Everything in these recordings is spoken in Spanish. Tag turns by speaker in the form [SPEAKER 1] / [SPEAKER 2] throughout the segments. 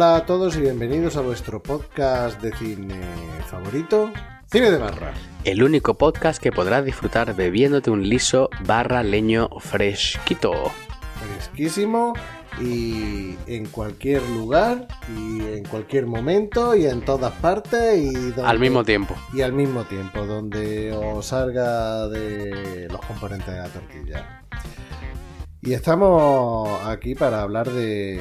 [SPEAKER 1] Hola a todos y bienvenidos a vuestro podcast de cine favorito, Cine de Barra.
[SPEAKER 2] El único podcast que podrás disfrutar bebiéndote un liso barra leño fresquito.
[SPEAKER 1] Fresquísimo y en cualquier lugar y en cualquier momento y en todas partes y donde-
[SPEAKER 2] Al mismo tiempo.
[SPEAKER 1] y al mismo tiempo donde os salga de los componentes de la tortilla. Y estamos aquí para hablar de,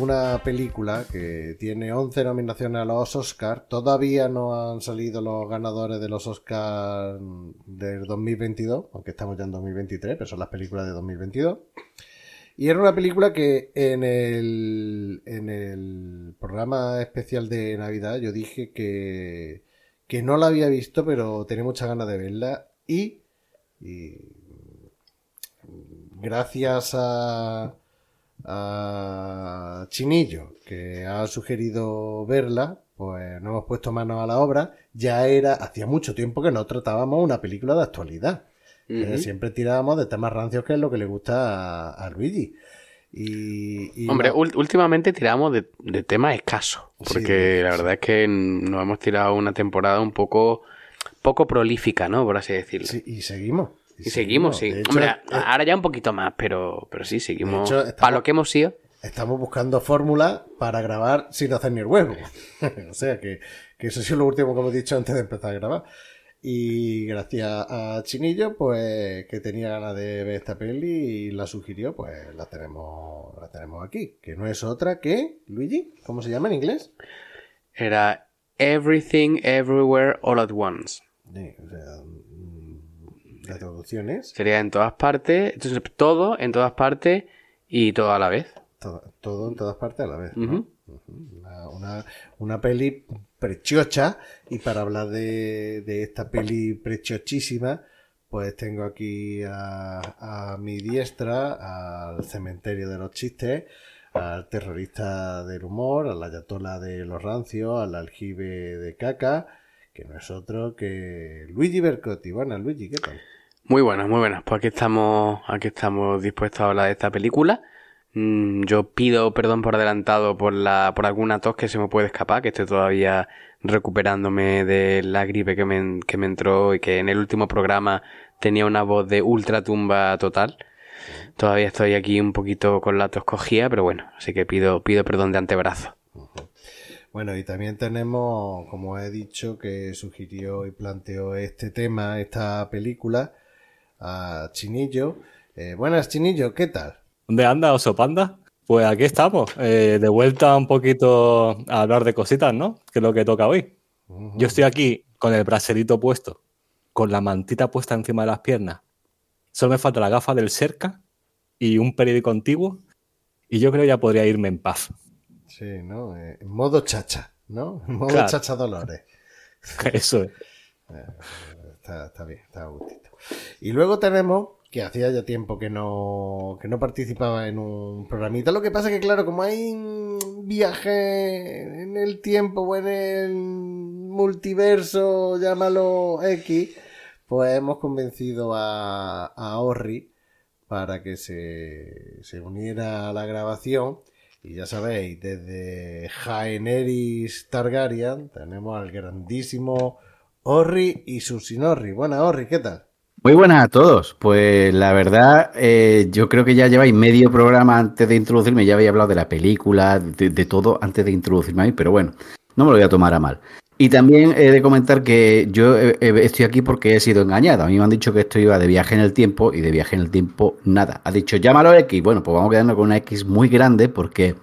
[SPEAKER 1] una película que tiene 11 nominaciones a los Oscars. Todavía no han salido los ganadores de los Oscars del 2022, aunque estamos ya en 2023, pero son las películas de 2022. Y era una película que en el, en el programa especial de Navidad yo dije que, que no la había visto, pero tenía muchas ganas de verla. Y gracias a, a Chinillo, que ha sugerido verla, pues nos hemos puesto manos a la obra. Ya era, hacía mucho tiempo que no tratábamos una película de actualidad. Eh, siempre tirábamos de temas rancios, que es lo que le gusta a, a Luigi. Y, y
[SPEAKER 2] Hombre,
[SPEAKER 1] no-
[SPEAKER 2] últimamente tiramos de, de temas escasos. Porque la verdad es que nos hemos tirado una temporada un poco, poco prolífica, ¿no? Por así decirlo.
[SPEAKER 1] sí, y seguimos.
[SPEAKER 2] Y seguimos, sí.
[SPEAKER 1] Hecho,
[SPEAKER 2] Hombre,
[SPEAKER 1] eh,
[SPEAKER 2] ahora ya un poquito más, pero, pero sí, seguimos.
[SPEAKER 1] De hecho, estamos-
[SPEAKER 2] Para lo que hemos sido.
[SPEAKER 1] estamos buscando fórmulas para grabar sin hacer ni el huevo. o sea que, que eso ha sido lo último que hemos dicho antes de empezar a grabar. Y gracias a Chinillo, pues que tenía ganas de ver esta peli y la sugirió, pues la tenemos, la tenemos aquí. Que no es otra que, Luigi, ¿cómo se llama en inglés?
[SPEAKER 2] Era Everything, Everywhere, All at Once.
[SPEAKER 1] Sí, o sea, la traducción es
[SPEAKER 2] Sería en todas partes. Entonces, todo en todas partes y todo a la vez.
[SPEAKER 1] todo, todo en todas partes a la vez. Una, una, una peli preciosa y para hablar de, de esta peli preciosísima pues tengo aquí a, a mi diestra al cementerio de los chistes al terrorista del humor al ayatola de los rancios al aljibe de caca que no es otro que Luigi Bercotti bueno Luigi ¿qué tal?
[SPEAKER 2] Muy buenas, muy buenas. Pues aquí estamos, aquí estamos dispuestos a hablar de esta película. Mm, Yo pido perdón por adelantado por la, por alguna tos que se me puede escapar, que estoy todavía recuperándome de la gripe que me, que me entró y que en el último programa tenía una voz de ultra tumba total. Todavía estoy aquí un poquito con la tos cogida, pero bueno, así que pido, pido perdón de antebrazo.
[SPEAKER 1] Bueno, y también tenemos, como he dicho, que sugirió y planteó este tema, esta película, a Chinillo. Eh, buenas, Chinillo, ¿qué tal?
[SPEAKER 3] ¿Dónde anda Oso Panda? Pues aquí estamos, eh, de vuelta un poquito a hablar de cositas, ¿no? Que es lo que toca hoy. Yo estoy aquí con el braserito puesto, con la mantita puesta encima de las piernas. Solo me falta la gafa del cerca y un periódico antiguo y yo creo ya podría irme en paz.
[SPEAKER 1] Sí, ¿no? Eh, modo chacha, ¿no? Modo
[SPEAKER 3] Claro.
[SPEAKER 1] chacha Dolores.
[SPEAKER 3] Eso es.
[SPEAKER 1] Está, está bien, está gustito. Y luego tenemos, que hacía ya tiempo que no, que no participaba en un programita. Lo que pasa que, claro, como hay un viaje en el tiempo o en el multiverso, llámalo X, pues hemos convencido a, a Orri para que se, se uniera a la grabación. Y ya sabéis, desde Jaenerys Targaryen tenemos al grandísimo Orri y Susinorri. Buena, Orri, ¿qué tal?
[SPEAKER 4] Muy buenas a todos. Pues la verdad, eh, yo creo que ya lleváis medio programa antes de introducirme, ya habéis hablado de la película, de, todo antes de introducirme a mí, pero bueno, no me lo voy a tomar a mal. Y también he de comentar que yo eh, eh, estoy aquí porque he sido engañado. A mí me han dicho que esto iba de viaje en el tiempo y de viaje en el tiempo nada. Ha dicho, llámalo X. Bueno, pues vamos quedando con una X muy grande porque...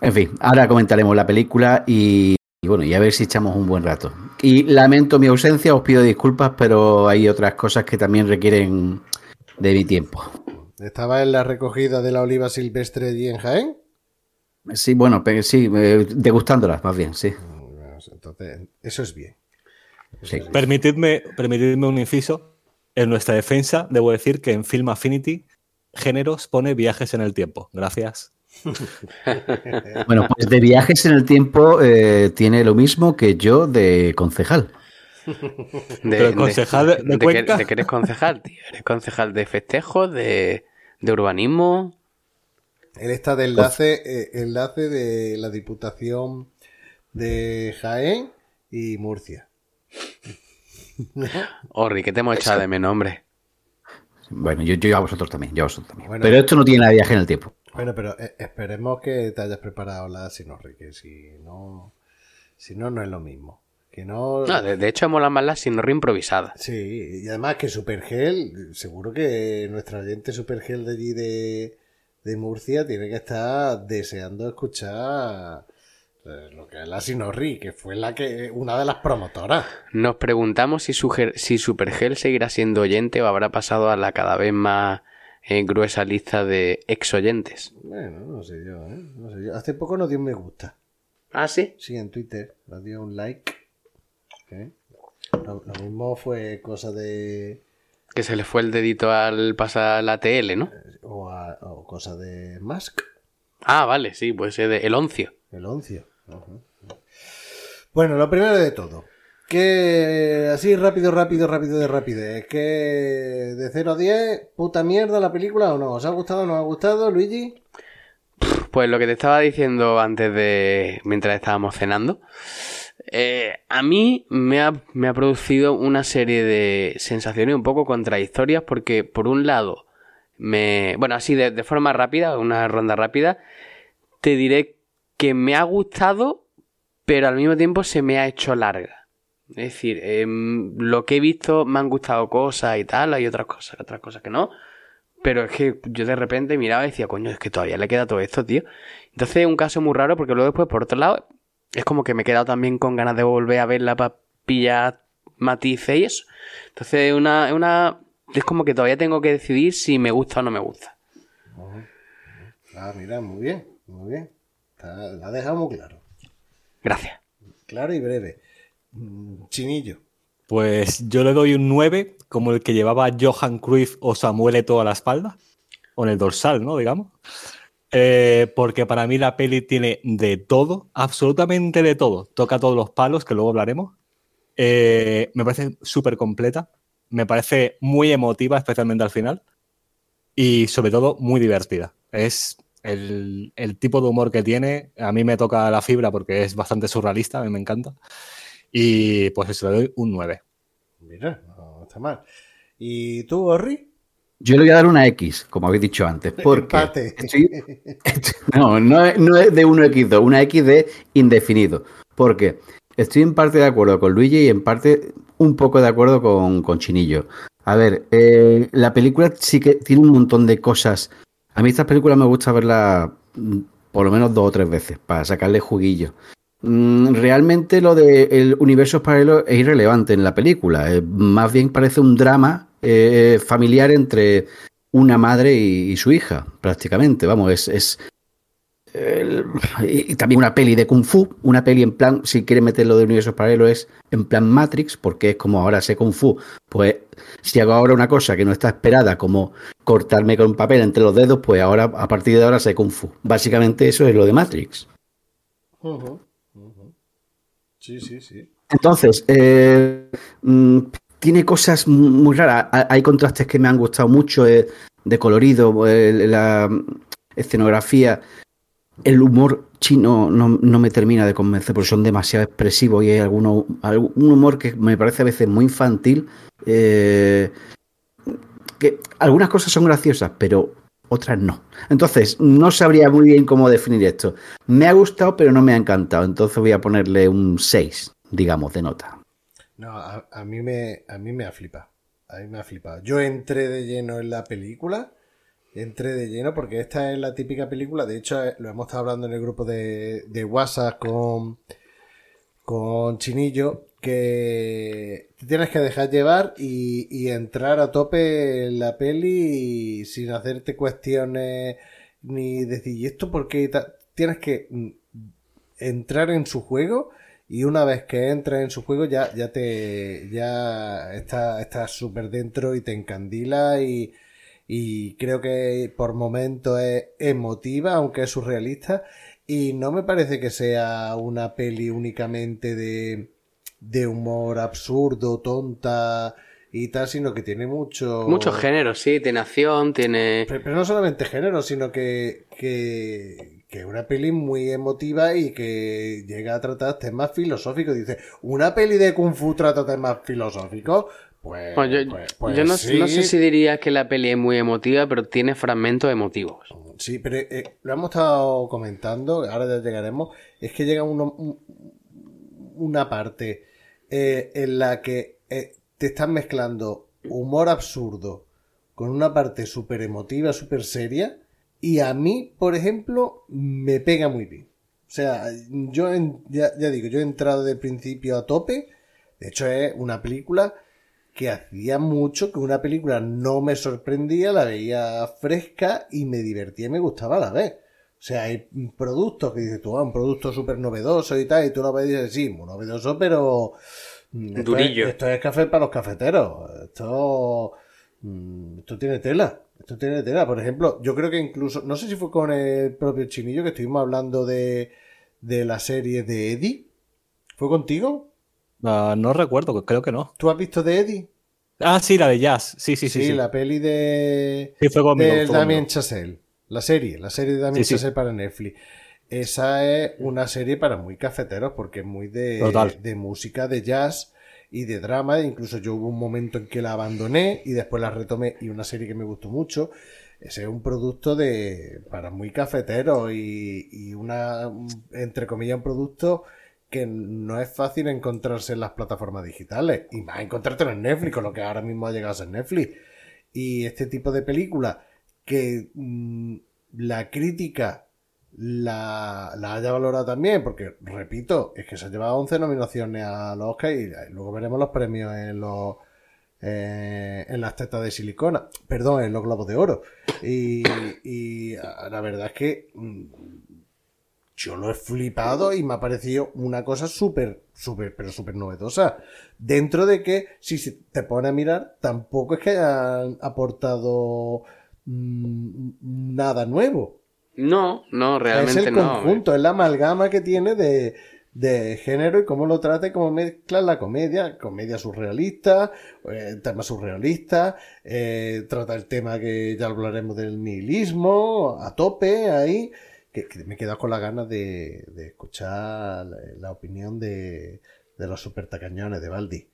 [SPEAKER 4] En fin, ahora comentaremos la película y, y bueno, y a ver si echamos un buen rato. Y lamento mi ausencia, os pido disculpas, pero hay otras cosas que también requieren de mi tiempo.
[SPEAKER 1] ¿Estaba en la recogida de la oliva silvestre allí en Jaén?
[SPEAKER 4] Sí, bueno, sí, eh, degustándolas más bien, sí.
[SPEAKER 1] Entonces, eso es bien.
[SPEAKER 4] sí.
[SPEAKER 3] Permitidme, permitidme un inciso. En nuestra defensa, debo decir que en Film Affinity, géneros pone viajes en el tiempo. Gracias.
[SPEAKER 4] Bueno, pues de viajes en el tiempo eh, tiene lo mismo que yo de concejal.
[SPEAKER 2] De,
[SPEAKER 3] Pero el concejal de- de Cuenca.
[SPEAKER 2] de eres concejal, tío? ¿Eres concejal de festejos, de, de urbanismo?
[SPEAKER 1] Él está de enlace, eh, enlace de la Diputación de Jaén y Murcia.
[SPEAKER 2] Orri, que te hemos echado de menos, hombre.
[SPEAKER 4] Bueno, yo, yo a vosotros también, yo a vosotros también.
[SPEAKER 1] Bueno.
[SPEAKER 4] Pero esto no tiene nada de viaje en el tiempo.
[SPEAKER 1] Bueno, pero eh, esperemos que te hayas preparado la sinorri, que si no, si no, no es lo mismo. Que no...
[SPEAKER 2] No, de, de hecho, mola más la sinorri improvisada.
[SPEAKER 1] Sí, y además que Supergel, seguro que nuestra oyente Supergel de allí de, de Murcia tiene que estar deseando escuchar eh, lo que es la Sinorri, que fue la que una de las promotoras.
[SPEAKER 2] Nos preguntamos si, Suger- si Supergel seguirá siendo oyente o habrá pasado a la cada vez más eh, gruesa lista de ex oyentes.
[SPEAKER 1] Bueno, no sé yo, ¿eh? No sé yo. Hace poco nos dio un me gusta.
[SPEAKER 2] ¿Ah, sí?
[SPEAKER 1] Sí, en Twitter. Nos dio un like. ¿eh? Lo, lo mismo fue cosa de...
[SPEAKER 2] Que se le fue el dedito al pasar la TL, ¿no?
[SPEAKER 1] O, a- o cosa de Musk,
[SPEAKER 2] Ah, vale, sí, pues es de el oncio.
[SPEAKER 1] el oncio. Bueno, lo primero de todo. Que así rápido, rápido, rápido de rápido. Que de 0 a 10, puta mierda la película o no. ¿Os ha gustado o no ha gustado, Luigi?
[SPEAKER 2] Pues lo que te estaba diciendo antes de. mientras estábamos cenando. eh, a mí me ha, me ha producido una serie de sensaciones un poco contradictorias porque, por un lado, me. Bueno, así de forma rápida, una ronda rápida, te diré que me ha gustado, pero al mismo tiempo se me ha hecho larga. Es decir, em, lo que he visto me han gustado cosas y tal, hay otras cosas, otras cosas que no. Pero es que yo de repente miraba y decía, coño, es que todavía le queda todo esto, tío. Entonces es un caso muy raro porque luego después, por otro lado, es como que me he quedado también con ganas de volver a verla para pillar matices y eso. Entonces es una, es una... Es como que todavía tengo que decidir si me gusta o no me gusta.
[SPEAKER 1] Ah, mira, muy bien, muy bien. La ha dejado muy claro.
[SPEAKER 2] Gracias.
[SPEAKER 1] Claro y breve. Chinillo.
[SPEAKER 3] Pues yo le doy un 9, como el que llevaba Johan Cruyff o Samuel Eto'o a la espalda, o en el dorsal, ¿no? Digamos. Eh, porque para mí la peli tiene de todo, absolutamente de todo. Toca todos los palos, que luego hablaremos. Eh, me parece súper completa. Me parece muy emotiva, especialmente al final. Y sobre todo muy divertida. Es el, el tipo de humor que tiene. A mí me toca la fibra porque es bastante surrealista, a mí me encanta. Y pues eso, le doy un 9.
[SPEAKER 1] Mira, no está mal. ¿Y tú, Orri?
[SPEAKER 4] Yo le voy a dar una X, como habéis dicho antes, porque
[SPEAKER 1] Empate.
[SPEAKER 4] estoy- no, no es, no es de 1X2, una X de indefinido, porque estoy en parte de acuerdo con Luigi y en parte un poco de acuerdo con, con Chinillo. A ver, eh, la película sí que tiene un montón de cosas. A mí estas películas me gusta verlas mm, por lo menos dos o tres veces para sacarle juguillo. Mm, Realmente lo del universo paralelo es irrelevante en la película. eh, más bien parece un drama eh, familiar entre una madre y, su hija, prácticamente. Vamos, es. y también una peli de Kung Fu, una peli en plan, si quieres meterlo de universos paralelos, es en plan Matrix, porque es como ahora sé Kung Fu. Pues si hago ahora una cosa que no está esperada, como cortarme con papel entre los dedos, pues ahora, a partir de ahora sé Kung Fu. Básicamente eso es lo de Matrix.
[SPEAKER 1] Sí, sí, sí.
[SPEAKER 4] Entonces, eh, mm, tiene cosas mu- muy raras. Ha- Hay contrastes que me han gustado mucho eh, de colorido, la escenografía. El humor chino no, no me termina de convencer porque son demasiado expresivos y hay alguno, algún humor que me parece a veces muy infantil. eh, que algunas cosas son graciosas, pero otras no. Entonces, no sabría muy bien cómo definir esto. Me ha gustado, pero no me ha encantado. Entonces voy a ponerle un 6, digamos, de nota.
[SPEAKER 1] No, a, mí me, a mí me ha flipado. A mí me ha flipado. Yo entré de lleno en la película. Entré de lleno porque esta es la típica película. De hecho, eh, lo hemos estado hablando en el grupo de, de WhatsApp con, con Chinillo. Que te tienes que dejar llevar y, entrar a tope en la peli sin hacerte cuestiones ni decir, ¿y esto por qué? ta-?". Tienes que mm, entrar en su juego y una vez que entras en su juego ya, ya te ya está- estás súper dentro y te encandila y, y creo que por momentos es emotiva, aunque es surrealista. Y no me parece que sea una peli únicamente de, de humor absurdo, tonta y tal, sino que tiene mucho...
[SPEAKER 2] Muchos géneros, sí. Tiene acción, tiene...
[SPEAKER 1] Pero, pero no solamente género, sino que, que, que una peli muy emotiva y que llega a tratar temas filosóficos. Dice, ¿una peli de Kung Fu trata temas filosóficos? Pues,
[SPEAKER 2] Bueno, yo
[SPEAKER 1] pues- pues
[SPEAKER 2] yo no,
[SPEAKER 1] sí.
[SPEAKER 2] no sé si diría que la peli es muy emotiva, pero tiene fragmentos emotivos.
[SPEAKER 1] Sí, pero eh, lo hemos estado comentando, ahora ya llegaremos, es que llega uno- un- una parte eh, en la que eh, te están mezclando humor absurdo con una parte súper emotiva, súper seria, y a mí, por ejemplo, me pega muy bien. O sea, yo ya, ya digo, yo he entrado de principio a tope, de hecho es una película que hacía mucho que una película no me sorprendía, la veía fresca y me divertía y me gustaba a la vez. O sea, hay productos que dices tú, ah, un producto súper novedoso y tal, y tú lo ves y dices, sí, muy novedoso, pero... mm, esto es-
[SPEAKER 2] Durillo.
[SPEAKER 1] esto es café para los cafeteros. Esto, mm, esto tiene tela. Esto tiene tela. Por ejemplo, yo creo que incluso, no sé si fue con el propio Chinillo que estuvimos hablando de, de la serie de Eddie. ¿Fue contigo?
[SPEAKER 3] Ah, no recuerdo, creo que no.
[SPEAKER 1] ¿Tú has visto de Eddie?
[SPEAKER 3] Ah, sí, la de Jazz. Sí, sí, sí.
[SPEAKER 1] Sí,
[SPEAKER 3] sí.
[SPEAKER 1] la peli de,
[SPEAKER 3] Sí, fue conmigo.
[SPEAKER 1] de
[SPEAKER 3] fue
[SPEAKER 1] Damien
[SPEAKER 3] conmigo.
[SPEAKER 1] Chazelle. La serie, la serie de Damien
[SPEAKER 3] Sí, sí.
[SPEAKER 1] Chazelle para Netflix. Esa es una serie para muy cafeteros porque es muy de,
[SPEAKER 3] Total.
[SPEAKER 1] de música, de jazz y de drama. Incluso yo hubo un momento en que la abandoné y después la retomé y una serie que me gustó mucho. Ese es un producto de para muy cafeteros y, y una, entre comillas, un producto que no es fácil encontrarse en las plataformas digitales y más encontrártelo en Netflix, con lo que ahora mismo ha llegado a ser Netflix. Y este tipo de películas que mm, la crítica la, haya valorado también, porque repito, es que se ha llevado 11 nominaciones a los Oscar y luego veremos los premios en los eh, en las tetas de silicona, perdón, en los globos de oro. Y, la verdad es que mm, yo lo he flipado y me ha parecido una cosa súper, súper, pero súper novedosa. Dentro de que, si te pone a mirar, tampoco es que hayan aportado nada nuevo.
[SPEAKER 2] No, no, realmente
[SPEAKER 1] es el
[SPEAKER 2] no.
[SPEAKER 1] conjunto, es la amalgama que tiene de, de género y cómo lo trata y cómo mezcla la comedia. Comedia surrealista, eh, tema surrealista, eh, trata el tema que ya hablaremos del nihilismo, a tope ahí. Que, que me he quedado con las ganas de, de escuchar la, la opinión de, de los super tacañones de Baldi.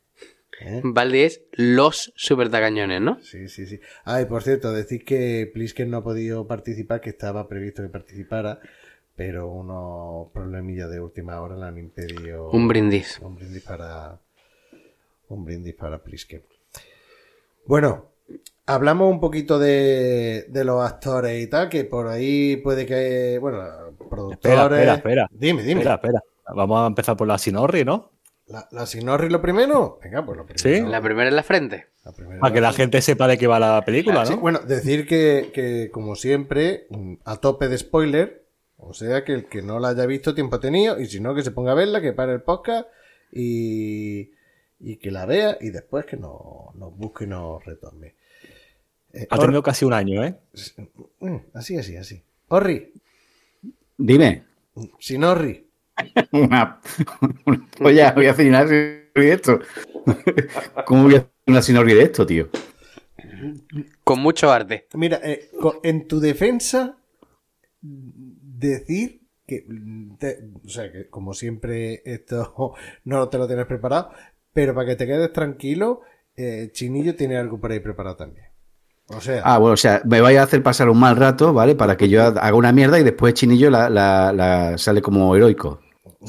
[SPEAKER 1] ¿Eh?
[SPEAKER 2] Baldi es los super tacañones, ¿no?
[SPEAKER 1] Sí, sí, sí. Ah, y por cierto, decir que Plisken no ha podido participar, que estaba previsto que participara, pero unos problemillas de última hora le han impedido.
[SPEAKER 2] Un brindis.
[SPEAKER 1] Un brindis para. Un brindis para Plisken. Bueno, hablamos un poquito de, de los actores y tal, que por ahí puede que. Bueno, productores.
[SPEAKER 3] espera, espera.
[SPEAKER 1] Dime, dime.
[SPEAKER 3] Espera, espera. Vamos a empezar por la Sinorri, ¿no?
[SPEAKER 1] ¿La, la Sinorri lo primero? Venga, pues lo primero.
[SPEAKER 3] Sí.
[SPEAKER 2] La primera en la frente.
[SPEAKER 1] La primera.
[SPEAKER 3] Para que la gente sepa de qué va la película,
[SPEAKER 1] Sí,
[SPEAKER 3] ¿no?
[SPEAKER 1] bueno, decir que, que, como siempre, mm, a tope de spoiler, o sea que el que no la haya visto tiempo ha tenido, y si no, que se ponga a verla, que pare el podcast y, y que la vea y después que nos, nos busque y nos retome. Eh,
[SPEAKER 3] Ha
[SPEAKER 1] Or-
[SPEAKER 3] tenido casi un año, ¿eh?
[SPEAKER 1] Mm, así, así, así. Orri,
[SPEAKER 4] Dime.
[SPEAKER 1] sin Orri.
[SPEAKER 4] Una, una polla, voy a hacer una de esto. ¿Cómo voy a hacer una sinopsis de esto, tío?
[SPEAKER 2] Con mucho arte.
[SPEAKER 1] Mira, eh, en tu defensa, decir que, te- o sea, que como siempre esto no te lo tienes preparado, pero para que te quedes tranquilo, eh, Chinillo tiene algo por ahí preparado también. O sea,
[SPEAKER 4] Ah, bueno, o sea, me vaya a hacer pasar un mal rato, ¿vale? Para que yo haga una mierda y después Chinillo la, la- la sale como heroico.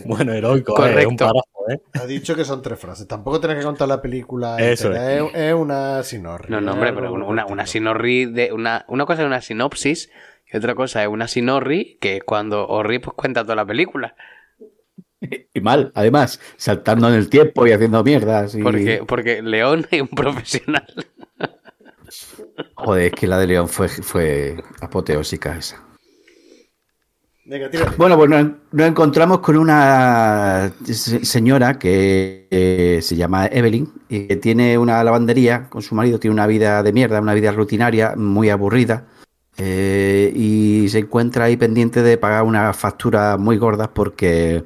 [SPEAKER 3] Bueno, heroico, ¿eh?
[SPEAKER 2] Correcto.
[SPEAKER 3] Un parazo, ¿eh?
[SPEAKER 1] ha dicho que son tres frases. Tampoco tienes que contar la película.
[SPEAKER 3] Eso
[SPEAKER 1] entera, es. es una sinorri.
[SPEAKER 2] No, no,
[SPEAKER 1] es
[SPEAKER 2] hombre, pero una, una, sinorri de una, una cosa es una sinopsis y otra cosa es una sinorri que cuando Orri pues cuenta toda la película.
[SPEAKER 4] Y mal, además, saltando en el tiempo y haciendo mierdas. Y...
[SPEAKER 2] Porque, porque León es un profesional.
[SPEAKER 4] Joder, es que la de León fue, fue apoteósica esa. Bueno, pues nos, encontramos con una se- señora que eh, se llama Evelyn y que tiene una lavandería con su marido, tiene una vida de mierda, una vida rutinaria, muy aburrida. eh, y se encuentra ahí pendiente de pagar unas facturas muy gordas porque,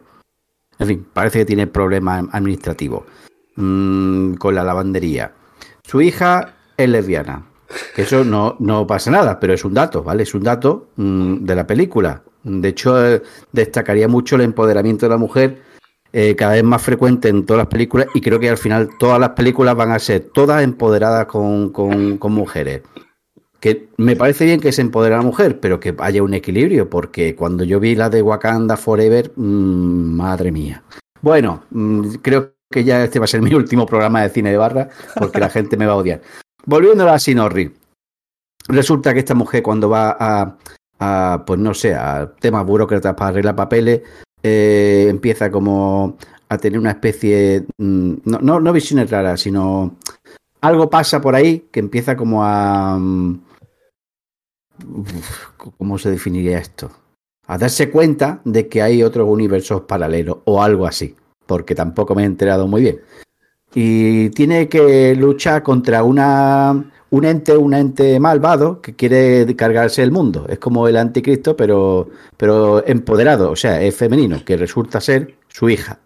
[SPEAKER 4] en fin, parece que tiene problemas administrativos mm, con la lavandería. Su hija es lesbiana. Que eso no, no pasa nada, pero es un dato, ¿vale? Es un dato mm, de la película. De hecho, eh, destacaría mucho el empoderamiento de la mujer eh, cada vez más frecuente en todas las películas y creo que al final todas las películas van a ser todas empoderadas con, con- con mujeres. Que me parece bien que se empodere a la mujer, pero que haya un equilibrio, porque cuando yo vi la de Wakanda Forever, mm, madre mía. Bueno, mm, creo que ya este va a ser mi último programa de cine de barra, porque la gente me va a odiar. Volviendo a la Sinorri. Resulta que esta mujer cuando va a, pues no sé, a temas burócratas para arreglar papeles, eh, empieza como a tener una especie, mm, no, no, no visiones raras, sino algo pasa por ahí que empieza como a... mm, ¿Cómo se definiría esto? A darse cuenta de que hay otros universos paralelos o algo así, porque tampoco me he enterado muy bien. Y tiene que luchar contra una, un ente, un ente malvado que quiere cargarse el mundo. Es como el anticristo, pero, pero empoderado, o sea, es femenino, que resulta ser su hija.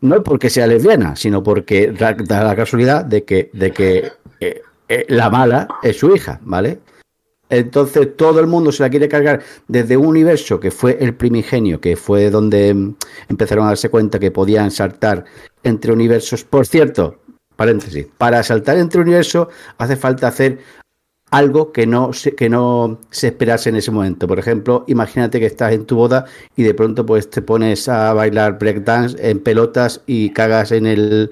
[SPEAKER 4] No es porque sea lesbiana, sino porque da la casualidad de que, de que eh, eh, la mala es su hija, ¿vale? Entonces todo el mundo se la quiere cargar desde un universo que fue el primigenio, que fue donde mm, empezaron a darse cuenta que podían saltar entre universos. Por cierto, paréntesis, para saltar entre universos hace falta hacer algo que no se, que no se esperase en ese momento. Por ejemplo, imagínate que estás en tu boda y de pronto pues te pones a bailar breakdance en pelotas y cagas en el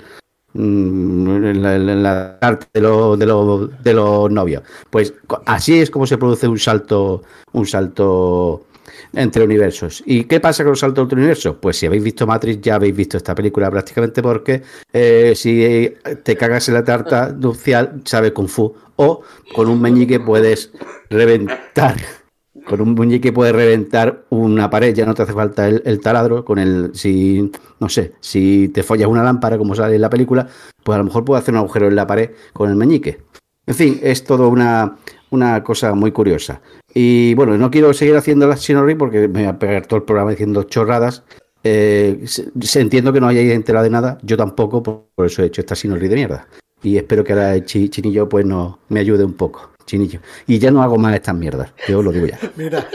[SPEAKER 4] mm, en la, en tarta de los de los de los novios. Pues así es como se produce un salto un salto entre universos. ¿Y qué pasa con los saltos entre universos? Pues si habéis visto Matrix ya habéis visto esta película prácticamente porque eh, si te cagas en la tarta nupcial sabes Kung Fu o con un meñique puedes reventar con un muñeque puedes reventar una pared, ya no te hace falta el, el taladro, con el, si, no sé, si te follas una lámpara, como sale en la película, pues a lo mejor puedes hacer un agujero en la pared con el meñique. En fin, es todo una, una cosa muy curiosa. Y bueno, no quiero seguir haciendo la Sinorri porque me voy a pegar todo el programa diciendo chorradas. Eh, se, se entiendo que no hayáis enterado de nada, yo tampoco, por, por eso he hecho esta Sinorri de mierda. Y espero que ahora Chi- Chinillo pues no, me ayude un poco, Chinillo. Y ya no hago más estas mierdas, yo lo digo ya.
[SPEAKER 1] Mira.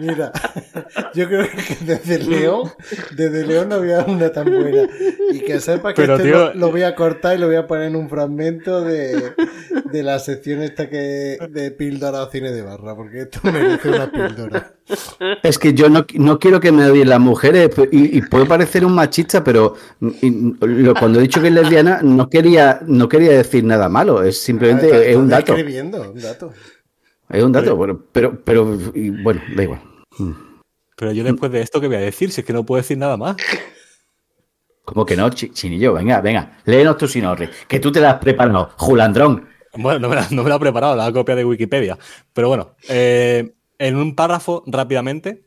[SPEAKER 1] Mira, yo creo que desde León, desde León no había una tan buena. Y que sepa que
[SPEAKER 3] Pero,
[SPEAKER 1] este
[SPEAKER 3] tío-
[SPEAKER 1] lo, lo voy a cortar y lo voy a poner en un fragmento de, de la sección esta que de píldora o cine de barra, porque esto merece una píldora.
[SPEAKER 4] Es que yo no, no quiero que me odien las mujeres y, y puedo parecer un machista, pero y- lo- cuando he dicho que es lesbiana no quería, no quería decir nada malo, es simplemente
[SPEAKER 1] Ah, está-
[SPEAKER 4] es un
[SPEAKER 1] está
[SPEAKER 4] dato.
[SPEAKER 1] Escribiendo, un dato.
[SPEAKER 4] Es un dato, bueno, pero, pero y bueno, da igual.
[SPEAKER 3] Pero yo después de esto, ¿qué voy a decir? Si es que no puedo decir nada más.
[SPEAKER 4] Como que no, Chi- Chinillo, venga, venga, léenos tu sinorri, que tú te la has preparado, Julandrón.
[SPEAKER 3] Bueno, no me, la, no me la he preparado, la copia de Wikipedia. Pero bueno, eh, en un párrafo rápidamente,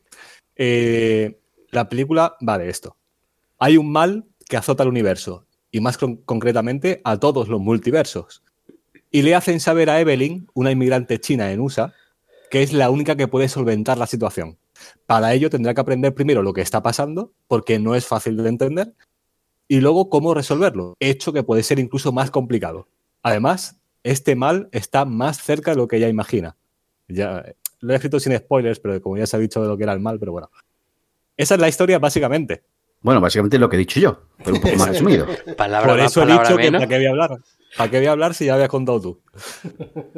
[SPEAKER 3] eh, la película va de esto. Hay un mal que azota el universo, y más con- concretamente a todos los multiversos. Y le hacen saber a Evelyn, una inmigrante china en USA, que es la única que puede solventar la situación. Para ello tendrá que aprender primero lo que está pasando, porque no es fácil de entender, y luego cómo resolverlo, hecho que puede ser incluso más complicado. Además, este mal está más cerca de lo que ella imagina. Ya, lo he escrito sin spoilers, pero como ya se ha dicho de lo que era el mal, pero bueno. Esa es la historia, básicamente.
[SPEAKER 4] Bueno, básicamente es lo que he dicho yo, pero un poco más resumido.
[SPEAKER 2] Palabra
[SPEAKER 3] Por eso he dicho que
[SPEAKER 2] menos.
[SPEAKER 3] para qué voy a hablar. ¿Para qué voy a hablar si ya habías contado tú?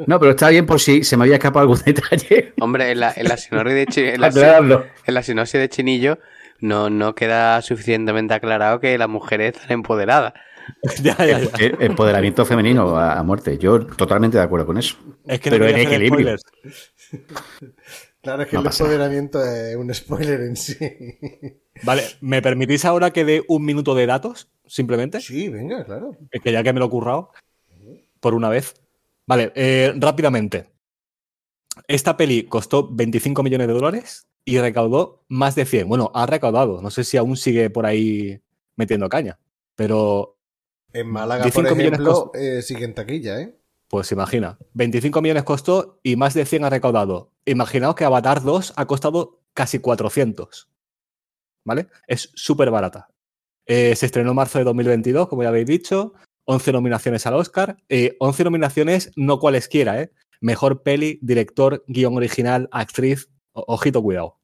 [SPEAKER 4] No, pero está bien por si se me había escapado algún detalle.
[SPEAKER 2] Hombre, en la, en la sinopsis de, Chi- en la, en la sinopsis de Chinillo no, no queda suficientemente aclarado que las mujeres están empoderadas.
[SPEAKER 3] ya, ya, ya.
[SPEAKER 4] Empoderamiento femenino a, a muerte. Yo totalmente de acuerdo con eso.
[SPEAKER 3] Es que
[SPEAKER 4] Pero
[SPEAKER 3] no
[SPEAKER 4] en equilibrio.
[SPEAKER 1] Claro, es que
[SPEAKER 4] No
[SPEAKER 1] el
[SPEAKER 4] pasa
[SPEAKER 1] empoderamiento es un spoiler en sí.
[SPEAKER 3] Vale, ¿me permitís ahora que dé un minuto de datos? Simplemente.
[SPEAKER 1] Sí, venga, claro.
[SPEAKER 3] Es que ya que me lo he currado por una vez. Vale, eh, rápidamente. Esta peli costó 25 millones de dólares y recaudó más de 100. Bueno, ha recaudado. No sé si aún sigue por ahí metiendo caña. Pero,
[SPEAKER 1] En Málaga,
[SPEAKER 3] 15
[SPEAKER 1] por
[SPEAKER 3] millones
[SPEAKER 1] ejemplo, eh, sigue en taquilla, ¿eh?
[SPEAKER 3] pues imagina. 25 millones costó y más de 100 ha recaudado. Imaginaos que Avatar 2 ha costado casi 400. ¿Vale? Es súper barata. Eh, se estrenó en marzo de 2022, como ya habéis dicho. 11 nominaciones al Oscar. Eh, 11 nominaciones, no cualesquiera, ¿eh? Mejor peli, director, guion original, actriz. Ojito, cuidado.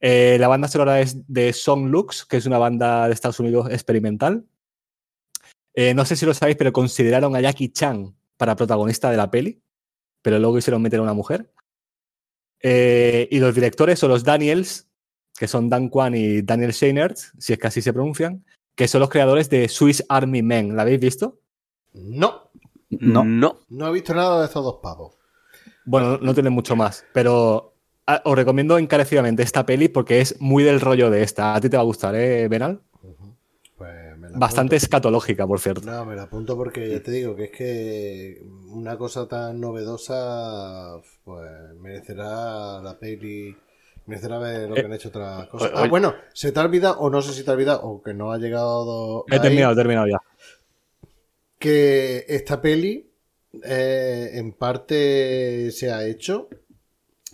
[SPEAKER 3] Eh, la banda sonora es de Song Lux, que es una banda de Estados Unidos experimental. Eh, no sé si lo sabéis, pero consideraron a Jackie Chan para protagonista de la peli, pero luego hicieron meter a una mujer. Eh, y los directores son los Daniels, que son Dan Kwan y Daniel Scheinert, si es que así se pronuncian, que son los creadores de Swiss Army Men. ¿La habéis visto?
[SPEAKER 1] No,
[SPEAKER 4] No.
[SPEAKER 2] No.
[SPEAKER 1] no he visto nada de estos dos pavos.
[SPEAKER 3] Bueno, no, tiene mucho más, pero ah, os recomiendo encarecidamente esta peli porque es muy del rollo de esta. A ti te va a gustar, ¿eh, Benal?
[SPEAKER 1] Pues me la
[SPEAKER 3] Bastante
[SPEAKER 1] apunto.
[SPEAKER 3] escatológica, por cierto.
[SPEAKER 1] No, me la apunto porque ya te digo que es que una cosa tan novedosa pues merecerá la peli, merecerá ver lo que han hecho otras cosas. Ah, bueno, se te ha olvidado, o no sé si te ha olvidado, o que no ha llegado
[SPEAKER 3] He
[SPEAKER 1] ahí,
[SPEAKER 3] terminado, he terminado ya.
[SPEAKER 1] que esta peli eh, en parte se ha hecho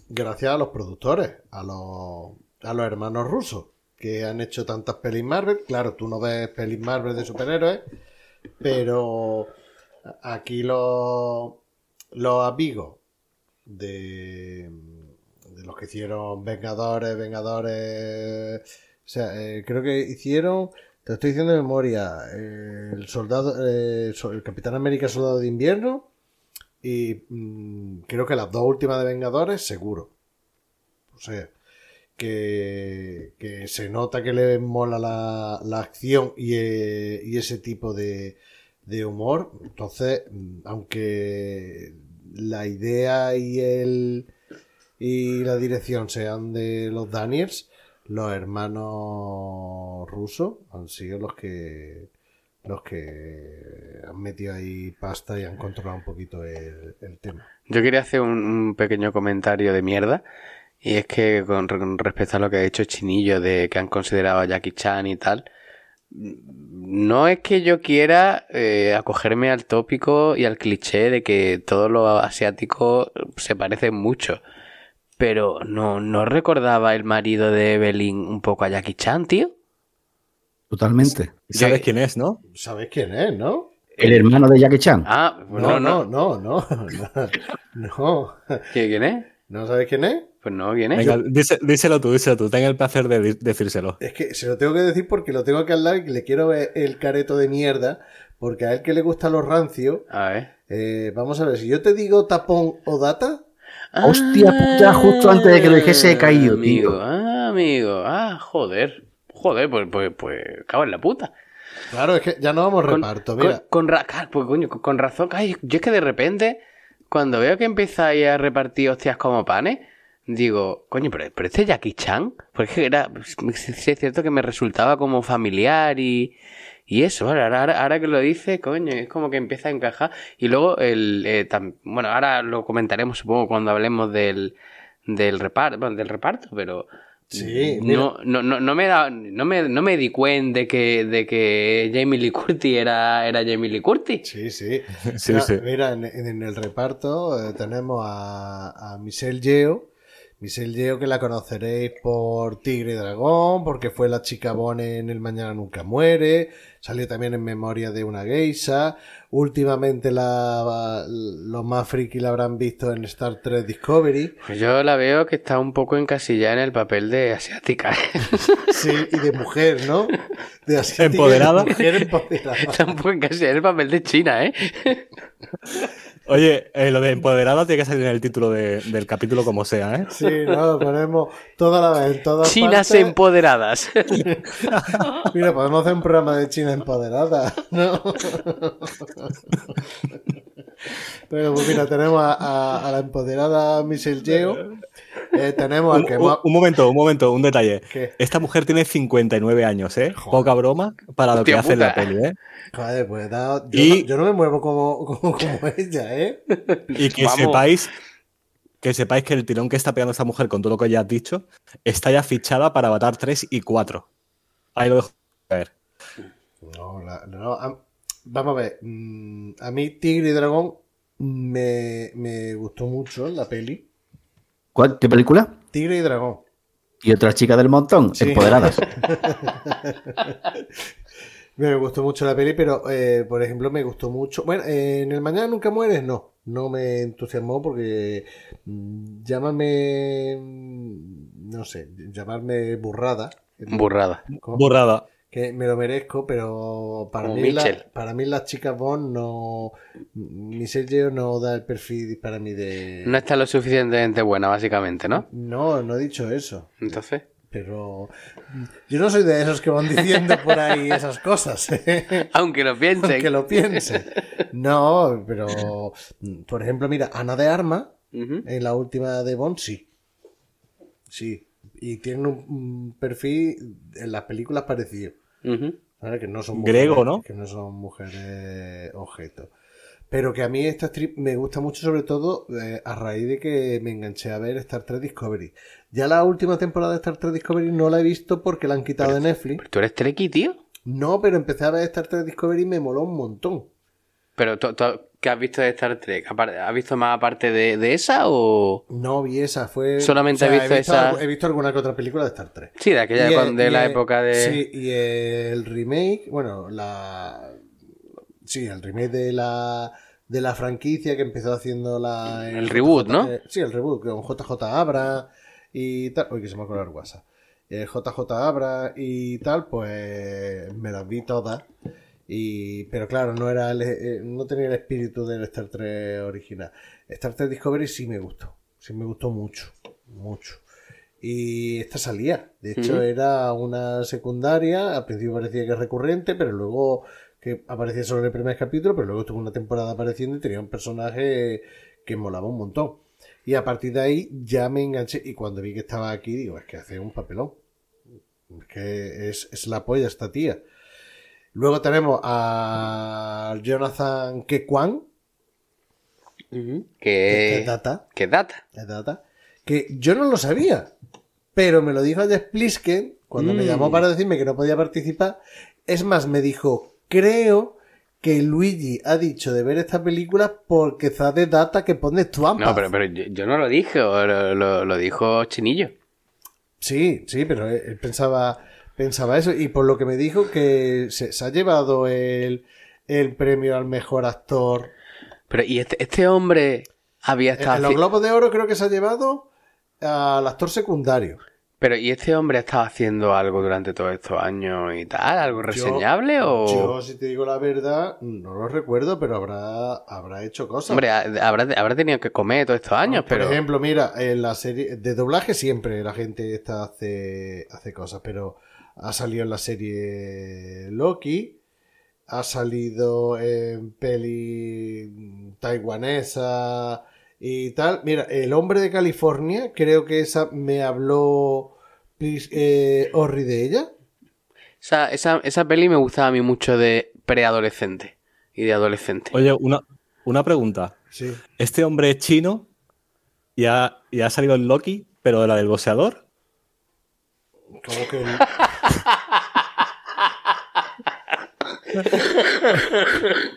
[SPEAKER 1] gracias a los productores, a los, a los hermanos rusos, que han hecho tantas pelis Marvel. Claro, tú no ves pelis Marvel de superhéroes, pero aquí los, los amigos de, los que hicieron Vengadores, Vengadores... O sea, eh, creo que hicieron... Te estoy diciendo de memoria. eh, el soldado, eh, el Capitán América Soldado de Invierno y mm, creo que las dos últimas de Vengadores, seguro. O sea, que, que se nota que le mola la, la acción y, y ese tipo de, de humor. Entonces, mm, aunque la idea y el y la dirección sean de los Daniels, los hermanos rusos han sido los que los que han metido ahí pasta y han controlado un poquito el, el tema.
[SPEAKER 2] Yo quería hacer un, pequeño comentario de mierda. Y es que con, con respecto a lo que ha dicho Chinillo de que han considerado a Jackie Chan y tal, no es que yo quiera eh, acogerme al tópico y al cliché de que todos los asiáticos se parecen mucho. Pero no, no recordaba el marido de Evelyn un poco a Jackie Chan, tío.
[SPEAKER 4] Totalmente.
[SPEAKER 3] ¿Sabes quién es, no?
[SPEAKER 1] ¿Sabes quién es, no?
[SPEAKER 4] El hermano de Jackie Chan.
[SPEAKER 2] Ah, pues
[SPEAKER 1] No,
[SPEAKER 2] no,
[SPEAKER 1] no,
[SPEAKER 2] no.
[SPEAKER 1] no, no, no, no.
[SPEAKER 2] ¿Qui- ¿Quién es?
[SPEAKER 1] ¿No sabes quién es?
[SPEAKER 2] Pues no, ¿quién es?
[SPEAKER 3] Venga, díselo tú, díselo tú. Ten el placer de decírselo.
[SPEAKER 1] Es que se lo tengo que decir porque lo tengo aquí al lado y le quiero ver el careto de mierda. Porque a él que le gustan los rancios.
[SPEAKER 2] A ver.
[SPEAKER 1] eh, vamos a ver, si yo te digo tapón o data,
[SPEAKER 4] Hostia puta, justo antes de que lo dijese he caído,
[SPEAKER 2] amigo,
[SPEAKER 4] tío.
[SPEAKER 2] Ah, amigo. Ah, joder. Joder, pues, pues, pues, cago en la puta.
[SPEAKER 1] claro, es que ya no vamos
[SPEAKER 2] Con,
[SPEAKER 1] reparto. Mira,
[SPEAKER 2] con, con ra- claro, pues, coño, con, con razón. Ay, yo es que de repente, cuando veo que empezáis a repartir hostias como panes, digo, coño, pero, pero este Jackie Chan, porque era, sí es cierto que me resultaba como familiar y, y eso, ahora, ahora, ahora que lo dice, coño, es como que empieza a encajar. Y luego, el, eh, tam- bueno, ahora lo comentaremos, supongo, cuando hablemos del, del reparto, bueno, del reparto, pero
[SPEAKER 1] Sí,
[SPEAKER 2] no, no, no, no me da, no me, no me di cuenta de que, de que Jamie Lee Curtis era, era Jamie Lee Curtis.
[SPEAKER 1] sí, sí.
[SPEAKER 3] Sí,
[SPEAKER 1] mira,
[SPEAKER 3] sí.
[SPEAKER 1] mira, en, en el reparto eh, tenemos a, a Michelle Yeo. Michelle Yeo que la conoceréis por Tigre y Dragón, porque fue la chica Bone en El Mañana Nunca Muere. Salió también en Memoria de una Geisha. Últimamente la, los más friki la habrán visto en Star Trek Discovery.
[SPEAKER 2] Pues yo la veo que está un poco encasillada en el papel de asiática.
[SPEAKER 1] Sí, y de mujer, ¿no? De asiática y de
[SPEAKER 3] Empoderada.
[SPEAKER 1] mujer empoderada.
[SPEAKER 2] está un poco encasillada en el papel de China, ¿eh?
[SPEAKER 3] Oye, eh, lo de empoderada tiene que salir en el título de- del capítulo como sea, ¿eh?
[SPEAKER 1] Sí, no, ponemos toda la vez en todas
[SPEAKER 2] Chinas
[SPEAKER 1] partes.
[SPEAKER 2] empoderadas.
[SPEAKER 1] Mira, podemos hacer un programa de China empoderada, ¿no? Pero pues mira, tenemos a, a- a la empoderada Michelle Yeo, Eh, tenemos al
[SPEAKER 3] Un,
[SPEAKER 1] que
[SPEAKER 3] un- momento, un momento, un detalle.
[SPEAKER 1] ¿Qué?
[SPEAKER 3] Esta mujer tiene 59 años, ¿eh? Poca broma para lo
[SPEAKER 2] Hostia
[SPEAKER 3] que hace en la peli, ¿eh?
[SPEAKER 1] Joder, pues da- yo,
[SPEAKER 3] Y-
[SPEAKER 1] no, yo no me muevo como, como, como ella, ¿eh?
[SPEAKER 3] Y que
[SPEAKER 2] Vamos.
[SPEAKER 3] sepáis que sepáis que el tirón que está pegando esta mujer con todo lo que ya has dicho está ya fichada para Avatar 3 y 4. Ahí lo dejo. A ver.
[SPEAKER 1] No, la- no, a- vamos a ver. mm, A mí Tigre y Dragón me, me gustó mucho la peli.
[SPEAKER 4] ¿Cuál? ¿Qué película?
[SPEAKER 1] Tigre y Dragón.
[SPEAKER 4] Y otra chica del montón,
[SPEAKER 1] Sí.
[SPEAKER 4] empoderadas.
[SPEAKER 1] Me gustó mucho la peli, pero eh, por ejemplo me gustó mucho. Bueno, eh, en el Mañana Nunca Mueres no. No me entusiasmó porque mm, llámame. mm, No sé, llamarme burrada.
[SPEAKER 2] Burrada.
[SPEAKER 3] Burrada.
[SPEAKER 1] Que me lo merezco, pero para
[SPEAKER 2] Como
[SPEAKER 1] mí, la- para mí las chicas Bond no. Michelle Yeoh no da el perfil para mí de.
[SPEAKER 2] No está lo suficientemente buena, básicamente, ¿no?
[SPEAKER 1] No, no he dicho eso.
[SPEAKER 2] Entonces.
[SPEAKER 1] Pero yo no soy de esos que van diciendo por ahí esas cosas. ¿eh?
[SPEAKER 2] Aunque lo piensen.
[SPEAKER 1] Que lo piensen. No, pero por ejemplo, mira, Ana de Arma en la última de Bond sí. Sí. Y tienen un perfil en las películas parecido.
[SPEAKER 2] Ujú.
[SPEAKER 1] ¿vale? Que no son
[SPEAKER 3] Griego,
[SPEAKER 1] mujeres-
[SPEAKER 3] ¿no?
[SPEAKER 1] Que no son mujeres objeto. Pero que a mí esta strip me gusta mucho, sobre todo eh, a raíz de que me enganché a ver Star Trek Discovery. Ya la última temporada de Star Trek Discovery no la he visto porque la han quitado de Netflix.
[SPEAKER 2] Pero tú eres Trekkie, tío.
[SPEAKER 1] No, pero empecé a ver Star Trek Discovery y me moló un montón.
[SPEAKER 2] Pero, ¿qué has visto de Star Trek? ¿Has visto más aparte de, de esa o...?
[SPEAKER 1] No vi esa, fue.
[SPEAKER 2] Solamente he visto
[SPEAKER 1] he
[SPEAKER 2] esa-
[SPEAKER 1] He visto alguna que otra película de Star Trek.
[SPEAKER 2] Sí, de aquella
[SPEAKER 1] el-
[SPEAKER 2] de la
[SPEAKER 1] el-
[SPEAKER 2] época de...
[SPEAKER 1] Sí, y el remake, bueno, la. Sí, el remake de la. De la franquicia que empezó haciendo la.
[SPEAKER 2] El reboot, ¿no?
[SPEAKER 1] eh, sí, el reboot, con JJ Abra y tal. Uy, que se me ha colado el WhatsApp. Eh, JJ Abra y tal, pues. Me las vi todas. Y, pero claro, no era el- eh, no tenía el espíritu del Star Trek original. Star Trek Discovery sí me gustó. Sí me gustó mucho. Mucho. Y esta salía. De hecho, era una secundaria. Al principio parecía que es recurrente, pero luego que aparecía solo en el primer capítulo, pero luego estuvo una temporada apareciendo y tenía un personaje que molaba un montón. Y a partir de ahí ya me enganché. Y cuando vi que estaba aquí, digo, es que hace un papelón. Es que es, es la polla esta tía. Luego tenemos a Jonathan Kekwan, que
[SPEAKER 2] ¿Qué...
[SPEAKER 1] es data.
[SPEAKER 2] ¿Qué data?
[SPEAKER 1] es data, que yo no lo sabía, pero me lo dijo ayer Plisken cuando me
[SPEAKER 2] Mm.
[SPEAKER 1] llamó para decirme que no podía participar. Es más, me dijo, creo que Luigi ha dicho de ver esta película porque está de data que pone Twampa.
[SPEAKER 2] No, pero, pero yo, yo no lo dije, o lo, lo- lo dijo Chinillo.
[SPEAKER 1] Sí, sí, pero él pensaba, pensaba eso. Y por lo que me dijo que se, se ha llevado el, el premio al mejor actor.
[SPEAKER 2] Pero, ¿y este, este hombre había
[SPEAKER 1] En
[SPEAKER 2] estado...
[SPEAKER 1] los
[SPEAKER 2] haci-
[SPEAKER 1] Globos de Oro creo que se ha llevado al actor secundario.
[SPEAKER 2] Pero, ¿y este hombre ha estado haciendo algo durante todos estos años y tal? ¿Algo reseñable o...?
[SPEAKER 1] Yo, si te digo la verdad, no lo recuerdo, pero habrá, habrá hecho cosas.
[SPEAKER 2] Hombre, ha- habrá, habrá tenido que comer todos estos años,
[SPEAKER 1] Por
[SPEAKER 2] pero...
[SPEAKER 1] ejemplo, mira, en la serie de doblaje siempre la gente esta hace, hace cosas, pero ha salido en la serie Loki, ha salido en peli taiwanesa y tal. Mira, El hombre de California, creo que esa me habló eh, Orri de ella.
[SPEAKER 2] Esa, esa, esa peli me gustaba a mí mucho de preadolescente y de adolescente.
[SPEAKER 3] Oye, una, una pregunta.
[SPEAKER 1] Sí.
[SPEAKER 3] Este hombre es chino y ha, y ha salido en Loki, pero de la del boxeador.
[SPEAKER 1] Como que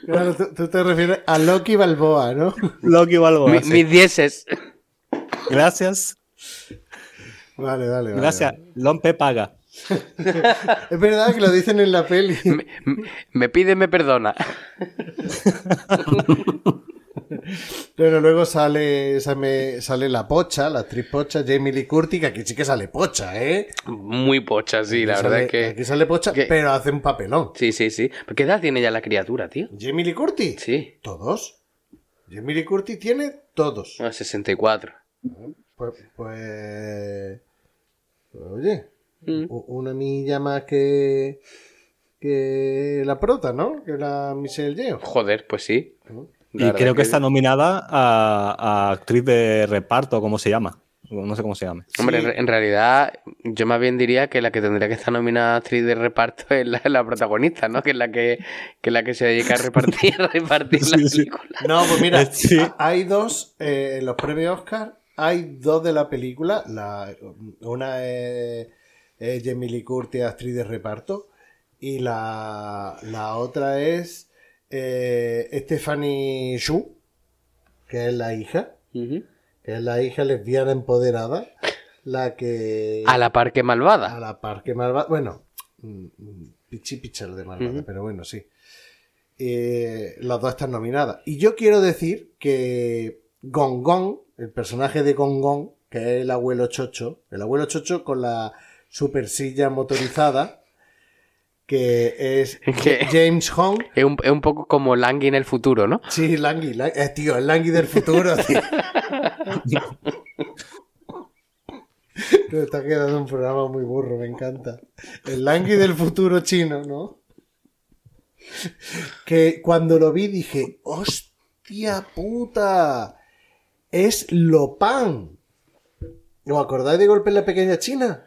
[SPEAKER 1] Claro, tú, tú te refieres a Loki Balboa, ¿no?
[SPEAKER 3] Loki o algo
[SPEAKER 2] Mi-
[SPEAKER 3] así.
[SPEAKER 2] Mis dieces.
[SPEAKER 3] Gracias.
[SPEAKER 1] Vale, vale, vale.
[SPEAKER 3] Gracias. Lompe paga.
[SPEAKER 1] Es verdad que lo dicen en la peli.
[SPEAKER 2] Me, me- me pide, me perdona.
[SPEAKER 1] Pero luego sale, sale, sale la pocha, la actriz pocha, Jamie Lee Curtis, que aquí sí que sale pocha, ¿eh?
[SPEAKER 2] Muy pocha, sí, la
[SPEAKER 1] Aquí
[SPEAKER 2] verdad
[SPEAKER 1] sale-
[SPEAKER 2] es que...
[SPEAKER 1] Aquí sale pocha,
[SPEAKER 2] que-
[SPEAKER 1] pero hace un papelón.
[SPEAKER 2] Sí, sí, sí. ¿Pero ¿Qué edad tiene ya la criatura, tío?
[SPEAKER 1] ¿Jamie Lee Curtis?
[SPEAKER 2] Sí.
[SPEAKER 1] ¿Todos? Jamie Lee Curtis tiene todos.
[SPEAKER 2] No, 64.
[SPEAKER 1] Pues, pues, oye,
[SPEAKER 2] Mm.
[SPEAKER 1] una milla más que, que la prota, ¿no? Que la Michelle Yeoh.
[SPEAKER 2] Joder, pues sí. La
[SPEAKER 3] Y creo que está nominada a, a actriz de reparto, ¿cómo se llama? no sé cómo se llame.
[SPEAKER 2] Hombre,
[SPEAKER 1] Sí.
[SPEAKER 2] en- realidad, yo más bien diría que la que tendría que estar nominada a actriz de reparto es la, la protagonista, ¿no? Que es la que, que es la que se dedica a repartir, a repartir la
[SPEAKER 3] sí.
[SPEAKER 2] película.
[SPEAKER 1] No, pues mira, hay dos eh, en los premios Oscar, hay dos de la película. La, una es, es Jamie Lee Curtis, actriz de reparto, y la, la otra es eh, Stephanie Shu, que es la hija, que es la hija lesbiana empoderada, la que
[SPEAKER 2] A la par que
[SPEAKER 1] a
[SPEAKER 2] malvada.
[SPEAKER 1] la par que malvada. Bueno, mm, mm, pichi pichar de malvada, pero bueno, sí. Eh, las dos están nominadas. Y yo quiero decir que Gong Gong, el personaje de Gong Gong, que es el abuelo Chocho, el abuelo Chocho con la super silla motorizada, que es
[SPEAKER 2] Que-
[SPEAKER 1] James Hong.
[SPEAKER 2] Es un, es un poco como Langui en el futuro, ¿no?
[SPEAKER 1] Sí, Langui, Lang- eh, tío, el Langui del futuro, tío. Nos está quedando un programa muy burro, me encanta. El Langui del futuro chino, ¿no? Que cuando lo vi dije, ¡hostia puta! Es Lopan. ¿Os acordáis de Golpe en la Pequeña China?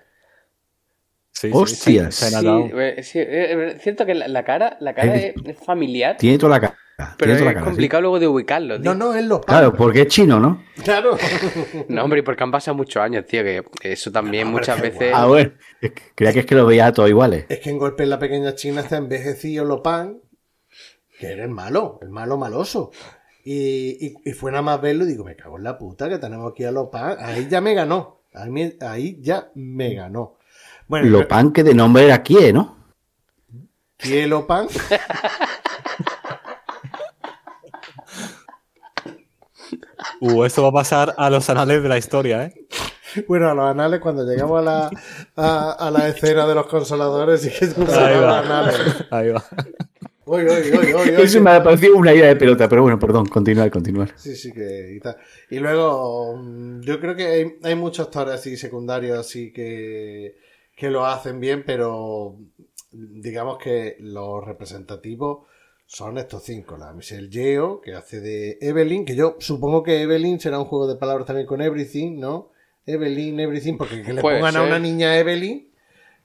[SPEAKER 3] Sí,
[SPEAKER 4] Hostias.
[SPEAKER 3] sí,
[SPEAKER 2] Sí,
[SPEAKER 3] Chinatown.
[SPEAKER 2] eh, sí, eh, es cierto que la, la cara, la cara
[SPEAKER 4] Eh,
[SPEAKER 2] es, es familiar,
[SPEAKER 4] Tiene toda la cara.
[SPEAKER 2] pero
[SPEAKER 4] la
[SPEAKER 2] es
[SPEAKER 4] cara, sí.
[SPEAKER 2] complicado luego de ubicarlo, tío.
[SPEAKER 1] No, no, es Lopan.
[SPEAKER 4] Claro, porque es chino, ¿no?
[SPEAKER 1] Claro.
[SPEAKER 2] No, hombre, y porque han pasado muchos años, tío, que eso también
[SPEAKER 1] No, pero
[SPEAKER 2] muchas veces...
[SPEAKER 4] Ah, bueno. Es que Creía que es que los veía todos iguales.
[SPEAKER 1] Es que en Golpe en la Pequeña China está envejecido Lopan, que era el malo, el malo maloso. Y, y, y fue nada más verlo y digo, me cago en la puta que tenemos aquí a Lopan. Ahí ya me ganó. Ahí, ahí ya me ganó. Bueno,
[SPEAKER 4] Lopan que de nombre era Kie, ¿no?
[SPEAKER 1] ¿qué Lopan?
[SPEAKER 3] Uh, esto va a pasar a los anales de la historia, ¿eh?
[SPEAKER 1] Bueno, a los anales, cuando llegamos a la, a, a la escena de los consoladores, sí que se
[SPEAKER 3] Ahí va.
[SPEAKER 1] los anales.
[SPEAKER 3] Ahí va.
[SPEAKER 1] Uy, uy, uy, uy, uy.
[SPEAKER 4] Eso me ha parecido una idea de pelota, pero bueno, perdón, continuar, continuar.
[SPEAKER 1] Sí, sí, que y tal. Y luego, mm, yo creo que hay, hay muchos actores así secundarios así que, que lo hacen bien, pero digamos que los representativos son estos cinco. La Michelle Yeo, que hace de Evelyn, que yo supongo que Evelyn será un juego de palabras también con Everything, ¿no? Evelyn, Everything, porque que le
[SPEAKER 2] Puede
[SPEAKER 1] pongan a una niña Evelyn.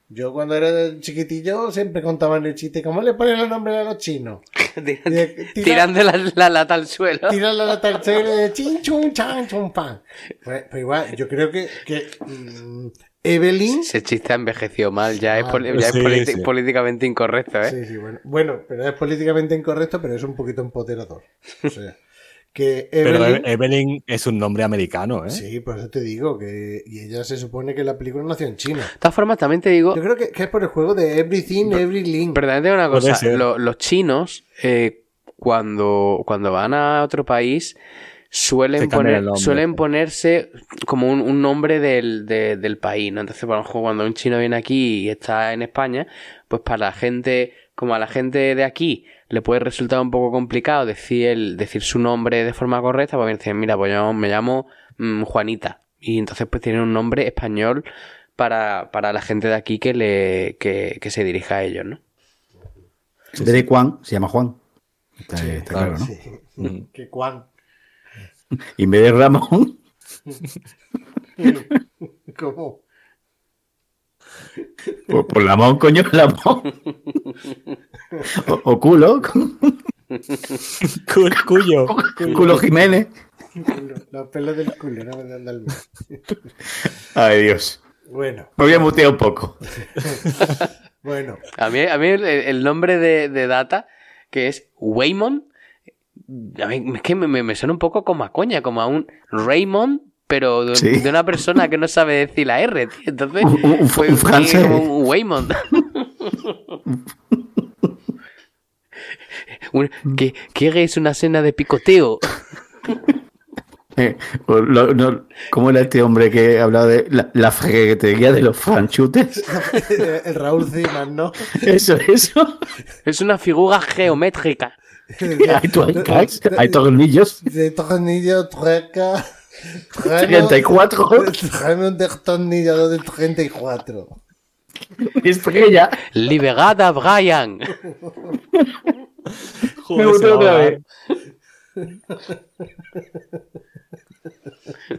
[SPEAKER 1] Yo cuando era chiquitillo siempre contaban el chiste, ¿cómo le ponen el nombre a los chinos?
[SPEAKER 2] Tirando,
[SPEAKER 1] Tira-
[SPEAKER 2] tirando la, la lata al suelo.
[SPEAKER 1] tirar la lata al suelo de chin, chun, chan, chun, pan. Pues, pues igual, yo creo que, que mm, Evelyn.
[SPEAKER 2] Ese chiste ha envejecido mal, ya es,
[SPEAKER 1] Ah,
[SPEAKER 2] poli- ya es
[SPEAKER 3] sí,
[SPEAKER 2] politi-
[SPEAKER 3] sí.
[SPEAKER 2] políticamente incorrecto, ¿eh?
[SPEAKER 1] Sí, sí, bueno. Bueno, pero es políticamente incorrecto, pero es un poquito empoderador. O sea, que
[SPEAKER 3] Pero
[SPEAKER 1] Evelyn.
[SPEAKER 3] Evelyn es un nombre americano, ¿eh?
[SPEAKER 1] Sí, por eso te digo que. Y ella se supone que la película nació en China.
[SPEAKER 2] De todas formas, también te digo,
[SPEAKER 1] Yo creo que, que es por el juego de Everything, Everything.
[SPEAKER 2] pero también te digo una cosa, lo- los chinos, eh, cuando, cuando van a otro país, suelen, poner, suelen
[SPEAKER 3] sí.
[SPEAKER 2] ponerse como un, un nombre del, de- del país, ¿no? Entonces, por ejemplo, cuando un chino viene aquí y está en España, pues para la gente, como a la gente de aquí le puede resultar un poco complicado decir, el, decir su nombre de forma correcta, pues dicen, mira, pues yo me llamo mm, Juanita. Y entonces pues tienen un nombre español para, para la gente de aquí que, le, que, que se dirija a ellos, ¿no?
[SPEAKER 4] En vez de Juan, se llama Juan. Está, está claro, ¿no?
[SPEAKER 1] Sí.
[SPEAKER 3] Mm.
[SPEAKER 1] Que Juan.
[SPEAKER 4] Y en vez de Ramón,
[SPEAKER 1] ¿Cómo?
[SPEAKER 4] por, por Lamón, coño, Lamón. O, o culo,
[SPEAKER 3] Cu- Cuyo.
[SPEAKER 4] culo Jiménez.
[SPEAKER 1] Los pelos del culo, no me dan.
[SPEAKER 4] Ay, Dios.
[SPEAKER 1] Bueno,
[SPEAKER 4] Me voy a mutear un poco.
[SPEAKER 1] bueno.
[SPEAKER 2] A mí, a mí el, el nombre de, de Data, que es Waymon, a mí es que me, me- me suena un poco como a coña, como a un Raymond, pero de,
[SPEAKER 4] Sí.
[SPEAKER 2] de una persona que no sabe decir la R, tío. Entonces,
[SPEAKER 4] Un- un- un
[SPEAKER 2] fue
[SPEAKER 4] un
[SPEAKER 2] como un Waymon. Un- ¿Qué, ¿Qué es una cena de picoteo?
[SPEAKER 4] Eh, o lo- no, ¿Cómo era este hombre que hablaba de la, la freguetería de los franchutes?
[SPEAKER 1] El Raúl Ziman, ¿no?
[SPEAKER 4] Eso, eso.
[SPEAKER 2] Es una figura geométrica.
[SPEAKER 4] Hay tuercas, hay tornillos.
[SPEAKER 1] De tornillo, trueca.
[SPEAKER 4] 34.
[SPEAKER 1] Tráeme un destornillador del 34.
[SPEAKER 4] Estrella.
[SPEAKER 2] Liberada Brian.
[SPEAKER 4] Me gustó otra vez.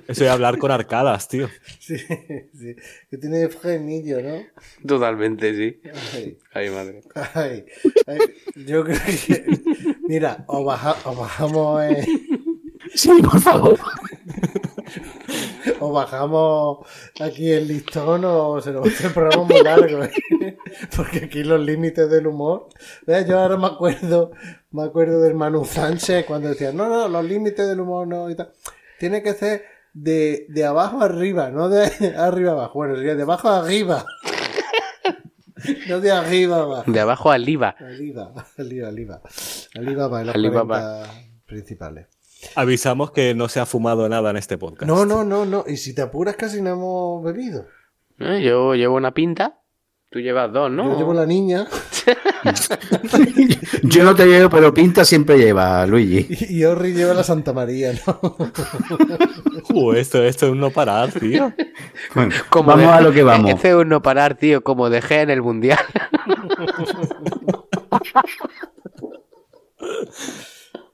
[SPEAKER 3] Eso es hablar con arcadas, tío.
[SPEAKER 1] Sí, sí. Que tiene frenillo, ¿no?
[SPEAKER 2] Totalmente, sí.
[SPEAKER 1] Ay,
[SPEAKER 2] Ay, madre.
[SPEAKER 1] ay, ay. Yo creo que. Mira, o, baja- o bajamos. eh,
[SPEAKER 4] Sí, por favor.
[SPEAKER 1] o bajamos aquí el listón o se nos va a hacer el programa muy largo. ¿eh? Porque aquí los límites del humor. ¿Ves? Yo ahora me acuerdo, me acuerdo del Manu Sánchez cuando decía, no, no, los límites del humor no y tal. Tiene que ser de, de abajo arriba, no de arriba abajo. Bueno, sería de abajo arriba. No de arriba abajo.
[SPEAKER 2] De abajo al IVA.
[SPEAKER 1] Aliva, Aliva, Aliva. Aliva para los
[SPEAKER 2] Alibaba.
[SPEAKER 1] 40 principales.
[SPEAKER 3] Avisamos que no se ha fumado nada en este podcast.
[SPEAKER 1] No, no, no, no. Y si te apuras casi no hemos bebido.
[SPEAKER 2] Eh, Yo llevo una pinta. Tú llevas dos, ¿no?
[SPEAKER 1] Yo llevo la niña
[SPEAKER 4] Yo no te llevo, pero pinta siempre lleva, Luigi.
[SPEAKER 1] y, y Orri lleva la Santa María, ¿no?
[SPEAKER 3] Uh, esto, esto es un no parar, tío.
[SPEAKER 4] Bueno,
[SPEAKER 2] Como
[SPEAKER 4] vamos
[SPEAKER 2] de-
[SPEAKER 4] a lo que vamos.
[SPEAKER 2] Este es un no parar, tío, como dejé en el mundial.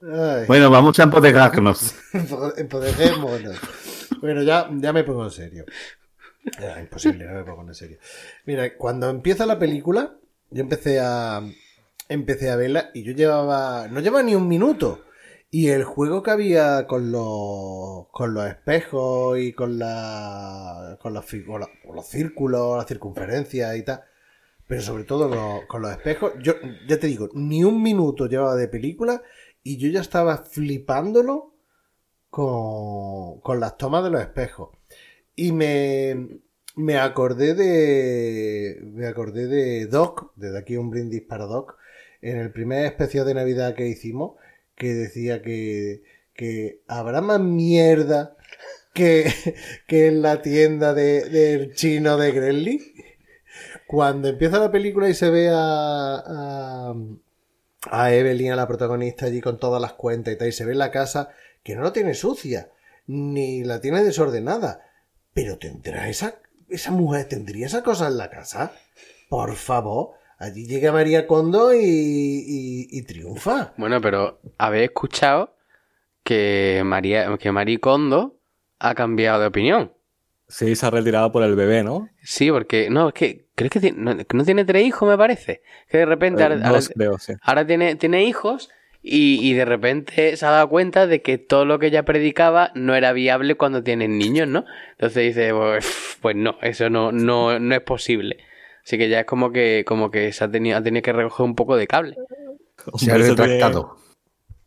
[SPEAKER 1] Ay,
[SPEAKER 4] Bueno, vamos a empoderarnos.
[SPEAKER 1] empodejémonos. Bueno, ya, ya me pongo en serio. Era imposible, no me pongo en serio. Mira, cuando empieza la película, yo empecé a empecé a verla y yo llevaba no llevaba ni un minuto y el juego que había con los con los espejos y con la con los, con los círculos, las circunferencias y tal, pero sobre todo con los espejos, yo ya te digo, ni un minuto llevaba de película y yo ya estaba flipándolo con, con las tomas de los espejos. Y me, me acordé de. Me acordé de Doc, desde aquí un brindis para Doc, en el primer especial de Navidad que hicimos, que decía que, que habrá más mierda que, que en la tienda de- del chino de Gremlin. Cuando empieza la película y se ve a, a, a Evelyn, a la protagonista, allí con todas las cuentas y tal, y se ve la casa que no la tiene sucia, ni la tiene desordenada, pero tendrá esa, esa mujer, tendría esa cosa en la casa. Por favor, allí llega María Kondo y, y- y triunfa.
[SPEAKER 2] Bueno, pero habéis escuchado que María, que Marie Kondo ha cambiado de opinión.
[SPEAKER 3] Sí, se ha retirado por el bebé, ¿no?
[SPEAKER 2] Sí, porque no, es que creo que tiene, no, tiene tres hijos, me parece. Que de repente ahora,
[SPEAKER 3] Eh,
[SPEAKER 2] ahora-
[SPEAKER 3] dos, creo, sí.
[SPEAKER 2] ahora tiene, tiene hijos y, y de repente se ha dado cuenta de que todo lo que ella predicaba no era viable cuando tienen niños, ¿no? Entonces dice, pues, pues no, eso no, no, no es posible. Así que ya es como que, como que se ha tenido, ha tenido que recoger un poco de cable.
[SPEAKER 4] Se ha
[SPEAKER 3] eso tiene-
[SPEAKER 4] retractado.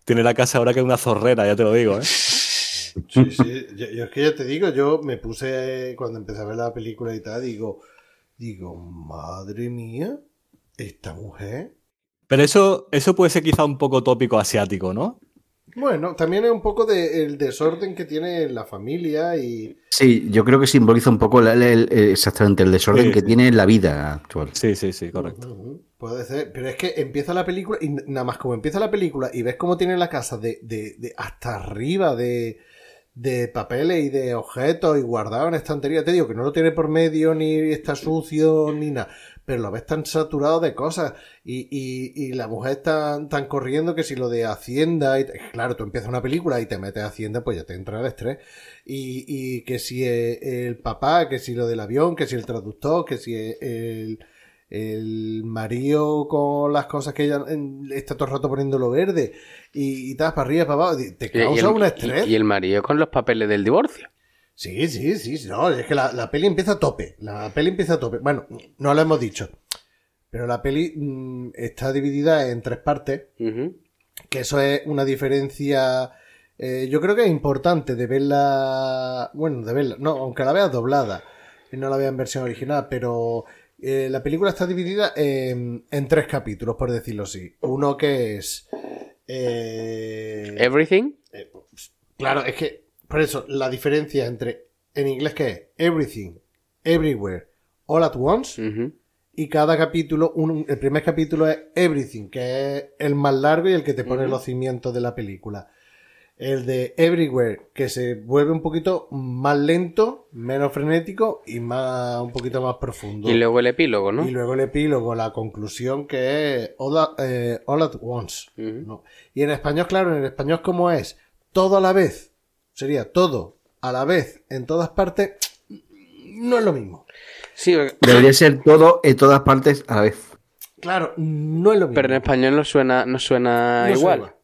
[SPEAKER 3] Tiene la casa ahora que es una zorrera, ya te lo digo, ¿eh?
[SPEAKER 1] Sí, sí, yo, yo es que ya te digo, yo me puse cuando empecé a ver la película y tal, digo, digo, madre mía, esta mujer.
[SPEAKER 3] Pero eso, eso puede ser quizá un poco tópico asiático, ¿no?
[SPEAKER 1] Bueno, también es un poco del desorden que tiene la familia y
[SPEAKER 4] Sí, yo creo que simboliza un poco el- el- exactamente el desorden
[SPEAKER 3] Sí,
[SPEAKER 4] que
[SPEAKER 3] sí.
[SPEAKER 4] tiene la vida actual.
[SPEAKER 3] Sí, sí, sí, correcto.
[SPEAKER 1] Puede ser, pero es que empieza la película y nada más como empieza la película y ves cómo tiene la casa de, de- de hasta arriba de, de papeles y de objetos y guardado en estantería. Te digo que no lo tiene por medio ni está sucio ni nada, pero lo ves tan saturado de cosas y, y- y la mujer tan, tan corriendo que si lo de Hacienda, y, claro, tú empiezas una película y te metes a Hacienda, pues ya te entra el estrés. Y, y que si el, el papá, que si lo del avión, que si el traductor, que si el, el marido con las cosas que ella está todo el rato poniéndolo verde y, y tal, para arriba, para abajo, te causa un estrés.
[SPEAKER 2] y- y el marido con los papeles del divorcio.
[SPEAKER 1] Sí, sí, sí, no, es que la, la peli empieza a tope, la peli empieza a tope. Bueno, no lo hemos dicho, pero la peli mm, está dividida en tres partes, que eso es una diferencia, eh, yo creo que es importante de verla, bueno, de verla, no, aunque la veas doblada y no la veas en versión original, pero eh, la película está dividida en, en tres capítulos, por decirlo así. Uno que es... eh,
[SPEAKER 2] Everything.
[SPEAKER 1] Claro, es que, por eso, la diferencia entre, en inglés que es everything, everywhere, all at once, y cada capítulo, un- el primer capítulo es everything, que es el más largo y el que te pone
[SPEAKER 2] Ujú.
[SPEAKER 1] los cimientos de la película. El de everywhere, que se vuelve un poquito más lento, menos frenético y más, un poquito más profundo.
[SPEAKER 2] Y luego el epílogo, ¿no?
[SPEAKER 1] Y luego el epílogo, la conclusión que es all at, eh, all at once. Y en español, claro, en español como es todo a la vez, sería todo a la vez en todas partes no es lo mismo.
[SPEAKER 2] Sí, porque-
[SPEAKER 4] Debería ser todo en todas partes a la vez.
[SPEAKER 1] Claro, no es lo mismo.
[SPEAKER 2] pero en español no suena, no suena
[SPEAKER 1] No suena
[SPEAKER 2] igual.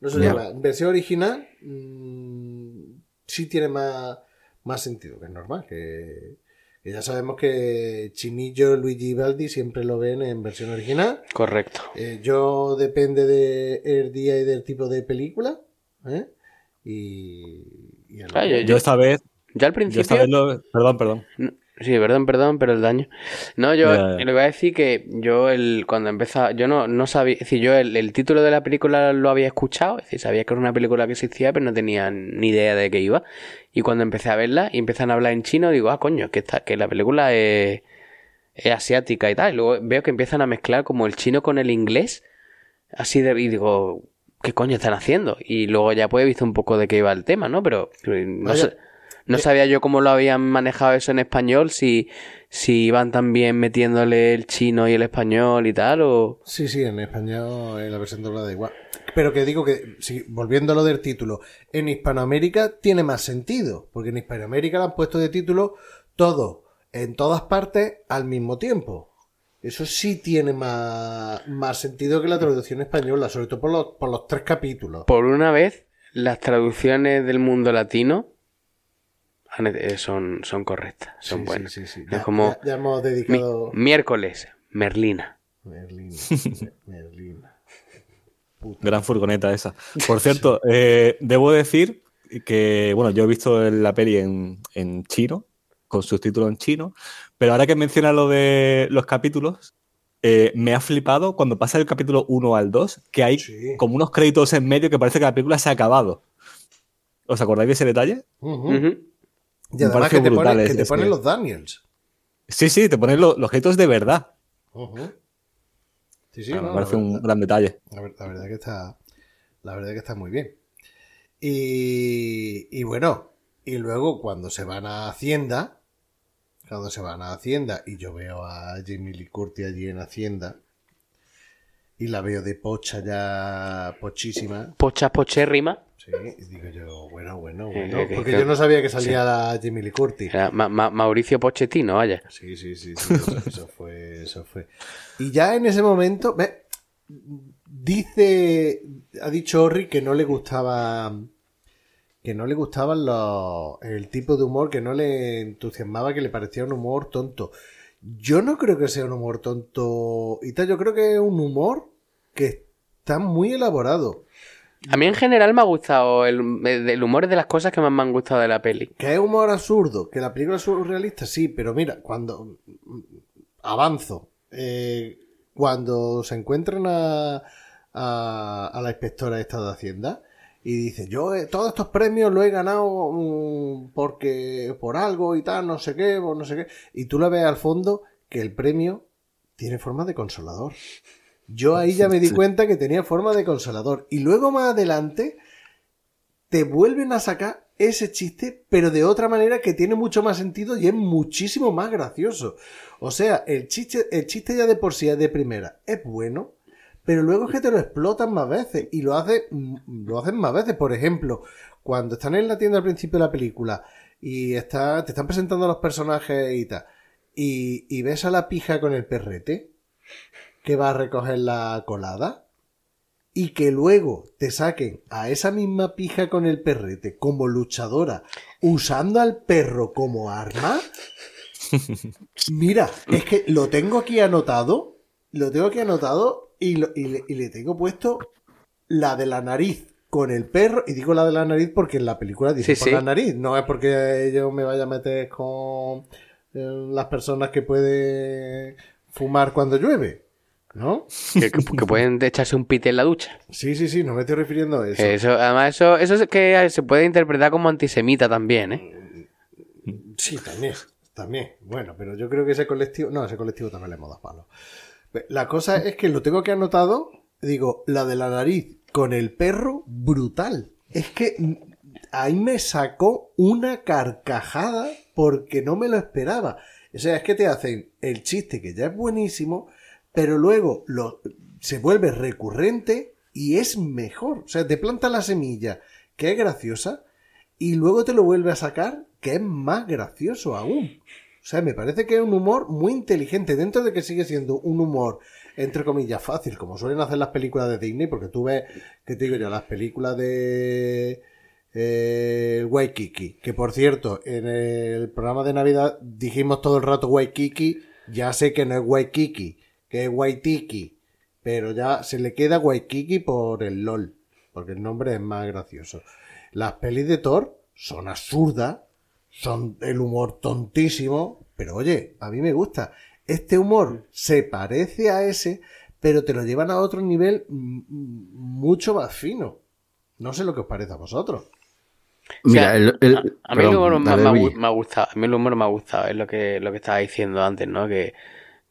[SPEAKER 1] No suena. En versión original mm, sí tiene más, más sentido, que es normal. Que, que ya sabemos que Chinillo, Luigi y Baldi siempre lo ven en versión original.
[SPEAKER 2] Correcto.
[SPEAKER 1] Eh, yo depende del día y del tipo de película. ¿eh? Y,
[SPEAKER 2] Ah, yo-
[SPEAKER 3] Yo esta vez,
[SPEAKER 2] Yo al
[SPEAKER 3] yo
[SPEAKER 2] principio.
[SPEAKER 3] esta vez lo- Perdón, perdón.
[SPEAKER 2] No, Sí, perdón, perdón, pero el daño. No, yo
[SPEAKER 3] Ya, ya.
[SPEAKER 2] le voy a decir que yo el, cuando empezaba, yo no, no sabía, es decir, yo el, el título de la película lo había escuchado, es decir, sabía que era una película que existía, pero no tenía ni idea de qué iba. Y cuando empecé a verla y empiezan a hablar en chino, digo, ah, coño, que, esta, que la película es, es asiática y tal. Y luego veo que empiezan a mezclar como el chino con el inglés, así de, y digo, ¿qué coño están haciendo? Y luego ya pues he visto un poco de qué iba el tema, ¿no? Pero eh, no sé. No sabía yo cómo lo habían manejado eso en español, si, si iban también metiéndole el chino y el español y tal, o...
[SPEAKER 1] Sí, sí, en español en la versión doblada igual. Pero que digo que, sí, volviendo a lo del título, en Hispanoamérica tiene más sentido, porque en Hispanoamérica le han puesto de título todo, en todas partes, al mismo tiempo. Eso sí tiene más, más sentido que la traducción española, sobre todo por los, por los tres capítulos.
[SPEAKER 2] Por una vez, las traducciones del mundo latino han- eh, son, son correctas, son
[SPEAKER 1] Sí,
[SPEAKER 2] buenas.
[SPEAKER 1] sí, sí, sí.
[SPEAKER 2] Es
[SPEAKER 1] Ya,
[SPEAKER 2] como
[SPEAKER 1] ya- ya hemos
[SPEAKER 2] mi-
[SPEAKER 1] dedicado...
[SPEAKER 2] miércoles, Merlina.
[SPEAKER 1] Merlina, Merlina.
[SPEAKER 3] Gran furgoneta esa. Por cierto, eh, debo decir que, bueno, yo he visto la peli en, en chino, con subtítulos en chino, pero ahora que menciona lo de los capítulos, eh, me ha flipado cuando pasa el capítulo 1 al 2, que hay
[SPEAKER 1] Sí.
[SPEAKER 3] como unos créditos en medio que parece que la película se ha acabado. ¿Os acordáis de ese detalle?
[SPEAKER 1] Ujú.
[SPEAKER 2] Ujú.
[SPEAKER 1] Y
[SPEAKER 3] Me
[SPEAKER 1] además
[SPEAKER 3] parece
[SPEAKER 1] que te,
[SPEAKER 3] brutal
[SPEAKER 1] ponen, que
[SPEAKER 3] ese-
[SPEAKER 1] te ponen
[SPEAKER 3] ese-
[SPEAKER 1] los Daniels.
[SPEAKER 3] Sí, sí, te ponen lo- los créditos de verdad.
[SPEAKER 1] Sí, sí,
[SPEAKER 3] me
[SPEAKER 1] no,
[SPEAKER 3] parece
[SPEAKER 1] la
[SPEAKER 3] un
[SPEAKER 1] verdad-
[SPEAKER 3] gran detalle.
[SPEAKER 1] La verdad que está. La verdad que está muy bien. Y, y bueno, y luego cuando se van a Hacienda, cuando se van a Hacienda y yo veo a Jamie Lee Curtis allí en Hacienda y la veo de pocha ya pochísima,
[SPEAKER 2] Pochas pochérrima.
[SPEAKER 1] sí, y digo yo, bueno, bueno,
[SPEAKER 2] Eh,
[SPEAKER 1] bueno,
[SPEAKER 2] que-
[SPEAKER 1] porque
[SPEAKER 2] que-
[SPEAKER 1] yo no sabía que salía la Jamie Lee Curtis.
[SPEAKER 2] Era Ma- Ma- Mauricio Pochettino, vaya.
[SPEAKER 1] Sí, sí, sí, sí, eso, eso fue, eso fue. Y ya en ese momento, ve, dice, ha dicho Orri que no le gustaba, que no le gustaban los, el tipo de humor, que no le entusiasmaba, que le parecía un humor tonto. Yo no creo que sea un humor tonto y tal, yo creo que es un humor que está muy elaborado.
[SPEAKER 2] A mí en general me ha gustado, el, el humor de las cosas que más me han gustado de la peli.
[SPEAKER 1] Que es humor absurdo, que la película es surrealista, sí, pero mira, cuando avanzo, eh, cuando se encuentran a, a, a la inspectora esta de Hacienda y dice, yo eh, todos estos premios lo he ganado mm, porque por algo y tal, no sé qué, por no sé qué, y tú la ves al fondo que el premio tiene forma de consolador. Yo ahí ya me di cuenta que tenía forma de consolador. Y luego más adelante te vuelven a sacar ese chiste, pero de otra manera que tiene mucho más sentido y es muchísimo más gracioso. O sea, el chiste, el chiste ya de por sí es de primera, es bueno, pero luego es que te lo explotan más veces y lo, hace, lo hacen más veces. Por ejemplo, cuando están en la tienda al principio de la película y está, te están presentando a los personajes y tal, y, y ves a la pija con el perrete que va a recoger la colada y que luego te saquen a esa misma pija con el perrete como luchadora usando al perro como arma. Mira, es que lo tengo aquí anotado, lo tengo aquí anotado y, lo- y le, y le tengo puesto la de la nariz con el perro, y digo la de la nariz porque en la película dice
[SPEAKER 2] Sí,
[SPEAKER 1] por
[SPEAKER 2] sí.
[SPEAKER 1] la nariz, no es porque yo me vaya a meter con eh, las personas que pueden fumar cuando llueve, ¿no?
[SPEAKER 2] Que, que- que pueden echarse un pite en la ducha.
[SPEAKER 1] Sí, sí, sí, no me estoy refiriendo a eso.
[SPEAKER 2] Eso, además, eso, eso es que se puede interpretar como antisemita también, ¿eh?
[SPEAKER 1] Sí, también, también. Bueno, pero yo creo que ese colectivo, no, ese colectivo también le hemos dado palos. La cosa es que lo tengo que anotado, digo, la de la nariz con el perro, brutal. Es que ahí me sacó una carcajada porque no me lo esperaba. O sea, es que te hacen el chiste que ya es buenísimo, pero luego lo, se vuelve recurrente y es mejor. O sea, te planta la semilla que es graciosa y luego te lo vuelve a sacar, que es más gracioso aún. O sea, me parece que es un humor muy inteligente, dentro de que sigue siendo un humor, entre comillas, fácil, como suelen hacer las películas de Disney, porque tú ves, que te digo yo, las películas de eh, Waikiki, que por cierto, en el programa de Navidad dijimos todo el rato Waikiki, ya sé que no es Waikiki, que es Waitiki, pero ya se le queda Waikiki por el LOL, porque el nombre es más gracioso. Las pelis de Thor son absurdas, son el humor tontísimo, pero oye, a mí me gusta. Este humor se parece a ese, pero te lo llevan a otro nivel mucho más fino. No sé lo que os parece a vosotros.
[SPEAKER 4] Mira,
[SPEAKER 2] O sea,
[SPEAKER 4] el- el-
[SPEAKER 2] a, a mí
[SPEAKER 4] perdón,
[SPEAKER 2] el humor me,
[SPEAKER 4] dale,
[SPEAKER 2] me ha me gustado, a mí el humor me ha gustado, es lo que, lo que estaba diciendo antes, ¿no? Que,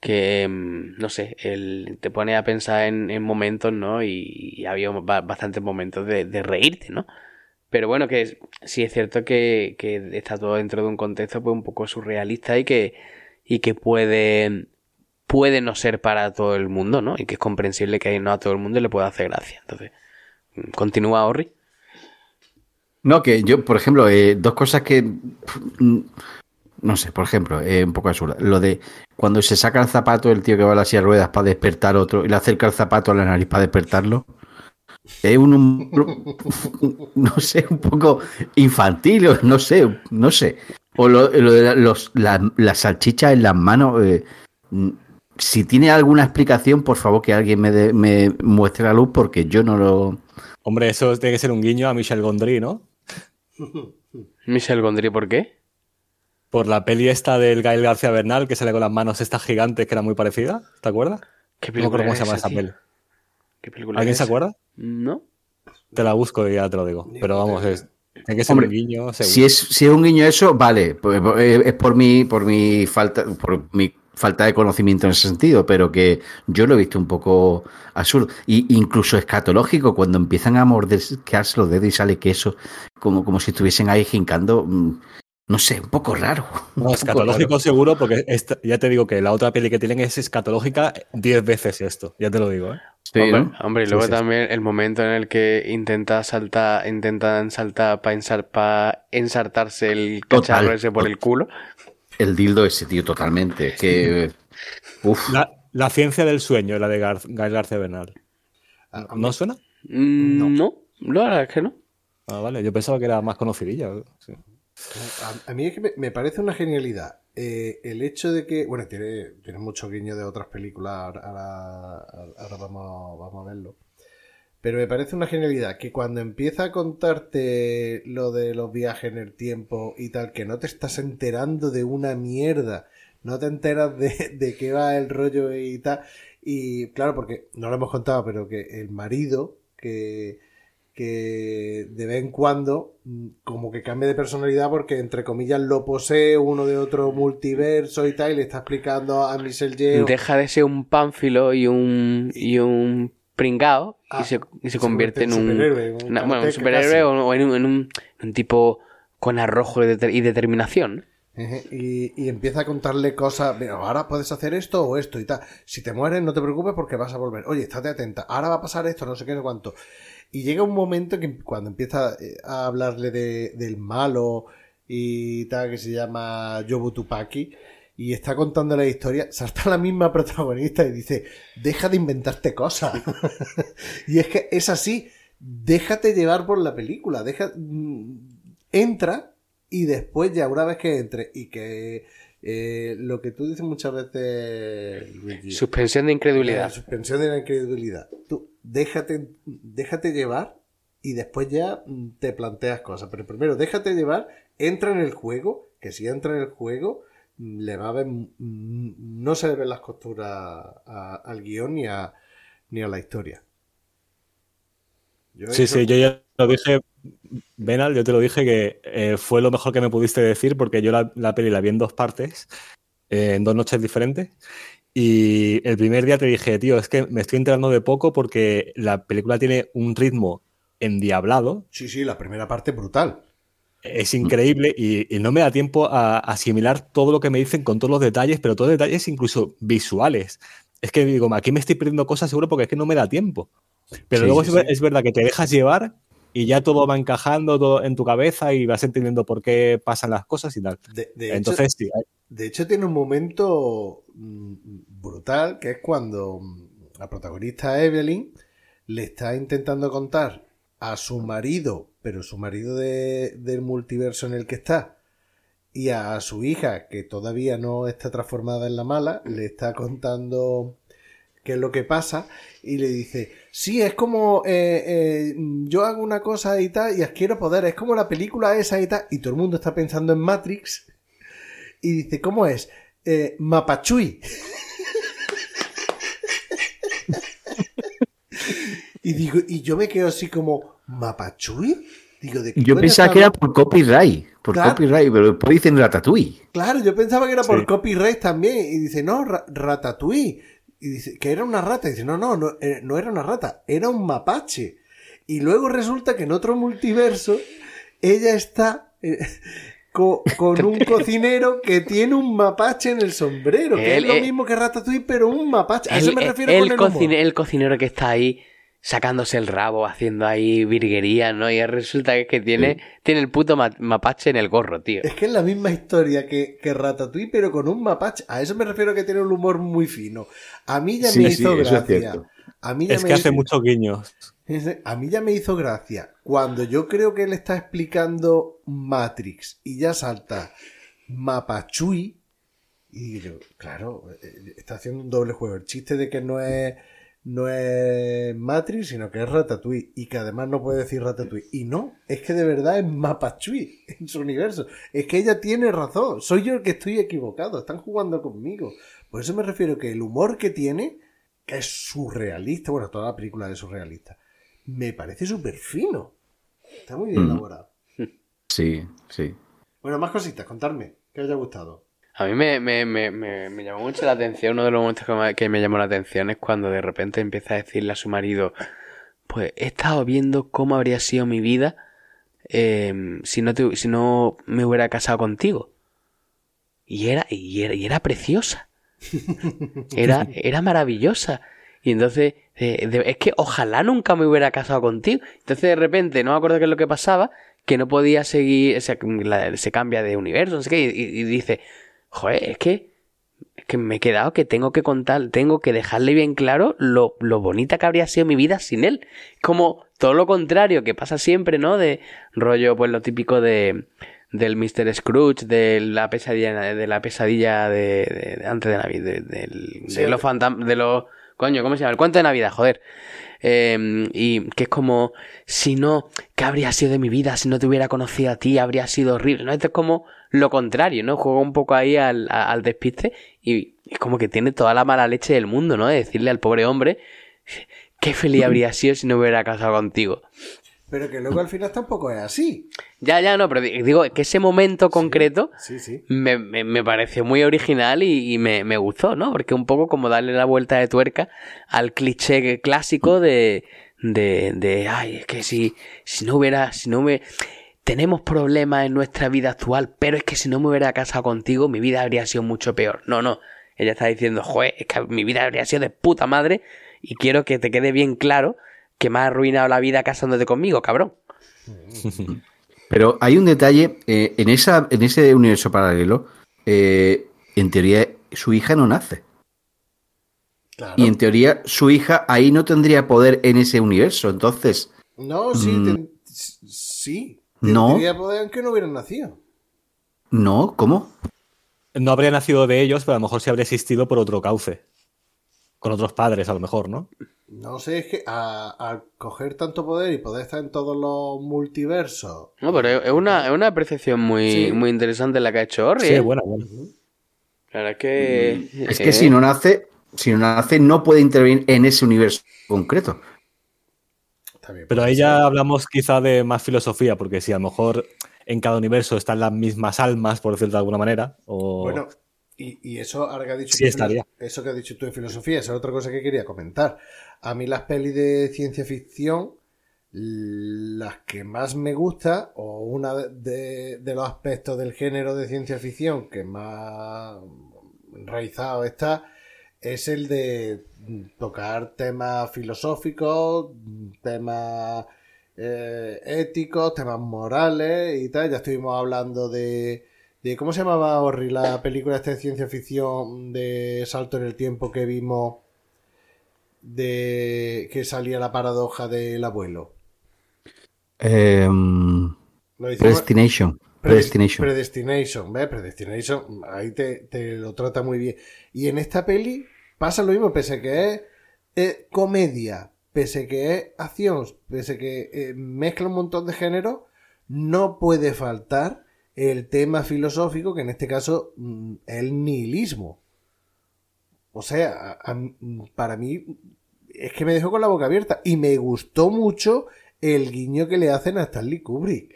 [SPEAKER 2] que mm, no sé, el, te pone a pensar en, en momentos, ¿no? Y, y había ba- bastantes momentos de, de reírte, ¿no? Pero bueno, que sí es cierto que, está todo dentro de un contexto pues un poco surrealista y que, y que puede, puede no ser para todo el mundo, ¿no? Y que es comprensible que no a todo el mundo le pueda hacer gracia. Entonces, continúa, Orri.
[SPEAKER 4] No, que yo, por ejemplo, eh, dos cosas que. mm, No sé, por ejemplo, eh, un poco absurda. Lo de cuando se saca el zapato el tío que va a la silla de ruedas para despertar otro y le acerca el zapato a la nariz para despertarlo. Es un, humor, no sé, un poco infantil, o no sé, no sé. O lo, lo de la- los, la- las salchichas en las manos. eh, mm, si tiene alguna explicación, por favor que alguien me, dé- me muestre la luz porque yo no lo...
[SPEAKER 3] Hombre, eso tiene que ser un guiño a Michel Gondry, ¿no?
[SPEAKER 2] Michel Gondry, ¿por qué?
[SPEAKER 3] Por la peli esta del Gael García Bernal que sale con las manos estas gigantes que era muy parecida, ¿te acuerdas?
[SPEAKER 2] ¿Qué
[SPEAKER 3] No me acuerdo
[SPEAKER 2] película
[SPEAKER 3] cómo
[SPEAKER 2] es
[SPEAKER 3] se llama
[SPEAKER 2] esa,
[SPEAKER 3] peli.
[SPEAKER 2] ¿Qué película
[SPEAKER 3] ¿Alguien
[SPEAKER 2] es
[SPEAKER 3] se acuerda?
[SPEAKER 2] No.
[SPEAKER 3] Te la busco y ya te lo digo.
[SPEAKER 1] Ni
[SPEAKER 3] Pero vamos, es, tiene que ser
[SPEAKER 4] Hombre,
[SPEAKER 3] un guiño, seguro.
[SPEAKER 4] Si es, si es un guiño eso, vale, pues, eh, es por mi, por mi falta, por mi falta de conocimiento en ese sentido, pero que yo lo he visto un poco absurdo. Y incluso escatológico, cuando empiezan a mordisquearse los dedos y sale queso, como, como si estuviesen ahí jincando, mm, no sé, un poco raro.
[SPEAKER 3] No, escatológico seguro, porque esta- ya te digo que la otra peli que tienen es escatológica 10 veces esto, ya te lo digo, ¿eh?
[SPEAKER 4] Sí,
[SPEAKER 2] hombre,
[SPEAKER 4] ¿no?
[SPEAKER 2] hombre, y luego
[SPEAKER 3] sí, sí.
[SPEAKER 2] también el momento en el que intenta saltar, intentan saltar para ensartarse el
[SPEAKER 4] Total.
[SPEAKER 2] cacharro ese por el culo.
[SPEAKER 4] El dildo ese, tío, totalmente. Es que. Uf.
[SPEAKER 3] La, la ciencia del sueño, la de Gar- Gael García Bernal.
[SPEAKER 1] A- a mí-
[SPEAKER 3] ¿No suena?
[SPEAKER 2] Mm,
[SPEAKER 1] No.
[SPEAKER 2] No, la verdad es que no.
[SPEAKER 3] Ah, vale, yo pensaba que era más conocidilla. sí.
[SPEAKER 1] A, mí es que me, parece una genialidad. eh, el hecho de que. Bueno, tiene, tiene mucho guiño de otras películas. Ahora, ahora- ahora vamos, vamos a verlo. Pero me parece una genialidad que cuando empieza a contarte lo de los viajes en el tiempo y tal, que no te estás enterando de una mierda, no te enteras de, de qué va el rollo y tal. Y claro, porque no lo hemos contado, pero que el marido, que, que de vez en cuando mm, como que cambia de personalidad porque entre comillas lo posee uno de otro multiverso y tal y le está explicando a Michelle Yeoh
[SPEAKER 2] Deja de ser un pánfilo y un, y un pringao y,
[SPEAKER 1] Ah,
[SPEAKER 2] se, y se convierte en un,
[SPEAKER 1] superhéroe, un
[SPEAKER 2] una- bueno, un superhéroe o, en, un, en un- un tipo con arrojo y deter- y determinación.
[SPEAKER 1] Y, y empieza a contarle cosas, "Mira, ahora puedes hacer esto o esto y tal. Si te mueres, no te preocupes porque vas a volver. Oye, estate atenta, ahora va a pasar esto, no sé qué, no sé cuánto. Y llega un momento que cuando empieza eh, a hablarle de- del malo y tal, que se llama Yobu Tupaki, y está contando la historia, salta la misma protagonista y dice, deja de inventarte cosas. y es que es así, déjate llevar por la película, deja, mm, entra y después ya una vez que entre y que eh, lo que tú dices muchas veces, Luigi,
[SPEAKER 2] Suspensión de
[SPEAKER 1] la
[SPEAKER 2] incredulidad.
[SPEAKER 1] suspensión de la incredulidad. Tú déjate, déjate llevar y después ya mm, te planteas cosas. Pero primero déjate llevar, entra en el juego, que si entra en el juego, mm, le va a ver, mm, no se le ven las costuras a- al guion ni a, ni a la historia. Yo
[SPEAKER 3] Sí, sí, yo ya lo dije, Benal, yo te lo dije que eh, fue lo mejor que me pudiste decir porque yo la, la peli la vi en dos partes, eh, en dos noches diferentes. Y el primer día te dije, tío, es que me estoy enterando de poco porque la película tiene un ritmo endiablado,
[SPEAKER 1] Sí, sí, la primera parte brutal.
[SPEAKER 3] es increíble y, y no me da tiempo a, asimilar todo lo que me dicen con todos los detalles, pero todos detalles incluso visuales. Es que digo, aquí me estoy perdiendo cosas seguro porque es que no me da tiempo. Pero
[SPEAKER 4] Sí,
[SPEAKER 3] luego
[SPEAKER 4] sí,
[SPEAKER 3] es,
[SPEAKER 4] sí.
[SPEAKER 3] es verdad que te dejas llevar y ya todo va encajando todo en tu cabeza y vas entendiendo por qué pasan las cosas y tal.
[SPEAKER 1] De, de
[SPEAKER 3] Entonces, sí,
[SPEAKER 1] hecho, de hecho, tiene un momento mm, brutal que es cuando mm, la protagonista Evelyn le está intentando contar a su marido, pero su marido de- del multiverso en el que está, y a su hija, que todavía no está transformada en la mala, le está contando qué es lo que pasa y le dice, sí, es como eh, eh, yo hago una cosa y tal y adquiero poder, es como la película esa y tal, y todo el mundo está pensando en Matrix y dice, ¿cómo es? Eh, Mapachui. y digo, y yo me quedo así como, ¿Mapachui? Digo, ¿de
[SPEAKER 4] Yo pensaba que era por copyright, por
[SPEAKER 1] Claro.
[SPEAKER 4] copyright, pero después dicen Ratatouille.
[SPEAKER 1] Claro, yo pensaba que era por
[SPEAKER 3] Sí.
[SPEAKER 1] copyright también. Y dice, no, ra- Ratatouille. Y dice, que era una rata. Y dice, no, no, no, eh, no era una rata, era un mapache. Y luego resulta que en otro multiverso, ella está eh, co- con, un cocinero que tiene un mapache en el sombrero. Que es lo mismo que Ratatouille, pero un mapache. A eso me refiero
[SPEAKER 2] el
[SPEAKER 1] con el humor.
[SPEAKER 2] el cocinero que está ahí sacándose el rabo, haciendo ahí virguería, ¿no? Y resulta que, es que tiene, tiene el puto ma- mapache en el gorro, tío.
[SPEAKER 1] Es que es la misma historia que, que Ratatouille, pero con un mapache. A eso me refiero que tiene un humor muy fino. A mí ya
[SPEAKER 4] Sí,
[SPEAKER 1] me
[SPEAKER 4] sí,
[SPEAKER 1] hizo gracia. A mí ya
[SPEAKER 3] es
[SPEAKER 1] me
[SPEAKER 3] que hace muchos guiños.
[SPEAKER 1] A mí ya me hizo gracia cuando yo creo que él está explicando Matrix y ya salta Mapachui y yo, claro, eh, está haciendo un doble juego. El chiste de que no es no es Matrix, sino que es Ratatouille y que además no puede decir Ratatouille. Y no, es que de verdad es Mapachui en su universo. Es que ella tiene razón, soy yo el que estoy equivocado, están jugando conmigo. Por eso me refiero que el humor que tiene, es surrealista, bueno, toda la película es surrealista, me parece súper fino. Está muy bien
[SPEAKER 4] Mm.
[SPEAKER 1] elaborado.
[SPEAKER 4] Sí, sí.
[SPEAKER 1] Bueno, más cositas, contarme, que os haya gustado.
[SPEAKER 2] A mí me, me, me, me, me llamó mucho la atención, uno de los momentos que me, que me llamó la atención es cuando de repente empieza a decirle a su marido, pues he estado viendo cómo habría sido mi vida eh, si, no te- si no me hubiera casado contigo. Y era, y era, y era preciosa. Era, era maravillosa. Y entonces, eh, de- es que ojalá nunca me hubiera casado contigo. Entonces de repente, no me acuerdo qué es lo que pasaba, que no podía seguir, o sea, la- se cambia de universo, no sé qué, y, y dice, joder, es que, es que me he quedado que tengo que contar, tengo que dejarle bien claro lo, lo bonita que habría sido mi vida sin él. Como todo lo contrario que pasa siempre, ¿no? De rollo, pues lo típico de del Mr. Scrooge, de la pesadilla, de la pesadilla de, de- de antes de Navidad, de, del-
[SPEAKER 1] Sí,
[SPEAKER 2] de los fantasmas, de los, coño, ¿cómo se llama? El cuento de Navidad, joder. Eh, y que es como, si no, ¿qué habría sido de mi vida si no te hubiera conocido a ti? Habría sido horrible, ¿no? Esto es como lo contrario, ¿no? Juega un poco ahí al despiste y es como que tiene toda la mala leche del mundo, ¿no? De decirle al pobre hombre, qué feliz habría sido si no hubiera casado contigo.
[SPEAKER 1] Pero que luego al final tampoco es así.
[SPEAKER 2] Ya, ya, no, pero di- digo que ese momento concreto
[SPEAKER 1] Sí, sí.
[SPEAKER 2] me, me- me pareció muy original y, y me, me gustó, ¿no? Porque un poco como darle la vuelta de tuerca al cliché clásico de, de, de ay, es que si, si no hubiera, si no me... Tenemos problemas en nuestra vida actual, pero es que si no me hubiera casado contigo, mi vida habría sido mucho peor. No, no. Ella está diciendo, joder, es que mi vida habría sido de puta madre y quiero que te quede bien claro que me has arruinado la vida casándote conmigo, cabrón.
[SPEAKER 4] Pero hay un detalle, eh, en, esa, en ese universo paralelo, eh, en teoría su hija no nace.
[SPEAKER 1] Claro.
[SPEAKER 4] Y en teoría su hija ahí no tendría poder en ese universo. Entonces,
[SPEAKER 1] No, sí,
[SPEAKER 4] Mm.
[SPEAKER 1] ten- sí.
[SPEAKER 4] No.
[SPEAKER 1] Tendría poder aunque no hubieran nacido.
[SPEAKER 4] no, ¿cómo?
[SPEAKER 3] No habría nacido de ellos, pero a lo mejor sí habría existido por otro cauce. Con otros padres, a lo mejor, ¿no?
[SPEAKER 1] No sé, es que a- coger tanto poder y poder estar en todos los multiversos.
[SPEAKER 2] No, pero es una, es una percepción muy,
[SPEAKER 1] Sí.
[SPEAKER 2] muy interesante la que ha hecho Orri.
[SPEAKER 3] Sí, bueno, bueno.
[SPEAKER 2] La verdad es que.
[SPEAKER 4] Es que
[SPEAKER 2] eh,
[SPEAKER 4] si no nace, si no nace, no puede intervenir en ese universo concreto.
[SPEAKER 1] Bien,
[SPEAKER 3] Pero
[SPEAKER 1] puede
[SPEAKER 3] ahí ya hablamos quizá de más filosofía, porque si a lo mejor en cada universo están las mismas almas, por decirlo de alguna manera, o...
[SPEAKER 1] Bueno, y, y eso ahora que ha dicho
[SPEAKER 3] Sí
[SPEAKER 1] tú, eso que has dicho tú de filosofía, esa es otra cosa que quería comentar. A mí las pelis de ciencia ficción, las que más me gusta, o una de, de los aspectos del género de ciencia ficción que más enraizado está, es el de tocar temas filosóficos, temas eh, éticos, temas morales y tal. Ya estuvimos hablando de, de ¿cómo se llamaba Orri la película esta de ciencia ficción de salto en el tiempo que vimos de que salía la paradoja del abuelo. Lo hicimos-
[SPEAKER 4] Predestination. Predestination.
[SPEAKER 1] Predestination, ¿ves? Predestination, ahí te, te lo trata muy bien. Y en esta peli pasa lo mismo, pese que es eh, comedia, pese que es acción, pese que eh, mezcla un montón de géneros, no puede faltar el tema filosófico, que en este caso mm, es el nihilismo. O sea, a- a- para mí es que me dejó con la boca abierta y me gustó mucho el guiño que le hacen a Stanley Kubrick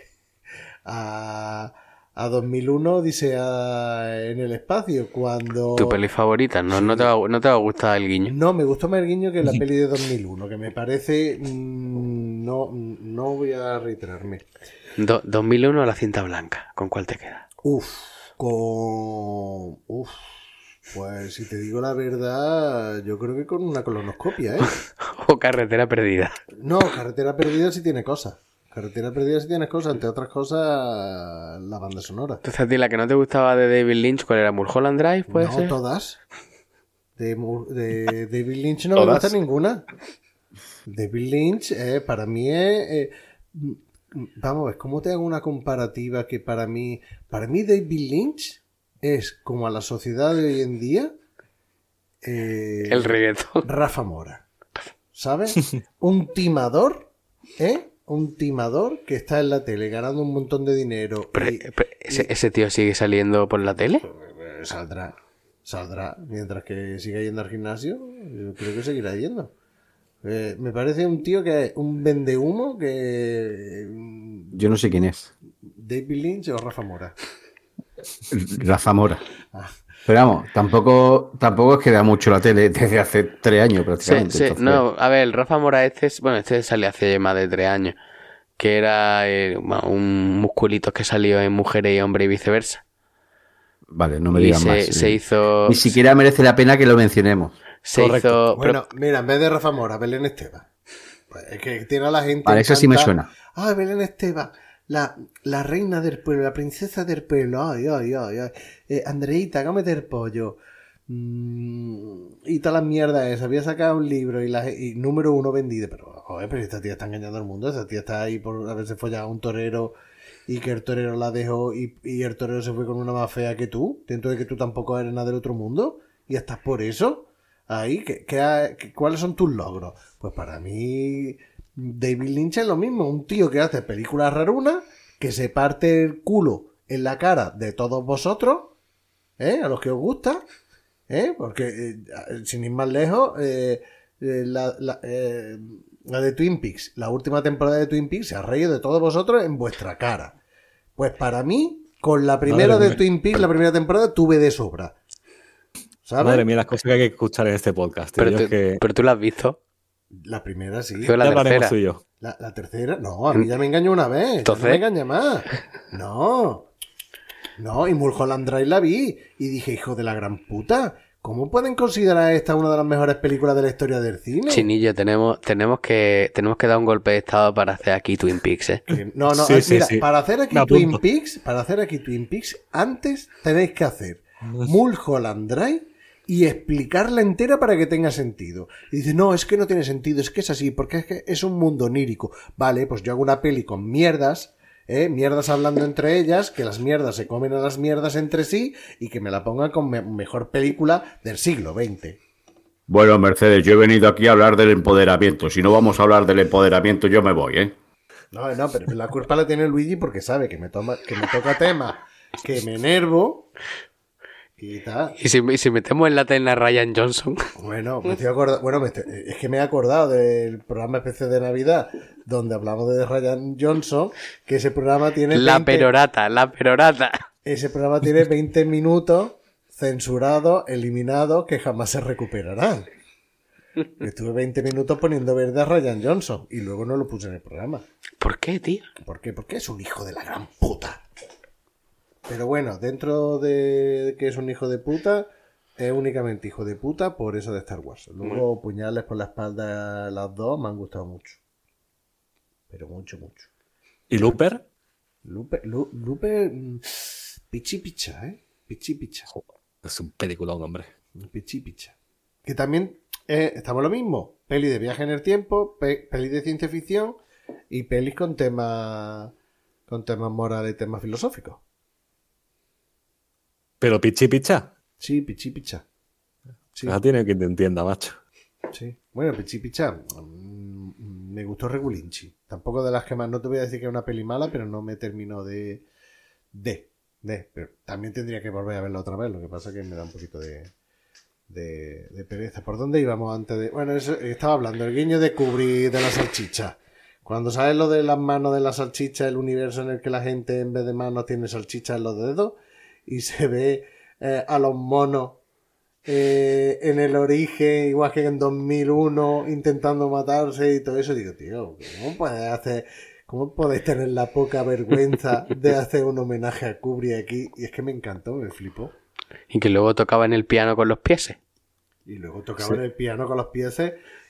[SPEAKER 1] a, a 2001 dice en el espacio cuando
[SPEAKER 2] Tu peli favorita, no, no, te va, no te va a gustar el guiño.
[SPEAKER 1] no me gustó más el guiño que la peli de 2001 que me parece mm, no no voy a reiterarme
[SPEAKER 2] Do- 2001 a la cinta blanca, ¿con cuál te queda?
[SPEAKER 1] Uf, con uf, pues si te digo la verdad yo creo que con una colonoscopia ¿eh?
[SPEAKER 2] O carretera perdida.
[SPEAKER 1] no carretera perdida sí tiene cosas carretera perdida sí tiene cosas entre otras cosas la banda sonora
[SPEAKER 2] Entonces a ti la que no te gustaba de David Lynch, ¿cuál era? ¿Mulholland Drive? ¿Puede
[SPEAKER 1] no,
[SPEAKER 2] ser?
[SPEAKER 1] todas. De, David Lynch no me
[SPEAKER 4] ¿Todas?
[SPEAKER 1] gusta ninguna. David Lynch, eh, para mí es. eh, vamos a ver, ¿cómo te hago una comparativa que para mí. Para mí, David Lynch es como a la sociedad de hoy en día. eh,
[SPEAKER 2] El reggaetón.
[SPEAKER 1] Rafa Mora. ¿Sabes? Un timador, ¿eh? Un timador que está en la tele ganando un montón de dinero.
[SPEAKER 2] Pero,
[SPEAKER 1] y-
[SPEAKER 2] pero, ¿ese, ese tío sigue saliendo por la tele?
[SPEAKER 1] eh, saldrá. Saldrá. Mientras que siga yendo al gimnasio, yo creo que seguirá yendo. Eh, me parece un tío que es un vendehumo que. mm,
[SPEAKER 4] Yo no sé quién es.
[SPEAKER 1] David Lynch o Rafa Mora.
[SPEAKER 4] Rafa Mora.
[SPEAKER 1] Ah.
[SPEAKER 4] Pero vamos, tampoco, tampoco es que da mucho la tele desde hace tres años prácticamente.
[SPEAKER 2] sí,
[SPEAKER 4] entonces-
[SPEAKER 2] no, a ver, el Rafa Mora este, es- bueno, este salió hace más de tres años, que era eh, un musculito que salió en Mujeres y Hombre y viceversa.
[SPEAKER 4] Vale, no me digan
[SPEAKER 2] se,
[SPEAKER 4] más.
[SPEAKER 2] se hizo...
[SPEAKER 4] Ni siquiera merece la pena que lo mencionemos.
[SPEAKER 2] Se
[SPEAKER 3] Correcto.
[SPEAKER 2] hizo... pero-
[SPEAKER 1] Bueno, mira, en vez de Rafa Mora, Belén Esteban. Pues es que tiene a la gente.
[SPEAKER 4] Vale, eso sí me suena.
[SPEAKER 1] Ah, Belén Esteban, la, la reina del pueblo, la princesa del pueblo. Ay, ay, ay, ay. Eh, Andreita, cómete el pollo. Mm, y todas las mierdas esas. Había sacado un libro y, la, y número uno vendido. Pero, joder, pero esta tía está engañando al mundo. Esta tía está ahí por haberse follado a un torero y que el torero la dejó y, y el torero se fue con una más fea que tú. Dentro de que tú tampoco eres nada del otro mundo. Y estás por eso. Ahí, ¿qué, qué ha- qué- ¿cuáles son tus logros? Pues para mí, David Lynch es lo mismo. Un tío que hace películas rarunas, que se parte el culo en la cara de todos vosotros, ¿eh? A los que os gusta, ¿eh? Porque, eh, sin ir más lejos, eh, eh, la, la- la de Twin Peaks, la última temporada de Twin Peaks se ha reído de todos vosotros en vuestra cara. Pues para mí, con la primera
[SPEAKER 3] Madre
[SPEAKER 1] de. Twin Peaks, la primera temporada, tuve de sobra. ¿Sabes?
[SPEAKER 3] Madre mía, las cosas que hay que escuchar en este podcast.
[SPEAKER 2] pero, tú,
[SPEAKER 3] que
[SPEAKER 2] pero tú la has visto.
[SPEAKER 1] La primera sí.
[SPEAKER 2] La tercera.
[SPEAKER 3] tú y yo.
[SPEAKER 1] La, la tercera, no, a mí ya me engañó una vez. ya No
[SPEAKER 2] Entonces-
[SPEAKER 1] me engaña más. No. No, y Mulholland Drive la vi y dije, hijo de la gran puta, ¿cómo pueden considerar esta una de las mejores películas de la historia del cine?
[SPEAKER 2] Chinillo, tenemos, tenemos, que, tenemos que dar un golpe de estado para hacer aquí Twin Peaks, ¿eh?
[SPEAKER 1] No, no,
[SPEAKER 3] Sí,
[SPEAKER 1] eh,
[SPEAKER 3] sí,
[SPEAKER 1] mira,
[SPEAKER 3] sí.
[SPEAKER 1] para hacer aquí
[SPEAKER 3] Me
[SPEAKER 1] Twin
[SPEAKER 3] apunto.
[SPEAKER 1] Peaks, para hacer aquí Twin Peaks, antes tenéis que hacer Mulholland Drive y explicarla entera para que tenga sentido. Y dice, no, es que no tiene sentido, es que es así, porque es que es un mundo onírico. Vale, pues yo hago una peli con mierdas, ¿eh? mierdas hablando entre ellas, que las mierdas se comen a las mierdas entre sí y que me la pongan con me- mejor película del siglo XX.
[SPEAKER 4] Bueno, Mercedes, yo he venido aquí a hablar del empoderamiento. Si no vamos a hablar del empoderamiento, yo me voy, ¿eh?
[SPEAKER 1] No, no, pero la culpa la tiene Luigi porque sabe que me, toma, que me toca tema, que me enervo y tal.
[SPEAKER 2] Y si, y si metemos en la a Ryan Johnson,
[SPEAKER 1] Bueno, me estoy bueno, me estoy- es que me he acordado del programa especial de Navidad donde hablamos de Ryan Johnson, que ese programa tiene
[SPEAKER 2] la
[SPEAKER 1] 20
[SPEAKER 2] perorata, la perorata.
[SPEAKER 1] ese programa tiene 20 minutos censurados, eliminados, que jamás se recuperarán. Estuve 20 minutos poniendo verde a Ryan Johnson y luego no lo puse en el programa.
[SPEAKER 2] ¿Por qué, tío?
[SPEAKER 1] ¿Por qué? Porque es un hijo de la gran puta. Pero bueno, dentro de que es un hijo de puta, es únicamente hijo de puta por eso de Star Wars. Luego puñales por la espalda las dos me han gustado mucho. pero mucho, mucho.
[SPEAKER 3] ¿Y Looper?
[SPEAKER 1] Lu- Lupe, mm, pichi picha, ¿eh? Pichi picha.
[SPEAKER 3] Es un peliculón, hombre.
[SPEAKER 1] Pichi picha. Que también eh, estamos lo mismo. Peli de viaje en el tiempo, pe- peli de ciencia ficción y pelis con temas con temas morales y temas filosóficos.
[SPEAKER 3] Pero Pichi Picha.
[SPEAKER 1] Sí, pichi picha. Sí,
[SPEAKER 3] Ya tiene que te entienda, macho.
[SPEAKER 1] sí. Bueno, pichi picha. mm, Me gustó Regulinchi. Tampoco de las que más. No te voy a decir que es una peli mala, pero no me terminó de. De. De. Pero también tendría que volver a verla otra vez. Lo que pasa es que me da un poquito de. De, de pereza. ¿Por dónde íbamos antes de.? Bueno, eso, estaba hablando. El guiño de Kubrick de la salchicha. Cuando sabes lo de las manos de la salchicha, el universo en el que la gente en vez de manos tiene salchicha en los dedos y se ve eh, a los monos eh, en el origen, igual que en 2001, intentando matarse y todo eso. Digo, tío, ¿cómo puedes hacer, cómo podéis tener la poca vergüenza de hacer un homenaje a Kubrick aquí? Y es que me encantó, me flipó.
[SPEAKER 2] Y que luego tocaba en el piano con los pies.
[SPEAKER 1] Y luego tocaban el piano con los pies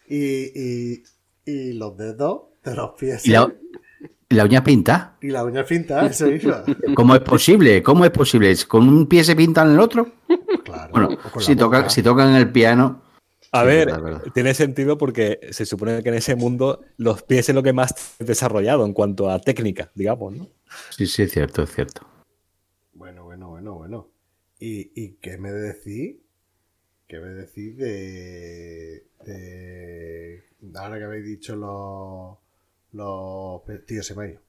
[SPEAKER 1] y, y, y los dedos de los pies
[SPEAKER 4] ¿Y la, y la uña pinta?
[SPEAKER 1] y la uña eso iba.
[SPEAKER 4] ¿Cómo es posible? ¿Cómo es posible? ¿Con un pie se pintan el otro?
[SPEAKER 1] Claro.
[SPEAKER 4] Bueno, si, toca, si tocan el piano.
[SPEAKER 3] A
[SPEAKER 4] Sí,
[SPEAKER 3] ver,
[SPEAKER 4] verdad.
[SPEAKER 3] tiene sentido porque se supone que en ese mundo los pies es lo que más desarrollado en cuanto a técnica, digamos, ¿no?
[SPEAKER 4] Sí, sí, es cierto, es cierto.
[SPEAKER 1] Bueno, bueno, bueno, bueno. ¿Y, y qué me decís? ¿Qué me decís de, de... Ahora que habéis dicho los... los tío, se me ha ido.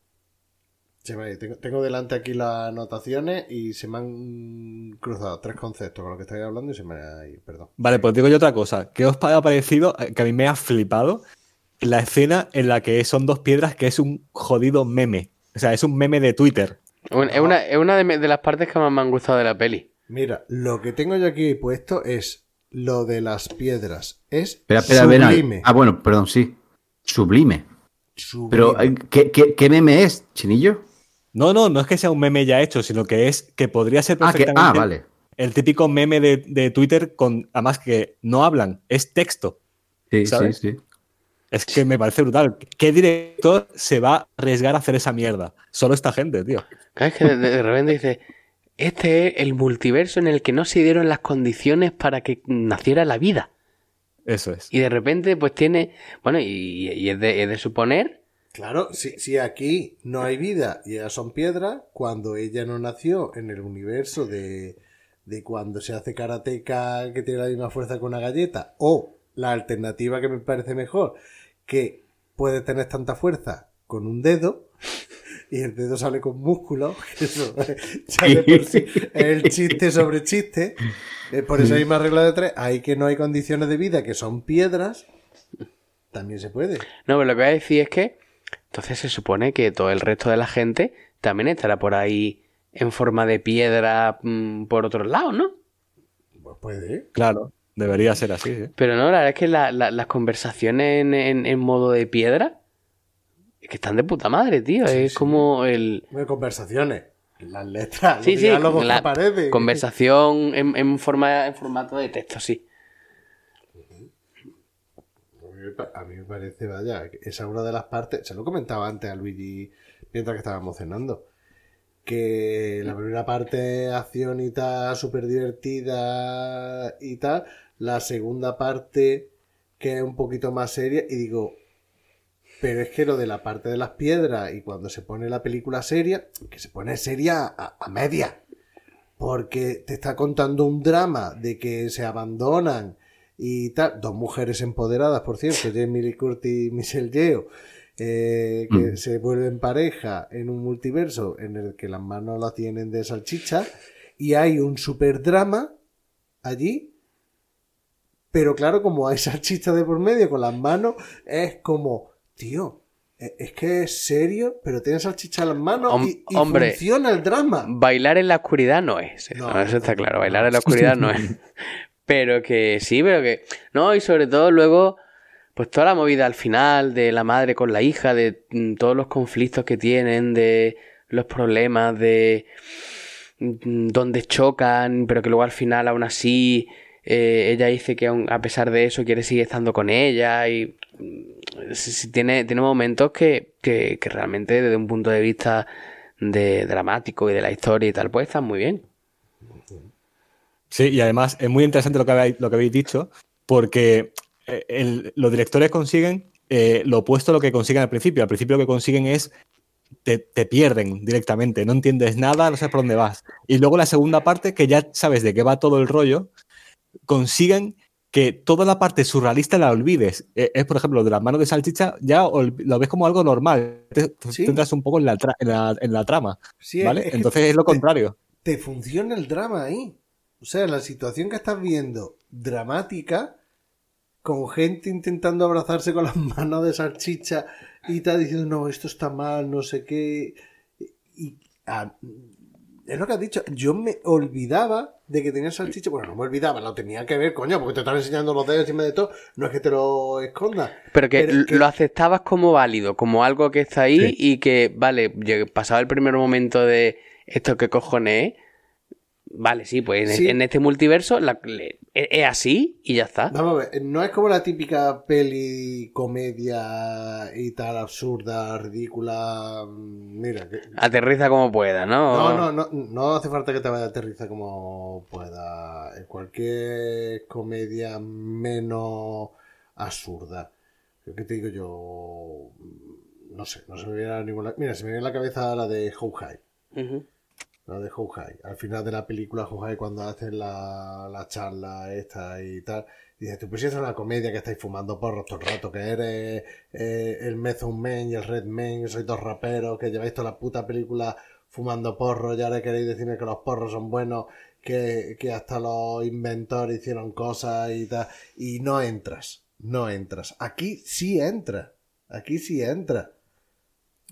[SPEAKER 1] Se me ha ido. Tengo, tengo delante aquí las anotaciones y se me han cruzado tres conceptos con lo que estáis hablando y se me ha ido. Perdón.
[SPEAKER 3] Vale, pues digo yo otra cosa. ¿Qué os ha parecido? eh, Que a mí me ha flipado la escena en la que son dos piedras que es un jodido meme. O sea, es un meme de Twitter.
[SPEAKER 2] Bueno, es una, es una de, las partes que más me han gustado de la peli.
[SPEAKER 1] Mira, lo que tengo yo aquí puesto es lo de las piedras. Es
[SPEAKER 4] Espera, espera, ven ahí.
[SPEAKER 1] sublime.
[SPEAKER 4] Ah, bueno, perdón, sí. Sublime. Pero, ¿qué, qué, qué meme es, Chinillo?
[SPEAKER 3] No, no, no es que sea un meme ya hecho, sino que es que podría ser
[SPEAKER 4] Ah, que, ah, vale.
[SPEAKER 3] el típico meme de, de Twitter con, además que no hablan, es texto.
[SPEAKER 4] Sí,
[SPEAKER 3] ¿sabes?
[SPEAKER 4] sí, sí.
[SPEAKER 3] Es que me parece brutal. ¿Qué director se va a arriesgar a hacer esa mierda? Solo esta gente, tío.
[SPEAKER 2] Es que de, de repente dice, este es el multiverso en el que no se dieron las condiciones para que naciera la vida.
[SPEAKER 3] Eso es.
[SPEAKER 2] Y de repente pues tiene, bueno, y, y es, de, es de suponer,
[SPEAKER 1] Claro, si, si aquí no hay vida y ellas son piedras, cuando ella no nació en el universo de, de cuando se hace karateca que tiene la misma fuerza que una galleta, o la alternativa que me parece mejor, que puede tener tanta fuerza con un dedo y el dedo sale con músculo, que eso sí es el chiste sobre chiste, eh, por esa misma regla de tres, ahí que no hay condiciones de vida que son piedras, también se puede.
[SPEAKER 2] no, pero lo que voy a decir es que entonces se supone que todo el resto de la gente también estará por ahí en forma de piedra mm, por otro lado, ¿no?
[SPEAKER 1] Pues puede.
[SPEAKER 3] Claro, debería ser así. ¿eh?
[SPEAKER 2] Pero no, la verdad es que la- la- las conversaciones en, en- en modo de piedra es que están de puta madre, tío.
[SPEAKER 1] Sí,
[SPEAKER 2] es
[SPEAKER 1] sí.
[SPEAKER 2] como el...
[SPEAKER 1] Bueno, conversaciones, las letras,
[SPEAKER 2] Sí,
[SPEAKER 1] los
[SPEAKER 2] sí,
[SPEAKER 1] diálogos
[SPEAKER 2] la
[SPEAKER 1] que aparecen.
[SPEAKER 2] conversación en, en forma, en formato de texto, sí.
[SPEAKER 1] A mí me parece, vaya, esa es una de las partes, se lo comentaba antes a Luigi mientras que estábamos cenando, que la primera parte acción y tal, súper divertida y tal, la segunda parte que es un poquito más seria y digo, pero es que lo de la parte de las piedras y cuando se pone la película seria, que se pone seria a, a media. Porque te está contando un drama de que se abandonan y tal. Dos mujeres empoderadas, por cierto, Jamie Lee Curtis y Michelle Yeoh, eh, que
[SPEAKER 4] Mm.
[SPEAKER 1] se vuelven pareja en un multiverso en el que las manos las tienen de salchicha y hay un super drama allí. Pero claro, como hay salchicha de por medio con las manos, es como, tío, e- es que es serio, pero tiene salchicha en las manos
[SPEAKER 2] Hom-
[SPEAKER 1] y, y
[SPEAKER 2] hombre.
[SPEAKER 1] funciona el drama.
[SPEAKER 2] Bailar en la oscuridad no es.
[SPEAKER 1] No,
[SPEAKER 2] No, eso está claro. Bailar en la oscuridad no es. Pero que sí, pero que. No, y sobre todo luego. Pues toda la movida al final de la madre con la hija, de mm, todos los conflictos que tienen, de los problemas, de mm, donde chocan, pero que luego al final aún así eh, ella dice que a pesar de eso quiere seguir estando con ella y mm, sí tiene, tiene momentos que, que, realmente desde un punto de vista dramático y de la historia y tal, pues están muy bien.
[SPEAKER 3] Sí, y además es muy interesante lo que habéis, lo que habéis dicho, porque eh, los directores consiguen eh, lo opuesto a lo que consiguen al principio. Al principio lo que consiguen es te, te pierden directamente, no entiendes nada, no sabes por dónde vas. Y luego la segunda parte, que ya sabes de qué va todo el rollo, consiguen que toda la parte surrealista la olvides. Eh, Es, por ejemplo, de las manos de salchicha, ya lo ves como algo normal. Te, te
[SPEAKER 1] Sí.
[SPEAKER 3] un poco en la, tra- en la- en la trama,
[SPEAKER 1] Sí,
[SPEAKER 3] ¿vale?
[SPEAKER 1] es
[SPEAKER 3] Entonces es lo
[SPEAKER 1] te-
[SPEAKER 3] contrario.
[SPEAKER 1] te funciona el drama ahí. O sea, la situación que estás viendo dramática, con gente intentando abrazarse con las manos de salchicha y tal, diciendo, no, esto está mal, no sé qué. Y ah, es lo que has dicho, yo me olvidaba de que tenía salchicha. Bueno, no me olvidaba, lo tenía que ver, coño, porque te están enseñando los dedos encima de todo. No es que te lo escondas.
[SPEAKER 2] Pero que,
[SPEAKER 1] Pero es que-
[SPEAKER 2] lo aceptabas como válido, como algo que está ahí
[SPEAKER 3] Sí.
[SPEAKER 2] y que, vale, pasado el primer momento de esto que cojones es, vale, sí, pues en,
[SPEAKER 1] Sí.
[SPEAKER 2] en este multiverso la- le- es, así y ya está.
[SPEAKER 1] Vamos a ver, no es como la típica peli, comedia y tal, absurda, ridícula. mm, Mira, que,
[SPEAKER 2] Aterriza como pueda, ¿no?
[SPEAKER 1] No, no, no, no hace falta que te vaya a aterrizar como pueda. En cualquier comedia menos absurda. ¿Qué te digo yo? No sé, no se me viene a ninguna. Mira, se me viene a la cabeza la de How High.
[SPEAKER 2] Ujú.
[SPEAKER 1] La de High. Al final de la película High, cuando hacen la, la charla esta y tal. Dices, tú pues si es una comedia que estáis fumando porros todo el rato, que eres eh, el Method Man y el Red Man, sois dos raperos, que lleváis toda la puta película fumando porros y ahora queréis decirme que los porros son buenos, que, que hasta los inventores hicieron cosas y tal, y no entras, no entras. Aquí sí entra, aquí sí entra.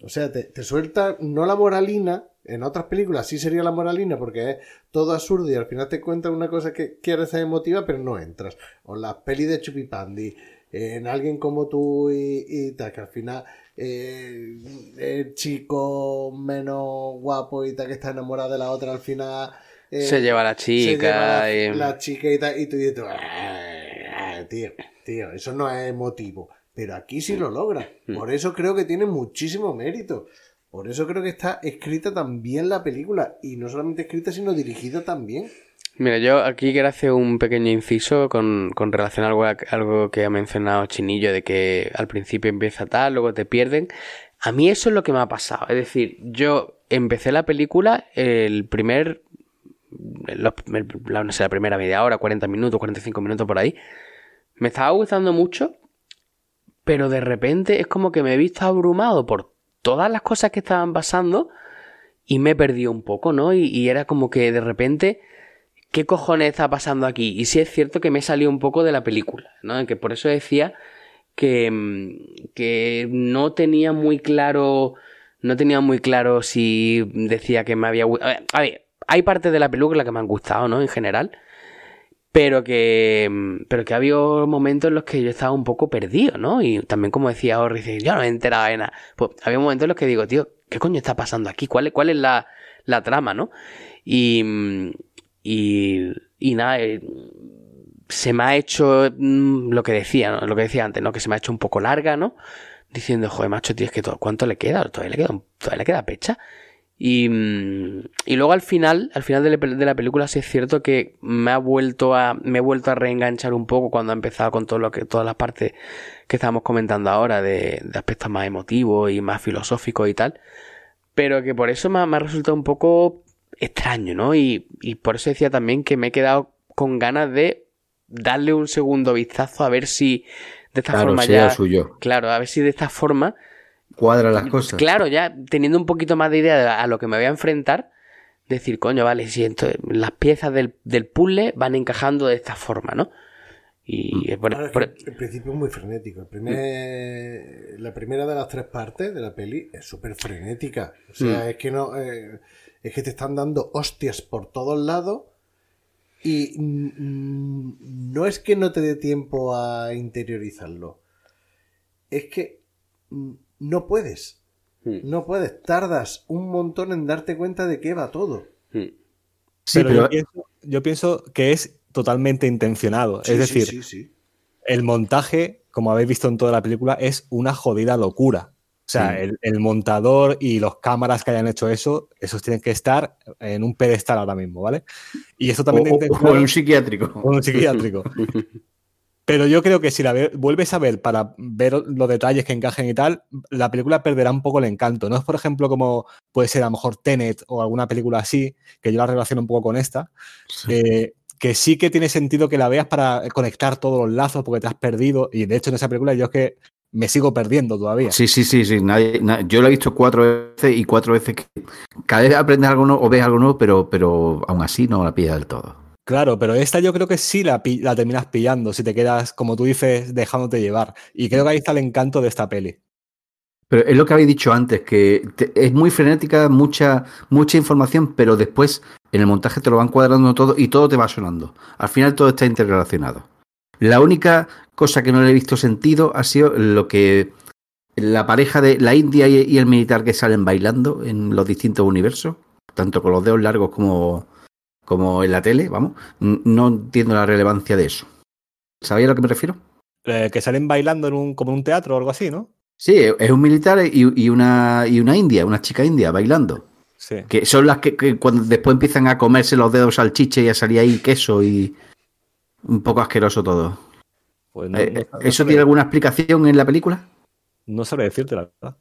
[SPEAKER 1] O sea, te, te suelta no la moralina, en otras películas sí sería la moralina porque es todo absurdo y al final te cuentan una cosa que quieres ser emotiva pero no entras. O las pelis de Chupipandi, en alguien como tú y, y tal, que al final eh, el chico menos guapo y tal que está enamorado de la otra al final... eh,
[SPEAKER 2] Se lleva a la
[SPEAKER 1] se lleva
[SPEAKER 2] chica.
[SPEAKER 1] la,
[SPEAKER 2] y-
[SPEAKER 1] la chica y tal, y tú dices, "Ah, tío, tío, eso no es emotivo. Pero aquí sí lo logra.
[SPEAKER 2] Mm.
[SPEAKER 1] Por eso creo que tiene muchísimo mérito. Por eso creo que está escrita también la película. Y no solamente escrita, sino dirigida también.
[SPEAKER 2] Mira, yo aquí quiero hacer un pequeño inciso con, con relación a algo, algo que ha mencionado Chinillo, de que al principio empieza tal, luego te pierden. A mí eso es lo que me ha pasado. Es decir, yo empecé la película, el primer. los- el- la, no sé, la primera media hora, 40 minutos, 45 minutos por ahí. Me estaba gustando mucho, pero de repente es como que me he visto abrumado por todas las cosas que estaban pasando y me he perdido un poco, ¿no? Y, era como que de repente. ¿qué cojones está pasando aquí? Y sí es cierto que me he salido un poco de la película, ¿no? Que por eso decía que, mm, que no tenía muy claro, no tenía muy claro si decía que me había a ver, hay partes de la película que me han gustado, ¿no? En general. Pero que, mm, pero que ha habido momentos en los que yo estaba un poco perdido, ¿no? Y también como decía Orri, yo no me he enterado de nada. Pues había momentos en los que digo, tío, ¿qué coño está pasando aquí? ¿Cuál, es- cuál es la, la trama, no? Y, mm, y, y nada, eh, se me ha hecho mm, lo que decía, ¿no? Lo que decía antes, ¿no? Que se me ha hecho un poco larga, ¿no? Diciendo, joder, macho, tío, es que todo, ¿cuánto le queda? Todavía le queda, todavía le queda pecha. Y, mm, y luego al final, al final de la, película sí es cierto que me ha vuelto a, me he vuelto a reenganchar un poco cuando ha empezado con todo lo que, todas las partes que estábamos comentando ahora de, de aspectos más emotivos y más filosóficos y tal. Pero que por eso me ha, me ha resultado un poco extraño, ¿no? Y, y por eso decía también que me he quedado con ganas de darle un segundo vistazo a ver si de esta
[SPEAKER 4] Claro,
[SPEAKER 2] forma
[SPEAKER 4] sea
[SPEAKER 2] ya.
[SPEAKER 4] suyo.
[SPEAKER 2] Claro, a ver si de esta forma
[SPEAKER 4] Cuadra las cosas.
[SPEAKER 2] Claro, ya teniendo un poquito más de idea de a lo que me voy a enfrentar, decir, coño, vale, si entonces las piezas del, del puzzle van encajando de esta forma, ¿no? Y es por-
[SPEAKER 1] Ahora, es
[SPEAKER 2] por-
[SPEAKER 1] que el principio es muy frenético. El primer, La primera de las tres partes de la peli es súper frenética. O sea, es que no. eh, es que te están dando hostias por todos lados. Y mm, no es que no te dé tiempo a interiorizarlo. Es que mm, no puedes.
[SPEAKER 2] Mm.
[SPEAKER 1] No puedes. Tardas un montón en darte cuenta de qué va todo.
[SPEAKER 2] Mm.
[SPEAKER 4] Sí,
[SPEAKER 3] pero,
[SPEAKER 4] pero
[SPEAKER 3] Yo, pienso, yo pienso que es totalmente intencionado.
[SPEAKER 1] Sí,
[SPEAKER 3] es decir,
[SPEAKER 1] sí, sí.
[SPEAKER 3] el montaje como habéis visto en toda la película, es una jodida locura. O sea,
[SPEAKER 4] Sí.
[SPEAKER 3] el, el montador y los cámaras que hayan hecho eso, esos tienen que estar en un pedestal ahora mismo, ¿vale? Y eso también
[SPEAKER 4] O- o en un psiquiátrico.
[SPEAKER 3] o en un psiquiátrico. Pero yo creo que si la ve- vuelves a ver para ver los detalles que encajen y tal, la película perderá un poco el encanto. No es, por ejemplo, como puede ser a lo mejor Tenet o alguna película así, que yo la relaciono un poco con esta, eh, que sí que tiene sentido que la veas para conectar todos los lazos porque te has perdido. Y de hecho en esa película yo es que me sigo perdiendo todavía.
[SPEAKER 4] Sí, sí, sí, sí. Nadie, na- yo lo he visto cuatro veces y cuatro veces que cada vez aprendes algo nuevo o ves algo nuevo, pero, pero aún así no la pillas del todo.
[SPEAKER 3] Claro, pero esta yo creo que sí la, la terminas pillando si te quedas, como tú dices, dejándote llevar. Y creo que ahí está el encanto de esta peli.
[SPEAKER 4] Pero es lo que habéis dicho antes, que te- es muy frenética, mucha, mucha información, pero después en el montaje te lo van cuadrando todo y todo te va sonando. Al final todo está interrelacionado. La única cosa que no le he visto sentido ha sido lo que la pareja de la India y, y el militar que salen bailando en los distintos universos, tanto con los dedos largos como, como en la tele, vamos. No entiendo la relevancia de eso. ¿Sabéis a lo que me refiero?
[SPEAKER 3] Eh, que salen bailando en un, como en un teatro o algo así, ¿no?
[SPEAKER 4] Sí, es un militar y, y una, y una india, una chica india bailando.
[SPEAKER 3] Sí.
[SPEAKER 4] Que son las que, que cuando después empiezan a comerse los dedos salchicha y a salir ahí queso y un poco asqueroso todo.
[SPEAKER 3] Pues no,
[SPEAKER 4] Eh,
[SPEAKER 3] no-
[SPEAKER 4] eh,
[SPEAKER 3] no
[SPEAKER 4] ¿Eso tiene alguna explicación en la película?
[SPEAKER 3] No sabré decirte la verdad.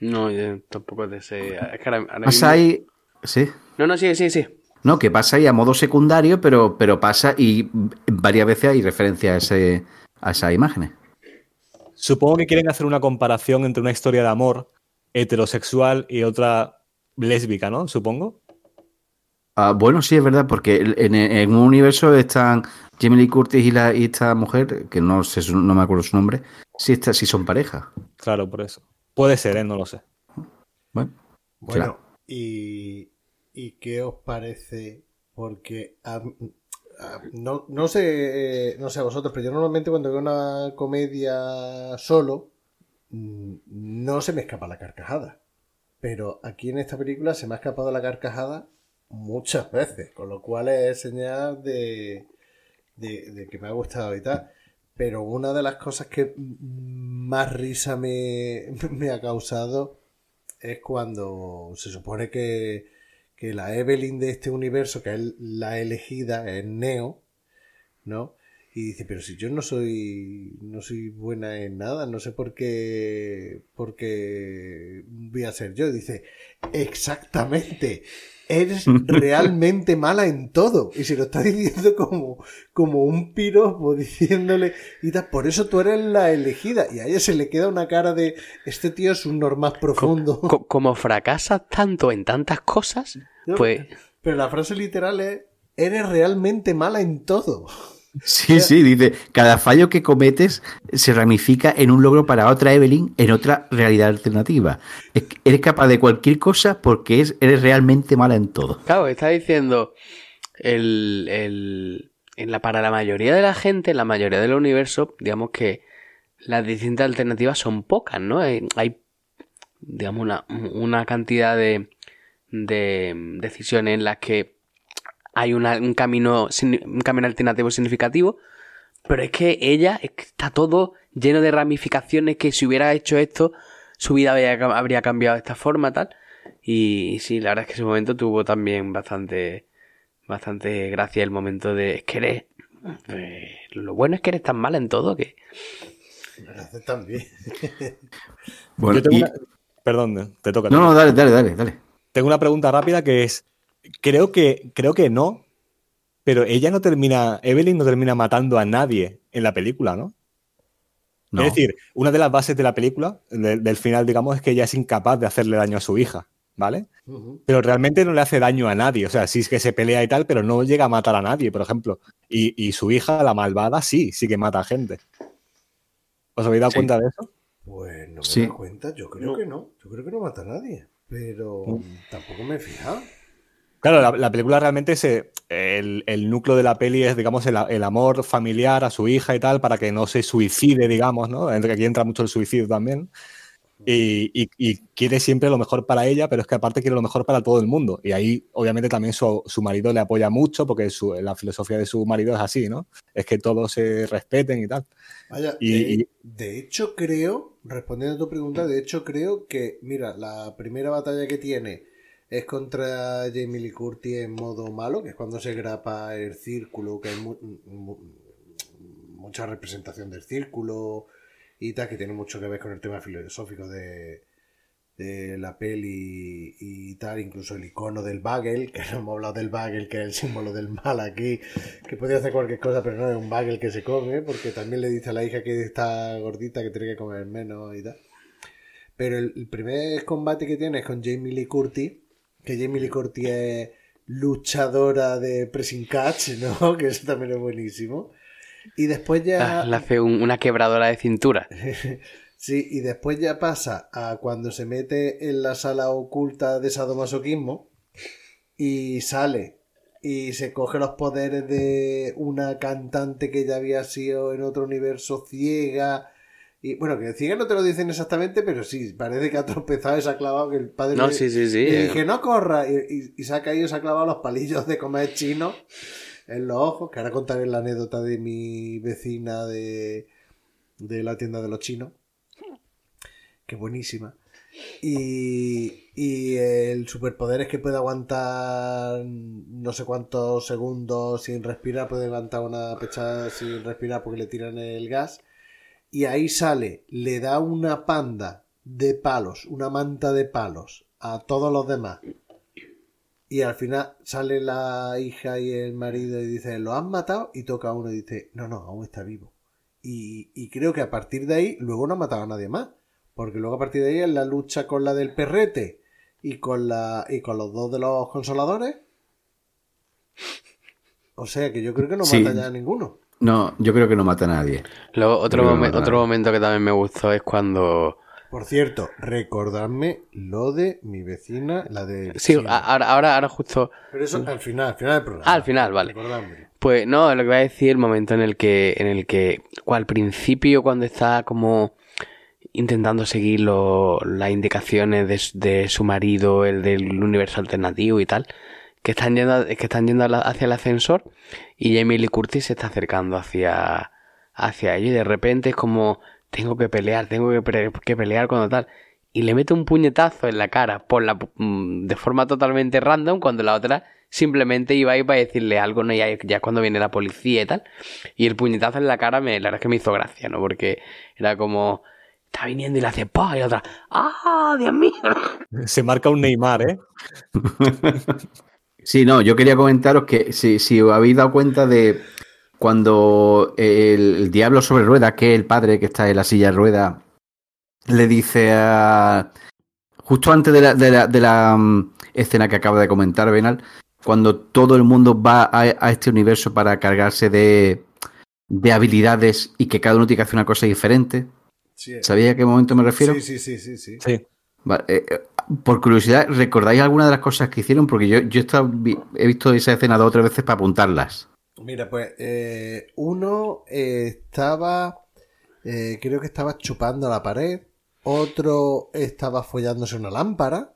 [SPEAKER 2] No, yo tampoco te sé. Es que ahora, ahora
[SPEAKER 4] Pasa
[SPEAKER 2] mismo-
[SPEAKER 4] ahí. Sí.
[SPEAKER 2] No, no, sí, sí, sí.
[SPEAKER 4] No, que pasa ahí a modo secundario, pero, pero pasa y varias veces hay referencia a, ese, a esas imágenes.
[SPEAKER 3] Supongo que quieren hacer una comparación entre una historia de amor heterosexual y otra lésbica, ¿no? Supongo.
[SPEAKER 4] Ah, bueno, sí, es verdad, porque en, en un universo están Jamie Lee Curtis y, la, y esta mujer, que no sé, no me acuerdo su nombre, sí, está, sí son pareja.
[SPEAKER 3] Claro, por eso. Puede ser, ¿eh? No lo sé.
[SPEAKER 4] Bueno,
[SPEAKER 1] Bueno,
[SPEAKER 4] Claro.
[SPEAKER 1] y, ¿y qué os parece? Porque a- a- no, no sé, eh, no sé a vosotros, pero yo normalmente cuando veo una comedia solo, mm, no se me escapa la carcajada. Pero aquí en esta película se me ha escapado la carcajada muchas veces, con lo cual es señal de, de, de que me ha gustado y tal. Pero una de las cosas que más risa me, me ha causado es cuando se supone que, que la Evelyn de este universo, que es la elegida, es Neo, ¿no? Y dice, pero si yo no soy no soy buena en nada, no sé por qué por qué voy a ser yo. Dice, exactamente, eres realmente mala en todo. Y se lo está diciendo como, como un piropo, diciéndole, y tal, por eso tú eres la elegida. Y a ella se le queda una cara de, este tío es un normal profundo.
[SPEAKER 2] Co- como fracasas tanto en tantas cosas, pues
[SPEAKER 1] Pero la frase literal es, eres realmente mala en todo.
[SPEAKER 4] Sí, sí, dice, cada fallo que cometes se ramifica en un logro para otra Evelyn en otra realidad alternativa. Eres capaz de cualquier cosa porque es, eres realmente mala en todo.
[SPEAKER 2] Claro, está diciendo el, el- en la, para la mayoría de la gente, en la mayoría del universo, digamos que las distintas alternativas son pocas, ¿no? Hay, hay, digamos, una, una cantidad de, de decisiones en las que hay una- un, camino, un camino alternativo significativo, pero es que ella es que está todo lleno de ramificaciones que si hubiera hecho esto, su vida habría, habría cambiado de esta forma, tal. Y sí, la verdad es que ese momento tuvo también bastante, bastante gracia el momento de, es que eres, eh, lo bueno es que eres tan mala en todo que...
[SPEAKER 1] Me hace tan bien.
[SPEAKER 4] Bueno, y-
[SPEAKER 3] una- Perdón, te toca.
[SPEAKER 4] No, no, dale, dale, dale, dale.
[SPEAKER 3] Tengo una pregunta rápida que es, creo que, creo que no, pero ella no termina, Evelyn no termina matando a nadie en la película, ¿no?
[SPEAKER 4] No.
[SPEAKER 3] Es decir, una de las bases de la película, de- del final, digamos, es que ella es incapaz de hacerle daño a su hija, ¿vale? Pero realmente no le hace daño a nadie. O sea, sí es que se pelea y tal, pero no llega a matar a nadie, por ejemplo. Y, y su hija, la malvada, sí, sí que mata a gente. ¿Os habéis dado
[SPEAKER 4] Sí.
[SPEAKER 3] cuenta de eso?
[SPEAKER 1] Pues no me
[SPEAKER 4] Sí.
[SPEAKER 1] he dado cuenta, yo creo que no. Yo creo que no mata a nadie. Pero tampoco me he fijado.
[SPEAKER 3] Claro, la, la película realmente se, el, el núcleo de la peli es, digamos, el, el amor familiar a su hija y tal, para que no se suicide, digamos, ¿no? Aquí entra mucho el suicidio también. Y, y- y quiere siempre lo mejor para ella, pero es que aparte quiere lo mejor para todo el mundo. Y ahí, obviamente, también su, su marido le apoya mucho, porque su- la filosofía de su marido es así, ¿no? Es que todos se respeten y tal.
[SPEAKER 1] Vaya,
[SPEAKER 3] Y-
[SPEAKER 1] de,
[SPEAKER 3] y-
[SPEAKER 1] de hecho creo, respondiendo a tu pregunta, de hecho creo que, mira, la primera batalla que tiene es contra Jamie Lee Curtis en modo malo, que es cuando se grapa el círculo, que hay mu- mu- mucha representación del círculo y tal, que tiene mucho que ver con el tema filosófico de, la peli y tal, incluso el icono del bagel, que no hemos hablado del bagel, que es el símbolo del mal aquí, que podía hacer cualquier cosa, pero no es un bagel que se come, porque también le dice a la hija que está gordita, que tiene que comer menos y tal. Pero el, el primer combate que tiene es con Jamie Lee Curtis, que Jamie Lee Curtis es luchadora de pressing catch, ¿no? Que eso también es buenísimo. Y después ya...
[SPEAKER 2] Ah, Le hace un- una quebradora de cintura.
[SPEAKER 1] Sí, y después ya pasa a cuando se mete en la sala oculta de sadomasoquismo y sale y se coge los poderes de una cantante que ya había sido en otro universo ciega. Y bueno, que ciega no te lo dicen exactamente, pero sí, parece que ha tropezado y se ha clavado que el padre
[SPEAKER 2] No,
[SPEAKER 1] le-
[SPEAKER 2] sí, sí, sí.
[SPEAKER 1] y
[SPEAKER 2] eh.
[SPEAKER 1] dije, no corra. Y, y- y se ha caído y se ha clavado los palillos de comer chino en los ojos. Que ahora contaré la anécdota de mi vecina de, de la tienda de los chinos. Que buenísima. Y, y el superpoder es que puede aguantar no sé cuántos segundos sin respirar. Puede aguantar una pechada sin respirar porque le tiran el gas. Y ahí sale, le da una panda de palos, una manta de palos a todos los demás. Y al final sale la hija y el marido y dice, ¿lo han matado? Y toca a uno y dice, no, no, aún está vivo. Y, y creo que a partir de ahí luego no ha matado a nadie más. Porque luego a partir de ahí en la lucha con la del perrete y con la y con los dos de los consoladores. O sea que yo creo que no
[SPEAKER 4] Sí.
[SPEAKER 1] mata ya a ninguno.
[SPEAKER 4] No, yo creo que no mata a nadie.
[SPEAKER 2] Luego, otro,
[SPEAKER 4] no
[SPEAKER 2] momen- otro
[SPEAKER 4] nadie.
[SPEAKER 2] momento que también me gustó es cuando.
[SPEAKER 1] Por cierto, recordadme lo de mi vecina, la de...
[SPEAKER 2] Sí, ahora, ahora, ahora justo.
[SPEAKER 1] Pero eso al final, al final del programa.
[SPEAKER 2] Ah, al final, vale.
[SPEAKER 1] Recordádmelo.
[SPEAKER 2] Pues no, lo que voy a decir, el momento en el que, en el que, o al principio, cuando está como intentando seguir lo- las indicaciones de, su- de su marido, el del universo alternativo y tal, que están yendo, que están yendo hacia el ascensor y Jamie Lee Curtis se está acercando hacia, hacia ellos y de repente es como, tengo que pelear, tengo que, pelear cuando tal. Y le mete un puñetazo en la cara por la, mm, de forma totalmente random cuando la otra simplemente iba ahí para decirle algo, ¿no? Ya, ya es cuando viene la policía y tal. Y el puñetazo en la cara, me, la verdad es que me hizo gracia, ¿no? Porque era como, está viniendo y le hace pa y la otra, ¡ah, Dios mío!
[SPEAKER 3] Se marca un Neymar, ¿eh?
[SPEAKER 4] Sí, no, yo quería comentaros que si, si os habéis dado cuenta de cuando el, el diablo sobre ruedas, que es el padre que está en la silla de ruedas, le dice a... Justo antes de la, de la- de la, mm, escena que acaba de comentar, Benal, cuando todo el mundo va a, a este universo para cargarse de, de habilidades y que cada uno tiene que hacer una cosa diferente.
[SPEAKER 1] Sí, eh.
[SPEAKER 4] ¿Sabéis a qué momento me refiero?
[SPEAKER 1] sí, sí, sí, sí, sí.
[SPEAKER 3] Sí.
[SPEAKER 4] Vale, eh, eh, por curiosidad, ¿recordáis alguna de las cosas que hicieron? Porque yo, yo he, estado vi- he visto esa escena dos o tres veces para apuntarlas.
[SPEAKER 1] Mira, pues eh, uno eh, estaba, eh, creo que estaba chupando la pared, otro estaba follándose una lámpara.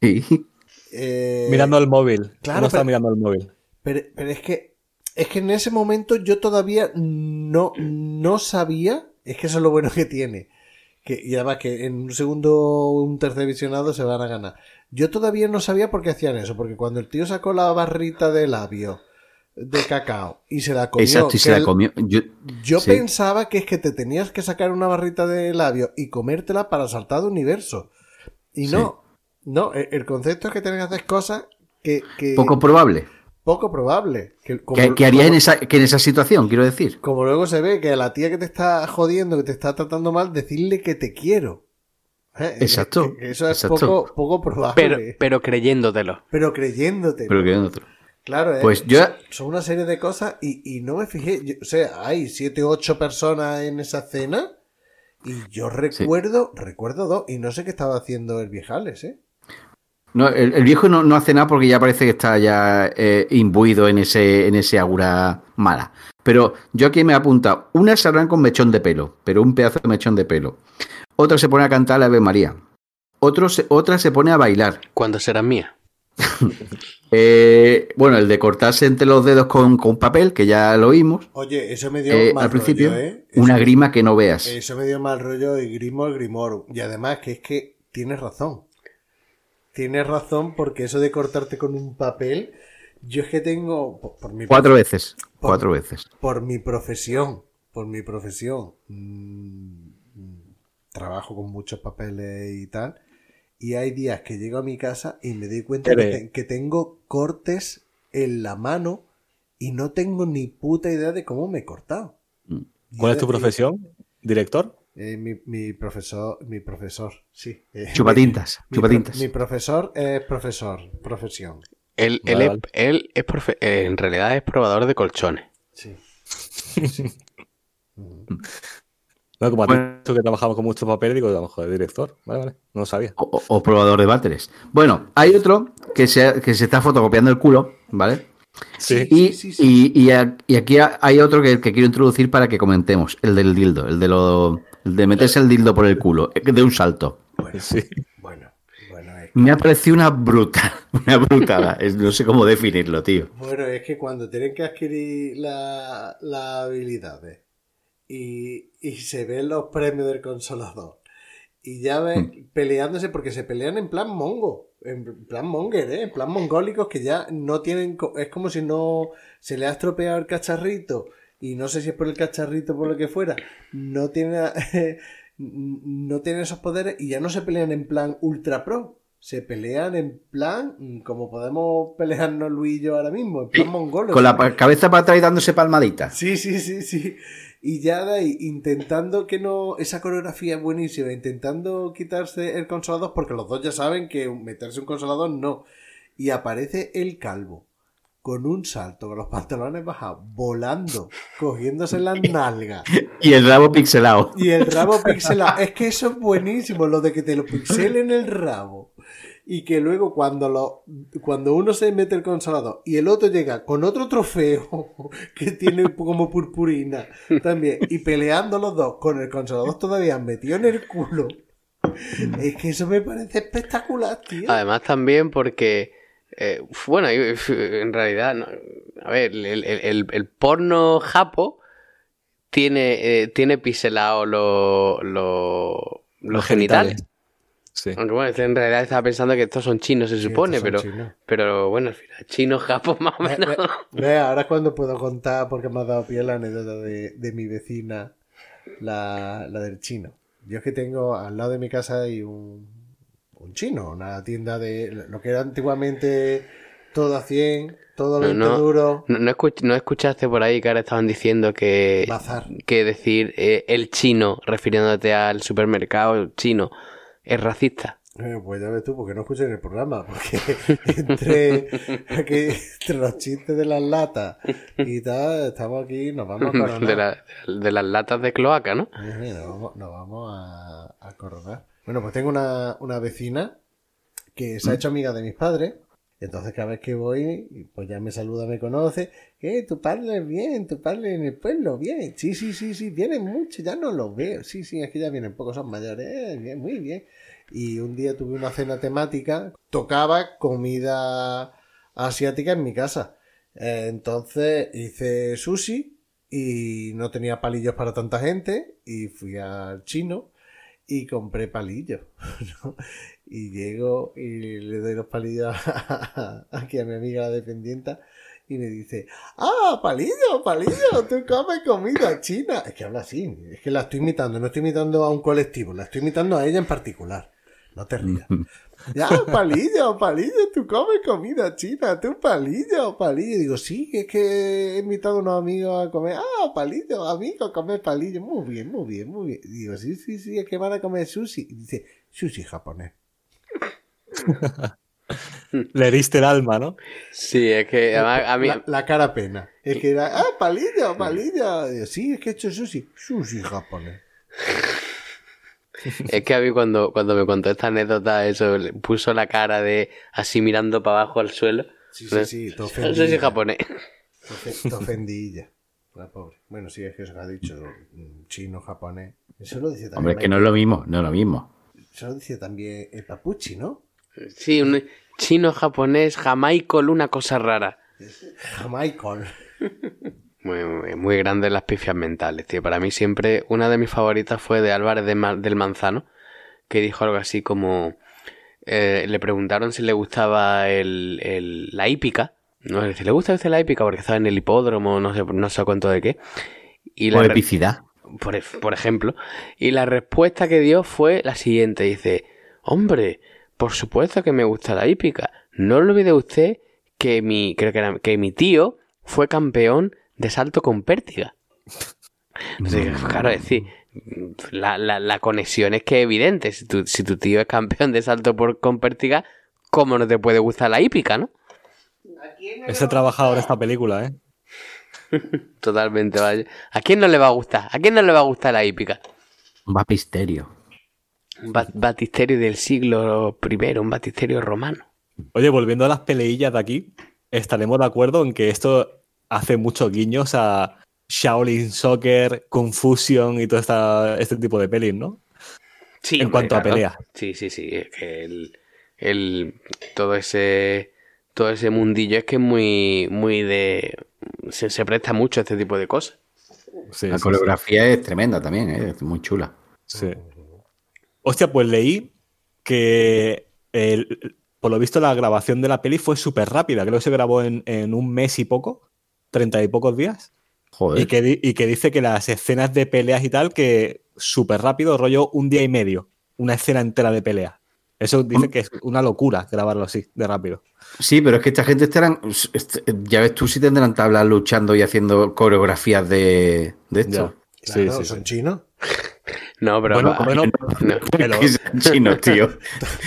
[SPEAKER 4] Sí.
[SPEAKER 1] eh,
[SPEAKER 3] Mirando el móvil.
[SPEAKER 1] claro,
[SPEAKER 3] Uno está
[SPEAKER 1] pero-
[SPEAKER 3] mirando el móvil.
[SPEAKER 1] Pero, pero es que es que en ese momento yo todavía no, no sabía, es que eso es lo bueno que tiene. Que, y además que en un segundo, un tercer visionado se van a ganar. Yo todavía no sabía por qué hacían eso, porque cuando el tío sacó la barrita de labio de cacao y se la comió,
[SPEAKER 4] Exacto, y se la
[SPEAKER 1] el-
[SPEAKER 4] comió. Yo,
[SPEAKER 1] yo
[SPEAKER 4] Sí.
[SPEAKER 1] pensaba que es que te tenías que sacar una barrita de labio y comértela para saltar de universo. Y
[SPEAKER 4] Sí.
[SPEAKER 1] no, no, el, el concepto es que tienes que hacer cosas que, que
[SPEAKER 4] poco probable.
[SPEAKER 1] Poco probable. Que, como-
[SPEAKER 4] ¿Qué, qué harías
[SPEAKER 1] como-
[SPEAKER 4] en esa, que en esa situación, quiero decir?
[SPEAKER 1] Como luego se ve que a la tía que te está jodiendo, que te está tratando mal, decirle que te quiero. ¿Eh?
[SPEAKER 4] Exacto,
[SPEAKER 1] Eso es
[SPEAKER 4] exacto.
[SPEAKER 1] poco, poco probable.
[SPEAKER 2] Pero,
[SPEAKER 1] Pero,
[SPEAKER 2] pero creyéndotelo.
[SPEAKER 1] creyéndote.
[SPEAKER 4] Pero que en otro.
[SPEAKER 1] Claro, ¿eh?
[SPEAKER 4] Pues yo-
[SPEAKER 1] son, una serie de cosas y, y no me fijé. yo- o sea, hay siete o ocho personas en esa cena y yo recuerdo, recuerdo dos y no sé qué estaba haciendo el viejales, ¿eh?
[SPEAKER 4] No, el, el viejo no, no hace nada porque ya parece que está ya eh, imbuido en ese, en ese aura mala. Pero yo aquí me he apuntado, unas saldrán con mechón de pelo, pero un pedazo de mechón de pelo. otra se pone a cantar la Ave María. Otro se- otra se pone a bailar.
[SPEAKER 2] ¿Cuándo será mía?
[SPEAKER 4] Eh, bueno, el de cortarse entre los dedos con, con papel, que ya lo vimos.
[SPEAKER 1] Oye, eso me dio
[SPEAKER 4] Eh,
[SPEAKER 1] mal
[SPEAKER 4] al principio,
[SPEAKER 1] rollo, ¿eh? Eso-
[SPEAKER 4] una grima que no veas.
[SPEAKER 1] Eso me dio mal rollo y grimo el grimorum. Y además que es que tienes razón. Tienes razón porque eso de cortarte con un papel, yo es que tengo, por, por mi,
[SPEAKER 4] Cuatro veces.
[SPEAKER 1] Por-
[SPEAKER 4] Cuatro veces.
[SPEAKER 1] por mi profesión, por mi profesión, mm, mm, trabajo con muchos papeles y tal, y hay días que llego a mi casa y me doy cuenta que,
[SPEAKER 3] Eres-
[SPEAKER 1] te- que tengo cortes en la mano y no tengo ni puta idea de cómo me he cortado.
[SPEAKER 3] ¿Cuál es tu profesión? ¿Director?
[SPEAKER 1] Eh, mi, mi profesor, mi profesor, sí. Eh,
[SPEAKER 4] Chupatintas,
[SPEAKER 1] mi,
[SPEAKER 4] chupatintas.
[SPEAKER 1] mi profesor es profesor, profesión.
[SPEAKER 2] Él, él
[SPEAKER 3] Vale,
[SPEAKER 2] es, él es profe- eh, en realidad es probador de colchones.
[SPEAKER 1] Sí.
[SPEAKER 3] No, como a ti
[SPEAKER 4] Bueno.
[SPEAKER 3] tú que trabajamos con mucho papel, digo, a lo mejor es director. Vale, vale. No lo sabía.
[SPEAKER 4] O, probador de váteres. Bueno, hay otro que se, que se está fotocopiando el culo, ¿vale?
[SPEAKER 3] Sí.
[SPEAKER 4] Y,
[SPEAKER 1] sí, sí.
[SPEAKER 4] y- y a- y aquí ha- hay otro que, que quiero introducir para que comentemos, el del dildo, el de lo de meterse el dildo por el culo, eh, de un salto.
[SPEAKER 3] Sí.
[SPEAKER 1] Bueno, bueno, es,
[SPEAKER 4] Me ha parecido una bruta, una brutada. No sé cómo definirlo, tío.
[SPEAKER 1] bueno, es que cuando tienen que adquirir la- las habilidades y, y se ven los premios del consolador y ya ven peleándose porque se pelean en plan mongo, en plan monger, ¿eh? en plan mongólicos que ya no tienen, es como si no se le ha estropeado el cacharrito y no sé si es por el cacharrito o por lo que fuera, no tiene, no tienen esos poderes y ya no se pelean en plan ultra pro. Se pelean en plan, mm, como podemos pelearnos Luis y yo ahora mismo, en plan mongolo.
[SPEAKER 4] Con la cabeza para atrás y dándose palmaditas.
[SPEAKER 1] Sí, sí, sí, sí. Y ya de ahí, intentando que no. Esa coreografía es buenísima, intentando quitarse el consolador, porque los dos ya saben que meterse un consolador no. Y aparece el calvo, con un salto, con los pantalones bajados, volando, cogiéndose las nalgas.
[SPEAKER 4] Y el rabo pixelado.
[SPEAKER 1] Y el rabo pixelado. Es que eso es buenísimo, lo de que te lo pixelen el rabo. Y que luego cuando lo cuando uno se mete el consolador y el otro llega con otro trofeo que tiene como purpurina también y peleando los dos con el consolador todavía metido en el culo. Es que eso me parece espectacular, tío.
[SPEAKER 2] Además también porque, eh, bueno, en realidad, no, a ver, el, el- el- el porno japo tiene, eh, tiene piselados los los- los genitales.
[SPEAKER 3] Sí.
[SPEAKER 2] Aunque bueno, en realidad estaba pensando que estos son chinos, se
[SPEAKER 1] Sí,
[SPEAKER 2] supone, pero,
[SPEAKER 1] chinos.
[SPEAKER 2] pero bueno, al final, chino, japo, más o
[SPEAKER 1] Ve,
[SPEAKER 2] menos.
[SPEAKER 1] ve- ve, ahora es cuando puedo contar, porque me ha dado pie la anécdota de, de mi vecina, la, la del chino. Yo es que tengo al lado de mi casa hay un, un chino, una tienda de lo que era antiguamente todo a 100, todo
[SPEAKER 2] No,
[SPEAKER 1] 20
[SPEAKER 2] no.
[SPEAKER 1] duros,
[SPEAKER 2] No, no escuch- no escuchaste por ahí que ahora estaban diciendo que,
[SPEAKER 1] bazar.
[SPEAKER 2] que decir eh, el chino, refiriéndote al supermercado chino, es racista.
[SPEAKER 1] Eh, pues ya ves tú, porque no escuché en el programa, porque entre, aquí, entre los chistes de las latas y tal, estamos aquí, nos vamos a coronar.
[SPEAKER 2] de, la- de las latas de cloaca, ¿no?
[SPEAKER 1] Mira, nos vamos, nos vamos a, a coronar. Bueno, pues tengo una, una vecina que se ha hecho amiga de mis padres. Entonces cada vez que voy, pues ya me saluda, me conoce. Eh, tu padre es bien, tu padre en el pueblo, bien. Sí, sí, sí, sí, vienen mucho, ya no los veo. Sí, sí, es que ya vienen pocos, son mayores. Eh, bien, muy bien. Y un día tuve una cena temática, tocaba comida asiática en mi casa. Eh, entonces hice sushi y no tenía palillos para tanta gente y fui al chino y compré palillos. ¿no? Y llego y le doy los palillos aquí a mi amiga la dependienta y me dice, ah, palillo, palillo, tú comes comida china. Es que habla así, es que la estoy imitando, no estoy imitando a un colectivo, la estoy imitando a ella en particular. No te rías. Ya, palillo, palillo, tú comes comida china, tú palillo, palillo. Digo, sí, es que he invitado a unos amigos a comer. Ah, palillo, amigo, comer palillo. Muy bien, muy bien, muy bien. Digo, sí, sí, sí, es que van a comer sushi. Y dice, sushi japonés.
[SPEAKER 3] Le heriste el alma, ¿no?
[SPEAKER 2] Sí, es que además a mí...
[SPEAKER 1] La, la cara pena. Es que era, ah, palillo, palillo. Digo, sí, es que he hecho sushi. Sushi japonés.
[SPEAKER 2] Es que a mí cuando, cuando me contó esta anécdota, eso, le puso la cara de así mirando para abajo al suelo.
[SPEAKER 1] Sí, sí, sí, te
[SPEAKER 2] No
[SPEAKER 1] ofendí.
[SPEAKER 2] sé si japonés.
[SPEAKER 1] Te ofe- te ofendí ya. La pobre. Bueno, sí, es que se ha dicho mm, chino, japonés. Eso lo dice también.
[SPEAKER 4] Hombre, es que no es lo mismo, no es lo mismo.
[SPEAKER 1] Eso lo dice también el Papuchi, ¿no?
[SPEAKER 2] Sí, un chino, japonés, jamaicol, una cosa rara.
[SPEAKER 1] Jamaicol.
[SPEAKER 2] Muy, muy, muy grandes las pifias mentales, tío. Para mí siempre una de mis favoritas fue de Álvarez de Ma- del Manzano, que dijo algo así como... eh, le preguntaron si le gustaba el, el- la hípica. No, si le gusta a usted la hípica porque estaba en el hipódromo, no sé, no sé cuánto de qué. Y la re-
[SPEAKER 4] epicidad.
[SPEAKER 2] por, ej- por ejemplo. Y la respuesta que dio fue la siguiente. Dice, hombre, por supuesto que me gusta la hípica. No olvide usted que mi, creo que era, que mi tío fue campeón de salto con pértiga. Claro, es decir, la, la, la conexión es que es evidente. Si tu, si tu tío es campeón de salto por, con pértiga, ¿cómo no te puede gustar la hípica, no?
[SPEAKER 3] Ese trabajador de esta película, ¿eh?
[SPEAKER 2] Totalmente, vaya. ¿A quién no le va a gustar? ¿A quién no le va a gustar la hípica?
[SPEAKER 4] Un bapisterio.
[SPEAKER 2] Un ba- batisterio del siglo I, un batisterio romano.
[SPEAKER 3] Oye, volviendo a las peleillas de aquí, estaremos de acuerdo en que esto hace muchos guiños a Shaolin Soccer, Confusion y todo esta, este tipo de pelis, ¿no?
[SPEAKER 2] Sí,
[SPEAKER 3] En cuanto a pelea.
[SPEAKER 2] Sí, sí, sí. Es que el, el- todo ese todo ese mundillo es que es muy muy de se, se presta mucho a este tipo de cosas.
[SPEAKER 3] Sí,
[SPEAKER 4] La
[SPEAKER 3] sí,
[SPEAKER 4] coreografía es tremenda también, ¿eh? es muy chula.
[SPEAKER 3] sí. Hostia, pues leí que el- por lo visto la grabación de la peli fue súper rápida. Creo que se grabó en, en un mes y poco, treinta y pocos días.
[SPEAKER 4] Joder.
[SPEAKER 3] Y que, di- y que dice que las escenas de peleas y tal, que súper rápido, rollo un día y medio, una escena entera de pelea. Eso dice que es una locura grabarlo así, de rápido.
[SPEAKER 4] Sí, pero es que esta gente estarán. est- Ya ves tú si tendrán tablas luchando y haciendo coreografías de, de esto.
[SPEAKER 3] Ya.
[SPEAKER 1] Claro,
[SPEAKER 3] sí, sí,
[SPEAKER 1] son
[SPEAKER 3] sí.
[SPEAKER 1] chinos.
[SPEAKER 2] No, pero
[SPEAKER 3] Bueno,
[SPEAKER 2] va-
[SPEAKER 3] bueno,
[SPEAKER 2] no.
[SPEAKER 3] pero-
[SPEAKER 4] Que son chinos, tío.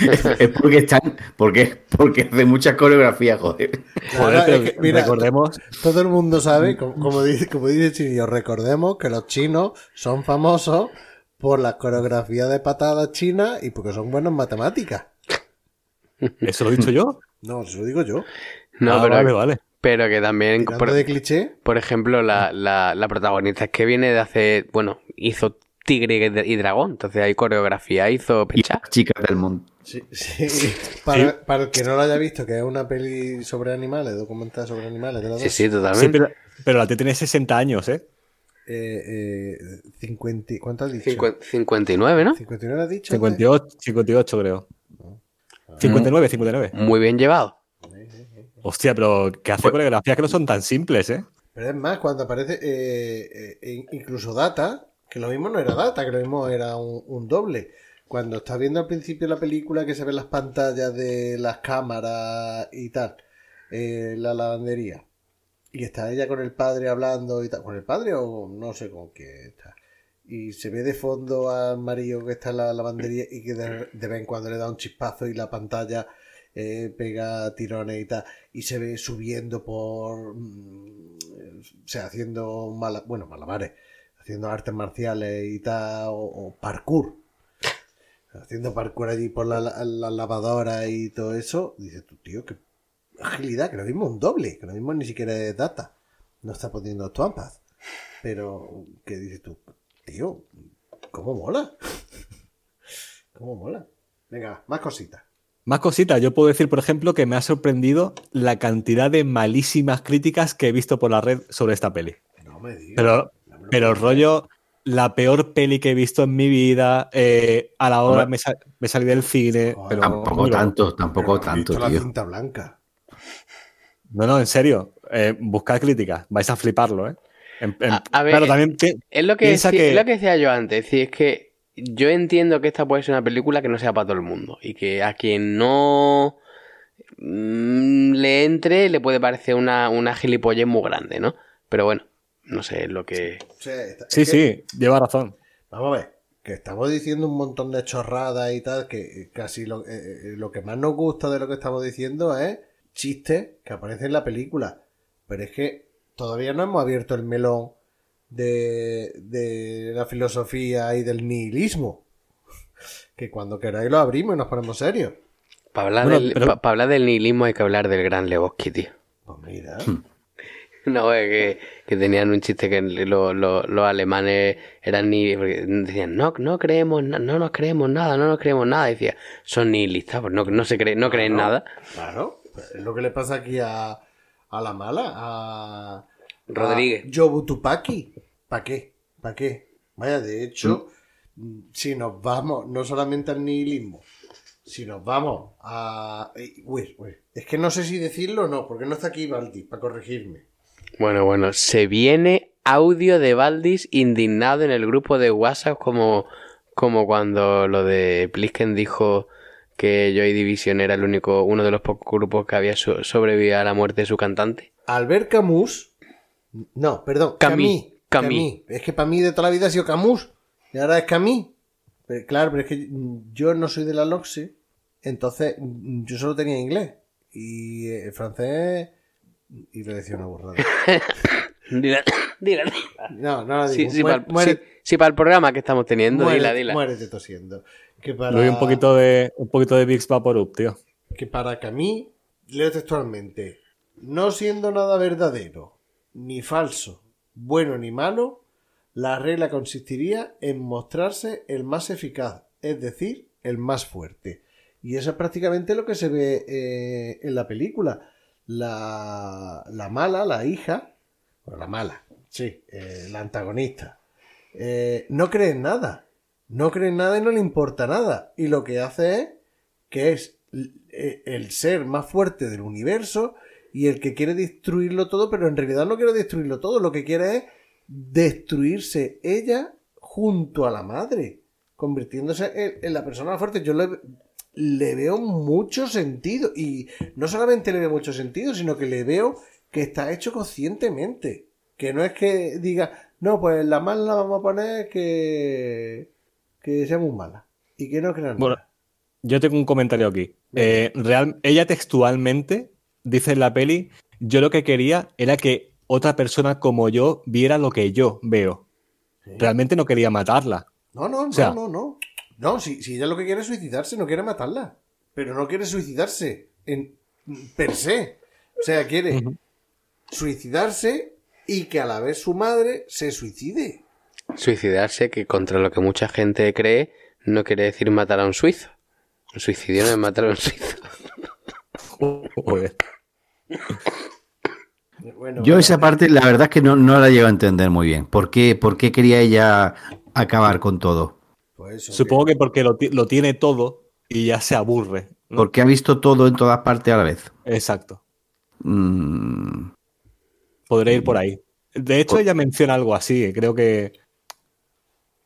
[SPEAKER 4] es, porque están. Porque, porque hacen muchas coreografías, joder.
[SPEAKER 3] Joder, pero
[SPEAKER 1] es que, mira,
[SPEAKER 3] recordemos,
[SPEAKER 1] Todo el mundo sabe, como, como dice, como dice recordemos que los chinos son famosos por la coreografía de patadas chinas y porque son buenos en matemáticas.
[SPEAKER 3] eso lo he dicho yo.
[SPEAKER 1] No, eso lo digo yo.
[SPEAKER 2] no,
[SPEAKER 3] Ah,
[SPEAKER 2] pero,
[SPEAKER 3] vale, vale.
[SPEAKER 2] pero que también por,
[SPEAKER 1] de cliché,
[SPEAKER 2] por ejemplo la, la, la protagonista es que viene de hace, bueno, hizo Tigre y Dragón, entonces hay coreografía, hizo pecha.
[SPEAKER 4] chicas del mundo.
[SPEAKER 1] sí, sí. Para, para el que no lo haya visto, que es una peli sobre animales, documental sobre animales de la
[SPEAKER 2] Sí,
[SPEAKER 1] dos,
[SPEAKER 2] sí,
[SPEAKER 3] Sí,
[SPEAKER 2] totalmente.
[SPEAKER 3] pero, pero la T tiene 60 años, ¿eh?
[SPEAKER 1] eh, eh, 50, ¿cuánto has dicho?
[SPEAKER 2] Cincu- 59, ¿no?
[SPEAKER 1] 59 has dicho.
[SPEAKER 3] 58, 58 creo. 59, 59.
[SPEAKER 2] Muy bien llevado.
[SPEAKER 3] Hostia, pero que hace coreografías que no son tan simples, ¿eh?
[SPEAKER 1] Pero es más, cuando aparece eh, eh, in- incluso Data, que lo mismo no era Data, que lo mismo era un, doble. Cuando estás viendo al principio la película que se ven las pantallas de las cámaras y tal, eh, la lavandería, y está ella con el padre hablando y tal, con el padre o no sé con qué está. Y se ve de fondo al marido que está en la lavandería y que de, vez en cuando le da un chispazo y la pantalla eh, pega tirones y tal. Y se ve subiendo por. mm, O sea, haciendo. Mala, bueno, malabares. Haciendo artes marciales y tal. O, o parkour. Haciendo parkour allí por la, la, la lavadora y todo eso. Dices tú, tío, qué agilidad. Que lo mismo es un doble. Que lo mismo ni siquiera es data. No está poniendo trampas. Pero, ¿qué dices tú? Tío, ¿cómo mola? ¿Cómo mola? Venga, más cositas.
[SPEAKER 3] Más cositas. Yo puedo decir, por ejemplo, que me ha sorprendido la cantidad de malísimas críticas que he visto por la red sobre esta peli.
[SPEAKER 1] No me digas.
[SPEAKER 3] Pero, pero
[SPEAKER 1] puedo
[SPEAKER 3] rollo, la peor peli que he visto en mi vida. eh, a la hora me, me salí del cine.
[SPEAKER 1] Joder,
[SPEAKER 3] pero
[SPEAKER 4] Tampoco tanto, tampoco
[SPEAKER 1] Pero has visto
[SPEAKER 4] tanto,
[SPEAKER 1] la cinta blanca.
[SPEAKER 3] No, no, en serio. Eh, buscad críticas. Vais a fliparlo, ¿eh? En- en-
[SPEAKER 2] A- a ver,
[SPEAKER 3] claro, también
[SPEAKER 2] Es lo que,
[SPEAKER 3] Piensa
[SPEAKER 2] decí-
[SPEAKER 3] que-
[SPEAKER 2] es lo que decía yo antes, es decir, es que yo entiendo que esta puede ser una película que no sea para todo el mundo y que a quien no mm, le entre le puede parecer una, una gilipollez muy grande, ¿no? Pero bueno, no sé, es lo que...
[SPEAKER 1] Está-
[SPEAKER 3] sí,
[SPEAKER 1] que-
[SPEAKER 3] sí, lleva razón.
[SPEAKER 1] Vamos a ver, que estamos diciendo un montón de chorradas y tal, que casi lo, eh, eh, lo que más nos gusta de lo que estamos diciendo es chistes que aparecen en la película. Pero es que todavía no hemos abierto el melón de, de la filosofía y del nihilismo. Que cuando queráis lo abrimos y nos ponemos serios.
[SPEAKER 2] Para hablar,
[SPEAKER 3] Bueno,
[SPEAKER 2] del,
[SPEAKER 3] pero-
[SPEAKER 2] pa- pa hablar del nihilismo hay que hablar del gran Lebowski, tío.
[SPEAKER 1] Pues mira.
[SPEAKER 2] No, es que, que tenían un chiste que lo- lo- los alemanes eran ni decían no, no creemos, na- no nos creemos nada, no nos creemos nada. Decía, son nihilistas, pues no, no se creen, no creen nada.
[SPEAKER 1] Claro, es lo que le pasa aquí a, a la mala, a
[SPEAKER 2] Rodríguez.
[SPEAKER 1] a Jobu Tupaki. ¿Para qué? ¿Para qué? Vaya, de hecho, mm, si nos vamos no solamente al nihilismo, si nos vamos a... eh, Uy, uy, es que no sé si decirlo o no, porque no está aquí Baldi para corregirme.
[SPEAKER 2] Bueno, bueno, se viene audio de Valdis indignado en el grupo de WhatsApp como, como cuando lo de Plisken dijo que Joy Division era el único, uno de los pocos grupos que había so- sobrevivido a la muerte de su cantante.
[SPEAKER 1] Albert Camus... No, perdón,
[SPEAKER 2] Camus,
[SPEAKER 1] Camus. Es que para mí de toda la vida ha sido Camus. Y ahora es Camus. Pero, claro, pero es que yo no soy de la LOXE. Entonces, mm, yo solo tenía inglés. Y eh, francés... Y le decía una burrada.
[SPEAKER 2] Dila, dila, dila.
[SPEAKER 1] No, no la digo.
[SPEAKER 2] sí,
[SPEAKER 1] Muere-
[SPEAKER 2] para,
[SPEAKER 1] muere-
[SPEAKER 2] sí, sí, para el programa que estamos teniendo,
[SPEAKER 1] muérete-
[SPEAKER 2] dila, dila.
[SPEAKER 1] Muérete tosiendo. Que para,
[SPEAKER 3] Le doy un poquito de un poquito de Vicks Vaporub, tío.
[SPEAKER 1] que para Camille, leo textualmente, no siendo nada verdadero, ni falso, bueno ni malo, la regla consistiría en mostrarse el más eficaz, es decir, el más fuerte. Y eso es prácticamente lo que se ve eh, en la película. La, la mala, la hija, bueno, la mala, sí, eh, la antagonista, eh, no cree en nada. No cree en nada y no le importa nada. Y lo que hace es que es eh, el ser más fuerte del universo y el que quiere destruirlo todo, pero en realidad no quiere destruirlo todo, lo que quiere es destruirse ella junto a la madre, convirtiéndose en, la persona más fuerte. Yo le, le veo mucho sentido y no solamente le veo mucho sentido, sino que le veo que está hecho conscientemente. Que no es que diga, no, pues la mala la vamos a poner que, que sea muy mala y que no crean
[SPEAKER 3] Bueno,
[SPEAKER 1] nada.
[SPEAKER 3] Yo tengo un comentario aquí. Eh, real, ella textualmente dice en la peli, yo lo que quería era que otra persona como yo viera lo que yo veo. Realmente no quería matarla.
[SPEAKER 1] No, no, no,
[SPEAKER 3] sea-
[SPEAKER 1] no, no. No, si, si ella lo que quiere es suicidarse, no quiere matarla. Pero no quiere suicidarse en per se. O sea, quiere suicidarse y que a la vez su madre se suicide.
[SPEAKER 2] Suicidarse, que contra lo que mucha gente cree, no quiere decir matar a un suizo. Un suicidio no es matar a un suizo.
[SPEAKER 3] Joder.
[SPEAKER 1] Bueno,
[SPEAKER 4] Yo esa parte, la verdad es que no, no la llego a entender muy bien. ¿Por qué, por qué quería ella acabar con todo?
[SPEAKER 1] Pues eso,
[SPEAKER 3] Supongo que porque lo, lo tiene todo y ya se aburre. ¿no?
[SPEAKER 4] Porque ha visto todo en todas partes a la vez.
[SPEAKER 3] Exacto.
[SPEAKER 4] Mm,
[SPEAKER 3] Podría ir por ahí. De hecho, ella menciona algo así. Creo que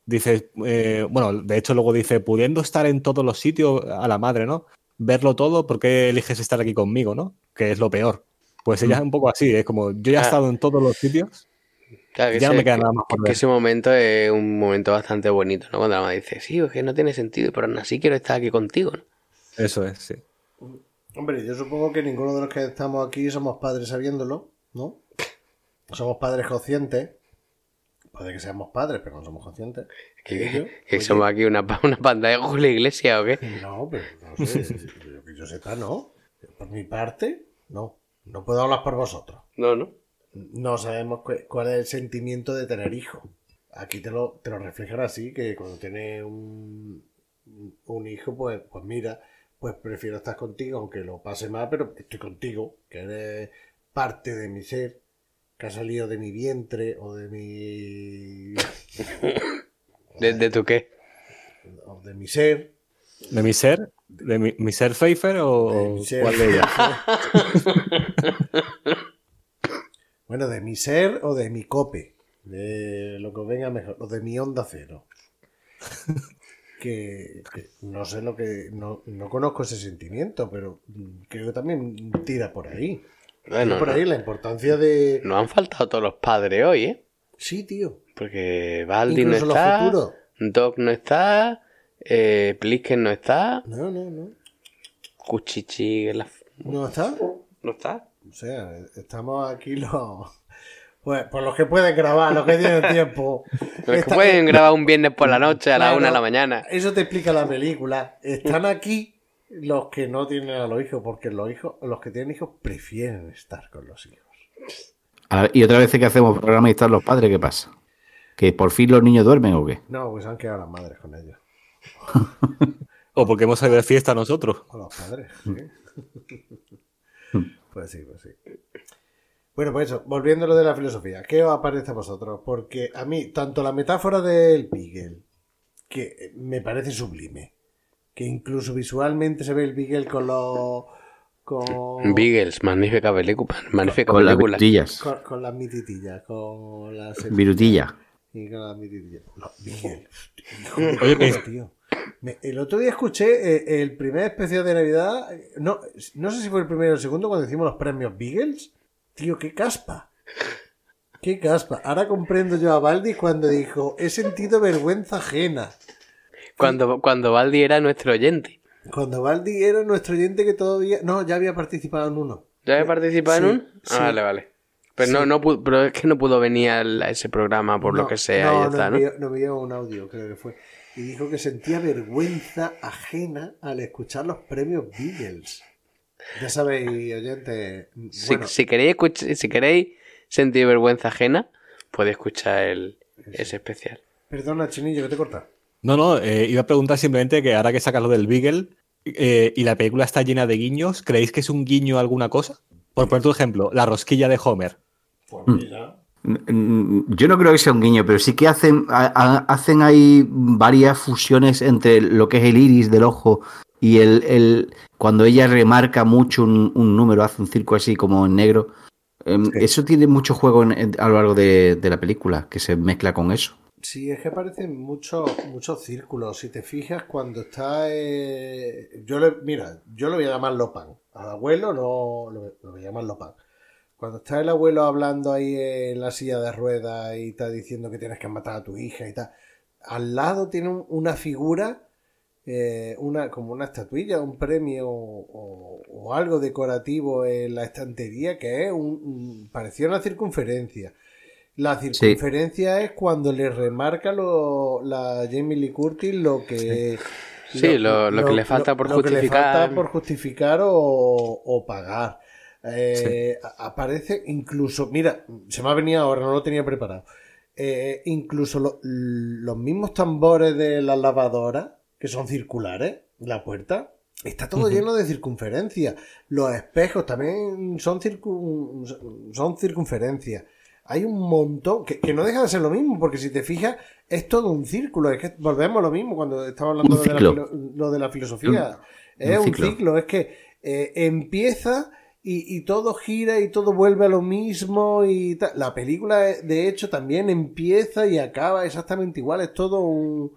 [SPEAKER 3] dice, eh, bueno, de hecho luego dice, pudiendo estar en todos los sitios a la madre, ¿no? Verlo todo, ¿por qué eliges estar aquí conmigo, no? Que es lo peor. Pues ella es un poco así, es como, yo ya he
[SPEAKER 2] Ah.
[SPEAKER 3] estado en todos los sitios.
[SPEAKER 2] Claro, que
[SPEAKER 3] Ya no me queda
[SPEAKER 2] que-
[SPEAKER 3] nada más por
[SPEAKER 2] que
[SPEAKER 3] ver.
[SPEAKER 2] ese momento es un momento bastante bonito, ¿no? Cuando la madre dice, sí, es que no tiene sentido, pero aún así quiero estar aquí contigo, ¿no?
[SPEAKER 3] Eso es, sí.
[SPEAKER 1] Hombre, yo supongo que ninguno de los que estamos aquí somos padres sabiéndolo, ¿no? Somos padres conscientes. Puede que seamos padres, pero no somos conscientes.
[SPEAKER 2] Que, que
[SPEAKER 1] oye.
[SPEAKER 2] somos aquí una, una pantalla de Julio Iglesias o qué.
[SPEAKER 1] No, pero no sé. yo- que yo sepa, no. Por mi parte, no. No puedo hablar por vosotros.
[SPEAKER 2] No, no.
[SPEAKER 1] No sabemos cu- cuál es el sentimiento de tener hijos. Aquí te lo, te lo reflejan así, que cuando tienes un, un hijo, pues, pues mira, pues prefiero estar contigo, aunque lo pase mal, pero estoy contigo, que eres parte de mi ser, que ha salido de mi vientre o de mi...
[SPEAKER 2] ¿De, de tu qué?
[SPEAKER 1] o de mi ser.
[SPEAKER 3] ¿De mi ser? ¿De mi, mi ser Pfeiffer o
[SPEAKER 1] de mi ser.
[SPEAKER 3] cuál de ellas?
[SPEAKER 1] Bueno, de mi ser o de mi cope. De lo que venga mejor. O de mi onda cero. Que, que no sé lo que. No, no conozco ese sentimiento, pero creo que también tira por ahí.
[SPEAKER 2] Bueno,
[SPEAKER 1] por
[SPEAKER 2] no,
[SPEAKER 1] ahí la importancia de.
[SPEAKER 2] no han faltado todos los padres hoy, ¿eh?
[SPEAKER 1] Sí, tío.
[SPEAKER 2] Porque Baldi no
[SPEAKER 1] Incluso
[SPEAKER 2] está. Doc no está, eh, Plisken no está,
[SPEAKER 1] No, no, no.
[SPEAKER 2] Cuchichi la-
[SPEAKER 1] ¿No está?
[SPEAKER 2] no está.
[SPEAKER 1] O sea, estamos aquí los. Pues, por los que pueden grabar, los que tienen tiempo.
[SPEAKER 2] Los que pueden grabar un viernes por la noche a la
[SPEAKER 1] Claro,
[SPEAKER 2] una de la mañana.
[SPEAKER 1] Eso te explica la película. Están aquí los que no tienen a los hijos, porque los hijos, los que tienen hijos prefieren estar con los hijos.
[SPEAKER 4] Ver, Y otra vez que hacemos programa y están los padres, ¿qué pasa? ¿Que por fin los niños duermen o qué?
[SPEAKER 1] No, pues han quedado las madres con ellos.
[SPEAKER 3] O porque hemos salido de fiesta nosotros.
[SPEAKER 1] O los padres. ¿sí? pues sí, pues sí. Bueno, pues eso, volviendo a lo de la filosofía, ¿qué os parece a vosotros? Porque a mí, tanto la metáfora del Beagle, que me parece sublime, que incluso visualmente se ve el Beagle con los... Con,
[SPEAKER 2] Beagles, magnífica película. Magnífica
[SPEAKER 4] Con las virutillas.
[SPEAKER 1] con, con las mititillas, con las...
[SPEAKER 4] Virutilla.
[SPEAKER 1] Y con las mititillas. Los Beagle. Hijo de
[SPEAKER 3] Oye,
[SPEAKER 1] tío. Me- el otro día escuché eh, el primer especial de Navidad. eh, No, no sé si fue el primero o el segundo cuando hicimos los premios Beagles. Tío, qué caspa. Qué caspa. Ahora comprendo yo a Baldi cuando dijo: He sentido vergüenza ajena.
[SPEAKER 2] Cuando, cuando Baldi era nuestro oyente.
[SPEAKER 1] Cuando Baldi era nuestro oyente que todavía. No, ya había participado en uno.
[SPEAKER 2] ¿Ya había participado
[SPEAKER 1] Sí,
[SPEAKER 2] en un?
[SPEAKER 1] sí.
[SPEAKER 2] Ah, vale, vale. Pero, no, no pudo- pero es que no pudo venir a ese programa por lo que sea
[SPEAKER 1] no,
[SPEAKER 2] y ya
[SPEAKER 1] no
[SPEAKER 2] está, ¿no?
[SPEAKER 1] envió- no me llevó un audio, creo que fue. Y dijo que sentía vergüenza ajena al escuchar los premios Beagles. Ya sabéis, oyentes.
[SPEAKER 2] Si,
[SPEAKER 1] Bueno,
[SPEAKER 2] si queréis si queréis sentir vergüenza ajena, podéis escuchar el, ese especial.
[SPEAKER 1] perdona, Chinillo, que te corta.
[SPEAKER 3] No, no, eh, iba a preguntar simplemente que ahora que sacas lo del Beagle eh, y la película está llena de guiños, ¿creéis que es un guiño a alguna cosa? Por poner tu ejemplo, la rosquilla de Homer.
[SPEAKER 1] Pues
[SPEAKER 4] Mm.
[SPEAKER 1] mira.
[SPEAKER 4] Yo no creo que sea un guiño, pero sí que hacen, a- a- hacen ahí varias fusiones entre lo que es el iris del ojo y el, el- cuando ella remarca mucho un, un número, hace un circo así como en negro. Em,
[SPEAKER 3] Sí.
[SPEAKER 4] Eso tiene mucho juego en- en- a lo largo de, de la película, que se mezcla con eso.
[SPEAKER 1] Sí, es que aparecen muchos muchos círculos. Si te fijas, cuando está. eh, Yo le, mira, yo lo voy a llamar Lopan. Al abuelo no lo, lo voy a llamar Lopan. Cuando está el abuelo hablando ahí en la silla de ruedas y está diciendo que tienes que matar a tu hija y tal, al lado tiene un- una figura, eh, una como una estatuilla, un premio o, o algo decorativo en la estantería que es un, un- parecía una circunferencia. La circunferencia es cuando le remarca lo, la Jamie Lee Curtis lo que
[SPEAKER 2] Sí, lo- lo que le falta por
[SPEAKER 1] lo que le
[SPEAKER 2] justificar.
[SPEAKER 1] falta por justificar o, o pagar. Eh, Aparece incluso, mira, se me ha venido ahora, no lo tenía preparado. Eh, incluso lo- los mismos tambores de la lavadora, que son circulares, la puerta, está todo lleno de circunferencias. Los espejos también son, circun, son circunferencias. Hay un montón, que, que no deja de ser lo mismo, porque si te fijas, es todo un círculo. Es que volvemos a lo mismo cuando estaba hablando de la, lo de la filosofía. es
[SPEAKER 4] un ciclo,
[SPEAKER 1] es que eh, empieza y, y todo gira y todo vuelve a lo mismo y tal. La película, de hecho, también empieza y acaba exactamente igual. Es todo un,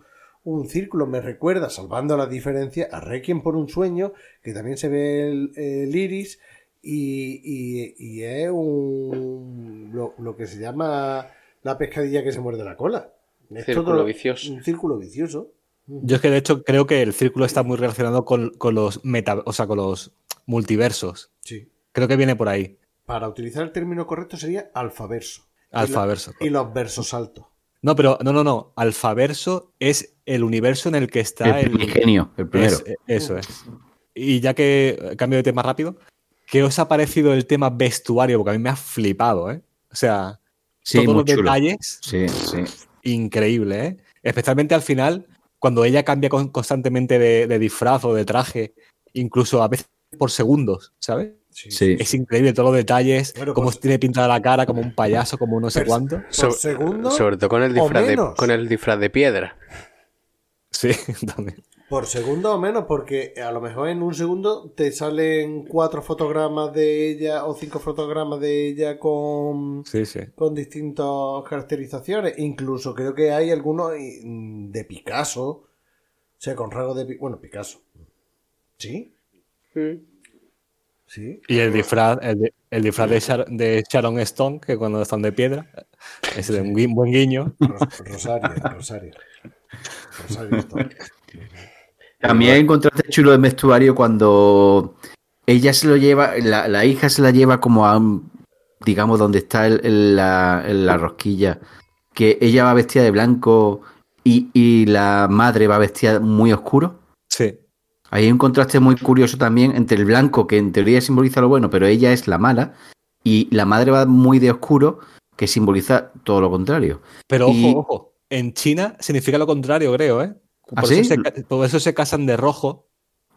[SPEAKER 1] un círculo. Me recuerda, salvando las diferencias, a Requiem por un sueño, que también se ve el, el iris y, y- y es un, lo, lo que se llama la pescadilla que se muerde la cola. Es
[SPEAKER 2] Círculo
[SPEAKER 1] todo
[SPEAKER 2] vicioso.
[SPEAKER 1] Un círculo vicioso.
[SPEAKER 3] Yo es que de hecho creo que el círculo está muy relacionado con, con los meta, o sea, con los multiversos.
[SPEAKER 1] Sí.
[SPEAKER 3] Creo que viene por ahí.
[SPEAKER 1] Para utilizar el término correcto sería alfaverso.
[SPEAKER 3] Alfaverso.
[SPEAKER 1] Y, lo- y los versos altos.
[SPEAKER 3] No, pero no, no, no. Alfaverso es el universo en el que está
[SPEAKER 4] el
[SPEAKER 3] el.
[SPEAKER 4] primigenio, el primero.
[SPEAKER 3] Es- eso es. Y ya que eh, cambio de tema rápido, ¿qué os ha parecido el tema vestuario? Porque a mí me ha flipado, ¿eh? O sea,
[SPEAKER 4] Sí,
[SPEAKER 3] todos los
[SPEAKER 4] chulo.
[SPEAKER 3] detalles,
[SPEAKER 4] Sí, sí.
[SPEAKER 3] increíble, ¿eh? Especialmente al final, cuando ella cambia con- constantemente de, de disfraz o de traje, incluso a veces por segundos, ¿sabes?
[SPEAKER 4] Sí.
[SPEAKER 3] Es increíble todos los detalles,
[SPEAKER 1] Bueno,
[SPEAKER 3] cómo
[SPEAKER 1] pues-
[SPEAKER 3] tiene pintada la cara, como un payaso, como no sé
[SPEAKER 1] Pero-
[SPEAKER 3] cuánto.
[SPEAKER 1] Por
[SPEAKER 2] So-
[SPEAKER 1] segundo.
[SPEAKER 2] Sobre todo con el disfraz de, con el disfraz de piedra.
[SPEAKER 3] Sí, también.
[SPEAKER 1] Por segundo o menos, porque a lo mejor en un segundo te salen cuatro fotogramas de ella o cinco fotogramas de ella con,
[SPEAKER 3] Sí, sí.
[SPEAKER 1] con distintas caracterizaciones. Incluso creo que hay algunos mm, de Picasso. O sea, con rasgos de... Bueno, Picasso. ¿Sí? Sí.
[SPEAKER 3] Y el disfraz, el, di- el disfraz de, Shar- de Sharon Stone, que cuando están de piedra, es de un gui- buen guiño.
[SPEAKER 1] Ros- Rosario, Rosario. Rosario Stone.
[SPEAKER 4] También encontraste chulo de vestuario cuando ella se lo lleva, la, la hija se la lleva como a un, digamos, donde está el- el- la, el- la rosquilla, que ella va vestida de blanco y, y la madre va vestida muy oscuro.
[SPEAKER 3] Sí.
[SPEAKER 4] Hay un contraste muy curioso también entre el blanco, que en teoría simboliza lo bueno, pero ella es la mala, y la madre va muy de oscuro, que simboliza todo lo contrario.
[SPEAKER 3] Pero ojo,
[SPEAKER 4] Y-
[SPEAKER 3] ojo. En China significa lo contrario, creo, ¿eh? Por,
[SPEAKER 4] ¿Ah,
[SPEAKER 3] eso,
[SPEAKER 4] sí?
[SPEAKER 3] se, ca- por eso se casan de rojo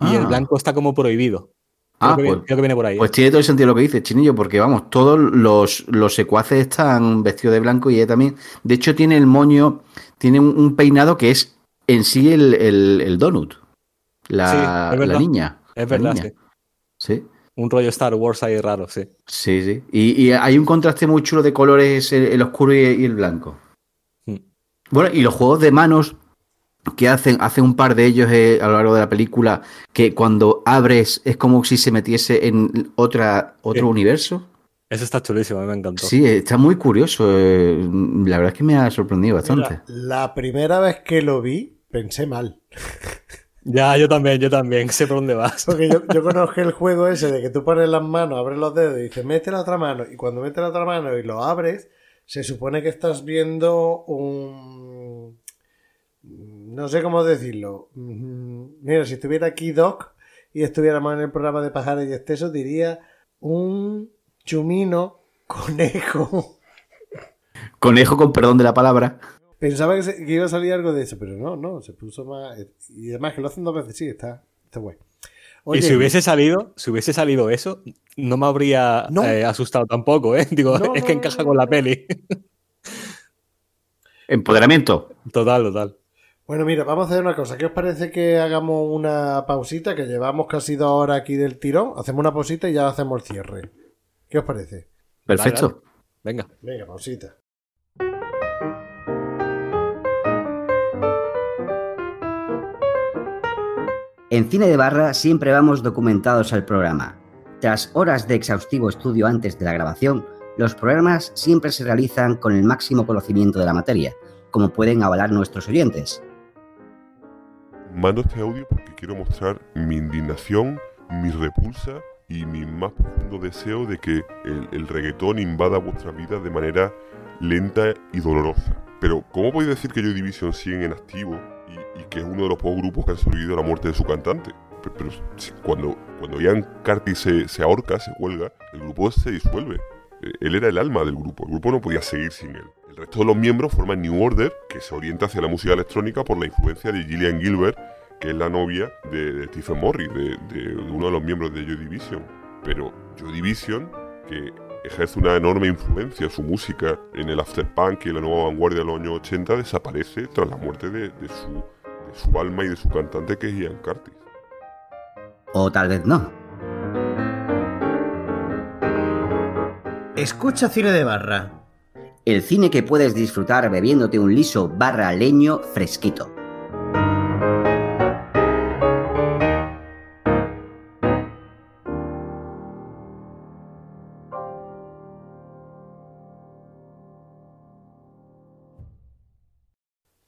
[SPEAKER 3] y el
[SPEAKER 4] Ah.
[SPEAKER 3] blanco está como prohibido. Creo,
[SPEAKER 4] Ah,
[SPEAKER 3] que,
[SPEAKER 4] pues-
[SPEAKER 3] creo que viene por ahí. ¿eh?
[SPEAKER 4] Pues tiene todo el sentido lo que dice Chinillo, porque vamos, todos los, los secuaces están vestidos de blanco y ella también. De hecho, tiene el moño, tiene un, un peinado que es en sí el, el, el donut. La,
[SPEAKER 3] Sí, es
[SPEAKER 4] la
[SPEAKER 3] verdad.
[SPEAKER 4] niña.
[SPEAKER 3] es
[SPEAKER 4] la
[SPEAKER 3] verdad,
[SPEAKER 4] niña.
[SPEAKER 3] sí.
[SPEAKER 4] Sí,
[SPEAKER 3] Un rollo Star Wars ahí raro, sí.
[SPEAKER 4] sí, sí. Y, y hay un contraste muy chulo de colores, el, el oscuro y, y el blanco.
[SPEAKER 3] Hmm.
[SPEAKER 4] Bueno, y los juegos de manos que hacen, hacen un par de ellos eh, a lo largo de la película, que cuando abres es como si se metiese en otra, otro
[SPEAKER 3] Sí.
[SPEAKER 4] universo.
[SPEAKER 3] Eso está chulísimo, a mí me encantó.
[SPEAKER 4] Sí, está muy curioso. eh, La verdad es que me ha sorprendido bastante.
[SPEAKER 1] Mira, la primera vez que lo vi, pensé mal.
[SPEAKER 3] Ya, yo también, yo también. Sé por dónde vas.
[SPEAKER 1] Porque yo, yo conozco el juego ese de que tú pones las manos, abres los dedos y dices, mete la otra mano. Y cuando metes la otra mano y lo abres, se supone que estás viendo un... No sé cómo decirlo. Mm, Mira, si estuviera aquí Doc y estuviéramos en el programa de Pajares y Excesos, diría un chumino conejo.
[SPEAKER 4] Conejo, con perdón de la palabra.
[SPEAKER 1] Pensaba que, se- que iba a salir algo de eso, pero no, no, se puso más... Y además que lo hacen dos veces, sí, está, está guay.
[SPEAKER 3] y si hubiese salido, si hubiese salido eso, no me habría
[SPEAKER 1] No.
[SPEAKER 3] eh, asustado tampoco, ¿eh? Digo,
[SPEAKER 1] No,
[SPEAKER 3] es
[SPEAKER 1] no,
[SPEAKER 3] que
[SPEAKER 1] no,
[SPEAKER 3] encaja
[SPEAKER 1] no,
[SPEAKER 3] con la peli.
[SPEAKER 4] Empoderamiento.
[SPEAKER 3] Total, total.
[SPEAKER 1] Bueno, mira, vamos a hacer una cosa. ¿Qué os parece que hagamos una pausita? Que llevamos casi dos horas aquí del tirón. Hacemos una pausita y ya hacemos el cierre. ¿Qué os parece?
[SPEAKER 4] Perfecto.
[SPEAKER 3] Venga.
[SPEAKER 1] Venga, pausita.
[SPEAKER 5] En Cine de Barra siempre vamos documentados al programa. Tras horas de exhaustivo estudio antes de la grabación, los programas siempre se realizan con el máximo conocimiento de la materia, como pueden avalar nuestros oyentes.
[SPEAKER 6] Mando este audio porque quiero mostrar mi indignación, mi repulsa y mi más profundo deseo de que el, el reggaetón invada vuestra vida de manera lenta y dolorosa. Pero, ¿cómo podéis decir que Joy Division siguen en activo y, que es uno de los pocos grupos que han sobrevivido a la muerte de su cantante? Pe- Pero, si- cuando, cuando Ian Carty se, se ahorca, se cuelga, el grupo se disuelve. Eh, Él era el alma del grupo, el grupo no podía seguir sin él. El resto de los miembros forman New Order, que se orienta hacia la música electrónica por la influencia de Gillian Gilbert, que es la novia de, de Stephen Morris, de, de uno de los miembros de Joy Division. Pero Joy Division, que ejerce una enorme influencia su música en el afterpunk y la nueva vanguardia de los años 80, desaparece tras la muerte de, de su, su alma y de su cantante, que es Ian Curtis.
[SPEAKER 5] O tal vez no.
[SPEAKER 7] Escucha cine de barra.
[SPEAKER 5] El cine que puedes disfrutar bebiéndote un liso barra leño fresquito.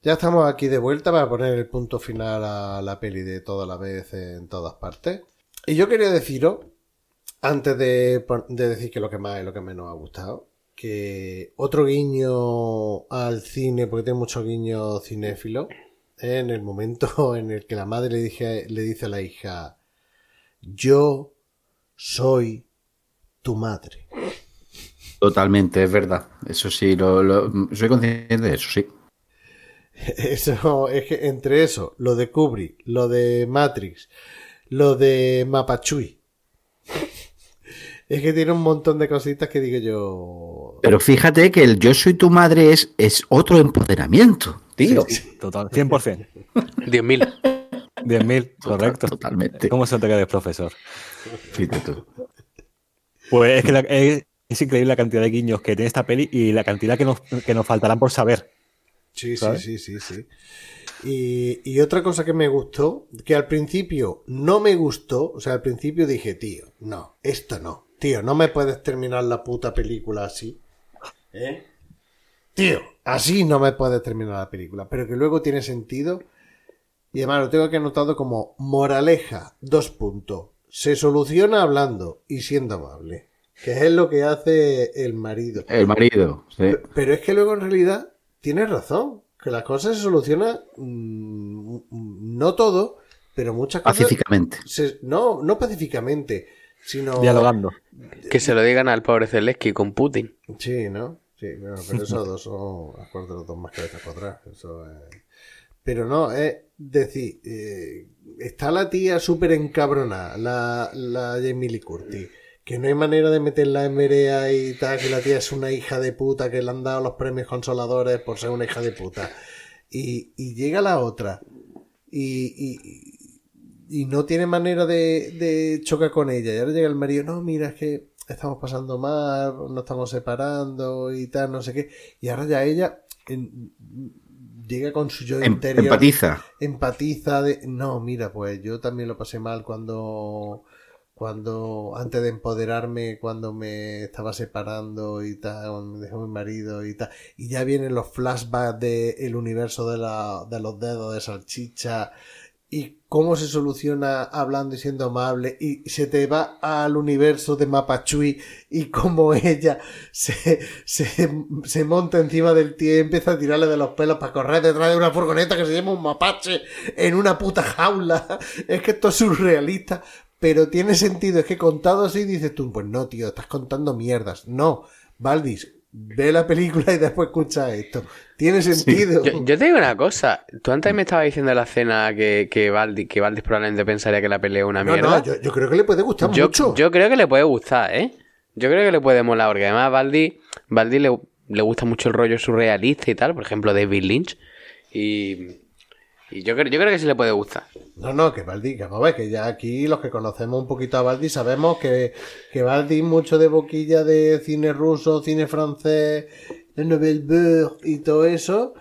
[SPEAKER 1] Ya estamos aquí de vuelta para poner el punto final a la peli de toda la vez en todas partes. Y yo quería deciros, antes de, decir que lo que más y lo que menos ha gustado, que otro guiño al cine, porque tiene mucho guiño cinéfilo, en el momento en el que la madre le, dije, le dice a la hija, yo soy tu madre.
[SPEAKER 4] Totalmente, es verdad. Eso sí, lo, lo- soy consciente de eso, sí.
[SPEAKER 1] Eso es que entre eso, lo de Kubrick, lo de Matrix, lo de Mapachui. Es que tiene un montón de cositas que digo yo.
[SPEAKER 4] Pero fíjate que el yo soy tu madre es, es otro empoderamiento, tío.
[SPEAKER 3] Total. 100%.
[SPEAKER 2] 10.000.
[SPEAKER 3] 10.000, correcto.
[SPEAKER 4] Totalmente.
[SPEAKER 3] ¿Cómo se te queda de profesor?
[SPEAKER 4] Fíjate tú.
[SPEAKER 3] Pues es que la- es, es increíble la cantidad de guiños que tiene esta peli y la cantidad que nos, que nos faltarán por saber.
[SPEAKER 1] Sí, sí,
[SPEAKER 3] ¿sabes?
[SPEAKER 1] sí, sí, sí. Y, y otra cosa que me gustó, que al principio no me gustó, o sea, al principio dije, tío, no, esto no. Tío, no me puedes terminar la puta película así. ¿Eh? Tío, así no me puedes terminar la película. Pero que luego tiene sentido. Y además lo tengo que anotado como moraleja, dos puntos. Se soluciona hablando y siendo amable. Que es lo que hace el marido.
[SPEAKER 4] El marido, sí.
[SPEAKER 1] Pe- Pero es que luego en realidad tienes razón. Que las cosas se solucionan mm, no todo, pero muchas cosas.
[SPEAKER 4] Pacíficamente.
[SPEAKER 1] se- no, no pacíficamente. sino...
[SPEAKER 3] Dialogando.
[SPEAKER 2] Que se lo digan al pobre Zelensky con Putin.
[SPEAKER 1] Sí, ¿no? Sí, bueno, pero esos dos son, acuerdo, los dos más cabezas cuadradas. Eso es... Pero no, es decir, eh, está la tía súper encabronada, la, la Jamie Lee Curtis, que no hay manera de meterla en merea y tal, que la tía es una hija de puta, que le han dado los premios consoladores por ser una hija de puta. Y, y llega la otra y, y, y no tiene manera de, de chocar con ella. Y ahora llega el marido, no, mira, es que estamos pasando mal, nos estamos separando y tal, no sé qué. Y ahora ya ella en- llega con su yo
[SPEAKER 4] Em-
[SPEAKER 1] interior.
[SPEAKER 4] empatiza.
[SPEAKER 1] Empatiza de, no, mira, pues yo también lo pasé mal cuando, cuando, antes de empoderarme, cuando me estaba separando y tal, cuando me dejó mi marido y tal. Y ya vienen los flashbacks del universo de, la, de los dedos de salchicha y cómo se soluciona hablando y siendo amable y se te va al universo de Mapachui y cómo ella se, se, se monta encima del tío y empieza a tirarle de los pelos para correr detrás de una furgoneta que se llama un mapache en una puta jaula. Es que esto es surrealista, pero tiene sentido. Es que contado así dices tú, pues no, tío, estás contando mierdas. No, Valdis, ve la película y después escucha esto. Tiene sentido.
[SPEAKER 2] Yo, yo te digo una cosa. Tú antes me estabas diciendo en la cena que, que, Valdi, que Valdis probablemente pensaría que la pelea es una
[SPEAKER 1] no,
[SPEAKER 2] mierda.
[SPEAKER 1] no, yo, yo creo que le puede gustar
[SPEAKER 2] yo,
[SPEAKER 1] mucho.
[SPEAKER 2] yo creo que le puede gustar, ¿eh? Yo creo que le puede molar, porque además a Baldi, Baldi le, le gusta mucho el rollo surrealista y tal, por ejemplo, David Lynch. Y, y yo, creo, yo creo que sí le puede gustar.
[SPEAKER 1] No, no, que Baldi, que vamos a ver, que ya aquí los que conocemos un poquito a Baldi sabemos que, que Baldi mucho de boquilla de cine ruso, cine francés, de Nouvelle Vague y todo eso,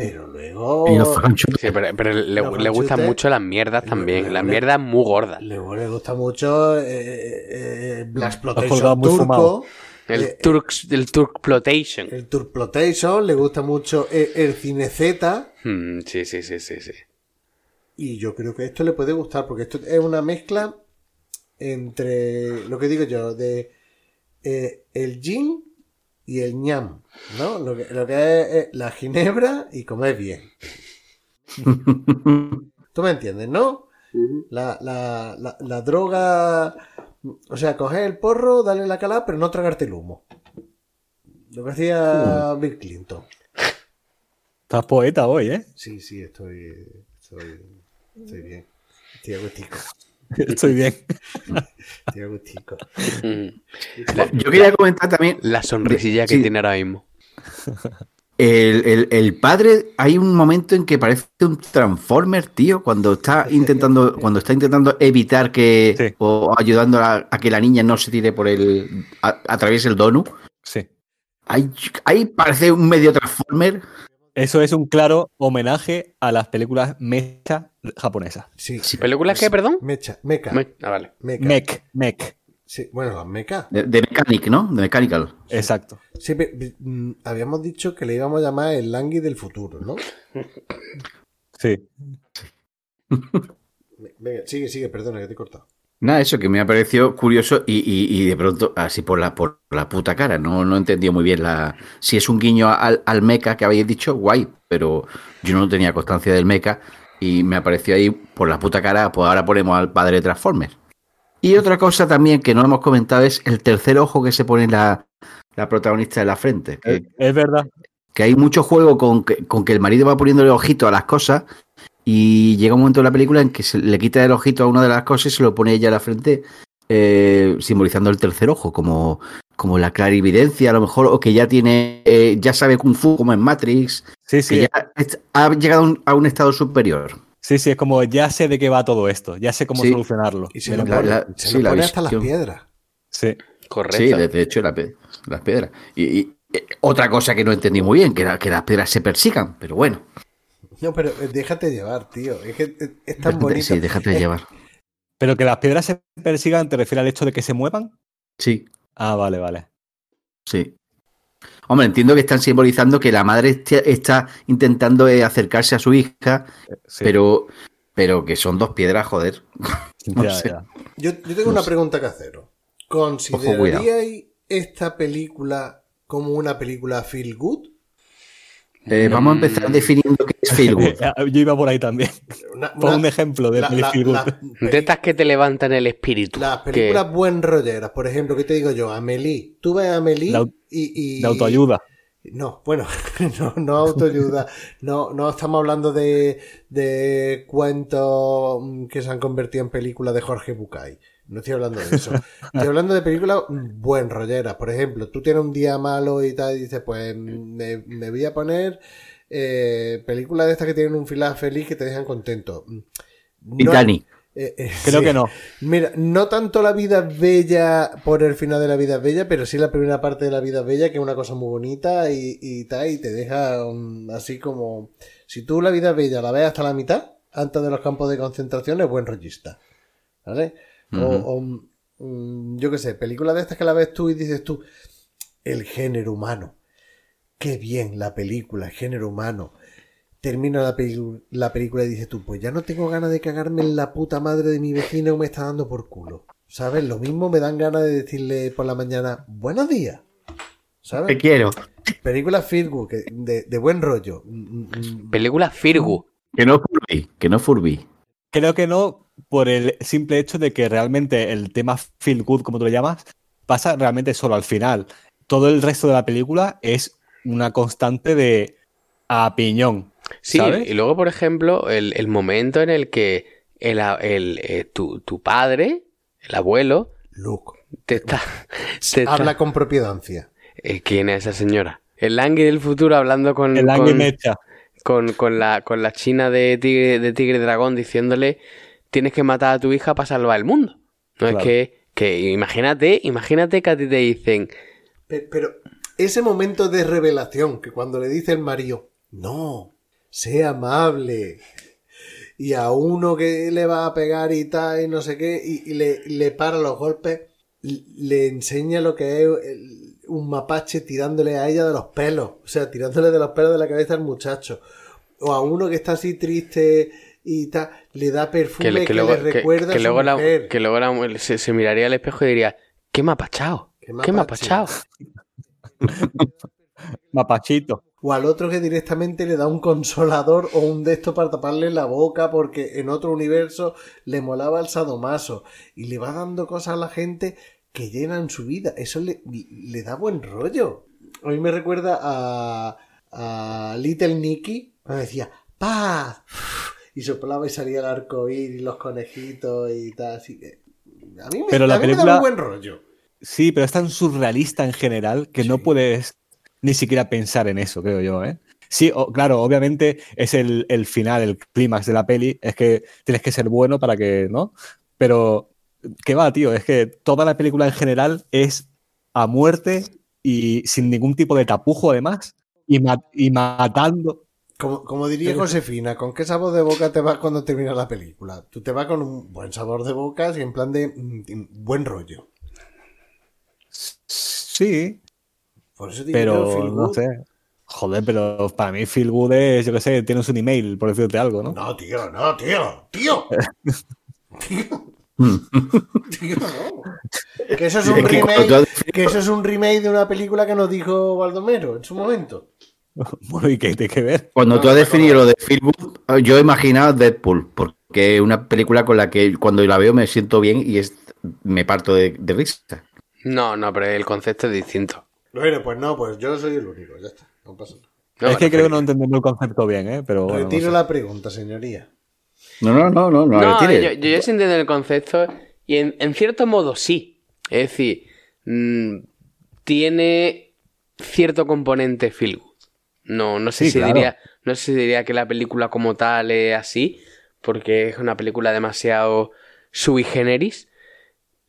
[SPEAKER 1] pero luego
[SPEAKER 4] Y los franchutes.
[SPEAKER 2] Sí, pero, pero le,
[SPEAKER 1] Los
[SPEAKER 2] le gustan mucho las mierdas también. Las mierdas muy gordas.
[SPEAKER 1] luego le gusta mucho eh, eh,
[SPEAKER 3] muy
[SPEAKER 1] turco,
[SPEAKER 3] fumado.
[SPEAKER 2] El
[SPEAKER 1] eh,
[SPEAKER 2] Turks, el Turkploitation.
[SPEAKER 1] el Turkploitation, le gusta mucho eh, el cine Z,
[SPEAKER 2] Hmm, sí, sí, sí, sí, sí.
[SPEAKER 1] Y yo creo que esto le puede gustar, porque esto es una mezcla entre lo que digo yo, de eh, el gin y el ñam, ¿no? Lo que, lo que es eh, la ginebra y comer bien. ¿Tú me entiendes, no? La, la, la, la droga, o sea, coger el porro, darle la calada, pero no tragarte el humo. Lo que hacía Bill Clinton.
[SPEAKER 3] Estás poeta hoy, ¿eh?
[SPEAKER 1] Sí, sí, estoy, estoy, estoy bien. Estoy agustico.
[SPEAKER 3] Estoy bien.
[SPEAKER 1] Estoy agustico.
[SPEAKER 2] Mm.
[SPEAKER 4] Yo quería comentar también
[SPEAKER 2] La sonrisilla que
[SPEAKER 4] Sí.
[SPEAKER 2] tiene ahora mismo.
[SPEAKER 4] El, el- el padre, hay un momento en que parece un Transformer, tío, cuando está intentando, cuando está intentando evitar que
[SPEAKER 3] Sí.
[SPEAKER 4] o ayudando a, a que la niña no se tire por el a, atraviese el donut.
[SPEAKER 3] Sí.
[SPEAKER 4] Ahí, ahí parece un medio Transformer.
[SPEAKER 3] Eso es un claro homenaje a las películas mecha japonesas.
[SPEAKER 1] Sí.
[SPEAKER 2] ¿Películas qué, perdón?
[SPEAKER 1] Mecha, meca.
[SPEAKER 2] Me- Ah, vale.
[SPEAKER 1] meca.
[SPEAKER 3] Mech, mech.
[SPEAKER 1] Sí, bueno, las meca.
[SPEAKER 4] De, de Mechanic, ¿no? De Mechanical.
[SPEAKER 3] Exacto.
[SPEAKER 1] Sí, pe- pe- mm, habíamos dicho que le íbamos a llamar el Langui del futuro, ¿no?
[SPEAKER 3] Sí.
[SPEAKER 1] Venga, sigue, sigue, perdona que te he cortado.
[SPEAKER 4] Nada, eso que me ha parecido curioso y, y- y de pronto, así por la, por la puta cara, no, no he entendido muy bien la. Si es un guiño al, al mecha que habéis dicho, guay, pero yo no tenía constancia del mecha y me apareció ahí por la puta cara, pues ahora ponemos al padre de Transformers. Y otra cosa también que no hemos comentado es el tercer ojo que se pone la, la protagonista en la frente. Que,
[SPEAKER 3] Es, es verdad.
[SPEAKER 4] que hay mucho juego con que, con que el marido va poniéndole ojito a las cosas y llega un momento en la película en que se le quita el ojito a una de las cosas y se lo pone ella a la frente eh, simbolizando el tercer ojo como, como la clarividencia a lo mejor o que ya tiene eh, ya sabe kung fu como en Matrix
[SPEAKER 3] Sí,
[SPEAKER 4] que
[SPEAKER 3] sí.
[SPEAKER 4] ya es- ha llegado a un, a un estado superior
[SPEAKER 3] Sí, sí, es como ya sé de qué va todo esto. Ya sé cómo
[SPEAKER 4] Sí.
[SPEAKER 3] solucionarlo.
[SPEAKER 1] Y se lo
[SPEAKER 4] la-
[SPEAKER 1] pone,
[SPEAKER 4] la-
[SPEAKER 1] se
[SPEAKER 4] sí,
[SPEAKER 1] lo
[SPEAKER 4] la
[SPEAKER 1] pone hasta las piedras.
[SPEAKER 3] Sí.
[SPEAKER 2] Correcto.
[SPEAKER 4] sí de, de hecho la las piedras y, y, eh, otra cosa que no entendí muy bien que, la- que las piedras se persigan pero bueno
[SPEAKER 1] No, pero eh, déjate llevar, tío. Es que eh, es tan bonito.
[SPEAKER 4] sí déjate llevar
[SPEAKER 3] Pero que las piedras se persigan, ¿te refiere al hecho de que se muevan?
[SPEAKER 4] sí
[SPEAKER 3] Ah, vale, vale.
[SPEAKER 4] Sí. Hombre, entiendo que están simbolizando que la madre está intentando eh, acercarse a su hija,
[SPEAKER 3] Sí.
[SPEAKER 4] pero, pero que son dos piedras, joder. no
[SPEAKER 3] Ya,
[SPEAKER 4] sé.
[SPEAKER 3] ya.
[SPEAKER 1] Yo, yo tengo una pregunta que haceros. ¿Consideraríais esta película como una película feel good?
[SPEAKER 4] Eh, vamos a empezar definiendo qué es feel good.
[SPEAKER 3] Yo iba por ahí también.
[SPEAKER 1] Una-
[SPEAKER 3] Pon
[SPEAKER 1] una-
[SPEAKER 3] un ejemplo de
[SPEAKER 1] la-
[SPEAKER 3] feel good.
[SPEAKER 1] la-
[SPEAKER 2] De estas que te levantan el espíritu.
[SPEAKER 1] Las
[SPEAKER 2] que-
[SPEAKER 1] películas buen rolleras, por ejemplo, ¿qué te digo yo? Amelie. Tú ves a Amelie y, y-
[SPEAKER 3] De autoayuda.
[SPEAKER 1] No, bueno, no, no autoayuda. No, no estamos hablando de, de cuentos mm, que se han convertido en películas de Jorge Bucay. No estoy hablando de eso. Estoy hablando de películas buen rolleras. Por ejemplo, tú tienes un día malo y tal, y dices, pues me, me voy a poner eh, películas de estas que tienen un final feliz que te dejan contento. No-
[SPEAKER 4] Titanic.
[SPEAKER 1] eh, eh,
[SPEAKER 3] Creo
[SPEAKER 1] sí.
[SPEAKER 3] que no.
[SPEAKER 1] Mira, no tanto la vida es bella por el final de la vida es bella, pero sí la primera parte de la vida es bella, que es una cosa muy bonita y, y tal, y te deja um, así como... Si tú la vida es bella la ves hasta la mitad, antes de los campos de concentración, es buen rollista. ¿Vale? O, o, mm, yo qué sé, películas de estas que la ves tú y dices tú, el género humano. Qué bien la película, el género humano. Termina la, la película y dices tú, pues ya no tengo ganas de cagarme en la puta madre de mi vecino me está dando por culo. ¿Sabes? Lo mismo me dan ganas de decirle por la mañana, buenos días.
[SPEAKER 4] Te
[SPEAKER 1] ¿Sabes?
[SPEAKER 4] quiero.
[SPEAKER 1] Películas feel good, que- de, de buen rollo. Mm, mm,
[SPEAKER 2] Película Firgu.
[SPEAKER 4] Que no Furby. Que no Furby.
[SPEAKER 3] Creo que no, por el simple hecho de que realmente el tema feel good, como tú lo llamas, pasa realmente solo al final. Todo el resto de la película es una constante de a piñón.
[SPEAKER 2] Sí,
[SPEAKER 3] ¿sabes?
[SPEAKER 2] y luego, por ejemplo, el, el momento en el que el, el, eh, tu, tu padre, el abuelo,
[SPEAKER 1] Luke.
[SPEAKER 2] te está... te está-
[SPEAKER 1] Habla con propiedancia.
[SPEAKER 2] Eh, ¿Quién es esa señora? El Langui del futuro hablando con,
[SPEAKER 3] El
[SPEAKER 2] con,
[SPEAKER 3] ángel mecha.
[SPEAKER 2] con, con la, con la china de tigre, de tigre dragón diciéndole tienes que matar a tu hija para salvar el mundo. No
[SPEAKER 3] Claro.
[SPEAKER 2] es que, que imagínate, imagínate que a ti te dicen
[SPEAKER 1] Pe- Pero ese momento de revelación que cuando le dice el marido, no, sea amable. Y a uno que le va a pegar y tal, y no sé qué, y, y le, le para los golpes, le enseña lo que es el- un mapache tirándole a ella de los pelos. O sea, tirándole de los pelos de la cabeza al muchacho. O a uno que está así triste y tal, le da perfume
[SPEAKER 2] que,
[SPEAKER 1] que,
[SPEAKER 2] le- que luego,
[SPEAKER 1] recuerda
[SPEAKER 2] que
[SPEAKER 1] a su
[SPEAKER 2] luego la,
[SPEAKER 1] mujer.
[SPEAKER 2] que luego la se, se miraría al espejo y diría ¿qué me ha pachado?
[SPEAKER 1] ¿Qué
[SPEAKER 2] ¿Qué me pachado?
[SPEAKER 3] Mapachito.
[SPEAKER 1] O al otro que directamente le da un consolador o un de estos para taparle la boca porque en otro universo le molaba el sadomaso. Y le va dando cosas a la gente que llenan su vida. Eso le, le da buen rollo. A mí me recuerda a, a Little Nicky cuando decía ¡Paz! Y soplaba y salía el arco y los conejitos y tal. Así que a mí me,
[SPEAKER 3] Pero la
[SPEAKER 1] a mí me da
[SPEAKER 3] película-
[SPEAKER 1] muy buen rollo.
[SPEAKER 3] Sí, pero es tan surrealista en general que no puedes ni siquiera pensar en eso, creo yo, ¿eh? Sí, o- claro, obviamente es el, el final, el clímax de la peli, es que tienes que ser bueno para que, ¿no? Pero, ¿qué va, tío? Es que toda la película en general es a muerte y sin ningún tipo de tapujo, además, y matando.
[SPEAKER 1] Como, como diría Josefina, ¿con qué sabor de boca te vas cuando termina la película? Tú te vas con un buen sabor de boca y en plan de mm, buen rollo.
[SPEAKER 3] Sí,
[SPEAKER 1] Por eso digo yo,
[SPEAKER 3] pero
[SPEAKER 1] feel
[SPEAKER 3] no sé. Joder, pero para mí Feel Good es, yo qué sé, tienes un email, por decirte algo, ¿no?
[SPEAKER 1] No, tío, no, tío, tío. Tío, tío, no. Que eso es un remake, que eso es un remake de una película que nos dijo Baldomero en su momento.
[SPEAKER 3] Bueno, ¿y qué tiene que ver?
[SPEAKER 4] Cuando tú has definido lo de Feel Good, yo he imaginado Deadpool, porque es una película con la que cuando la veo me siento bien y es, me parto de, de risa.
[SPEAKER 2] No, no, pero el concepto es distinto.
[SPEAKER 1] Bueno, pues no, pues yo soy el único, ya está, no pasa nada.
[SPEAKER 2] No,
[SPEAKER 3] es que creo que no entendemos el concepto bien, ¿eh? Pero bueno, no
[SPEAKER 1] Retiro
[SPEAKER 3] sé.
[SPEAKER 1] la pregunta, señoría.
[SPEAKER 4] No, no, no, no, no,
[SPEAKER 2] No,
[SPEAKER 4] retire.
[SPEAKER 2] yo, yo, yo sí entiendo el concepto y en, en cierto modo sí. Es decir, mm, tiene cierto componente good. No, no sé
[SPEAKER 3] Sí,
[SPEAKER 2] si
[SPEAKER 3] claro.
[SPEAKER 2] diría, no sé si diría que la película como tal es así, porque es una película demasiado sui generis,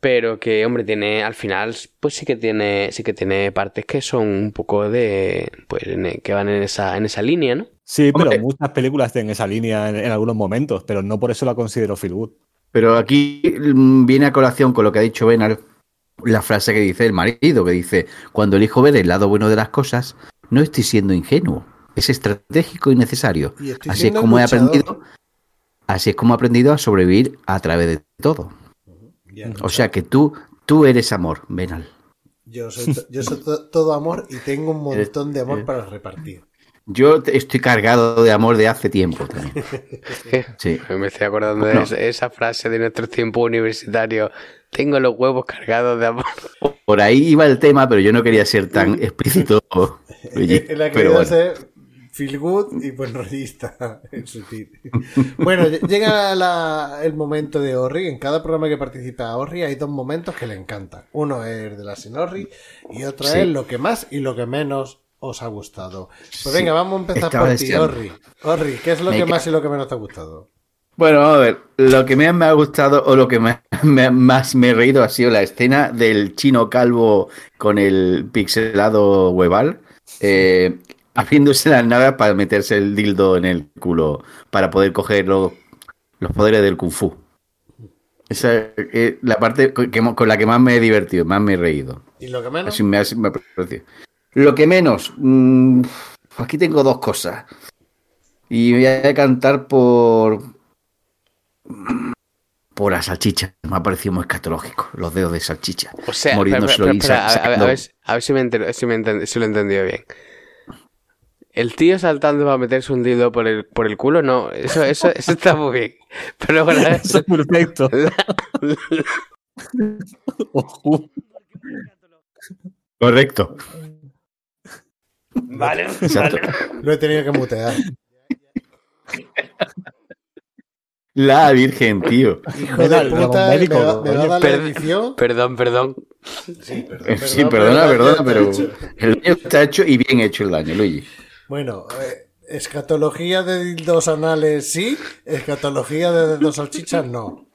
[SPEAKER 2] pero que, hombre, tiene, al final, pues sí que tiene, sí que tiene partes que son un poco de, pues, en- que van en esa, en esa línea, ¿no?
[SPEAKER 3] Sí, pero
[SPEAKER 4] Hombre.
[SPEAKER 3] muchas películas tienen esa línea en, en algunos momentos, pero no por eso la considero feel good.
[SPEAKER 4] Pero aquí mm, viene a colación con lo que ha dicho Benal, la frase que dice el marido, que dice, cuando el hijo ve el lado bueno de las cosas, no estoy siendo ingenuo, es estratégico y necesario.
[SPEAKER 1] Y
[SPEAKER 4] Así es como he aprendido, así es como he aprendido a sobrevivir a través de todo.
[SPEAKER 1] Ya,
[SPEAKER 4] O sea que tú, tú eres amor, Benal.
[SPEAKER 1] yo soy, yo soy to- todo amor y tengo un montón de amor para repartir.
[SPEAKER 4] Yo estoy cargado de amor de hace tiempo también. Sí.
[SPEAKER 2] Me estoy acordando de
[SPEAKER 4] No.
[SPEAKER 2] esa, esa frase de nuestros tiempos universitarios. Tengo los huevos cargados de amor.
[SPEAKER 4] Por ahí iba el tema, pero yo no quería ser tan explícito. Luigi,
[SPEAKER 1] Él ha
[SPEAKER 4] pero bueno.
[SPEAKER 1] ser feel good y buen rollista. en sutil. bueno, ll- llega la- el momento de Orri. En cada programa que participa Orri hay dos momentos que le encantan. Uno es de la Sinorri y otro
[SPEAKER 4] Sí.
[SPEAKER 1] es lo que más y lo que menos os ha gustado. Pues
[SPEAKER 4] Sí.
[SPEAKER 1] venga, vamos a empezar por ti. Orri. Orri, ¿qué es lo
[SPEAKER 4] Me
[SPEAKER 1] que más y lo que menos te ha gustado?
[SPEAKER 4] Bueno, a ver. Lo que más me ha gustado o lo que más me, más me he reído ha sido la escena del chino calvo con el pixelado hueval. eh, abriéndose las nalgas para meterse el dildo en el culo para poder coger los, los poderes del kung fu. Esa es la parte con, que- con la que más me he divertido, más me he reído.
[SPEAKER 1] ¿Y lo que menos?
[SPEAKER 4] Así me ha, me ha parecido. Lo que menos, mm, aquí tengo dos cosas. Y voy a cantar por. Por la salchicha. Me ha parecido muy escatológico. Los dedos de salchicha.
[SPEAKER 2] O sea, espera, espera, a, a- a ver, si- a ver si, me enter- si, me enten- si lo he entendido bien. El tío saltando para meterse un dildo por el, por el culo, no, eso, eso, eso está muy bien. Pero bueno,
[SPEAKER 3] Eso es perfecto. Ojo.
[SPEAKER 4] Correcto.
[SPEAKER 2] Vale,
[SPEAKER 4] Exacto.
[SPEAKER 1] Lo he tenido que mutear.
[SPEAKER 4] La Virgen, tío.
[SPEAKER 1] Hijo
[SPEAKER 3] Venga,
[SPEAKER 1] de
[SPEAKER 3] el
[SPEAKER 1] puta, me
[SPEAKER 3] médico,
[SPEAKER 1] va, me va a
[SPEAKER 3] coño.
[SPEAKER 1] dar la
[SPEAKER 2] Perdón.
[SPEAKER 1] edición.
[SPEAKER 2] Perdón, perdón.
[SPEAKER 1] Sí, perdón,
[SPEAKER 4] Sí, perdona, perdona, pero el daño está hecho y bien hecho el daño, Luigi.
[SPEAKER 1] Bueno, eh, escatología de dildos anales sí, escatología de dedos salchichas no.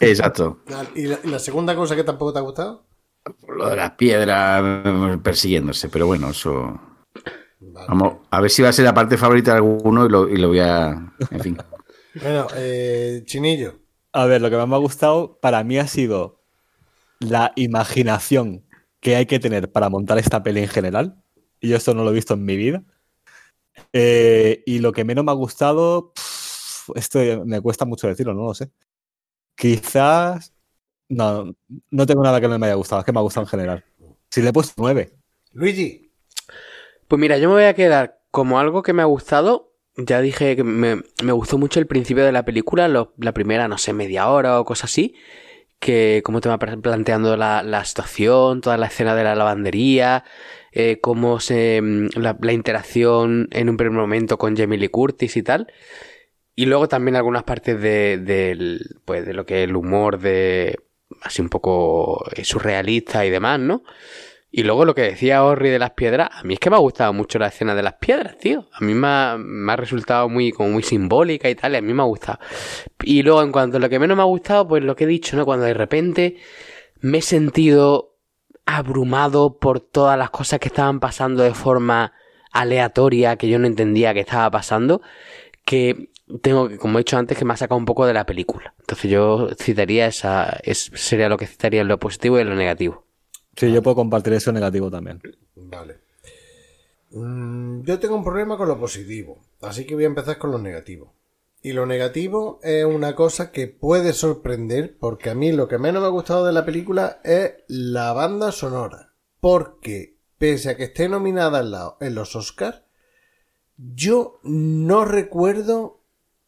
[SPEAKER 4] Exacto.
[SPEAKER 1] ¿Y la, y la segunda cosa que tampoco te ha gustado?
[SPEAKER 4] Lo de las piedras mm, persiguiéndose, pero bueno, eso.
[SPEAKER 1] Vale.
[SPEAKER 4] Vamos, a ver si va a ser la parte favorita de alguno y lo, y lo voy a. En fin.
[SPEAKER 1] Bueno, eh, Chinillo.
[SPEAKER 3] A ver, lo que más me ha gustado para mí ha sido la imaginación que hay que tener para montar esta peli en general. Y yo esto no lo he visto en mi vida. Eh, y lo que menos me ha gustado, pff, esto me cuesta mucho decirlo, no lo sé. Quizás. No, no tengo nada que no me haya gustado, es que me ha gustado en general. Si le he puesto 9.
[SPEAKER 1] Luigi.
[SPEAKER 2] Pues mira, yo me voy a quedar como algo que me ha gustado. Ya dije que me, me gustó mucho el principio de la película, lo- la primera, no sé, media hora o cosas así. Que cómo te va planteando la, la situación, toda la escena de la lavandería, eh, cómo se. mm, La, la interacción en un primer momento con Jamie Lee Curtis y tal. Y luego también algunas partes de, del, pues, de lo que es el humor de. así un poco eh, surrealista y demás, ¿no? Y luego lo que decía Orri de las piedras, a mí es que me ha gustado mucho la escena de las piedras, tío. A mí me ha, me ha resultado muy, como muy simbólica y tal, y a mí me ha gustado. Y luego, en cuanto a lo que menos me ha gustado, pues lo que he dicho, ¿no? Cuando de repente me he sentido abrumado por todas las cosas que estaban pasando de forma aleatoria, que yo no entendía que estaba pasando, que tengo que, como he dicho antes, que me ha sacado un poco de la película. Entonces yo citaría esa, es, sería lo que citaría lo positivo y lo negativo.
[SPEAKER 3] Sí, yo puedo compartir eso negativo también.
[SPEAKER 1] Vale. Mm, yo tengo un problema con lo positivo, así que voy a empezar con lo negativo. Y lo negativo es una cosa que puede sorprender, porque a mí lo que menos me ha gustado de la película es la banda sonora. Porque, pese a que esté nominada en, los Oscars, yo no recuerdo.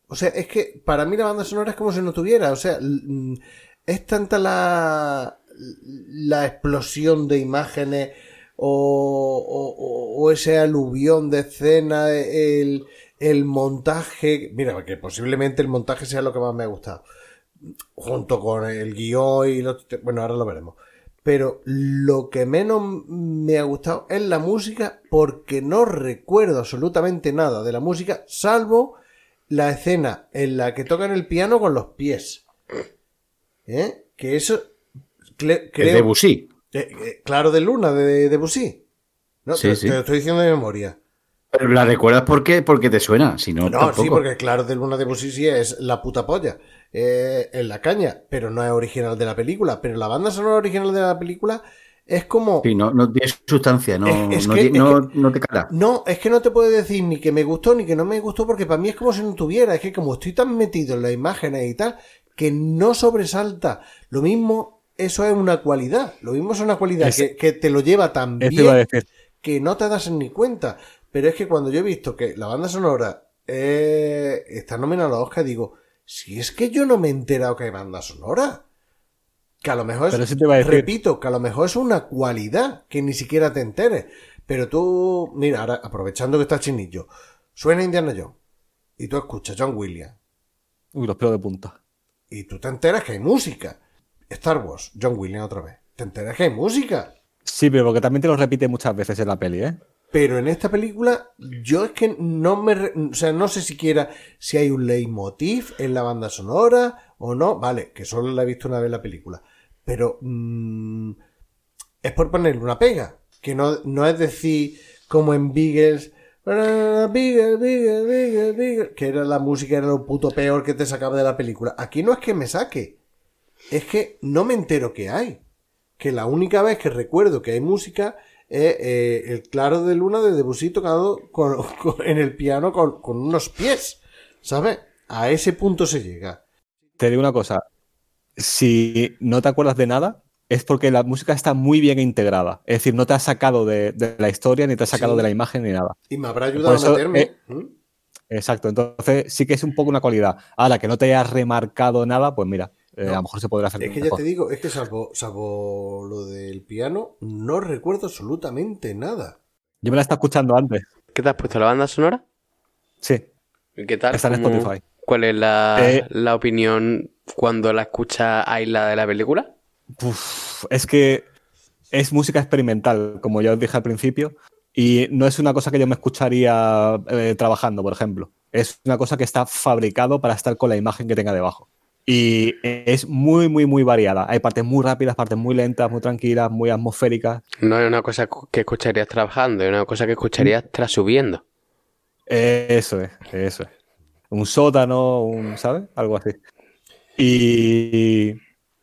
[SPEAKER 1] O sea, es que para mí la banda sonora es como si no tuviera. O sea, mm, es tanta la, la explosión de imágenes o, ese aluvión de escena, el, el montaje. Mira, que posiblemente el montaje sea lo que más me ha gustado. Junto con el guion y los. Bueno, ahora lo veremos. Pero lo que menos me ha gustado es la música porque no recuerdo absolutamente nada de la música salvo la escena en la que tocan el piano con los pies. ¿Eh? Que eso cle- creo,
[SPEAKER 4] de Busí.
[SPEAKER 1] eh, eh, claro de Luna de Debussy. No,
[SPEAKER 4] Sí,
[SPEAKER 1] te,
[SPEAKER 4] sí.
[SPEAKER 1] te lo estoy diciendo de memoria.
[SPEAKER 4] Pero la recuerdas por qué? Porque te suena. Si no,
[SPEAKER 1] No,
[SPEAKER 4] tampoco.
[SPEAKER 1] sí, porque claro de Luna de Debussy sí es la puta polla. eh, en la caña, pero no es original de la película. Pero la banda sonora original de la película es como.
[SPEAKER 4] Sí, no, no tiene sustancia, no,
[SPEAKER 1] Es- es
[SPEAKER 4] no,
[SPEAKER 1] que-
[SPEAKER 4] ti-
[SPEAKER 1] es
[SPEAKER 4] no, no te cala.
[SPEAKER 1] No, es que no te puedo decir ni que me gustó ni que no me gustó porque para mí es como si no tuviera. Es que como estoy tan metido en las imágenes y tal, que no sobresalta. Lo mismo, eso es una cualidad. Lo mismo es una cualidad que, que te lo lleva tan bien que no te das ni cuenta. Pero es que cuando yo he visto que la banda sonora eh, está nominada a los Oscar, digo, si es que yo no me he enterado que hay banda sonora. Que a lo mejor es,
[SPEAKER 3] te a decir-
[SPEAKER 1] repito, que a lo mejor es una cualidad que ni siquiera te enteres. Pero tú, mira, ahora aprovechando que está chinillo, suena Indiana Jones y tú escuchas John Williams
[SPEAKER 3] Uy, los pelos de punta.
[SPEAKER 1] y tú te enteras que hay música. Star Wars, John Williams otra vez. Te enteras que hay música.
[SPEAKER 3] Sí, pero porque también te lo repite muchas veces en la peli, ¿eh?
[SPEAKER 1] Pero en esta película, yo es que no me. O sea, no sé siquiera si hay un leitmotiv en la banda sonora o no. Vale, que solo la he visto una vez la película. Pero. mm, es por ponerle una pega. Que no, no es decir, como en Beagles. Beagles, Beagles, Beagles, Beagles, Que era la música, era lo puto peor que te sacaba de la película. Aquí no es que me saque. Es que no me entero que hay. Que la única vez que recuerdo que hay música es eh, el claro de luna de Debussy tocado con- con- en el piano con, con unos pies. ¿Sabes? A ese punto se llega.
[SPEAKER 3] Te digo una cosa. Si no te acuerdas de nada, es porque la música está muy bien integrada. Es decir, no te ha sacado de, de la historia, ni te ha sacado
[SPEAKER 1] Sí.
[SPEAKER 3] de la imagen, ni nada.
[SPEAKER 1] Y me habrá ayudado a meterme.
[SPEAKER 3] eh,
[SPEAKER 1] ¿Mm?
[SPEAKER 3] Exacto. Entonces, sí que es un poco una cualidad. Ahora, que no te hayas remarcado nada, pues mira, eh,
[SPEAKER 1] No.
[SPEAKER 3] a lo mejor se podrá hacer
[SPEAKER 1] Es que ya te digo, es que salvo, salvo lo del piano, no recuerdo absolutamente nada.
[SPEAKER 3] Yo me la estaba escuchando antes.
[SPEAKER 2] ¿Qué te has puesto la banda sonora?
[SPEAKER 3] Sí,
[SPEAKER 2] ¿Y ¿Qué tal?
[SPEAKER 3] está en
[SPEAKER 2] ¿Cómo-
[SPEAKER 3] Spotify.
[SPEAKER 2] ¿Cuál es la,
[SPEAKER 3] Eh,
[SPEAKER 2] la opinión cuando la escuchas aislada de la película?
[SPEAKER 3] Uf, es que es música experimental, como ya os dije al principio, y no es una cosa que yo me escucharía eh, trabajando, por ejemplo. Es una cosa que está fabricado para estar con la imagen que tenga debajo. Y es muy, muy, muy variada. Hay partes muy rápidas, partes muy lentas, muy tranquilas, muy atmosféricas.
[SPEAKER 2] No es una cosa que escucharías trabajando, es una cosa que escucharías tras subiendo.
[SPEAKER 3] Eso es, eso es. Un sótano, un, ¿sabes? Algo así. Y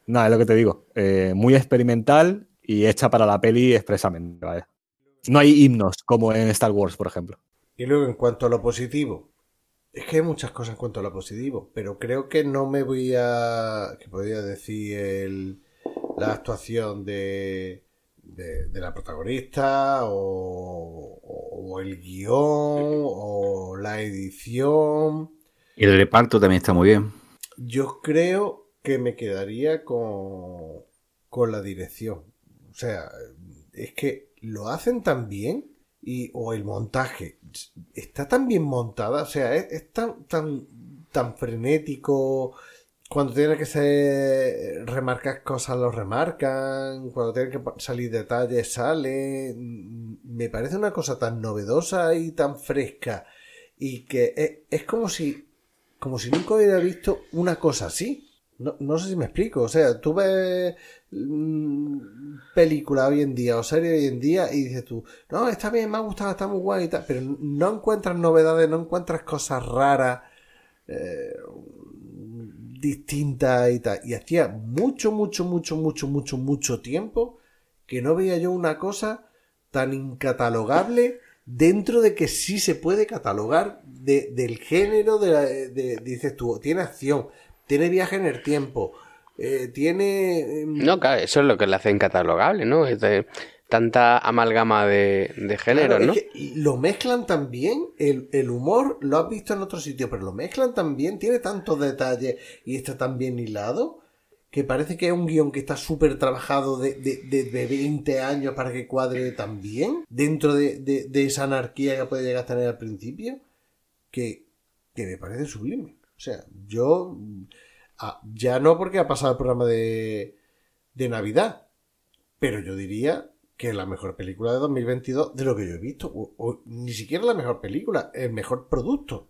[SPEAKER 3] nada, es lo que te digo. eh, muy experimental y hecha para la peli expresamente. vaya. No hay himnos como en Star Wars, por ejemplo.
[SPEAKER 1] Y luego, en cuanto a lo positivo, es que hay muchas cosas en cuanto a lo positivo, pero creo que no me voy a. que podría decir el- la actuación de, de, de la protagonista, o, o el guion, o la edición.
[SPEAKER 4] Y el reparto también está muy bien.
[SPEAKER 1] Yo creo que me quedaría con, con la dirección. O sea, es que lo hacen tan bien y, o el montaje está tan bien montada, o sea, es, tan, tan, tan frenético. Cuando tiene que ser, remarcar cosas, lo remarcan. Cuando tiene que salir detalles, sale. Me parece una cosa tan novedosa y tan fresca. Y que es, es como si como si nunca hubiera visto una cosa así. No, no sé si me explico. O sea, tú ves mm, película hoy en día o serie hoy en día y dices tú, no, está bien, me ha gustado, está muy guay y tal, pero no encuentras novedades, no encuentras cosas raras, eh, distintas y tal. Y hacía mucho, mucho, mucho, mucho, mucho, mucho tiempo que no veía yo una cosa tan incatalogable dentro de que sí se puede catalogar de- del género de, la- de- dices tú tiene acción tiene viaje en el tiempo eh, tiene em,
[SPEAKER 2] No, claro, eso es lo que le hace incatalogable, ¿no? Es de tanta amalgama de, de géneros,
[SPEAKER 1] Claro, es
[SPEAKER 2] ¿no?
[SPEAKER 1] que lo mezclan tan bien, el, el humor lo has visto en otro sitio, pero lo mezclan tan bien, tiene tantos detalles y está tan bien hilado, que parece que es un guion que está súper trabajado de, de, de, de 20 años para que cuadre tan bien, dentro de, de, de esa anarquía que puede llegar a tener al principio, que, que me parece sublime. O sea, yo, ah, ya no porque ha pasado el programa de, de Navidad, pero yo diría que la mejor película de 2022 de lo que yo he visto. O, ni siquiera la mejor película, el mejor producto.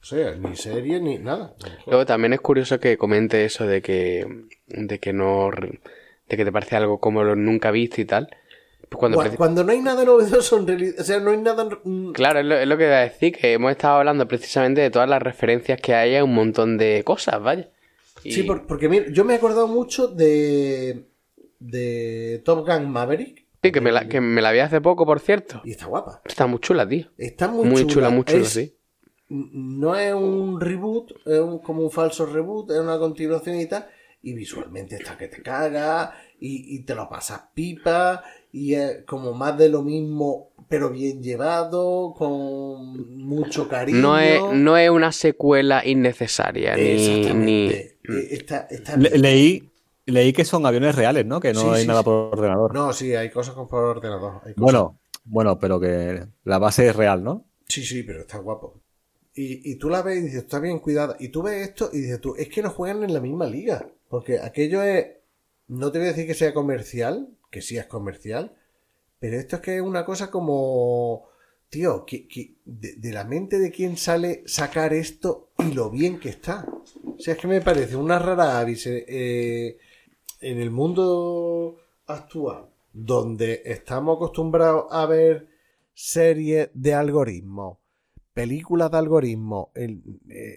[SPEAKER 1] O sea, ni serie ni nada.
[SPEAKER 2] Luego también es curioso que comente eso de que, de que no, de que te parece algo como lo nunca viste y tal. Cuando
[SPEAKER 1] Cuando, no hay nada novedoso en realidad, o sea, no hay nada...
[SPEAKER 2] Claro, es lo, es lo que iba a decir, que hemos estado hablando precisamente de todas las referencias que hay a un montón de cosas, vaya. Y-
[SPEAKER 1] Sí, por- porque mira, yo me he acordado mucho de, de Top Gun Maverick.
[SPEAKER 2] Sí, que me, la, que me la vi hace poco, por cierto.
[SPEAKER 1] Y está guapa.
[SPEAKER 2] Está muy chula, tío.
[SPEAKER 1] Está muy,
[SPEAKER 2] Muy chula, muy chula,
[SPEAKER 1] Es-
[SPEAKER 2] sí.
[SPEAKER 1] No es un reboot, es un- como un falso reboot, es una continuación y tal. Y visualmente está que te caga y, y te lo pasas pipa y es como más de lo mismo, pero bien llevado, con mucho cariño.
[SPEAKER 2] No es, no es una secuela innecesaria, ni, ni...
[SPEAKER 1] Exactamente. Eh, está- está
[SPEAKER 3] Le-
[SPEAKER 1] bien.
[SPEAKER 3] leí, leí que son aviones reales, ¿no? Que no
[SPEAKER 1] Sí,
[SPEAKER 3] hay
[SPEAKER 1] sí,
[SPEAKER 3] nada
[SPEAKER 1] sí.
[SPEAKER 3] por ordenador.
[SPEAKER 1] No, sí, hay cosas con por ordenador. hay cosas-
[SPEAKER 3] bueno, bueno, pero que la base es real, ¿no?
[SPEAKER 1] Sí, sí, pero está guapo. Y, y tú la ves y dices, está bien cuidada. Y tú ves esto y dices tú, es que no juegan en la misma liga. Porque aquello es. No te voy a decir que sea comercial, que sí es comercial. Pero esto es que es una cosa como. Tío, que, que- de, la mente de quién sale sacar esto y lo bien que está. O sea, es que me parece una rara avis eh, eh, en el mundo actual, donde estamos acostumbrados a ver series de algoritmos, películas de algoritmos, eh,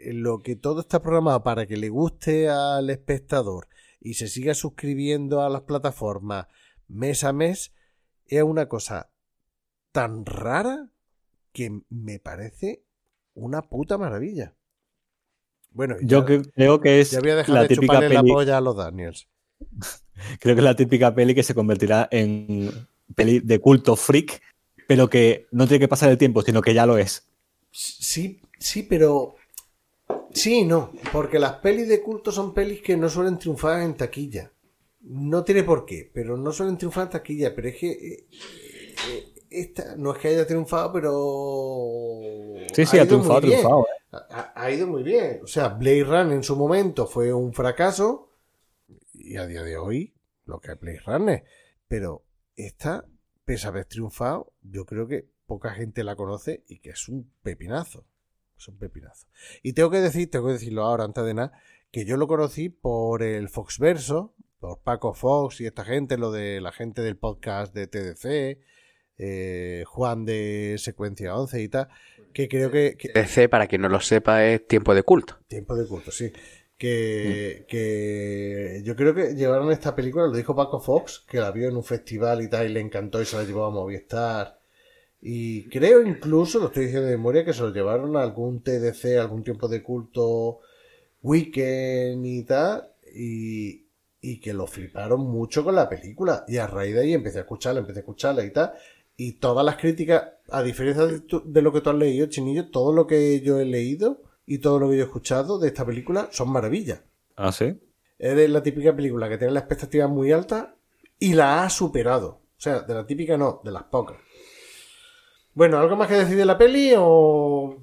[SPEAKER 1] en lo que todo está programado para que le guste al espectador y se siga suscribiendo a las plataformas mes a mes, es una cosa tan rara que me parece una puta maravilla. Bueno,
[SPEAKER 3] Yo
[SPEAKER 1] ya,
[SPEAKER 3] creo que es
[SPEAKER 1] ya voy a dejar
[SPEAKER 3] la
[SPEAKER 1] de
[SPEAKER 3] típica
[SPEAKER 1] chuparle la
[SPEAKER 3] peli.
[SPEAKER 1] polla a los Daniels.
[SPEAKER 3] Creo que es la típica peli que se convertirá en peli de culto freak, pero que no tiene que pasar el tiempo, sino que ya lo es.
[SPEAKER 1] Sí, sí, pero. Sí, no. Porque las pelis de culto son pelis que no suelen triunfar en taquilla. No tiene por qué, pero no suelen triunfar en taquilla. Pero es que. eh, eh, esta no es que haya triunfado, pero.
[SPEAKER 3] Sí, sí, ha triunfado, ha
[SPEAKER 1] muy bien.
[SPEAKER 3] triunfado. ¿eh?
[SPEAKER 1] Ha, ha ido muy bien. O sea, Blade Runner en su momento fue un fracaso. Y a día de hoy, lo que es Blade Runner. Pero esta, pese a haber triunfado, yo creo que poca gente la conoce y que es un pepinazo. Es un pepinazo. Y tengo que decir, tengo que decirlo ahora antes de nada, que yo lo conocí por el Foxverso, por Paco Fox y esta gente, lo de la gente del podcast de TDC, eh, Juan de Secuencia 11 y tal, que creo que, que-
[SPEAKER 2] DC, para quien no lo sepa, es tiempo de culto.
[SPEAKER 1] Tiempo de culto, sí. Que, que yo creo que llevaron esta película, lo dijo Paco Fox, que la vio en un festival y tal, y le encantó y se la llevó a Movistar. Y creo incluso, lo estoy diciendo de memoria, que se lo llevaron a algún TDC, algún tiempo de culto weekend y tal, y, y que lo fliparon mucho con la película. Y a raíz de ahí empecé a escucharla, empecé a escucharla y tal. Y todas las críticas, a diferencia de, tu- de lo que tú has leído, Chinillo, todo lo que yo he leído y todo lo que yo he escuchado de esta película son maravillas.
[SPEAKER 3] Ah, sí.
[SPEAKER 1] Es la típica película que tiene las expectativas muy altas y la ha superado. O sea, de la típica no, de las pocas. Bueno, ¿algo más que decir de la peli o...?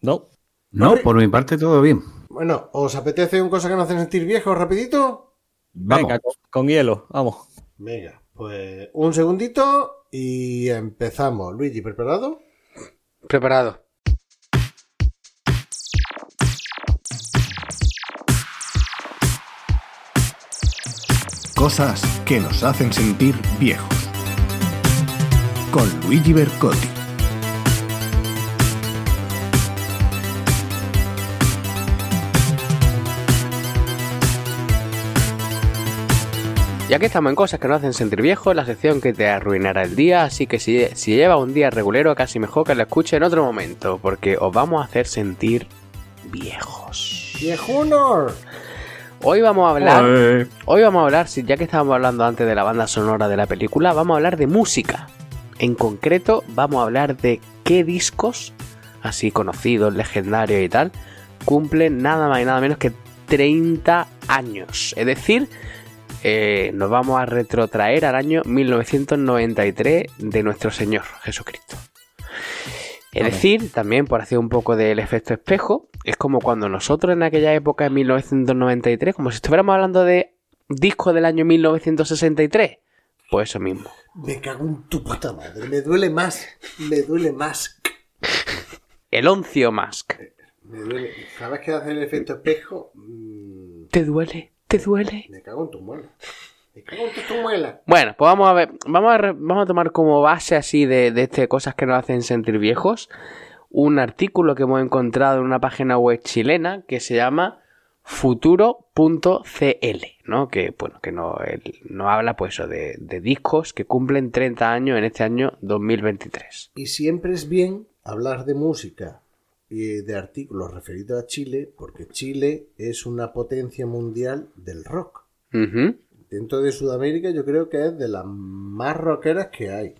[SPEAKER 3] No.
[SPEAKER 4] No,
[SPEAKER 1] Vale.
[SPEAKER 4] por mi parte todo bien.
[SPEAKER 1] Bueno, ¿os apetece un cosa que nos hacen sentir viejos rapidito?
[SPEAKER 4] Vamos.
[SPEAKER 3] Venga, con, con hielo, vamos.
[SPEAKER 1] Venga, pues un segundito y empezamos. Luigi, ¿preparado?
[SPEAKER 2] Preparado.
[SPEAKER 7] Cosas que nos hacen sentir viejos. Con Luigi Bercotti.
[SPEAKER 2] Ya que estamos en cosas que nos hacen sentir viejos, la sección que te arruinará el día, así que si, si lleva un día regulero, casi mejor que lo escuche en otro momento, porque os vamos a hacer sentir viejos.
[SPEAKER 1] ¡Viejunor!
[SPEAKER 2] Hoy vamos a hablar, hoy vamos a hablar, si ya que estábamos hablando antes de la banda sonora de la película, vamos a hablar de música. En concreto, vamos a hablar de qué discos, así conocidos, legendarios y tal, cumplen nada más y nada menos que 30 años. Es decir, eh, nos vamos a retrotraer al año 1993 de nuestro Señor Jesucristo. Es decir, también por hacer un poco del efecto espejo, es como cuando nosotros en aquella época, en 1993, como si estuviéramos hablando de disco del año 1963, pues eso mismo.
[SPEAKER 1] Me cago en tu puta madre. Me duele más. Me duele más.
[SPEAKER 2] El Oncio Mask.
[SPEAKER 1] Me duele. Vez que hace el efecto espejo, mm,
[SPEAKER 2] ¿Te duele? ¿Te duele?
[SPEAKER 1] me cago en tu muela. Me cago en tu muela.
[SPEAKER 2] Bueno, pues vamos a ver, vamos a, re- vamos a tomar como base así de, de este cosas que nos hacen sentir viejos un artículo que hemos encontrado en una página web chilena que se llama futuro.cl, ¿no? Que, bueno, que no, el- no habla pues eso de, de discos que cumplen 30 años en este año 2023.
[SPEAKER 1] Y siempre es bien hablar de música y de artículos referidos a Chile, porque Chile es una potencia mundial del rock. Dentro de Sudamérica yo creo que es de las más rockeras que hay.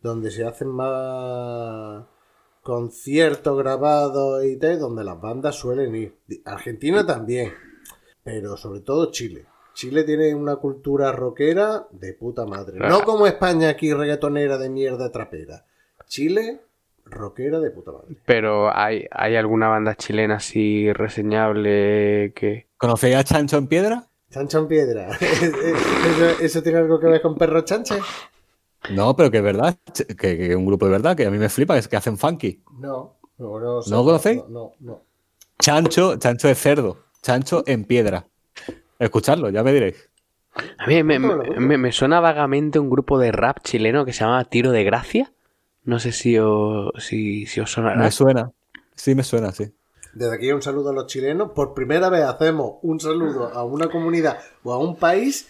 [SPEAKER 1] Donde se hacen más conciertos grabados y tal, donde las bandas suelen ir. Argentina también, pero sobre todo Chile. Chile tiene una cultura rockera de puta madre. No como España aquí reggaetonera de mierda trapera. Chile, rockera de puta madre.
[SPEAKER 2] Pero ¿hay, ¿hay alguna banda chilena así reseñable que...
[SPEAKER 3] ¿Conocéis a Chancho en Piedra?
[SPEAKER 1] Chancho en piedra. ¿Eso, eso tiene algo que ver con perro chanche?
[SPEAKER 3] No, pero que es verdad, que, que es un grupo de verdad, que a mí me flipa, es que hacen funky.
[SPEAKER 1] No. No, no,
[SPEAKER 3] ¿No conocéis?
[SPEAKER 1] No, no, no.
[SPEAKER 3] Chancho, chancho de cerdo, chancho en piedra. Escuchadlo, ya me diréis.
[SPEAKER 2] A mí me, me- me- me suena vagamente un grupo de rap chileno que se llama Tiro de Gracia. No sé si os, si, si os sonará.
[SPEAKER 3] Me suena. Sí, me suena, sí.
[SPEAKER 1] Desde aquí un saludo a los chilenos. Por primera vez hacemos un saludo a una comunidad o a un país,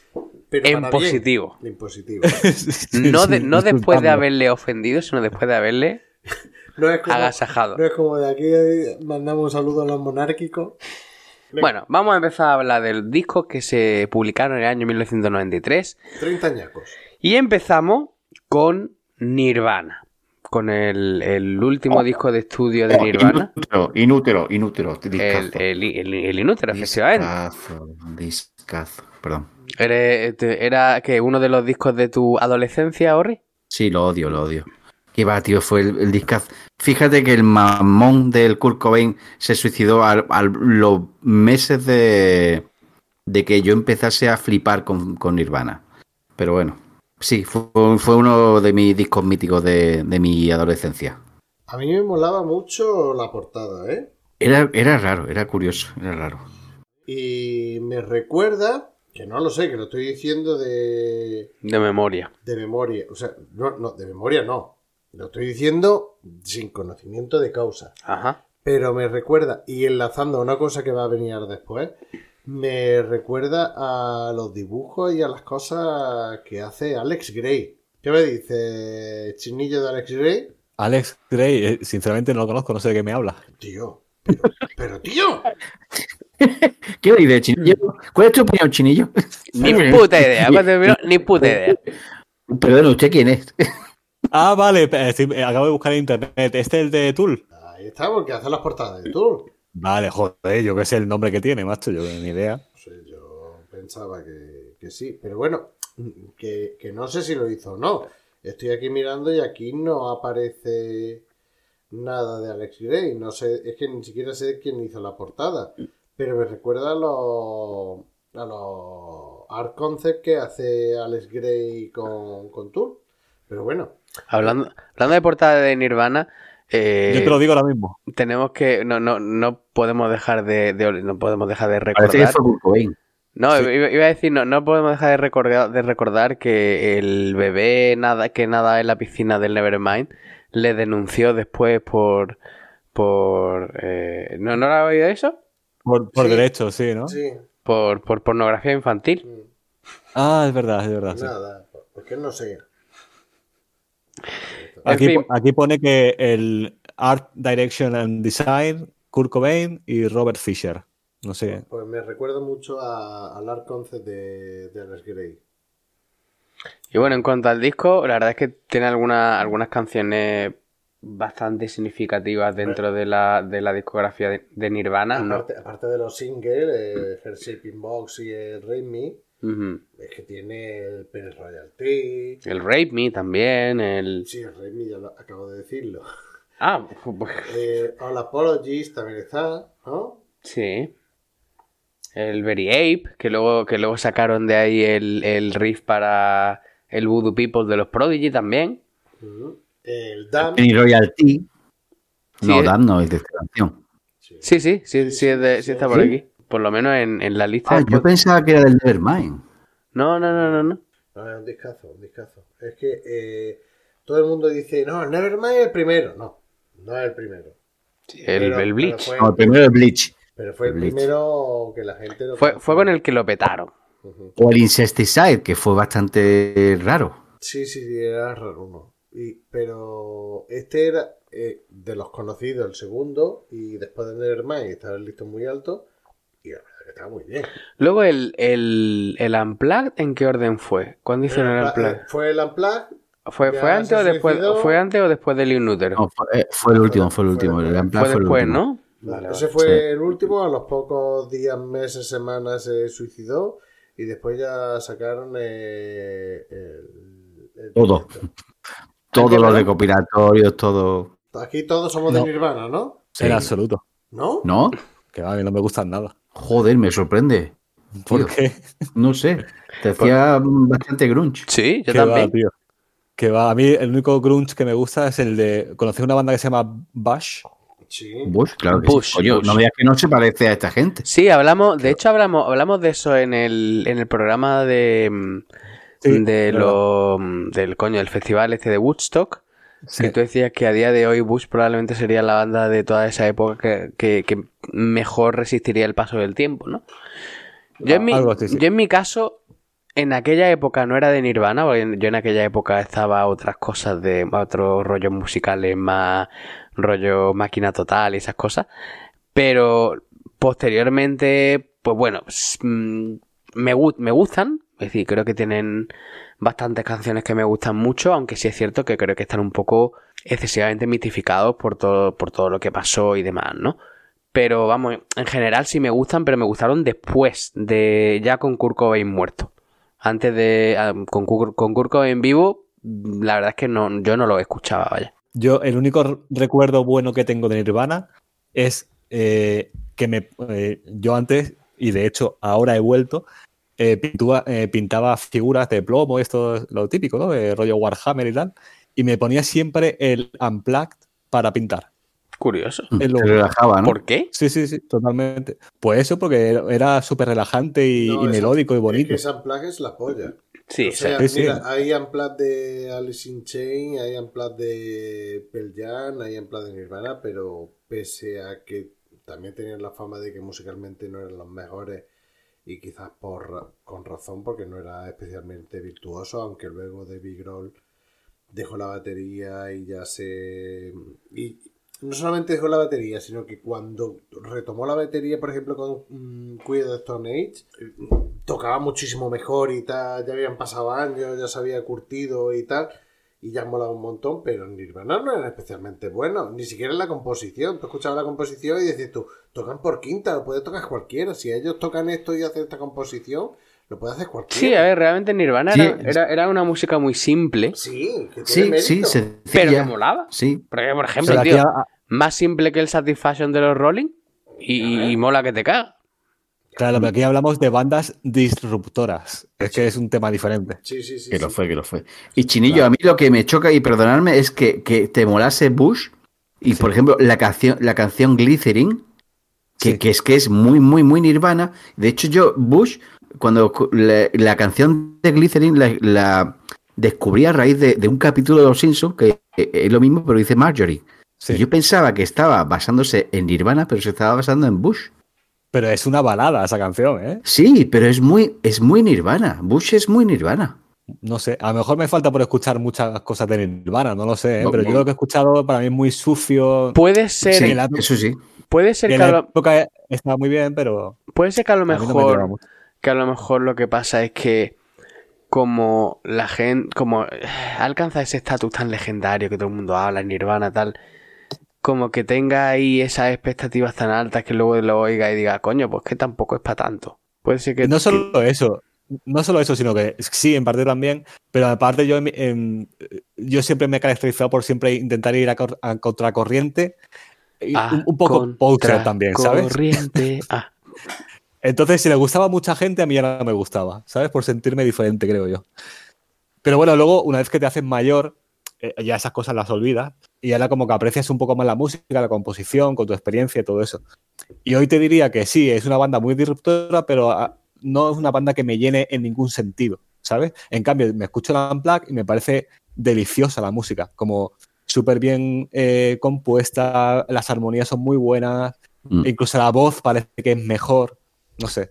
[SPEAKER 1] pero
[SPEAKER 2] En
[SPEAKER 1] para bien.
[SPEAKER 2] positivo.
[SPEAKER 1] En positivo.
[SPEAKER 2] No, de- no después de haberle ofendido, sino después de haberle
[SPEAKER 1] No es como,
[SPEAKER 2] agasajado.
[SPEAKER 1] no es como de aquí eh, mandamos un saludo a los monárquicos.
[SPEAKER 2] Bueno, vamos a empezar a hablar de los discos que se publicaron en el año 1993.
[SPEAKER 1] 30 añacos.
[SPEAKER 2] Y empezamos con Nirvana. Con el, el último disco de estudio de Nirvana.
[SPEAKER 4] Inútero, inútero, inútero.
[SPEAKER 2] El,
[SPEAKER 4] Discazo.
[SPEAKER 2] el, el, el Inútero, efectivamente.
[SPEAKER 4] Discazo, discazo. Perdón.
[SPEAKER 2] Eres- te- ¿Era que uno de los discos de tu adolescencia, Ori?
[SPEAKER 4] Sí, lo odio, lo odio. Que va, tío, fue el, el discazo. Fíjate que el mamón del Kurt Cobain se suicidó a, a los meses de, de que yo empezase a flipar con, con Nirvana. Pero bueno, sí, fue, fue uno de mis discos míticos de, de mi adolescencia.
[SPEAKER 1] A mí me molaba mucho la portada, ¿eh?
[SPEAKER 4] Era, era raro, era curioso, era raro.
[SPEAKER 1] Y me recuerda, que no lo sé, que lo estoy diciendo de,
[SPEAKER 2] De memoria.
[SPEAKER 1] de memoria. O sea, no, no, de memoria no. Lo estoy diciendo sin conocimiento de causa.
[SPEAKER 2] Ajá.
[SPEAKER 1] Pero me recuerda, y enlazando a una cosa que va a venir después, me recuerda a los dibujos y a las cosas que hace Alex Gray. ¿Qué me dice, chinillo de Alex Gray?
[SPEAKER 3] Alex Gray, eh, sinceramente no lo conozco, no sé de qué me habla.
[SPEAKER 1] Tío, pero, pero tío,
[SPEAKER 4] ¿Qué dices, Chinillo? ¿Cuál es tu opinión, Chinillo?
[SPEAKER 2] Ni puta idea. Ni puta idea.
[SPEAKER 4] Perdón, ¿usted quién es?
[SPEAKER 3] Ah, vale, eh, acabo de buscar en internet. ¿Este es el de Tool?
[SPEAKER 1] ahí está, porque hace las portadas de Tour.
[SPEAKER 3] Vale, joder, yo qué sé el nombre que tiene, macho, yo ni idea.
[SPEAKER 1] No sé, yo pensaba que, que sí, pero bueno, que, que no sé si lo hizo o no. Estoy aquí mirando y aquí no aparece nada de Alex Gray. No sé, es que ni siquiera sé quién hizo la portada. Pero me recuerda a los, a los art concept que hace Alex Gray con, con Tool. Pero bueno,
[SPEAKER 2] Hablando, hablando de portada de Nirvana, eh,
[SPEAKER 3] Yo te lo digo ahora mismo.
[SPEAKER 2] tenemos que. No, no, no podemos dejar de, de- no podemos dejar de
[SPEAKER 4] Parece que
[SPEAKER 2] recordar.
[SPEAKER 4] fue Kurt Cobain.
[SPEAKER 2] No, iba, iba a decir, no, no podemos dejar de recordar, de recordar que el bebé nada, que nada en la piscina del Nevermind le denunció después por. por eh, ¿no, ¿No lo había oído eso?
[SPEAKER 3] Por, por
[SPEAKER 1] Sí.
[SPEAKER 3] derecho, sí, ¿no?
[SPEAKER 1] sí,
[SPEAKER 2] Por, por pornografía infantil.
[SPEAKER 3] Ah, es verdad, es verdad. sí.
[SPEAKER 1] nada, porque no sé.
[SPEAKER 2] En
[SPEAKER 3] Aquí,
[SPEAKER 2] fin.
[SPEAKER 3] po- aquí pone que el Art Direction and Design, Kurt Cobain y Robert Fisher. No sé.
[SPEAKER 1] Pues me recuerda mucho al art concept de, de Alex Gray.
[SPEAKER 2] Y bueno, en cuanto al disco, la verdad es que tiene alguna- algunas canciones bastante significativas dentro de la, de la discografía de, de Nirvana. ¿no?
[SPEAKER 1] Aparte, aparte de los singles, eh, Her Shaping Box y el Rain Me, Es que tiene el Prince Royalty.
[SPEAKER 2] El Rape Me también, el...
[SPEAKER 1] Sí, el Rain Me ya lo acabo de decirlo.
[SPEAKER 2] Ah, pues,
[SPEAKER 1] Eh, All Apologies también está, ¿no?
[SPEAKER 2] sí. El Very Ape, que luego, que luego sacaron de ahí el, el riff para el Voodoo People de los Prodigy también.
[SPEAKER 1] El Damn.
[SPEAKER 4] Penny Royalty. No,
[SPEAKER 2] Sí.
[SPEAKER 4] Dan no, es de esta canción.
[SPEAKER 2] Sí, sí, sí, sí, está por
[SPEAKER 4] ¿Sí?
[SPEAKER 2] aquí. Por lo menos en, en la lista.
[SPEAKER 4] Ah,
[SPEAKER 2] de
[SPEAKER 4] yo pensaba que era del Nevermind.
[SPEAKER 2] No, no, no, no, no.
[SPEAKER 1] No, es un discazo, un discazo. Es que eh, todo el mundo dice, no, Nevermind es el primero. No, no es el primero.
[SPEAKER 2] Sí, el,
[SPEAKER 1] Pero-
[SPEAKER 2] el Bleach.
[SPEAKER 1] Pero
[SPEAKER 4] No,
[SPEAKER 1] fue,
[SPEAKER 4] el primero es Bleach.
[SPEAKER 1] pero fue el primero que la gente lo
[SPEAKER 2] Fue, fue con el que lo petaron.
[SPEAKER 4] O el Incesticide, que fue bastante raro.
[SPEAKER 1] Sí, sí, sí, era raro uno. Y, pero este era eh, de los conocidos el segundo y después de Nevermind estaba el listo muy alto. Y la verdad que estaba muy bien.
[SPEAKER 2] Luego el, el, el Unplugged, ¿en qué orden fue? ¿Cuándo hicieron el Unplugged?
[SPEAKER 1] Eh, Fue el Unplugged.
[SPEAKER 2] ¿Fue, fue antes o después? ¿Fue antes o después del Inútero?
[SPEAKER 4] No, fue, eh, fue el último, fue el último. El Unplugged
[SPEAKER 2] fue
[SPEAKER 4] fue el
[SPEAKER 2] después,
[SPEAKER 4] último.
[SPEAKER 2] ¿no? Vale,
[SPEAKER 1] Ese fue
[SPEAKER 4] Sí.
[SPEAKER 1] el último, a los pocos días, meses, semanas se suicidó y después ya sacaron eh, el, el
[SPEAKER 4] Todo. Todos
[SPEAKER 2] ¿Qué,
[SPEAKER 4] los recopilatorios, todo.
[SPEAKER 1] Aquí todos somos de. Nirvana, ¿no?
[SPEAKER 4] Sí.
[SPEAKER 3] En absoluto.
[SPEAKER 1] ¿No?
[SPEAKER 4] ¿No?
[SPEAKER 3] Que a mí no me gustan nada.
[SPEAKER 4] Joder, me sorprende.
[SPEAKER 3] ¿Por
[SPEAKER 4] Tío,
[SPEAKER 3] qué?
[SPEAKER 4] No sé. Te hacía bastante grunge.
[SPEAKER 2] Sí, yo
[SPEAKER 3] Que va,
[SPEAKER 2] también.
[SPEAKER 3] tío. Que va. A mí el único grunge que me gusta es el de. Conocí una banda que se llama Bush.
[SPEAKER 1] Sí.
[SPEAKER 4] Bush, claro que
[SPEAKER 2] Bush,
[SPEAKER 4] sí. Coño,
[SPEAKER 2] Bush.
[SPEAKER 4] no veas que no se parece a esta gente.
[SPEAKER 2] Sí, hablamos, de hecho hablamos, hablamos de eso en el, en el programa de,
[SPEAKER 3] Sí,
[SPEAKER 2] de lo, del coño, del festival este de Woodstock.
[SPEAKER 3] Sí.
[SPEAKER 2] Que tú decías que a día de hoy Bush probablemente sería la banda de toda esa época que, que- que mejor resistiría el paso del tiempo, ¿no? Yo en mi,
[SPEAKER 3] así, sí.
[SPEAKER 2] yo en mi caso, en aquella época no era de Nirvana, porque yo en aquella época estaba otras cosas de otros rollos musicales más rollo máquina total y esas cosas. Pero posteriormente, pues bueno, mm, me, me gustan. Es decir, creo que tienen bastantes canciones que me gustan mucho, aunque sí es cierto que creo que están un poco excesivamente mitificados por todo, por todo lo que pasó y demás, ¿no? Pero vamos, en general sí me gustan, pero me gustaron después de ya con Kurt Cobain muerto. Antes de ah, con, con Kurt Cobain vivo, la verdad es que no, yo no lo escuchaba, vaya.
[SPEAKER 3] Yo, el único recuerdo bueno que tengo de Nirvana es eh, que me, eh, yo antes, y de hecho ahora he vuelto, eh, eh, pintaba figuras de plomo, esto es lo típico, ¿no? De rollo Warhammer y tal, y me ponía siempre el Unplugged para pintar.
[SPEAKER 2] Curioso.
[SPEAKER 3] Lo-
[SPEAKER 4] relajaba, ¿no?
[SPEAKER 2] ¿Por qué?
[SPEAKER 3] Sí, sí, sí, totalmente. Pues eso, porque era, súper relajante y,
[SPEAKER 1] No,
[SPEAKER 3] y
[SPEAKER 1] esa-
[SPEAKER 3] melódico y
[SPEAKER 1] Es
[SPEAKER 3] bonito.
[SPEAKER 1] esa Unplugged es la polla.
[SPEAKER 2] Sí,
[SPEAKER 1] O sea,
[SPEAKER 3] sí, sí.
[SPEAKER 1] mira, hay Unplugged de Alice in Chain, hay Unplugged de Pearl Jam, hay Unplugged de Nirvana, pero pese a que también tenían la fama de que musicalmente no eran los mejores y quizás por con razón porque no era especialmente virtuoso, aunque luego David Grohl dejó la batería y ya se y no solamente dejó la batería, sino que cuando retomó la batería, por ejemplo, con mm, Queen the Stone Age, tocaba muchísimo mejor y tal, ya habían pasado años, ya se había curtido y tal, y ya molaba un montón, pero Nirvana no era especialmente bueno, ni siquiera en la composición. Tú escuchabas la composición y decías tú, tocan por quinta, lo puede tocar cualquiera. Si ellos tocan esto y hacen esta composición, lo puede hacer cualquiera.
[SPEAKER 2] Sí, a ver, realmente Nirvana
[SPEAKER 4] Sí.
[SPEAKER 2] era, era, era una música muy simple,
[SPEAKER 1] Sí, que tiene
[SPEAKER 4] Sí,
[SPEAKER 1] mérito.
[SPEAKER 4] sí,
[SPEAKER 2] pero que molaba.
[SPEAKER 4] Sí.
[SPEAKER 2] Porque, por ejemplo, tío,
[SPEAKER 3] a-
[SPEAKER 2] más simple que el Satisfaction de los Rolling y, y mola que te caga.
[SPEAKER 3] Claro, pero aquí hablamos de bandas disruptoras. Es que es un tema diferente.
[SPEAKER 1] Sí, sí, sí.
[SPEAKER 4] Que
[SPEAKER 1] sí.
[SPEAKER 4] lo fue, que lo fue. Y Chinillo, a mí lo que me choca, y perdonadme, es que, que te molase Bush y, por ejemplo, la canción, la canción Glycerin, que,
[SPEAKER 3] Sí.
[SPEAKER 4] que es que es muy, muy, muy nirvana. De hecho, yo, Bush, cuando cu- la, la canción de Glycerin la, la descubrí a raíz de, de un capítulo de Los Simpsons, que eh, es lo mismo, pero dice Marjorie.
[SPEAKER 3] Sí.
[SPEAKER 4] Y yo pensaba que estaba basándose en Nirvana, pero se estaba basando en Bush.
[SPEAKER 3] Pero es una balada esa canción, ¿eh?
[SPEAKER 4] Sí, pero es muy, es muy Nirvana. Bush es muy Nirvana.
[SPEAKER 3] No sé, a lo mejor me falta por escuchar muchas cosas de Nirvana, no lo sé, ¿eh?
[SPEAKER 4] No,
[SPEAKER 3] pero yo lo que he escuchado para mí es muy sucio.
[SPEAKER 2] Puede ser,
[SPEAKER 4] Sí,
[SPEAKER 3] la-
[SPEAKER 4] eso sí.
[SPEAKER 2] puede ser
[SPEAKER 3] Que
[SPEAKER 2] a
[SPEAKER 3] la
[SPEAKER 2] lo,
[SPEAKER 3] época estaba muy bien, pero
[SPEAKER 2] puede ser que a lo
[SPEAKER 3] a no
[SPEAKER 2] mejor que a lo mejor lo que pasa es que como la gente como eh, alcanza ese estatus tan legendario que todo el mundo habla, Nirvana tal, como que tenga ahí esas expectativas tan altas que luego lo oiga y diga, coño, pues que tampoco es para tanto. Puede ser que
[SPEAKER 3] no solo eso, no solo eso, sino que sí, en parte también, pero aparte yo, yo siempre me he caracterizado por siempre intentar ir a, cor- a contracorriente,
[SPEAKER 2] Ah,
[SPEAKER 3] un poco poser también, ¿sabes?
[SPEAKER 2] Corriente. Ah,
[SPEAKER 3] Entonces, si le gustaba a mucha gente, a mí ya no me gustaba, ¿sabes? Por sentirme diferente, creo yo. Pero bueno, luego, una vez que te haces mayor, eh, ya esas cosas las olvidas y ahora como que aprecias un poco más la música, la composición, con tu experiencia y todo eso. Y hoy te diría que sí, es una banda muy disruptora, pero ah, no es una banda que me llene en ningún sentido, ¿sabes? En cambio, me escucho la Unplugged y me parece deliciosa la música, como súper bien eh, compuesta, las armonías son muy buenas,
[SPEAKER 4] Mm.
[SPEAKER 3] incluso la voz parece que es mejor, no sé.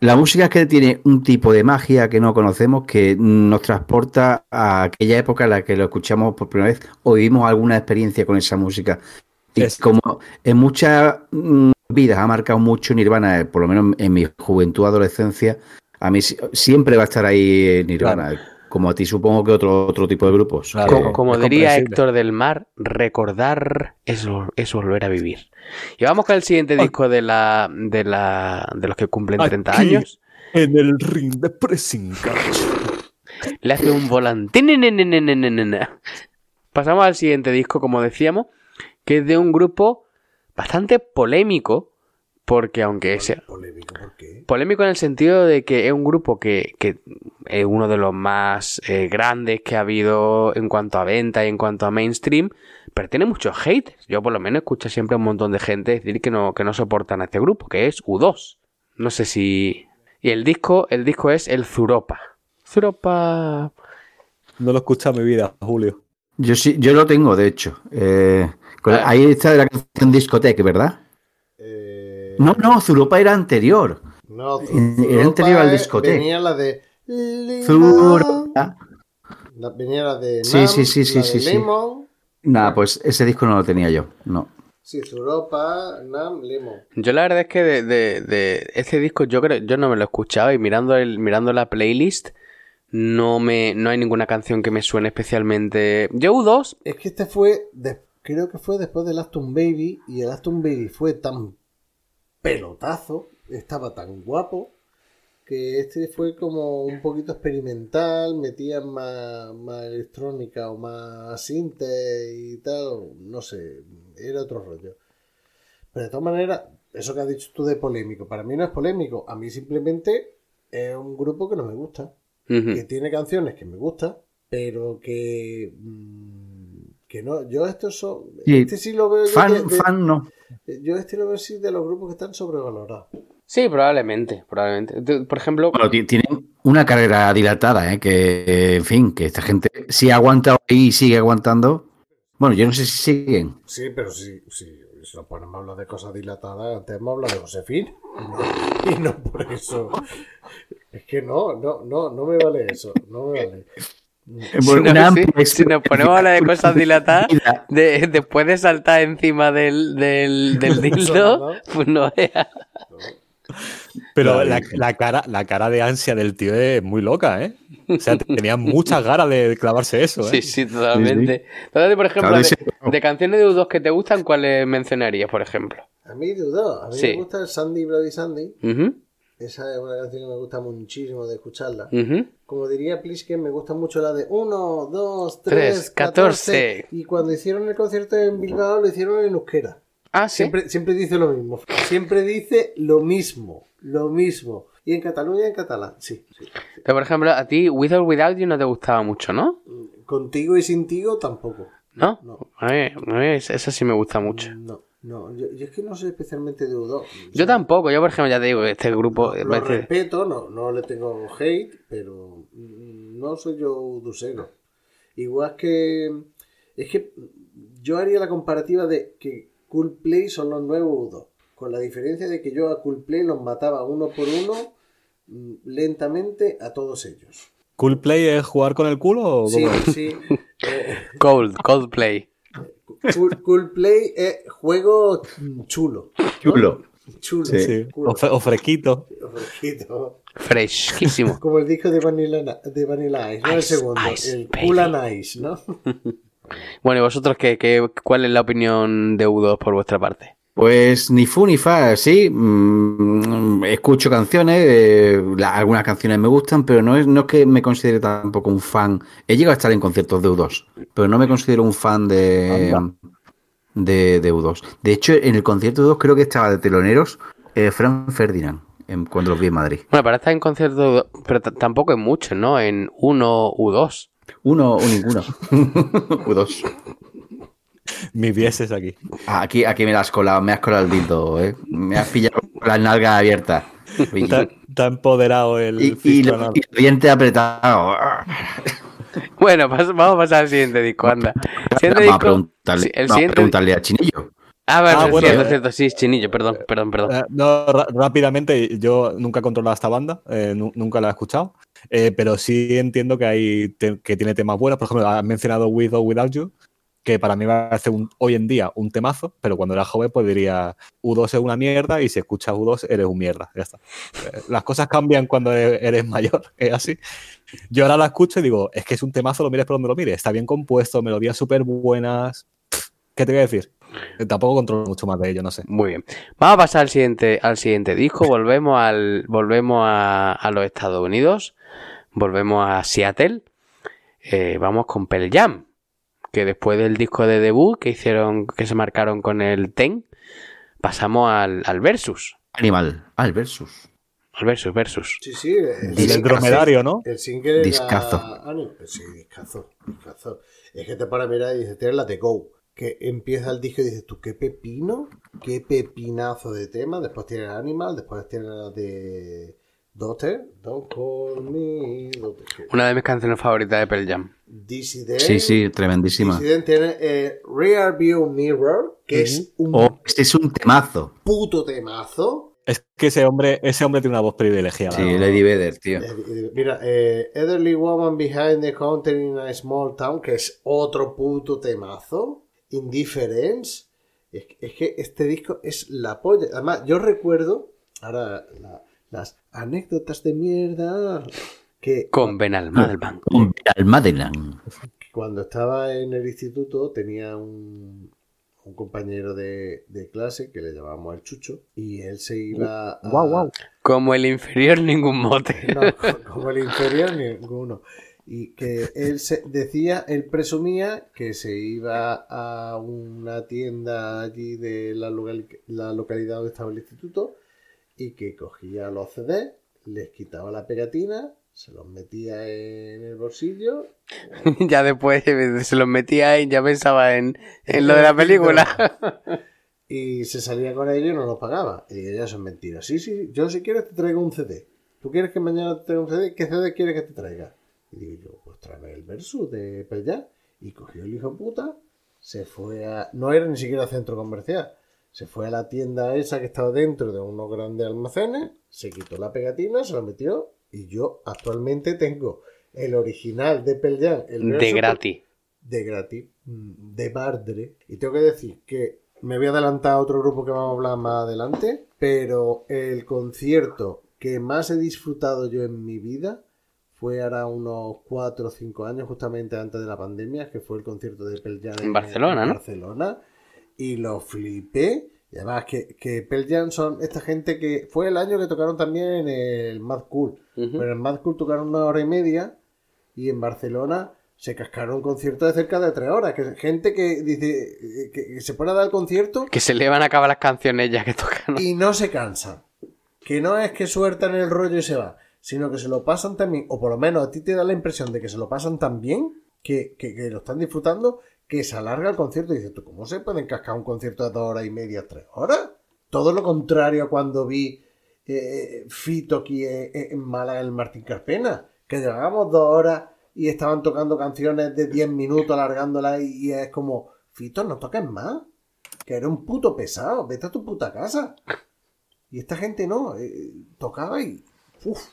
[SPEAKER 4] La música es que tiene un tipo de magia que no conocemos que nos transporta a aquella época en la que lo escuchamos por primera vez o vivimos alguna experiencia con esa música. Y
[SPEAKER 3] Es-
[SPEAKER 4] como en muchas mm, vidas ha marcado mucho Nirvana, eh, por lo menos en mi juventud, adolescencia, a mí si- siempre va a estar ahí eh, Nirvana. Como a ti supongo que otro, otro tipo de grupos.
[SPEAKER 3] Claro.
[SPEAKER 2] Como, diría. Héctor del Mar, recordar es, es volver a vivir. Y vamos con el siguiente
[SPEAKER 3] Aquí.
[SPEAKER 2] disco de la de la de los que cumplen 30
[SPEAKER 3] Aquí.
[SPEAKER 2] años.
[SPEAKER 3] En el ring de pressing.
[SPEAKER 2] Le hace un volantín. Pasamos al siguiente disco, como decíamos, que es de un grupo bastante polémico, porque aunque sea
[SPEAKER 1] Polémico, ¿por qué?
[SPEAKER 2] polémico en el sentido de que es un grupo que, que es uno de los más eh, grandes que ha habido en cuanto a venta y en cuanto a mainstream, pero tiene muchos haters. Yo por lo menos escucho siempre a un montón de gente decir que no, que no soportan a este grupo, que es U2. No sé si... Y el disco, el disco es el Zuropa. Zuropa...
[SPEAKER 3] No lo escucha en mi vida, Julio.
[SPEAKER 4] Yo sí, yo lo tengo, de hecho. Eh, con-
[SPEAKER 2] Ah.
[SPEAKER 4] ahí está de la canción Discoteque, ¿verdad?
[SPEAKER 1] Eh,
[SPEAKER 4] No, no, Zuropa era anterior.
[SPEAKER 1] No,
[SPEAKER 4] Era anterior al discoteca.
[SPEAKER 1] Venía la de.
[SPEAKER 4] Zuropa.
[SPEAKER 1] La- Venía la de.
[SPEAKER 4] Sí,
[SPEAKER 1] Nam,
[SPEAKER 4] sí, sí, sí,
[SPEAKER 1] la
[SPEAKER 4] sí,
[SPEAKER 1] de
[SPEAKER 4] sí.
[SPEAKER 1] Lemon.
[SPEAKER 4] Nada, pues ese disco no lo tenía yo. No.
[SPEAKER 1] Sí, Zuropa, Nam, Lemon.
[SPEAKER 2] Yo la verdad es que de, de- de este disco yo creo, yo no me lo he escuchado y mirando el, mirando la playlist no me, no hay ninguna canción que me suene especialmente. Yo U2,
[SPEAKER 1] Es que este fue. de- creo que fue después del Aston Baby. Y el Aston Baby fue tan pelotazo. Estaba tan guapo. Que este fue como un poquito experimental. Metía más, más electrónica o más sinte y tal. No sé. Era otro rollo. Pero de todas maneras, eso que has dicho tú de polémico. Para mí no es polémico. A mí simplemente es un grupo que no me gusta que tiene canciones que me gustan, pero que mm, que no, yo esto son,
[SPEAKER 4] Sí.
[SPEAKER 1] este sí lo veo yo,
[SPEAKER 4] Fan,
[SPEAKER 1] de- de-
[SPEAKER 4] fan no.
[SPEAKER 1] Yo este lo veo así de los grupos que están sobrevalorados.
[SPEAKER 2] sí, probablemente, probablemente. Por ejemplo,
[SPEAKER 4] Bueno, ti- tienen una carrera dilatada, ¿eh? que, en fin, que esta gente sí ha aguantado y sigue aguantando. Bueno, yo no sé si siguen.
[SPEAKER 1] Sí, pero sí, sí, si nos ponemos a hablar de cosas dilatadas, antes hemos hablado de Josefín, y no, y no por eso. Es que no, no, no, no me vale eso, no me vale.
[SPEAKER 2] Si,
[SPEAKER 4] una
[SPEAKER 2] sí, nos ponemos a hablar de cosas dilatadas, de- después de saltar encima del, del, del dildo, pues no veas.
[SPEAKER 3] Pero la, la cara, la cara de ansia del tío es muy loca, ¿eh? O sea, tenía muchas ganas de clavarse eso, ¿eh?
[SPEAKER 2] Sí, sí, totalmente. Entonces, por ejemplo, de, de canciones de U2 que te gustan, ¿cuáles mencionarías, por ejemplo?
[SPEAKER 1] A mí dudo, a mí
[SPEAKER 2] Sí.
[SPEAKER 1] me gusta el Sandy Bloody Sandy,
[SPEAKER 2] Ujú,
[SPEAKER 1] esa es una canción que me gusta muchísimo de escucharla. Como diría Plisken, me gusta mucho la de 1, 2,
[SPEAKER 2] Tres,
[SPEAKER 1] 3,
[SPEAKER 2] 14.
[SPEAKER 1] 14. Y cuando hicieron el concierto en Bilbao, lo hicieron en euskera.
[SPEAKER 2] Ah, sí.
[SPEAKER 1] Siempre, siempre dice lo mismo. Siempre dice lo mismo. Lo mismo. Y en Cataluña, en catalán. Sí. sí.
[SPEAKER 2] Pero, por ejemplo, a ti With or Without You no te gustaba mucho, ¿no?
[SPEAKER 1] Contigo y sin tigo tampoco.
[SPEAKER 2] ¿No?
[SPEAKER 1] No.
[SPEAKER 2] A mí, a mí esa esa sí me gusta mucho.
[SPEAKER 1] No, no. Yo, yo es que no soy especialmente de U2.
[SPEAKER 2] Yo tampoco, yo por ejemplo ya te digo, este grupo...
[SPEAKER 1] Lo,
[SPEAKER 2] eh,
[SPEAKER 1] lo
[SPEAKER 2] parece-
[SPEAKER 1] respeto, no, no le tengo hate, pero no soy yo udusero. Igual que. Es que yo haría la comparativa de que Coolplay son los nuevos U2. Con la diferencia de que yo a Coolplay los mataba uno por uno mm, lentamente a todos ellos.
[SPEAKER 3] ¿Cool play es jugar con el culo o
[SPEAKER 1] Sí,
[SPEAKER 3] cómo?
[SPEAKER 1] sí. Eh,
[SPEAKER 2] Cold, Coldplay.
[SPEAKER 1] Cool, Coolplay es juego mm, chulo. ¿no?
[SPEAKER 4] Chulo.
[SPEAKER 1] Chulo.
[SPEAKER 3] Sí, o, fre- o fresquito.
[SPEAKER 1] Fresquito.
[SPEAKER 2] Fresquísimo.
[SPEAKER 1] Como el disco de Vanilla, de Vanilla Ice, no el
[SPEAKER 2] Ice,
[SPEAKER 1] segundo,
[SPEAKER 2] Ice,
[SPEAKER 1] el
[SPEAKER 2] baby.
[SPEAKER 1] Cool and Ice, ¿no?
[SPEAKER 2] Bueno, ¿y vosotros qué, qué, cuál es la opinión de U2 por vuestra parte?
[SPEAKER 4] Pues ni fu ni fa, sí. mm, escucho canciones, eh, la- algunas canciones me gustan, pero no es, no es que me considere tampoco un fan. He llegado a estar en conciertos de U2, pero no me considero un fan de,
[SPEAKER 3] Anda.
[SPEAKER 4] de, de U2. De hecho, en el concierto de U2 creo que estaba de teloneros eh, Frank Ferdinand, en- cuando los vi en Madrid.
[SPEAKER 2] Bueno, para estar en concierto, pero tampoco en muchos, ¿no? En uno U2.
[SPEAKER 4] Uno o ninguno. U2.
[SPEAKER 3] Mis vieses aquí.
[SPEAKER 4] Aquí, aquí me has colado, me has colado el dildo, ¿eh? Me has pillado con las nalgas abiertas.
[SPEAKER 3] Está, está empoderado el
[SPEAKER 4] y, y los dientes apretados.
[SPEAKER 2] Bueno, pas- vamos a pasar al siguiente disco, anda. Siguiente
[SPEAKER 4] Vamos a
[SPEAKER 2] disco.
[SPEAKER 4] preguntarle,
[SPEAKER 2] sí, el
[SPEAKER 4] vamos a
[SPEAKER 2] siguiente.
[SPEAKER 4] preguntarle a Chinillo.
[SPEAKER 2] Ah, bueno,
[SPEAKER 3] Ah,
[SPEAKER 2] es
[SPEAKER 3] bueno,
[SPEAKER 2] cierto,
[SPEAKER 3] eh.
[SPEAKER 2] cierto, sí, Chinillo, perdón, perdón, perdón.
[SPEAKER 3] Eh, no, rápidamente, yo nunca he controlado esta banda, eh, nu- nunca la he escuchado, eh, pero sí entiendo que hay que tiene temas buenos. Por ejemplo, has mencionado With or Without You, que para mí va a ser un, hoy en día un temazo, pero cuando era joven pues diría U2 es una mierda y si escuchas U2 eres un mierda, ya está. Eh, Las cosas cambian cuando e- eres mayor, es así. Yo ahora la escucho y digo, es que es un temazo, lo mires por donde lo mires, está bien compuesto, melodías súper buenas. ¿Qué te voy a decir? Eh, Tampoco controlo mucho más de ello, no sé.
[SPEAKER 2] Muy bien. Vamos a pasar al siguiente, al siguiente disco. Volvemos al, volvemos a, los Estados Unidos. Volvemos a Seattle. Eh, vamos con Pearl Jam. Que después del disco de debut que hicieron, que se marcaron con el Ten, pasamos al, al Versus.
[SPEAKER 4] Animal. Ah, el versus.
[SPEAKER 2] Al Versus, Versus.
[SPEAKER 1] Sí, sí. El,
[SPEAKER 3] Y del dromedario, ¿no?
[SPEAKER 1] el single era-
[SPEAKER 4] Discazo.
[SPEAKER 1] Ah, no, Sí, discazo, discazo. Es que te para mirar y dices, tienes la de Go. Que empieza el disco y dices tú, qué pepino, qué pepinazo de tema. Después tienes Animal, después tienes la de Daughter, Don't Call Me.
[SPEAKER 2] Una de mis canciones favoritas de Pearl Jam.
[SPEAKER 1] Dissident.
[SPEAKER 4] Sí, sí, tremendísima.
[SPEAKER 1] Dissident tiene eh, Rear View Mirror, que es un
[SPEAKER 4] Oh, este es un temazo.
[SPEAKER 1] puto temazo.
[SPEAKER 3] Es que ese hombre, ese hombre tiene una voz privilegiada.
[SPEAKER 4] Sí, Lady Vedder, tío.
[SPEAKER 1] Eh, eh, Mira, eh, Elderly Woman Behind the Counter in a Small Town, que es otro puto temazo. Indifference. Es, que- es que este disco es la polla. Además, yo recuerdo, ahora, la- las anécdotas de mierda, que
[SPEAKER 2] Con Ben Almadelman.
[SPEAKER 4] Un Almadelan.
[SPEAKER 1] cuando estaba en el instituto tenía un, un compañero de, de clase que le llamábamos el Chucho y él se iba a...
[SPEAKER 3] Guau, guau.
[SPEAKER 2] Como el inferior, ningún mote.
[SPEAKER 1] No, como el inferior, ninguno. Y que él se decía, él presumía que se iba a una tienda allí de la, local- la localidad donde estaba el instituto y que cogía los CD, les quitaba la pegatina, se los metía en el bolsillo.
[SPEAKER 2] ya después se los metía y ya pensaba en, en lo de la película.
[SPEAKER 1] Y se salía con ellos y no los pagaba. Y digo, ya eso es mentira. Sí, sí, yo si quieres te traigo un CD. ¿Tú quieres que mañana te traiga un CD? ¿Qué CD quieres que te traiga? Y digo yo, pues tráeme el Versus de Pearl Jam. Y cogió el hijo puta, se fue a... No era ni siquiera centro comercial. Se fue a la tienda esa que estaba dentro de unos grandes almacenes, se quitó la pegatina, se la metió y yo actualmente tengo el original de Pearl Jam, el
[SPEAKER 2] De gratis.
[SPEAKER 1] de gratis, mm, de Bardre. Y tengo que decir que me voy a adelantar a otro grupo que vamos a hablar más adelante, pero el concierto que más he disfrutado yo en mi vida fue ahora unos 4 o 5 años, justamente antes de la pandemia, que fue el concierto de Pearl Jam
[SPEAKER 2] En Barcelona, ¿no?
[SPEAKER 1] Barcelona, y lo flipé. Y además que, que Pearl Jam son esta gente que fue el año que tocaron también en el Mad Cool. Pero en Mad Cool tocaron una hora y media y en Barcelona se cascaron un concierto de cerca de tres horas. Que gente que dice que, que se pone a dar el concierto
[SPEAKER 2] Que se le van a acabar las canciones ya que tocan.
[SPEAKER 1] y no se cansan. Que no es que sueltan el rollo y se va, sino que se lo pasan también, o por lo menos a ti te da la impresión de que se lo pasan tan bien, que, que- que lo están disfrutando, que se alarga el concierto. Y dices, ¿tú cómo se pueden cascar un concierto de dos horas y media, tres horas? Todo lo contrario a cuando vi eh, Fito aquí en, en Málaga, el Martín Carpena, que llevábamos dos horas y estaban tocando canciones de 10 minutos, alargándolas, y, es como, Fito, no toques más, que eres un puto pesado, vete a tu puta casa. Y esta gente no, eh, tocaba y... Uf,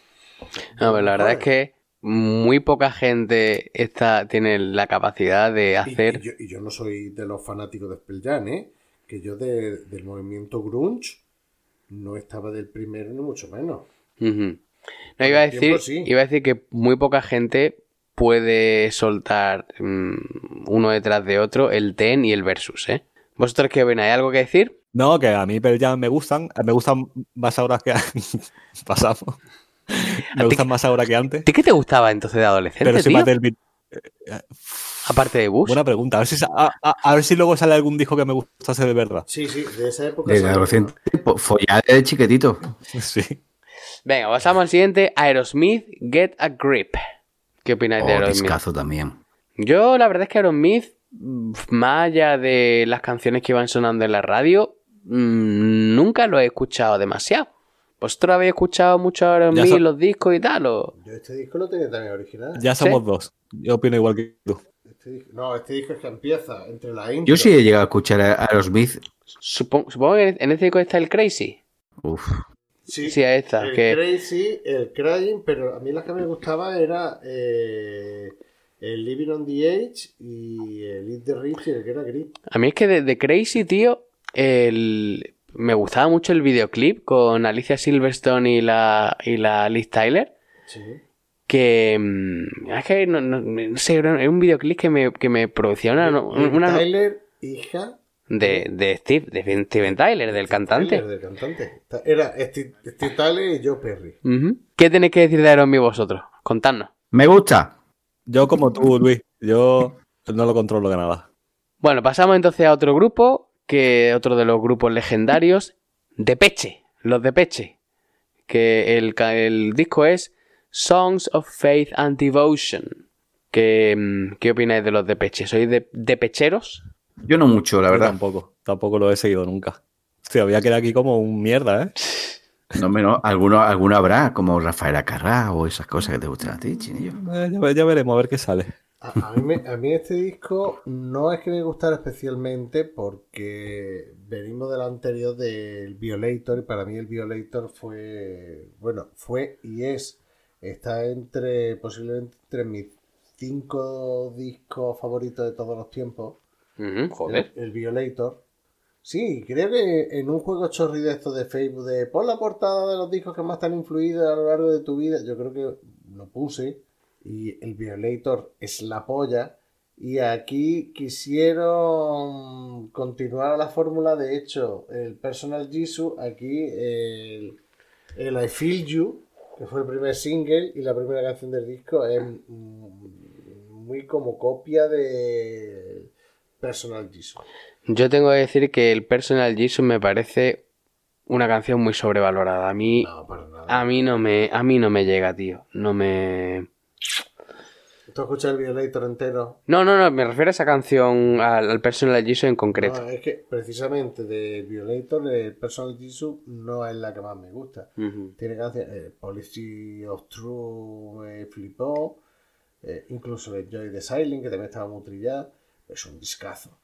[SPEAKER 2] No, la verdad es que muy poca gente está, tiene la capacidad de hacer.
[SPEAKER 1] Y, yo, y yo no soy de los fanáticos de Spell Jam, ¿eh? Que yo de- del movimiento grunge no estaba del primero ni mucho menos.
[SPEAKER 2] No, iba a
[SPEAKER 1] tiempo
[SPEAKER 2] decir,
[SPEAKER 1] sí.
[SPEAKER 2] iba a decir que muy poca gente puede soltar mm, uno detrás de otro el ten y el versus, ¿eh? ¿Vosotros qué ven? ¿Hay algo que decir?
[SPEAKER 3] No, que a mí Pearl Jam me gustan. Me gustan más ahora que pasamos. Me gustan más ahora que antes.
[SPEAKER 2] ¿A ti qué te gustaba entonces de adolescente,
[SPEAKER 3] Pero soy
[SPEAKER 2] tío?
[SPEAKER 3] del beat.
[SPEAKER 2] Aparte de Bush.
[SPEAKER 3] Buena pregunta. A ver, si, sa- a, a- a ver si luego sale algún disco que me gustase de verdad.
[SPEAKER 1] Sí, sí, de esa época.
[SPEAKER 4] De adolescente, po- follar de chiquitito.
[SPEAKER 3] Sí.
[SPEAKER 2] Venga, pasamos al siguiente. Aerosmith, Get a Grip. ¿Qué opináis de
[SPEAKER 4] Oh,
[SPEAKER 2] Aerosmith?
[SPEAKER 4] discazo también.
[SPEAKER 2] Yo, la verdad es que Aerosmith, mm, más allá de las canciones que iban sonando en la radio, mm, nunca lo he escuchado demasiado. ¿Vosotros habéis escuchado mucho Aerosmith,
[SPEAKER 3] son-
[SPEAKER 2] los discos y tal? O...
[SPEAKER 1] Yo este disco lo tenía también original.
[SPEAKER 3] Ya somos dos. Yo opino igual que tú.
[SPEAKER 1] Este disco- no, este disco es que empieza entre la intro.
[SPEAKER 4] Yo sí he llegado a escuchar a Aerosmith.
[SPEAKER 2] Supongo, supongo que en este disco está el Crazy.
[SPEAKER 4] Uf.
[SPEAKER 1] Sí,
[SPEAKER 2] Sí, ahí está.
[SPEAKER 1] el
[SPEAKER 2] que...
[SPEAKER 1] Crazy, el Crying, pero a mí la que me gustaba era eh, el Living on the Edge y el Beat the Rich y el que era gris.
[SPEAKER 2] A mí es que de, de Crazy, tío, el... me gustaba mucho el videoclip con Alicia Silverstone y la, y la Liz Tyler.
[SPEAKER 1] Sí.
[SPEAKER 2] Que. mm, Es que no, no- no sé, era un videoclip que me, que me producía una. Una-
[SPEAKER 1] Tyler, hija.
[SPEAKER 2] de, de Steve, de Steven Tyler, del cantante.
[SPEAKER 1] Tyler, del cantante. Era Steve, Steve Tyler y Joe Perry.
[SPEAKER 2] ¿Qué tenéis que decir de Iron vosotros? Contadnos.
[SPEAKER 4] Me gusta.
[SPEAKER 3] Yo como tú, Luis. Yo no lo controlo de nada.
[SPEAKER 2] Bueno, pasamos entonces a otro grupo, que otro de los grupos legendarios, de Peche, los de Peche. Que el, el disco es Songs of Faith and Devotion. ¿Qué, mm, ¿qué opináis de los de Peche? ¿Sois de, de pecheros?
[SPEAKER 4] Yo no mucho, la
[SPEAKER 3] Yo
[SPEAKER 4] verdad.
[SPEAKER 3] Tampoco. Tampoco lo he seguido nunca. Hostia, voy a quedar aquí como un mierda, ¿eh?
[SPEAKER 4] No, menos, alguno, alguno habrá, como Rafael Acarrá o esas cosas que te gustan a ti, chinillo.
[SPEAKER 3] Eh, ya veremos a ver qué sale.
[SPEAKER 1] A, a mí me- a mí este disco no es que me gustara especialmente porque venimos del anterior del Violator y para mí el Violator fue, bueno, fue y es, está entre, posiblemente entre mis cinco discos favoritos de todos los tiempos.
[SPEAKER 2] Joder.
[SPEAKER 1] El, el Violator. Sí, creo que en un juego chorri de esto de Facebook de pon la portada de los discos que más te han influido a lo largo de tu vida, yo creo que lo puse y el Violator es la polla. Y aquí quisieron continuar la fórmula, de hecho, el Personal Jesus, aquí el, el I Feel You, que fue el primer single y la primera canción del disco, es muy como copia de Personal Jesus.
[SPEAKER 2] Yo tengo que decir que el Personal Jesus me parece una canción muy sobrevalorada. A mí,
[SPEAKER 1] No,
[SPEAKER 2] a mí no me, a mí no me llega, tío. No me.
[SPEAKER 1] ¿Tú has escuchado el Violator entero?
[SPEAKER 2] No, no, no, me refiero a esa canción, al, al Personal Jesus en concreto.
[SPEAKER 1] No, es que precisamente del Violator, el Personal Jesus no es la que más me gusta. Tiene canciones, eh, Policy of True me flipó, eh, incluso el Joy the Silent, que también estaba muy trillada, es un discazo.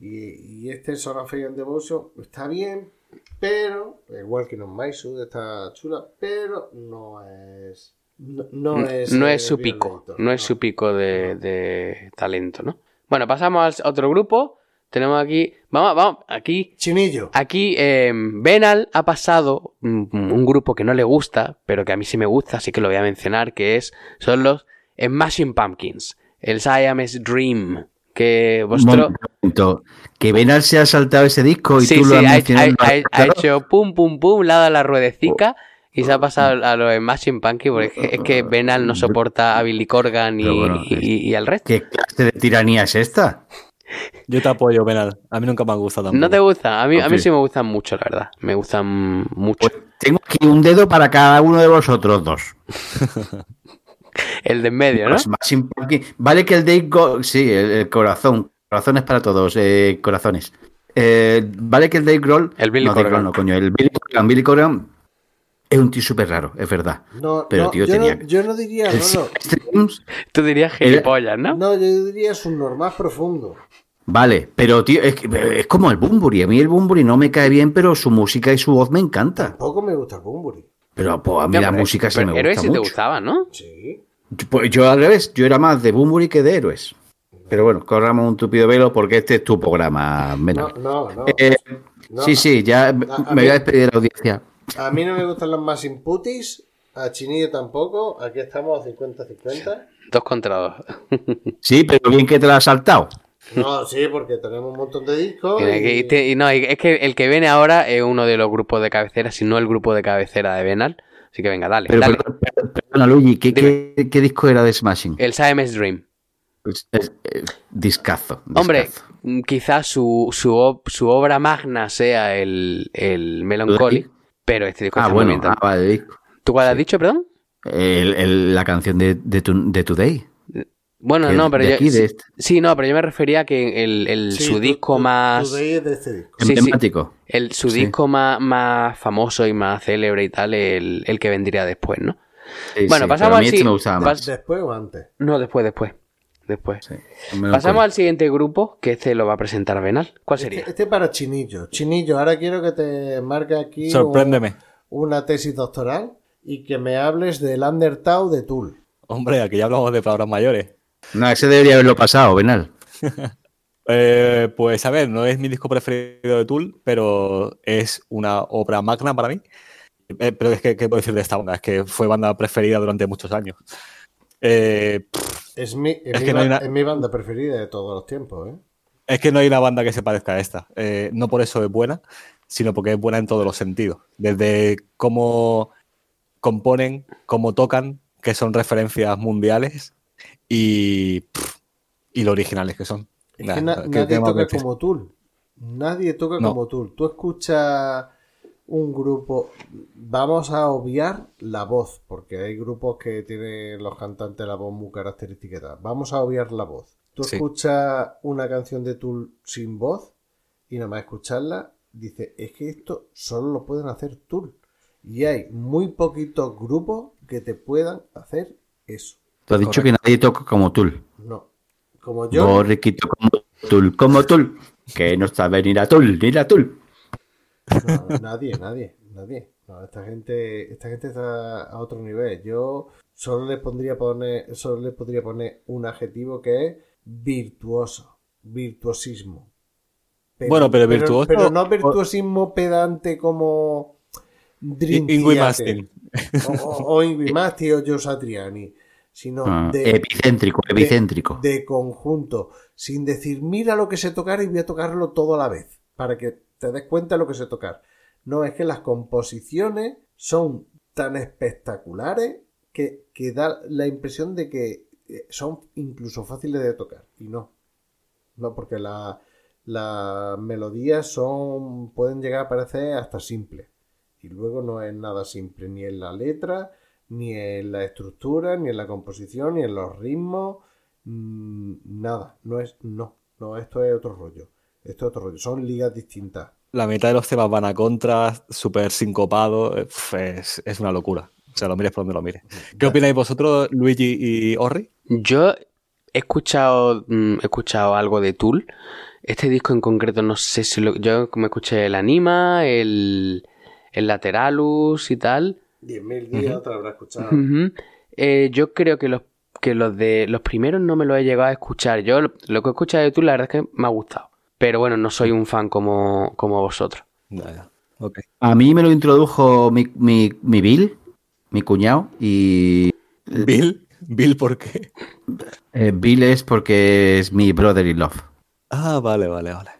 [SPEAKER 1] Y, y este Son of Faith and Devotion está bien, pero, igual que No My está chula, pero no es. No, no es,
[SPEAKER 2] no
[SPEAKER 1] eh,
[SPEAKER 2] es su pico, no es su pico de, de talento, ¿no? Bueno, pasamos al otro grupo. Tenemos aquí, vamos, vamos, aquí,
[SPEAKER 1] Chinillo.
[SPEAKER 2] aquí eh, Benal ha pasado un grupo que no le gusta, pero que a mí sí me gusta, así que lo voy a mencionar, que es, son los Smashing Pumpkins, el Siamese Dream, que vosotros...
[SPEAKER 4] Un momento. Que Benal se ha saltado ese disco y
[SPEAKER 2] Sí,
[SPEAKER 4] tú
[SPEAKER 2] sí,
[SPEAKER 4] lo has
[SPEAKER 2] ha,
[SPEAKER 4] mencionado.
[SPEAKER 2] ha- ha- ha hecho pum, pum, pum, ha dado la ruedecica y se ha pasado a los Smashing Pumpkins porque es que, Benal no soporta a Billy Corgan y,
[SPEAKER 4] bueno,
[SPEAKER 2] y- y al resto.
[SPEAKER 4] ¿Qué clase de tiranía es esta?
[SPEAKER 3] Yo te apoyo, Benal. A mí nunca me han gustado tampoco.
[SPEAKER 2] ¿No te gusta? A mí, a mí sí me gustan mucho, la verdad. Me gustan mucho.
[SPEAKER 4] Pues tengo aquí un dedo para cada uno de vosotros dos.
[SPEAKER 2] El de en medio, ¿no?
[SPEAKER 4] Los más imp- Vale que el Dave Grohl, sí, el, el corazón, corazones para todos, eh, corazones. Eh, vale que el Dave Grohl,
[SPEAKER 2] El Billy
[SPEAKER 4] no,
[SPEAKER 2] Corgan.
[SPEAKER 4] Grohl no, coño, el Billy Corgan, Billy Corgan es un tío súper raro, es verdad.
[SPEAKER 1] No,
[SPEAKER 4] Pero,
[SPEAKER 1] no,
[SPEAKER 4] tío,
[SPEAKER 1] yo,
[SPEAKER 4] tenía-
[SPEAKER 1] no, yo no diría, no,
[SPEAKER 2] Tú dirías gilipollas, ¿no?
[SPEAKER 1] No, yo diría es un normal profundo.
[SPEAKER 4] vale, pero tío, es, que- es como el Bumburi. A mí el Bumburi no me cae bien, pero su música y su voz me encanta.
[SPEAKER 1] Tampoco me gusta el Bumburi.
[SPEAKER 4] Pero pues, a mí la
[SPEAKER 2] pero-
[SPEAKER 4] música sí
[SPEAKER 2] pero
[SPEAKER 4] me
[SPEAKER 2] Héroes
[SPEAKER 4] gusta
[SPEAKER 2] sí te gustaba, ¿no?
[SPEAKER 1] Sí.
[SPEAKER 4] Yo- Pues yo al revés, yo era más de Bumburi que de héroes. Pero bueno, corramos un tupido velo porque este es tu programa,
[SPEAKER 1] No,
[SPEAKER 4] Menal.
[SPEAKER 1] no, no.
[SPEAKER 4] Eh,
[SPEAKER 1] No,
[SPEAKER 4] sí, sí, ya me voy a despedir de la audiencia.
[SPEAKER 1] A mí no me gustan los más inputis. A Chinillo tampoco. Aquí estamos a 50-50.
[SPEAKER 2] Dos contra dos.
[SPEAKER 4] Sí, pero bien que te la has saltado.
[SPEAKER 1] No, sí, porque tenemos un montón de discos.
[SPEAKER 2] Y-
[SPEAKER 1] y-
[SPEAKER 2] y te- y no, y es que el que viene ahora es uno de los grupos de cabecera, si no el grupo de cabecera de Benal. Así que venga, dale,
[SPEAKER 4] Pero,
[SPEAKER 2] dale.
[SPEAKER 4] pero- pero- perdona, Luigi, ¿qué,
[SPEAKER 2] Dime.
[SPEAKER 4] qué, qué disco era de Smashing?
[SPEAKER 2] El Siamese Dream.
[SPEAKER 4] Es- es- es- discazo,
[SPEAKER 2] Hombre,
[SPEAKER 4] discazo.
[SPEAKER 2] quizás su, su, su obra magna sea el, el Melancholy, pero este disco
[SPEAKER 4] Ah,
[SPEAKER 2] está muy
[SPEAKER 4] bueno,
[SPEAKER 2] bien
[SPEAKER 4] ah, vale, disco.
[SPEAKER 2] ¿Tú cuál has dicho, perdón?
[SPEAKER 4] El- el- la canción de, de, tu- de Today.
[SPEAKER 2] Bueno, no, pero
[SPEAKER 4] de
[SPEAKER 2] yo,
[SPEAKER 4] aquí, de
[SPEAKER 2] sí,
[SPEAKER 4] este.
[SPEAKER 2] sí, no, pero yo me refería a que el, el-
[SPEAKER 1] Sí,
[SPEAKER 2] su disco
[SPEAKER 1] tu-
[SPEAKER 2] más...
[SPEAKER 1] Today es de este disco.
[SPEAKER 2] Sí, sí.
[SPEAKER 4] Emblemático.
[SPEAKER 2] El, su
[SPEAKER 4] Sí.
[SPEAKER 2] disco más, más famoso y más célebre y tal, el, el que vendría después, ¿no?
[SPEAKER 4] Sí,
[SPEAKER 2] Bueno,
[SPEAKER 4] sí,
[SPEAKER 2] pasamos
[SPEAKER 4] a mí este
[SPEAKER 2] si-
[SPEAKER 4] me gustaba
[SPEAKER 2] pas-
[SPEAKER 4] más.
[SPEAKER 1] ¿Después o antes?
[SPEAKER 2] No, después, después. Después.
[SPEAKER 4] Sí,
[SPEAKER 2] Pasamos al siguiente grupo, que este lo va a presentar Benal. ¿Cuál sería?
[SPEAKER 1] Este, este para Chinillo. Chinillo, ahora quiero que te marque aquí un-
[SPEAKER 3] Sorpréndeme.
[SPEAKER 1] una tesis doctoral y que me hables del Undertow de Tool.
[SPEAKER 3] Hombre, aquí ya hablamos de palabras mayores.
[SPEAKER 4] No, ese debería haberlo pasado, Benal.
[SPEAKER 3] Eh, pues a ver, no es mi disco preferido de Tool, pero es una obra magna para mí. Eh, pero es que, ¿qué puedo decir de esta banda? Es que fue banda preferida durante muchos años. Eh,
[SPEAKER 1] Es mi, es
[SPEAKER 3] Es
[SPEAKER 1] mi
[SPEAKER 3] que no hay
[SPEAKER 1] ba-
[SPEAKER 3] na-
[SPEAKER 1] es mi banda preferida de todos los tiempos, ¿eh?
[SPEAKER 3] es que no hay una banda que se parezca a esta. Eh, no por eso es buena, sino porque es buena en todos los sentidos. Desde cómo componen, cómo tocan, que son referencias mundiales, y, pff, y lo originales que son.
[SPEAKER 1] Es
[SPEAKER 3] Nah,
[SPEAKER 1] que na-
[SPEAKER 3] ¿qué-
[SPEAKER 1] nadie toca como Tool. Nadie toca
[SPEAKER 3] No.
[SPEAKER 1] como Tool. Tú escuchas un grupo. Vamos a obviar la voz, porque hay grupos que tienen los cantantes la voz muy característica. y tal. Vamos a obviar la voz. Tú
[SPEAKER 3] Sí.
[SPEAKER 1] escuchas una canción de Tool sin voz y nada más escucharla, dices, es que esto solo lo pueden hacer Tool. Y hay muy poquitos grupos que te puedan hacer eso.
[SPEAKER 4] Tú has dicho que nadie toca como Tool.
[SPEAKER 1] No. Como yo.
[SPEAKER 4] Borriquito como Tool, como Tool. Que no sabe ni la Tool, ni la Tool.
[SPEAKER 1] No, nadie, nadie, nadie. No, esta gente, esta gente está a otro nivel. Yo solo le pondría poner, solo le podría poner un adjetivo que es virtuoso, virtuosismo.
[SPEAKER 3] Bueno, pero virtuoso-
[SPEAKER 1] Pero no virtuosismo pedante como
[SPEAKER 3] Ingui Mastin.
[SPEAKER 1] o, o, o Ingui Mastin o Joe Satriani, sino
[SPEAKER 4] Ah,
[SPEAKER 1] de,
[SPEAKER 4] epicéntrico,
[SPEAKER 1] de-
[SPEAKER 4] epicéntrico.
[SPEAKER 1] de conjunto, sin decir, mira lo que sé tocar y voy a tocarlo todo a la vez, para que te des cuenta de lo que sé tocar. No, es que las composiciones son tan espectaculares que, que da la impresión de que eh, son incluso fáciles de tocar. Y no. No, porque la- las melodías son. pueden llegar a parecer hasta simples. Y luego no es nada simple, ni en la letra, ni en la estructura, ni en la composición, ni en los ritmos. mm, nada. No es. No. No, esto es otro rollo. Esto es otro rollo. Son ligas distintas.
[SPEAKER 3] La mitad de los temas van a contra, súper sincopado, eh, es, es una locura. O sea, lo mires por donde lo mires. ¿Qué opináis vosotros, Luigi y Orri?
[SPEAKER 2] Yo he escuchado, mm, he escuchado algo de Tool. Este disco en concreto no sé si lo... Yo me escuché el Anima, el, el Lateralus y tal.
[SPEAKER 1] 10.000 días otra habrá escuchado.
[SPEAKER 2] Eh, yo creo que los, que los de los primeros no me los he llegado a escuchar. Yo lo, lo que he escuchado de Tool la verdad es que me ha gustado. Pero bueno, no soy un fan como, como vosotros.
[SPEAKER 4] A mí me lo introdujo mi, mi, mi Bill, mi cuñado, y
[SPEAKER 3] Bill, Bill, ¿por qué?
[SPEAKER 4] eh, Bill es porque es mi brother in love.
[SPEAKER 3] Ah, vale, vale, vale.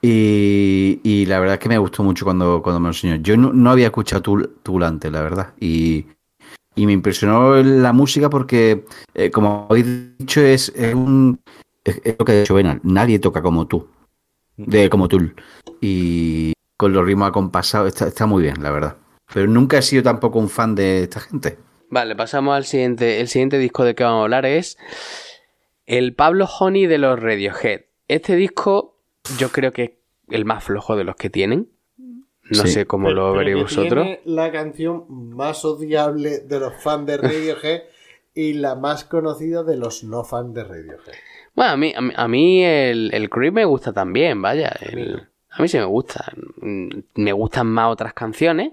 [SPEAKER 4] Y, y la verdad es que me gustó mucho cuando, cuando me lo enseñó. Yo no, no había escuchado Tool, Tool antes, la verdad. Y, y me impresionó la música porque, eh, como habéis dicho, es, es un. Es, es lo que ha dicho Benal. Nadie toca como tú. De, como Tool. Y con los ritmos acompasados está, está muy bien, la verdad. Pero nunca he sido tampoco un fan de esta gente.
[SPEAKER 2] Vale, pasamos al siguiente. El siguiente disco de que vamos a hablar es el Pablo Honey de los Radiohead. Este disco yo creo que es el más flojo de los que tienen. No
[SPEAKER 4] Sí.
[SPEAKER 2] sé cómo lo veréis vosotros.
[SPEAKER 1] tiene la canción más odiable de los fans de Radiohead y la más conocida de los no fans de Radiohead.
[SPEAKER 2] Bueno, a mí, a mí, a mí el, el Creep me gusta también, vaya. el- a mí sí me gusta. Me gustan más otras canciones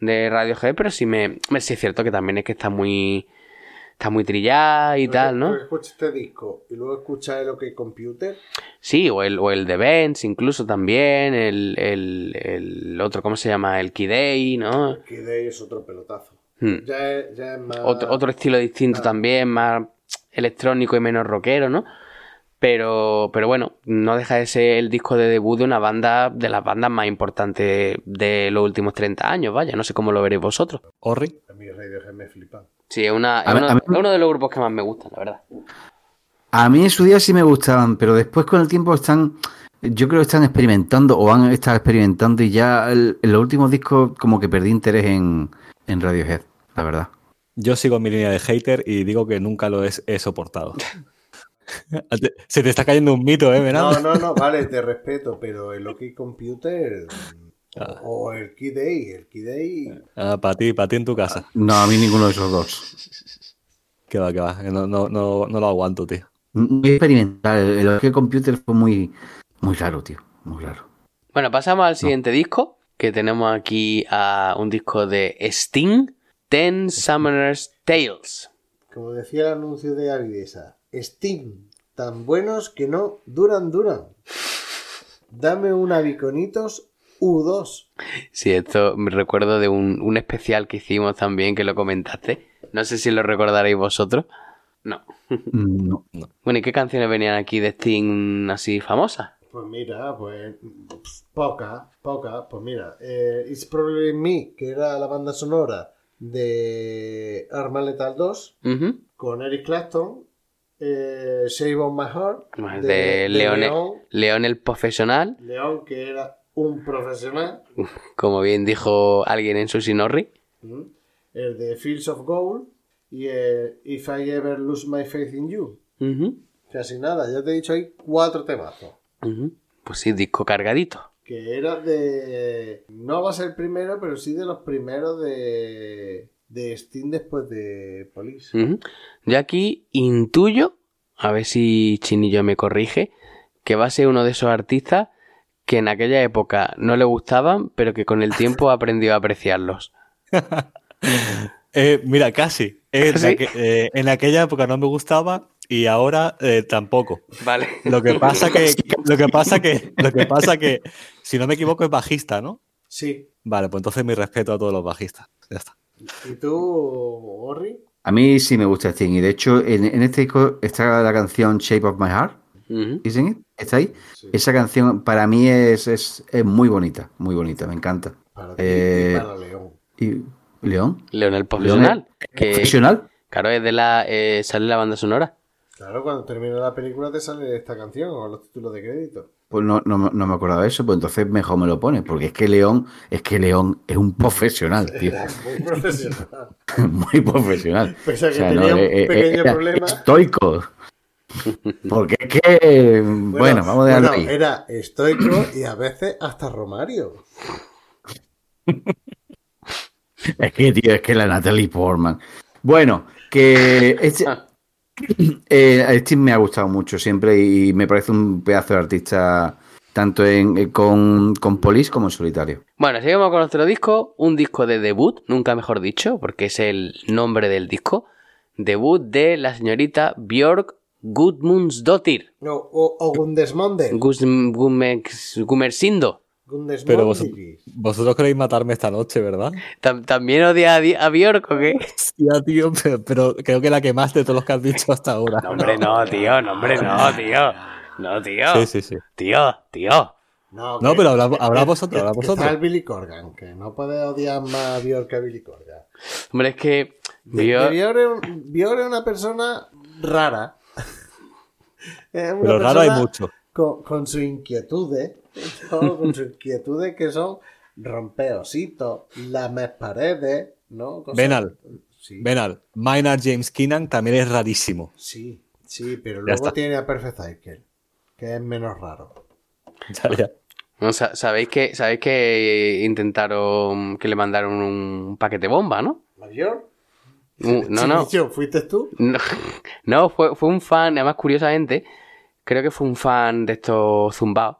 [SPEAKER 2] de Radiohead, pero sí me, sí es cierto que también es que está muy está muy trillada y tal, ¿no?
[SPEAKER 1] Escucha este disco y luego escucha el OK Computer.
[SPEAKER 2] Sí, o el, o el de Benz incluso también, el, el, el otro, ¿cómo se llama? El Kidei, ¿no?
[SPEAKER 1] De ahí es otro pelotazo.
[SPEAKER 2] Hmm.
[SPEAKER 1] Ya, es, ya es más.
[SPEAKER 2] Otro, otro estilo distinto
[SPEAKER 1] Ah.
[SPEAKER 2] también, más electrónico y menos rockero, ¿no? Pero, pero bueno, no deja de ser el disco de debut de una banda, de las bandas más importantes de los últimos 30 años, vaya, no sé cómo lo veréis vosotros.
[SPEAKER 3] Orri.
[SPEAKER 1] A mí Radiohead me flipa.
[SPEAKER 2] Sí, es, una, es
[SPEAKER 4] A mí-
[SPEAKER 2] uno,
[SPEAKER 4] a mí-
[SPEAKER 2] es uno de los grupos que más me gustan, la verdad.
[SPEAKER 4] A mí en su día sí me gustaban, pero después con el tiempo están, yo creo que están experimentando o han estado experimentando y ya el- en los últimos discos como que perdí interés en, en Radiohead, la verdad.
[SPEAKER 3] Yo sigo en mi línea de hater y digo que nunca lo he, he soportado. Se te está cayendo un mito, ¿eh,
[SPEAKER 1] No, no, no, vale, te respeto, pero el OK Computer o, o el Key Day, el Key Day.
[SPEAKER 3] Ah, para ti, para ti en tu casa.
[SPEAKER 4] No, a mí ninguno de esos dos.
[SPEAKER 3] Que va, que va. No, no, no, no lo aguanto, tío.
[SPEAKER 4] Muy experimental. El, el OK Computer fue muy, muy raro, tío. Muy raro.
[SPEAKER 2] Bueno, pasamos al siguiente disco, que tenemos aquí a un disco de Sting, Ten Summoner's Tales.
[SPEAKER 1] Como decía el anuncio de Avidesa, Steam, tan buenos que no duran, duran. Dame un Aviconitos U2.
[SPEAKER 2] Sí, esto me recuerdo de un, un especial que hicimos también, que lo comentaste. No sé si lo recordaréis vosotros. No.
[SPEAKER 4] No.
[SPEAKER 2] Bueno, ¿y qué canciones venían aquí de Sting así famosas?
[SPEAKER 1] Pues mira, pues poca, poca. Pues mira, eh, It's Probably Me, que era la banda sonora de Arma Letal 2,
[SPEAKER 2] Ujú.
[SPEAKER 1] con Eric Clapton, eh, Shave on My Heart,
[SPEAKER 2] Bueno, de León-
[SPEAKER 1] León,
[SPEAKER 2] León el profesional,
[SPEAKER 1] León, que era un profesional,
[SPEAKER 2] como bien dijo alguien en su Sinorri.
[SPEAKER 1] ¿m? el de Fields of Gold y el If I Ever Lose My Faith in You. Casi nada, ya te he dicho ahí cuatro temazos.
[SPEAKER 2] Pues sí, disco cargadito.
[SPEAKER 1] Que era de. No va a ser primero, pero sí de los primeros de. De Steam después de Police.
[SPEAKER 2] Ujú. Yo aquí intuyo, a ver si Chinillo me corrige, que va a ser uno de esos artistas que en aquella época no le gustaban, pero que con el tiempo aprendió a apreciarlos.
[SPEAKER 3] Eh, mira, casi. En,
[SPEAKER 2] ¿Sí?
[SPEAKER 3] aque- eh, en aquella época no me gustaba y ahora eh, tampoco.
[SPEAKER 2] Vale.
[SPEAKER 3] Lo que pasa que, lo que pasa que, lo que pasa que, si no me equivoco, es bajista, ¿no?
[SPEAKER 1] Sí.
[SPEAKER 3] Vale, pues entonces mi respeto a todos los bajistas. Ya está.
[SPEAKER 1] ¿Y tú, Ori?
[SPEAKER 4] A mí sí me gusta Sting. Y de hecho, en, en este disco está la canción Shape of My Heart.
[SPEAKER 2] Ujú.
[SPEAKER 4] ¿Isn't it? ¿Está ahí?
[SPEAKER 1] Sí.
[SPEAKER 4] Esa canción para mí es, es, es muy bonita, muy bonita, me encanta.
[SPEAKER 1] Para ti
[SPEAKER 4] Eh,
[SPEAKER 1] y para León.
[SPEAKER 4] ¿Y León?
[SPEAKER 2] León el profesional. Que,
[SPEAKER 4] ¿Profesional?
[SPEAKER 2] claro, es de la. eh, sale la banda sonora.
[SPEAKER 1] Claro, cuando termina la película te sale esta canción o los títulos de crédito.
[SPEAKER 4] Pues no, no, me- no me acordaba de eso, pues entonces mejor me lo pones, porque es que León, es que León es un profesional, tío.
[SPEAKER 1] Muy profesional.
[SPEAKER 4] muy profesional.
[SPEAKER 1] Pese a que
[SPEAKER 4] O sea,
[SPEAKER 1] tenía
[SPEAKER 4] no,
[SPEAKER 1] un
[SPEAKER 4] eh, eh,
[SPEAKER 1] pequeño
[SPEAKER 4] era
[SPEAKER 1] problema.
[SPEAKER 4] Estoico. Porque es que, bueno, vamos a dejarlo
[SPEAKER 1] bueno,
[SPEAKER 4] ahí.
[SPEAKER 1] Era estoico y a veces hasta Romario.
[SPEAKER 4] Es que, tío, es que la Natalie Portman. Bueno, que este, eh, este me ha gustado mucho siempre y me parece un pedazo de artista tanto en, eh, con, con Police como en solitario.
[SPEAKER 2] Bueno, seguimos con nuestro disco. Un disco de debut, nunca mejor dicho, porque es el nombre del disco. Debut de la señorita Björk Gudmundsdottir.
[SPEAKER 1] No, o, o. Gundesmonde.
[SPEAKER 3] Pero vosotros, vosotros queréis matarme esta noche, ¿verdad?
[SPEAKER 2] Tam- ¿También odia a, a Björk o qué?
[SPEAKER 3] Ya, tío, pero, pero creo que la que más de todos los que has dicho hasta ahora.
[SPEAKER 2] No, hombre, no, tío, no, hombre, no, tío. No, tío.
[SPEAKER 3] Sí, sí, sí.
[SPEAKER 2] Tío, tío.
[SPEAKER 1] No,
[SPEAKER 3] No,
[SPEAKER 1] que-
[SPEAKER 3] pero
[SPEAKER 1] que-
[SPEAKER 3] vosotros,
[SPEAKER 1] que
[SPEAKER 3] vosotros.
[SPEAKER 1] Está el Billy Corgan, que no puede odiar más a Björk que a Billy Corgan.
[SPEAKER 2] Hombre, es que Björk
[SPEAKER 1] es una persona rara. Es una
[SPEAKER 3] Pero raro hay
[SPEAKER 1] persona
[SPEAKER 3] mucho.
[SPEAKER 1] Con, con sus inquietudes, con sus inquietudes que son romper ositos, lamer paredes, ¿no? Cosas-
[SPEAKER 3] Venal.
[SPEAKER 1] Sí,
[SPEAKER 3] Venal, Maynard James Keenan también es rarísimo.
[SPEAKER 1] sí, sí, pero luego tiene a Perfect Cycle, que es menos raro.
[SPEAKER 3] Ya, ya.
[SPEAKER 2] No, sa- ¿Sabéis que, sabéis que intentaron que le mandaron un paquete bomba, no?
[SPEAKER 1] ¿La Björk?
[SPEAKER 2] Un- no, no.
[SPEAKER 1] ¿Fuiste tú?
[SPEAKER 2] No, no, fue, fue un fan, además curiosamente, creo que fue un fan de estos zumbados.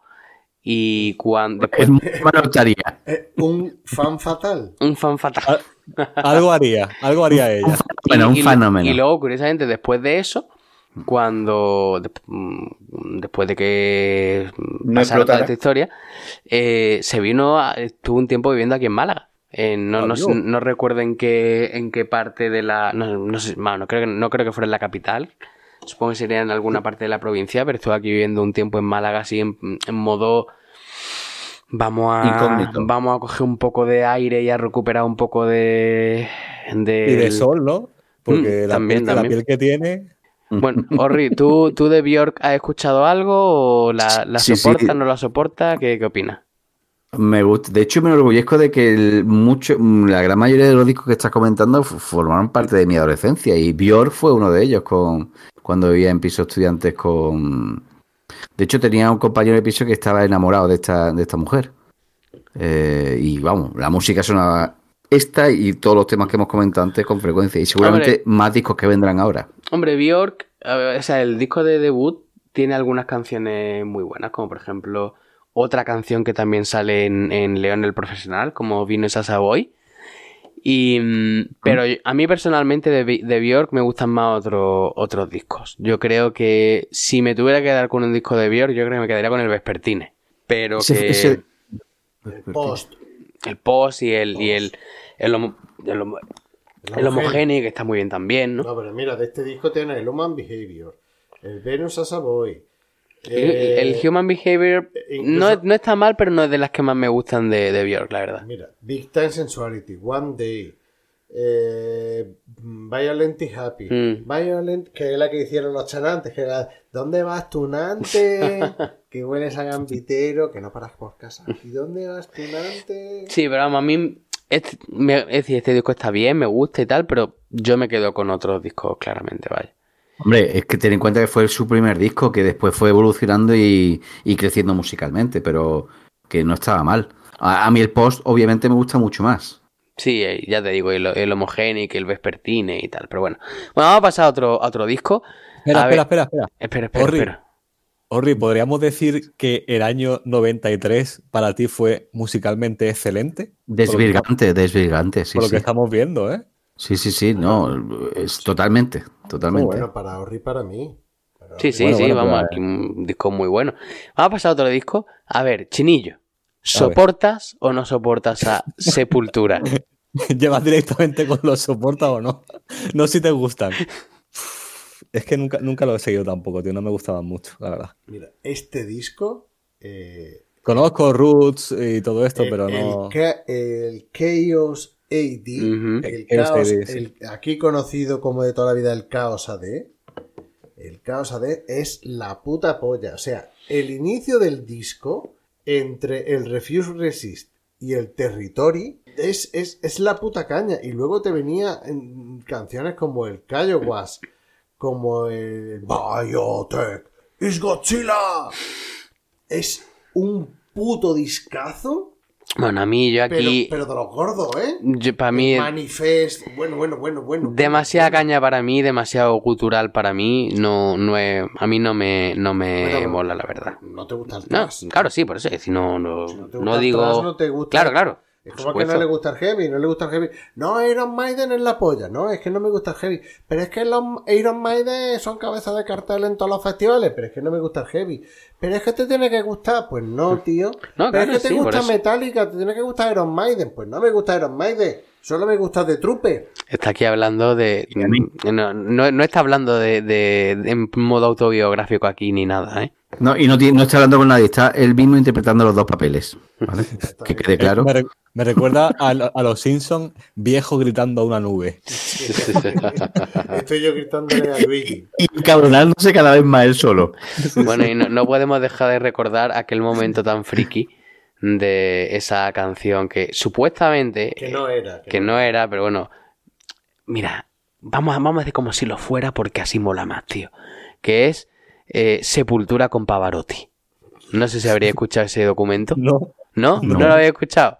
[SPEAKER 2] Y cuando...
[SPEAKER 4] Es
[SPEAKER 2] Después,
[SPEAKER 4] lotería.
[SPEAKER 1] Eh, un fan fatal.
[SPEAKER 2] un fan fatal.
[SPEAKER 3] Algo haría, algo haría ella.
[SPEAKER 4] Bueno, un
[SPEAKER 2] y,
[SPEAKER 4] fenómeno.
[SPEAKER 2] y luego, curiosamente, después de eso, cuando de- mm, después de que
[SPEAKER 4] No
[SPEAKER 2] pasara toda esta historia, eh, se vino, a- estuvo un tiempo viviendo aquí en Málaga. Eh, no, no, recuerdo en qué, en qué parte de la. No, no sé, bueno, no creo, que, no creo que fuera en la capital. Supongo que sería en alguna parte de la provincia, pero estuvo aquí viviendo un tiempo en Málaga, así en, en modo. Vamos a,
[SPEAKER 4] Incógnito.
[SPEAKER 2] vamos a coger un poco de aire y a recuperar un poco de. de
[SPEAKER 3] Y de sol, ¿no? Porque
[SPEAKER 2] Mm,
[SPEAKER 3] la,
[SPEAKER 2] también,
[SPEAKER 3] piel, que- la piel que tiene.
[SPEAKER 2] Bueno, Orri, ¿tú, ¿tú de Bjork has escuchado algo? ¿O la, la
[SPEAKER 4] Sí, sí.
[SPEAKER 2] soporta, no la soporta? ¿Qué, qué opinas?
[SPEAKER 4] Me gusta. De hecho, me enorgullezco de que el mucho, la gran mayoría de los discos que estás comentando formaron parte de mi adolescencia y Björk fue uno de ellos con cuando vivía en piso estudiantes con. De hecho, tenía un compañero de piso que estaba enamorado de esta, de esta mujer. Eh, y vamos, la música sonaba esta y todos los temas que hemos comentado antes con frecuencia y seguramente
[SPEAKER 2] Hombre.
[SPEAKER 4] más discos que vendrán ahora.
[SPEAKER 2] Hombre, Bjork, o sea, el disco de debut tiene algunas canciones muy buenas, como por ejemplo otra canción que también sale en, en León el Profesional, como Vino esa Savoy. Y, mm, pero a mí personalmente de, de Björk me gustan más otros otros discos. Yo creo que si me tuviera que quedar con un disco de Björk, yo creo que me quedaría con el Vespertine. Pero
[SPEAKER 4] Ese-
[SPEAKER 2] que
[SPEAKER 4] ese-
[SPEAKER 1] Post.
[SPEAKER 2] el post y el, y el, el, homo- el homo- el homogéneo, que está muy bien también, ¿no?
[SPEAKER 1] No, pero mira, de este disco tiene el Human Behavior, el Venus as a Boy.
[SPEAKER 2] El,
[SPEAKER 1] eh,
[SPEAKER 2] el Human Behavior
[SPEAKER 1] incluso-
[SPEAKER 2] no, no está mal, pero no es de las que más me gustan de, de Björk, la verdad.
[SPEAKER 1] Mira, Big Time Sensuality, One Day, eh, Violent y Happy.
[SPEAKER 2] Mm.
[SPEAKER 1] Violent, que es la que hicieron los chanantes, que era ¿Dónde vas tu nante? que hueles a gambitero, que no paras por casa. ¿Y dónde vas tu nante?
[SPEAKER 2] Sí, pero vamos, a mí este, me- este disco está bien, me gusta y tal, pero yo me quedo con otros discos, claramente, vaya.
[SPEAKER 4] Hombre, es que ten en cuenta que fue su primer disco, que después fue evolucionando y, y creciendo musicalmente, pero que no estaba mal. A, a mí el post, obviamente, me gusta mucho más.
[SPEAKER 2] Sí, eh, ya te digo, el, el Homogenic, el Vespertine y tal, pero bueno. Bueno, vamos a pasar a otro, a otro disco.
[SPEAKER 3] Espera,
[SPEAKER 2] A
[SPEAKER 3] espera, espera, espera.
[SPEAKER 2] Espera, espera,
[SPEAKER 3] Orri.
[SPEAKER 2] espera.
[SPEAKER 3] Orri, ¿podríamos decir que el año 93 para ti fue musicalmente excelente?
[SPEAKER 4] Desvirgante, desvirgante, sí,
[SPEAKER 3] Por lo que
[SPEAKER 4] sí.
[SPEAKER 3] estamos viendo, ¿eh?
[SPEAKER 4] Sí, sí, sí, no, es totalmente, totalmente.
[SPEAKER 1] Bueno, para Ori para mí. Para
[SPEAKER 2] Sí, sí,
[SPEAKER 3] Bueno,
[SPEAKER 2] sí,
[SPEAKER 3] bueno,
[SPEAKER 2] vamos, aquí un disco muy bueno. Vamos a pasar a otro disco. A ver, Chinillo, ¿soportas o no soportas a Sepultura?
[SPEAKER 3] ¿Llevas directamente con los soporta o no? No si te gustan. Es que nunca, nunca lo he seguido tampoco, tío. No me gustaban mucho, la verdad.
[SPEAKER 1] Mira, este disco. eh,
[SPEAKER 3] Conozco Roots y todo esto,
[SPEAKER 1] el,
[SPEAKER 3] pero no.
[SPEAKER 1] el Chaos AD, el
[SPEAKER 3] Chaos
[SPEAKER 1] Chaos,
[SPEAKER 3] AD, sí.
[SPEAKER 1] el- aquí conocido como de toda la vida el Chaos AD, el Chaos AD es la puta polla. O sea, el inicio del disco entre el Refuse Resist y el Territory es, es, es la puta caña. Y luego te venía en canciones como el Was, como el Biotech, is Godzilla. Es un puto discazo.
[SPEAKER 2] Bueno, a mí yo
[SPEAKER 1] Pero,
[SPEAKER 2] aquí,
[SPEAKER 1] pero de los gordos, ¿eh?
[SPEAKER 2] para mí,
[SPEAKER 1] Manifest, bueno, bueno, bueno, bueno.
[SPEAKER 2] demasiada caña para mí, demasiado gutural para mí, no, no es, a mí no me, no me
[SPEAKER 1] Bueno,
[SPEAKER 2] mola, la verdad.
[SPEAKER 1] No te gusta el
[SPEAKER 2] No,
[SPEAKER 1] thrash.
[SPEAKER 2] claro, sí, por eso, no, no,
[SPEAKER 1] Si no te
[SPEAKER 2] no
[SPEAKER 1] el
[SPEAKER 2] digo...
[SPEAKER 1] thrash, no te gusta-
[SPEAKER 2] Claro, claro.
[SPEAKER 1] Es como que no le gusta el heavy, no le gusta el heavy. No, Iron Maiden es la polla, no, es que no me gusta el heavy. Pero es que los Iron Maiden son cabezas de cartel en todos los festivales, pero es que no me gusta el heavy. Pero es que te tiene que gustar, pues no, tío.
[SPEAKER 2] No,
[SPEAKER 1] pero
[SPEAKER 2] claro,
[SPEAKER 1] es que te
[SPEAKER 2] sí,
[SPEAKER 1] gusta. Metallica, te tiene que gustar Iron Maiden, pues no me gusta Iron Maiden, solo me gusta The Trooper.
[SPEAKER 2] Está aquí hablando de... No, no, no está hablando de, de- de- en modo autobiográfico aquí ni nada, ¿eh?
[SPEAKER 4] No, y no, está hablando con nadie, está él mismo interpretando los dos papeles. ¿vale? que quede claro.
[SPEAKER 3] Me, re- me recuerda a, lo- a los Simpsons viejo gritando a una nube.
[SPEAKER 1] Estoy yo gritándole a Luigi.
[SPEAKER 4] Y encabronándose cada vez más él solo.
[SPEAKER 2] Bueno, y no, no podemos dejar de recordar aquel momento tan friki de esa canción que supuestamente...
[SPEAKER 1] Que no era.
[SPEAKER 2] que no era, pero bueno. Mira, vamos a, vamos a decir como si lo fuera porque así mola más, tío. Que es eh, Sepultura con Pavarotti. No sé si habría escuchado ese documento.
[SPEAKER 3] No,
[SPEAKER 2] ¿No? ¿No,
[SPEAKER 4] No.
[SPEAKER 2] lo había escuchado?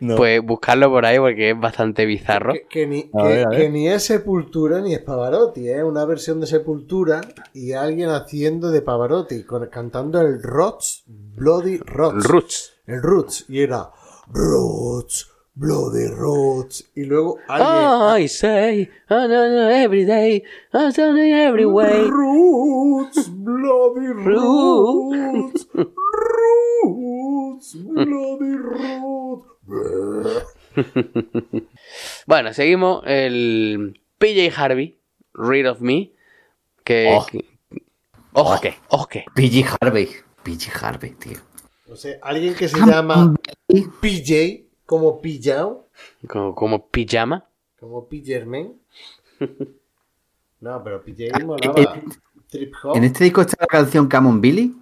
[SPEAKER 3] no.
[SPEAKER 2] Pues buscarlo por ahí porque es bastante bizarro.
[SPEAKER 1] Que, que ni, que-
[SPEAKER 3] ver,
[SPEAKER 1] ni es Sepultura ni es Pavarotti, es una versión de Sepultura y alguien haciendo de Pavarotti, con- cantando el Rots, Bloody Rots.
[SPEAKER 2] Roots.
[SPEAKER 1] el Roots, y era Roots, Bloody Roots, y luego alguien.
[SPEAKER 2] Ah, I say, no, no, every day, every way.
[SPEAKER 1] Roots, Bloody Roots, Roots, Bloody Roots.
[SPEAKER 2] Bueno, seguimos. El PJ Harvey, Read of Me. Que.
[SPEAKER 4] Oh.
[SPEAKER 2] que- ojo que.
[SPEAKER 4] PG Harvey. PG Harvey, tío.
[SPEAKER 1] No sé, alguien que se llama PJ, como Pillao.
[SPEAKER 2] Como, como pijama.
[SPEAKER 1] Como Pillerman. No, pero PJ molaba. Trip Hop.
[SPEAKER 4] En este disco está la canción Come on Billy.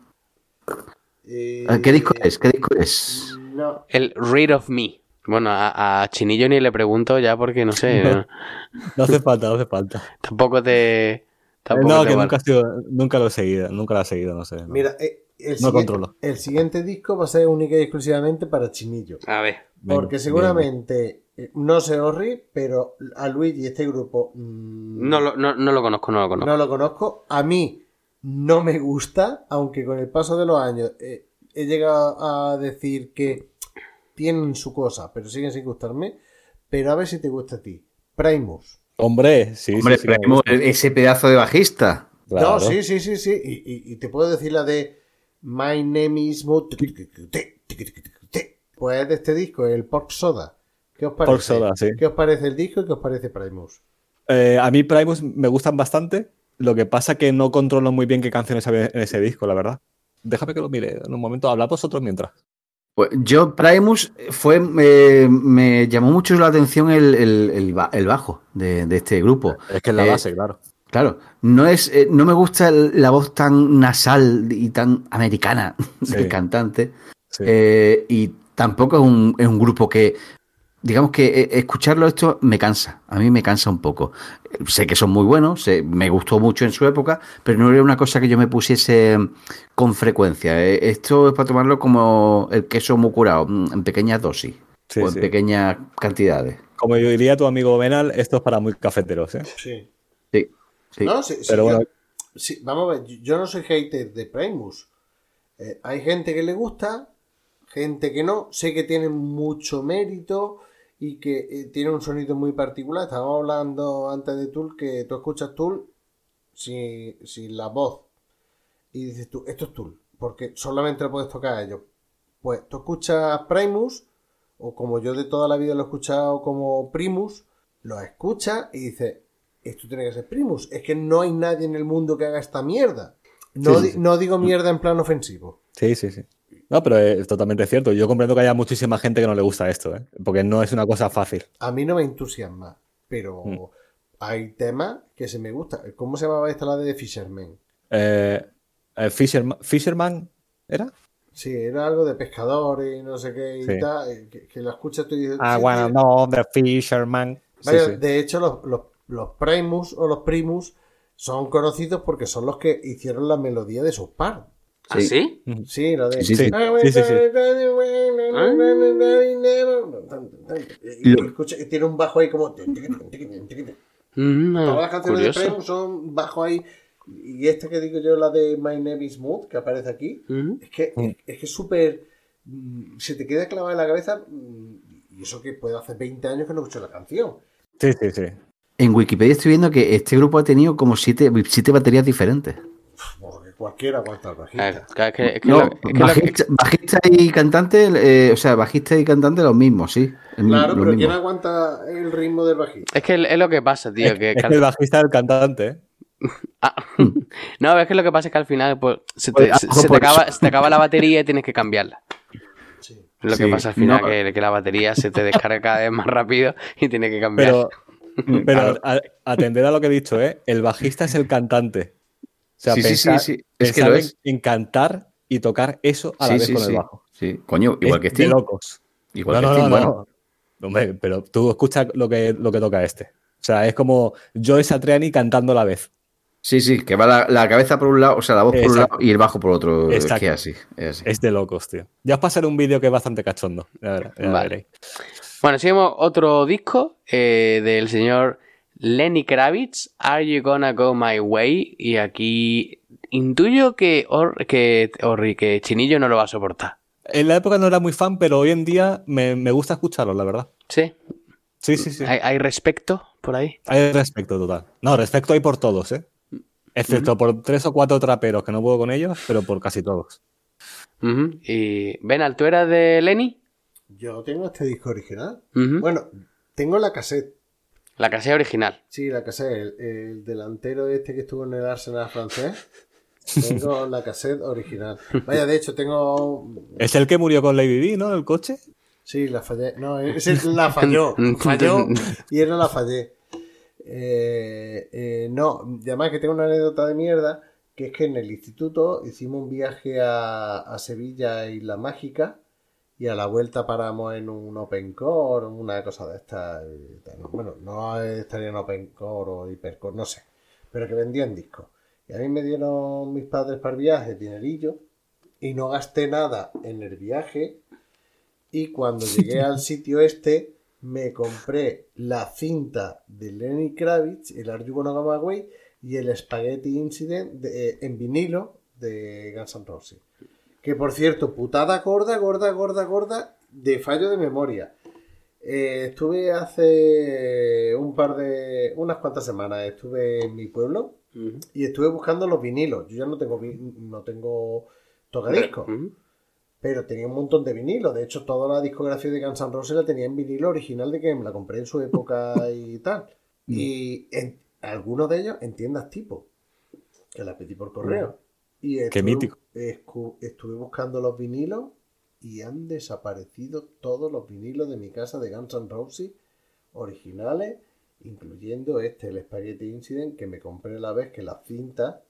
[SPEAKER 1] eh,
[SPEAKER 4] ¿Qué disco es? ¿Qué disco es?
[SPEAKER 1] No.
[SPEAKER 2] El Read of Me. Bueno, a, a Chinillo ni le pregunto ya porque no sé.
[SPEAKER 3] No. No hace falta, no hace falta.
[SPEAKER 2] Tampoco te. Tampoco
[SPEAKER 3] no,
[SPEAKER 2] te
[SPEAKER 3] que
[SPEAKER 2] vale.
[SPEAKER 3] nunca, ha sido- nunca lo he seguido, nunca lo he seguido, no sé. no.
[SPEAKER 1] Mira, eh, el,
[SPEAKER 3] No
[SPEAKER 1] siguiente,
[SPEAKER 3] controlo.
[SPEAKER 1] el siguiente disco va a ser única y exclusivamente para Chinillo.
[SPEAKER 2] A ver.
[SPEAKER 1] Porque seguramente, eh, no sé Orri, pero a Luigi este grupo mm,
[SPEAKER 2] No lo, no, no lo conozco, no lo conozco.
[SPEAKER 1] no lo conozco. A mí no me gusta, aunque con el paso de los años eh, he llegado a decir que tienen su cosa, pero siguen sin gustarme. pero a ver si te gusta a ti. Primus.
[SPEAKER 3] Hombre, sí,
[SPEAKER 4] Hombre,
[SPEAKER 3] sí, sí.
[SPEAKER 4] Primus, ese pedazo de bajista.
[SPEAKER 3] Claro.
[SPEAKER 1] No, sí, sí, sí, sí. Y, y- y te puedo decir la de My name is Mo- Pues es de este disco, el Pork Soda. ¿Qué os parece?
[SPEAKER 3] Pork Soda, sí.
[SPEAKER 1] ¿Qué os parece el disco y qué os parece Primus?
[SPEAKER 3] Eh, a mí Primus me gustan bastante. Lo que pasa que no controlo muy bien qué canciones había en ese disco, la verdad. Déjame que lo mire en un momento. Hablad vosotros mientras.
[SPEAKER 4] Pues yo, Primus, fue, eh, me llamó mucho la atención el, el- el ba- el bajo de, de este grupo.
[SPEAKER 3] Es que es la
[SPEAKER 4] Eh,
[SPEAKER 3] base, claro.
[SPEAKER 4] Claro, no es, eh, no me gusta la voz tan nasal y tan americana
[SPEAKER 3] Sí.
[SPEAKER 4] del cantante.
[SPEAKER 3] Sí.
[SPEAKER 4] Eh, y tampoco es un, es un grupo que, digamos que eh, escucharlo esto me cansa. A mí me cansa un poco. Sé que son muy buenos, sé- me gustó mucho en su época, pero no era una cosa que yo me pusiese con frecuencia. Eh, Esto es para tomarlo como el queso muy curado, mm, en pequeñas dosis
[SPEAKER 3] Sí,
[SPEAKER 4] o en
[SPEAKER 3] sí.
[SPEAKER 4] pequeñas cantidades.
[SPEAKER 3] Como yo diría tu amigo Benal, esto es para muy cafeteros, ¿eh?
[SPEAKER 1] Sí.
[SPEAKER 4] Sí, sí.
[SPEAKER 1] No, sí, sí,
[SPEAKER 3] Pero
[SPEAKER 1] yo-
[SPEAKER 3] bueno.
[SPEAKER 1] sí, vamos a ver, yo- yo no soy hater de Primus. Eh, hay gente que le gusta, gente que no. Sé que tienen mucho mérito y que eh, tiene un sonido muy particular. Estábamos hablando antes de Tool que tú escuchas Tool sin, sin la voz y dices tú, esto es Tool, porque solamente lo puedes tocar a ellos. Pues tú escuchas Primus, o como yo de toda la vida lo he escuchado como Primus, lo escuchas y dices, esto tiene que ser Primus. Es que no hay nadie en el mundo que haga esta mierda. No,
[SPEAKER 3] Sí, sí,
[SPEAKER 1] di-
[SPEAKER 3] sí.
[SPEAKER 1] no digo mierda en plan ofensivo.
[SPEAKER 3] Sí, sí, sí. No, pero es totalmente cierto. Yo comprendo que haya muchísima gente que no le gusta esto, ¿eh? Porque no es una cosa fácil.
[SPEAKER 1] A mí no me entusiasma, pero
[SPEAKER 3] Mm.
[SPEAKER 1] hay temas que se me gustan. ¿Cómo se llamaba esta la de Fisherman?
[SPEAKER 3] Eh, eh, Fisherman, Fisherman, ¿era?
[SPEAKER 1] Sí, era algo de pescadores y no sé qué y
[SPEAKER 3] Sí.
[SPEAKER 1] tal, eh, que, que lo escuchas tú y dices...
[SPEAKER 3] Wanna
[SPEAKER 1] tío.
[SPEAKER 3] know the Fisherman. Sí,
[SPEAKER 1] Vaya,
[SPEAKER 3] sí.
[SPEAKER 1] De hecho, los, los, los Primus o los Primus son conocidos porque son los que hicieron la melodía de sus par.
[SPEAKER 2] ¿Ah, sí?
[SPEAKER 1] Sí, lo de...
[SPEAKER 4] Sí, sí,
[SPEAKER 3] sí. Sí, sí, sí.
[SPEAKER 1] Y
[SPEAKER 4] Lo-
[SPEAKER 1] escucha, tiene un bajo ahí como...
[SPEAKER 2] Mm,
[SPEAKER 1] Todas las canciones de. Primus son bajo ahí. Y esta que digo yo, la de My Name is Mood, que aparece aquí,
[SPEAKER 2] Mm.
[SPEAKER 1] es que
[SPEAKER 3] Mm.
[SPEAKER 1] es, es que es súper... mm, Se te queda clavada en la cabeza mm, y eso que puede hace 20 años que no escucho la canción.
[SPEAKER 3] Sí, sí, sí.
[SPEAKER 4] En Wikipedia estoy viendo que este grupo ha tenido como siete, siete baterías diferentes.
[SPEAKER 1] Cualquiera aguanta el
[SPEAKER 2] A
[SPEAKER 1] bajista.
[SPEAKER 2] claro, es que, es que
[SPEAKER 4] No,
[SPEAKER 2] lo- es que lo-
[SPEAKER 4] bajista, bajista y cantante, eh, o sea, bajista y cantante los mismos, sí.
[SPEAKER 1] Claro, pero ¿quién aguanta el ritmo del bajista?
[SPEAKER 2] es que es lo que pasa, tío.
[SPEAKER 3] Es,
[SPEAKER 2] que,
[SPEAKER 3] es
[SPEAKER 2] al-
[SPEAKER 3] el bajista es el cantante, ¿eh?
[SPEAKER 2] Ah. no, es que lo que pasa es que al final pues, se,
[SPEAKER 4] Pues,
[SPEAKER 2] te,
[SPEAKER 4] a
[SPEAKER 2] se- te acaba,
[SPEAKER 4] eso.
[SPEAKER 2] se te acaba la batería y tienes que cambiarla.
[SPEAKER 1] Sí.
[SPEAKER 2] Lo que
[SPEAKER 4] Sí,
[SPEAKER 2] pasa al final,
[SPEAKER 4] no.
[SPEAKER 2] que, que la batería se te descarga cada vez más rápido y tienes que cambiar.
[SPEAKER 3] Pero, pero a- atender a lo que he dicho, ¿eh? El bajista es el cantante. O sea,
[SPEAKER 4] Sí, sí, sí,
[SPEAKER 3] pensar,
[SPEAKER 4] sí, es que
[SPEAKER 3] pensar
[SPEAKER 4] lo es.
[SPEAKER 3] en cantar y tocar eso a la vez
[SPEAKER 4] sí,
[SPEAKER 3] con
[SPEAKER 4] sí.
[SPEAKER 3] el bajo.
[SPEAKER 4] Sí, coño, igual
[SPEAKER 3] Es
[SPEAKER 4] que
[SPEAKER 3] de
[SPEAKER 4] Sting.
[SPEAKER 3] locos.
[SPEAKER 4] Igual
[SPEAKER 3] no,
[SPEAKER 4] que
[SPEAKER 3] no, no,
[SPEAKER 4] bueno.
[SPEAKER 3] no. Hombre, pero tú escuchas lo que, lo que toca este. O sea, es como Joe Satriani cantando a la vez.
[SPEAKER 4] Sí, sí, que va la, la cabeza por un lado, o sea, la voz por un lado y el bajo por otro. Es
[SPEAKER 3] Exacto.
[SPEAKER 4] que así, es así.
[SPEAKER 3] Es de locos, tío. Ya os pasaré un vídeo que es bastante cachondo. Ya verá- ya
[SPEAKER 2] Vale.
[SPEAKER 3] veréis.
[SPEAKER 2] Bueno, seguimos otro disco eh, del señor Lenny Kravitz, Are You Gonna Go My Way? Y aquí intuyo que, Or- que, Orri, que Chinillo no lo va a soportar.
[SPEAKER 3] En la época no era muy fan, pero hoy en día me, me gusta escucharlo, la verdad.
[SPEAKER 2] ¿Sí?
[SPEAKER 3] Sí, sí, sí.
[SPEAKER 2] ¿Hay, hay respecto por ahí?
[SPEAKER 3] Hay respeto total. No, respeto hay por todos, ¿eh? Excepto por tres o cuatro traperos que no puedo con ellos, pero por casi todos.
[SPEAKER 2] Y Benal, ¿tú eras de Lenny?
[SPEAKER 1] Yo tengo este disco original. Bueno, tengo la cassette.
[SPEAKER 2] La casilla original.
[SPEAKER 1] Sí, la cassette. El, el delantero este que estuvo en el Arsenal francés. Tengo la cassette original. Vaya, de hecho, tengo.
[SPEAKER 3] Es el que murió con Lady Di, ¿no? El coche.
[SPEAKER 1] Sí, la fallé. No, ese la falló. Falló y era la fallé. Eh, eh, no, y además que tengo una anécdota de mierda. Que es que en el instituto hicimos un viaje a, a Sevilla y La Mágica. Y a la vuelta paramos en un Open Core, una cosa de esta. y tal. Bueno, no estaría en Open Core o Hipercore, no sé. Pero que vendían discos. Y a mí me dieron mis padres para el viaje dinerillo. Y no gasté nada en el viaje. Y cuando llegué al sitio este, me compré la cinta de Lenny Kravitz, el Are You Gonna Go My Way y el Spaghetti Incident de- eh, en vinilo de Guns N' Roses. Que por cierto, putada gorda, gorda, gorda, gorda, de fallo de memoria. Eh, estuve hace un par de. unas cuantas semanas. Estuve en mi pueblo y estuve buscando los vinilos. Yo ya no tengo no tengo tocadiscos, pero tenía un montón de vinilos. De hecho, toda la discografía de Guns N' Roses la tenía en vinilo original de que me la compré en su época y tal. Y en, algunos de ellos en tiendas tipo, que la pedí por correo. Y
[SPEAKER 3] Qué
[SPEAKER 1] estuve-
[SPEAKER 3] mítico.
[SPEAKER 1] escu- estuve buscando los vinilos y han desaparecido todos los vinilos de mi casa de Guns N' Roses originales, incluyendo este, el Spaghetti Incident, que me compré la vez que la cinta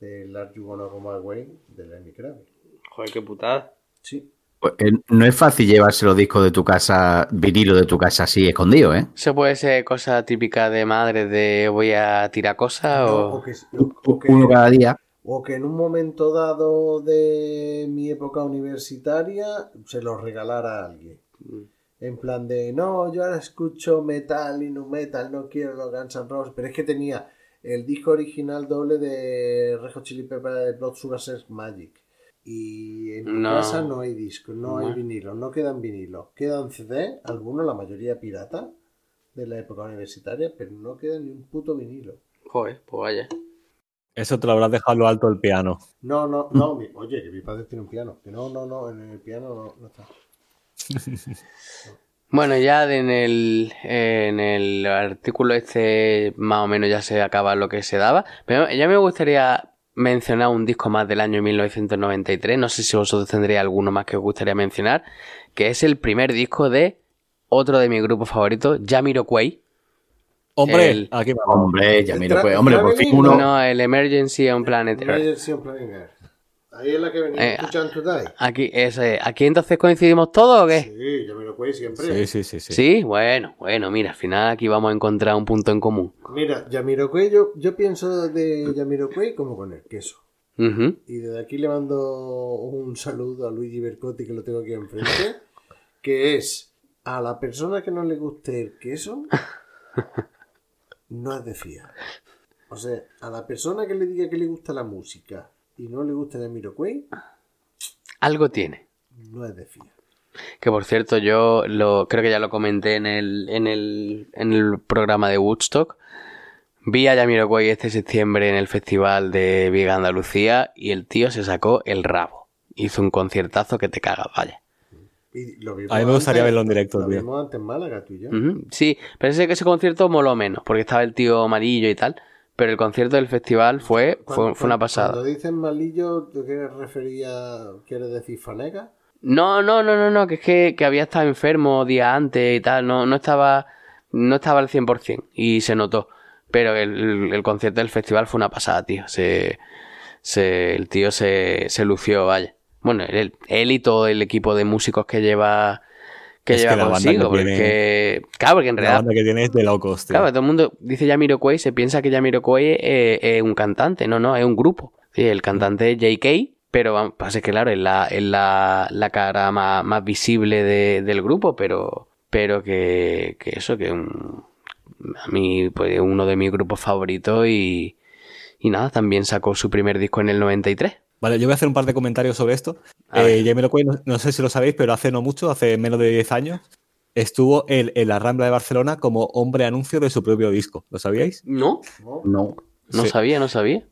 [SPEAKER 1] de Large You Wanna Go My Way de Lenny Kravitz.
[SPEAKER 2] Joder, qué putada.
[SPEAKER 1] Sí.
[SPEAKER 4] Pues, eh, no es fácil llevarse los discos de tu casa, vinilo de tu casa así escondido, ¿eh?
[SPEAKER 2] ¿Eso puede ser cosa típica de madre de voy a tirar cosas
[SPEAKER 1] No,
[SPEAKER 2] o...?
[SPEAKER 1] o, que, o que-
[SPEAKER 4] Uno cada día.
[SPEAKER 1] O que en un momento dado de mi época universitaria se los regalara a alguien. En plan de, no, yo ahora escucho metal y no metal, no quiero los Guns N' Roses. Pero es que tenía el disco original doble de Red Hot Chili Peppers de Blood Sugar Sex Magic. Y en mi
[SPEAKER 2] No.
[SPEAKER 1] casa no hay discos, no hay
[SPEAKER 2] No.
[SPEAKER 1] vinilos, no quedan vinilos. Quedan CD, algunos, la mayoría pirata, de la época universitaria, pero no queda ni un puto vinilo.
[SPEAKER 2] Joder, pues vaya.
[SPEAKER 3] Eso te lo habrás dejado lo alto el piano.
[SPEAKER 1] No, no, no, mi- oye, que mi padre tiene un piano. Que no, no, no, en el piano no, no está.
[SPEAKER 2] Bueno, ya en el, en el artículo este más o menos ya se acaba lo que se daba. Pero ya me gustaría mencionar un disco más del año 1993. No sé si vosotros tendréis alguno más que os gustaría mencionar. Que es el primer disco de otro de mis grupos favoritos, Jamiroquai.
[SPEAKER 3] Hombre,
[SPEAKER 2] El-
[SPEAKER 3] aquí va.
[SPEAKER 4] Hombre, ya mira, pues, hombre, por fin uno.
[SPEAKER 2] No, el Emergency on Planet Earth.
[SPEAKER 1] Emergency on Planet Earth. Ahí es la que venía
[SPEAKER 2] Eh,
[SPEAKER 1] escuchando Today.
[SPEAKER 2] Aquí, ese, ¿Aquí entonces coincidimos todos o qué?
[SPEAKER 1] Sí, yo me lo siempre.
[SPEAKER 3] Sí, sí, sí, sí.
[SPEAKER 2] Sí, bueno, bueno, mira, al final aquí vamos a encontrar un punto en común.
[SPEAKER 1] Mira, Yamiroquai, yo, yo pienso de Yamiroquai como con el queso.
[SPEAKER 2] Ujú.
[SPEAKER 1] Y desde aquí le mando un saludo a Luigi Bercotti, que lo tengo aquí enfrente, que es a la persona que no le guste el queso, no es de fiar. O sea, a la persona que le diga que le gusta la música y no le gusta Yamiroquai,
[SPEAKER 2] Algo tiene.
[SPEAKER 1] no es de fiar.
[SPEAKER 2] Que por cierto, yo lo, creo que ya lo comenté en el, en el, en el programa de Woodstock. Vi a Jamiroquai este septiembre en el festival de Viga Andalucía y el tío se sacó el rabo. Hizo un conciertazo que te cagas, vaya.
[SPEAKER 1] Y lo vimos
[SPEAKER 3] A mí me gustaría
[SPEAKER 1] antes-
[SPEAKER 3] verlo en directo,
[SPEAKER 1] Lo
[SPEAKER 3] tío.
[SPEAKER 1] vimos antes en Málaga, tú y yo.
[SPEAKER 2] Sí, parece que ese concierto moló menos, porque estaba el tío amarillo y tal. Pero el concierto del festival fue, fue,
[SPEAKER 1] Cuando-
[SPEAKER 2] fue una
[SPEAKER 1] Cuando
[SPEAKER 2] pasada.
[SPEAKER 1] dices malillo, ¿te quieres referir a. ¿Quieres decir fanega?
[SPEAKER 2] No, no, no, no, no, que es que, que había estado enfermo días antes y tal, no, no estaba no estaba al 100% y se notó. Pero el, el- el concierto del festival fue una pasada, tío. Se, se, el tío se, se lució, vaya. Bueno, él, él y todo el equipo de músicos que lleva que
[SPEAKER 3] Es que
[SPEAKER 2] lleva
[SPEAKER 3] la banda
[SPEAKER 2] consigo.
[SPEAKER 3] que tiene-
[SPEAKER 2] claro, porque en
[SPEAKER 3] La
[SPEAKER 2] realidad
[SPEAKER 3] banda que tiene es de locos, tío.
[SPEAKER 2] Claro, todo el mundo dice Jamiroquai, se piensa que Jamiroquai es, es un cantante, no, no, es un grupo. Sí, el cantante es JK, pero pasa que claro, es la, es la, la cara más, más visible de- del grupo, pero, pero que, que eso, que un, a mí, pues uno de mis grupos favoritos y, y nada, también sacó su primer disco en el 93.
[SPEAKER 3] Vale, yo voy a hacer un par de comentarios sobre esto. Eh, Jamiroquai, no, no sé si lo sabéis, pero hace no mucho, hace menos de 10 años, estuvo en, en la Rambla de Barcelona como hombre anuncio de su propio disco. ¿Lo sabíais?
[SPEAKER 2] No,
[SPEAKER 1] ¿no?
[SPEAKER 4] No.
[SPEAKER 2] no
[SPEAKER 3] Sí.
[SPEAKER 2] sabía, no sabía.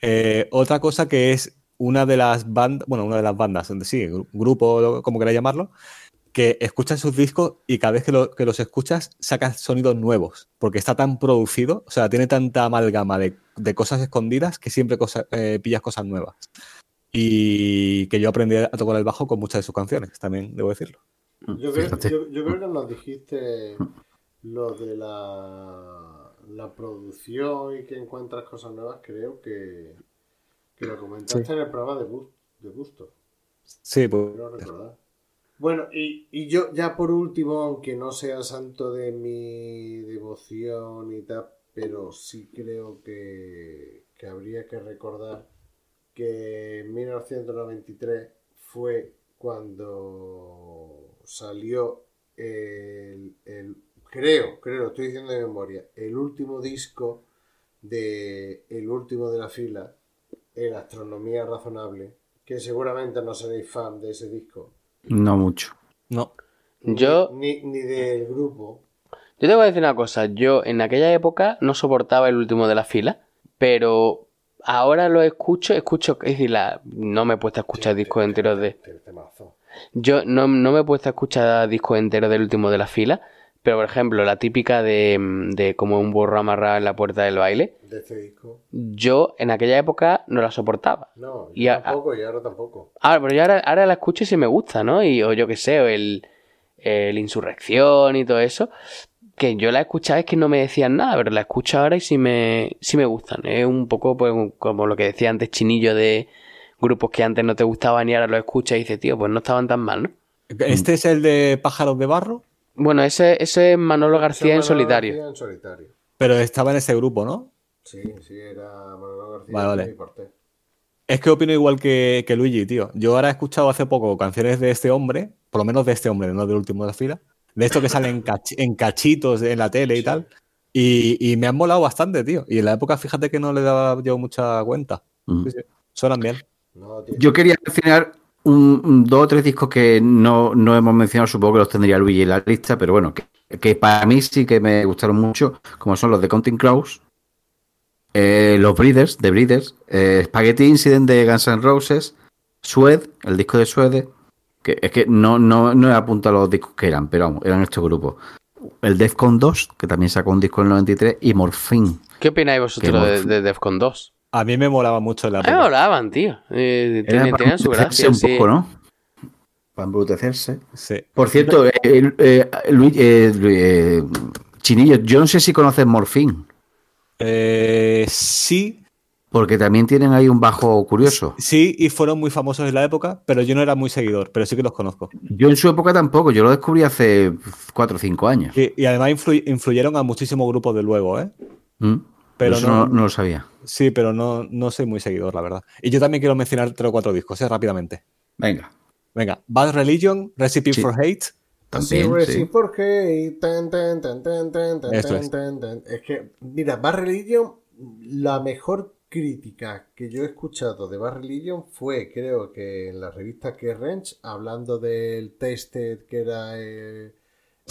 [SPEAKER 3] Eh, otra cosa que es una de las bandas, bueno, una de las bandas, donde sí, gru- grupo, como queráis llamarlo, que escuchas sus discos y cada vez que, lo- que los escuchas sacas sonidos nuevos, porque está tan producido, o sea, tiene tanta amalgama de, de cosas escondidas que siempre cosa- eh, pillas cosas nuevas. Y que yo aprendí a tocar el bajo con muchas de sus canciones, también debo decirlo.
[SPEAKER 1] Yo creo,
[SPEAKER 4] Fíjate.
[SPEAKER 1] yo, yo creo que nos dijiste lo de la, la producción y que encuentras cosas nuevas, creo que, que lo comentaste en el programa de, de Gusto.
[SPEAKER 3] Sí, pues,
[SPEAKER 1] recordar. Bueno, y, y yo ya por último, aunque no sea santo de mi devoción y tal, pero sí creo que, que habría que recordar que en 1993 fue cuando salió el, el- creo, creo, estoy diciendo de memoria, el último disco de el último de la fila, el Astronomía Razonable, que seguramente no seréis fan de ese disco,
[SPEAKER 4] No mucho.
[SPEAKER 3] no.
[SPEAKER 2] Yo,
[SPEAKER 1] Ni, ni del grupo.
[SPEAKER 2] yo te voy a decir una cosa. Yo en aquella época no soportaba el último de la fila, pero ahora lo escucho, escucho, es decir, la- no me he puesto a escuchar discos enteros de... Yo no, no me he puesto a escuchar discos enteros del último de la fila, pero por ejemplo, la típica de, de como un burro amarrado en la puerta del baile,
[SPEAKER 1] De este disco.
[SPEAKER 2] yo en aquella época no la soportaba.
[SPEAKER 1] No,
[SPEAKER 2] Y
[SPEAKER 1] yo
[SPEAKER 2] a-
[SPEAKER 1] tampoco y ahora tampoco.
[SPEAKER 2] Ah, pero yo ahora, ahora la escucho y sí me gusta, ¿no? Y, o yo qué sé, o el, el Insurrección y todo eso. Que yo la escuchaba es que no me decían nada, pero la escucho ahora y sí me, sí me gustan. Es un poco pues, como lo que decía antes Chinillo de grupos que antes no te gustaban y ahora los escuchas y dices, tío, pues no estaban tan mal, ¿no?
[SPEAKER 3] ¿Este es el de pájaros de barro?
[SPEAKER 2] Bueno, ese, ese es Manolo García en solitario.
[SPEAKER 1] García en solitario.
[SPEAKER 3] Pero estaba en ese grupo, ¿no?
[SPEAKER 1] Sí, sí, era Manolo García
[SPEAKER 3] Vale, vale.
[SPEAKER 1] y Porté.
[SPEAKER 3] Es que opino igual que, que Luigi, tío. Yo ahora he escuchado hace poco canciones de este hombre, por lo menos de este hombre, no del último de la fila, de esto que salen en, cach- en cachitos en la tele y tal. Y, y me han molado bastante, tío. Y en la época, fíjate que no le daba yo mucha cuenta.
[SPEAKER 4] Mm.
[SPEAKER 3] Sí, sí. Suenan bien.
[SPEAKER 1] No, tío.
[SPEAKER 4] Yo quería mencionar un, un- dos o tres discos que no, no hemos mencionado, supongo que los tendría Luigi en la lista, pero bueno, que, que para mí sí que me gustaron mucho, como son los de Counting Crows, eh, los Breeders, de Breeders, eh, Spaghetti Incident de Guns N' Roses, Sued, el disco de Suede, que es que no, no, no he apuntado los discos que eran, pero vamos, eran estos grupos. El Defcon 2, que también sacó un disco en el 93, y Morphine.
[SPEAKER 2] ¿Qué opináis vosotros de, de Defcon 2?
[SPEAKER 3] A mí me molaba mucho la
[SPEAKER 2] me molaban, tío. Eh,
[SPEAKER 4] Era
[SPEAKER 2] tenían, su
[SPEAKER 4] embrutecerse
[SPEAKER 2] gracia,
[SPEAKER 4] un
[SPEAKER 2] sí.
[SPEAKER 4] poco, ¿no? Para embrutecerse.
[SPEAKER 3] Sí.
[SPEAKER 4] Por cierto, eh, eh, eh, Luis- Chinillo, yo no sé si conoces Morphine,
[SPEAKER 3] Eh, sí,
[SPEAKER 4] porque también tienen ahí un bajo curioso.
[SPEAKER 3] sí, y fueron muy famosos en la época, pero yo no era muy seguidor, pero sí que los conozco.
[SPEAKER 4] Yo en su época tampoco, yo lo descubrí hace 4 o 5 años.
[SPEAKER 3] Y, y además influ- influyeron a muchísimos grupos de luego, ¿eh?
[SPEAKER 4] ¿Mm?
[SPEAKER 3] Pero
[SPEAKER 4] Eso
[SPEAKER 3] no-
[SPEAKER 4] no, lo sabía.
[SPEAKER 3] Sí, pero no, no soy muy seguidor, la verdad. Y yo también quiero mencionar tres o cuatro discos, ¿eh? rápidamente.
[SPEAKER 4] Venga,
[SPEAKER 3] Venga, Bad Religion, Recipe
[SPEAKER 4] Sí.
[SPEAKER 3] for Hate.
[SPEAKER 4] También. sí.
[SPEAKER 1] por hate, tan, tan, tan, tan, tan, tan,
[SPEAKER 3] es.
[SPEAKER 1] tan. Es que, mira, Bad Religion, la mejor crítica que yo he escuchado de Bad Religion fue, creo que en la revista que Ranch, hablando del Tested, que era. eh,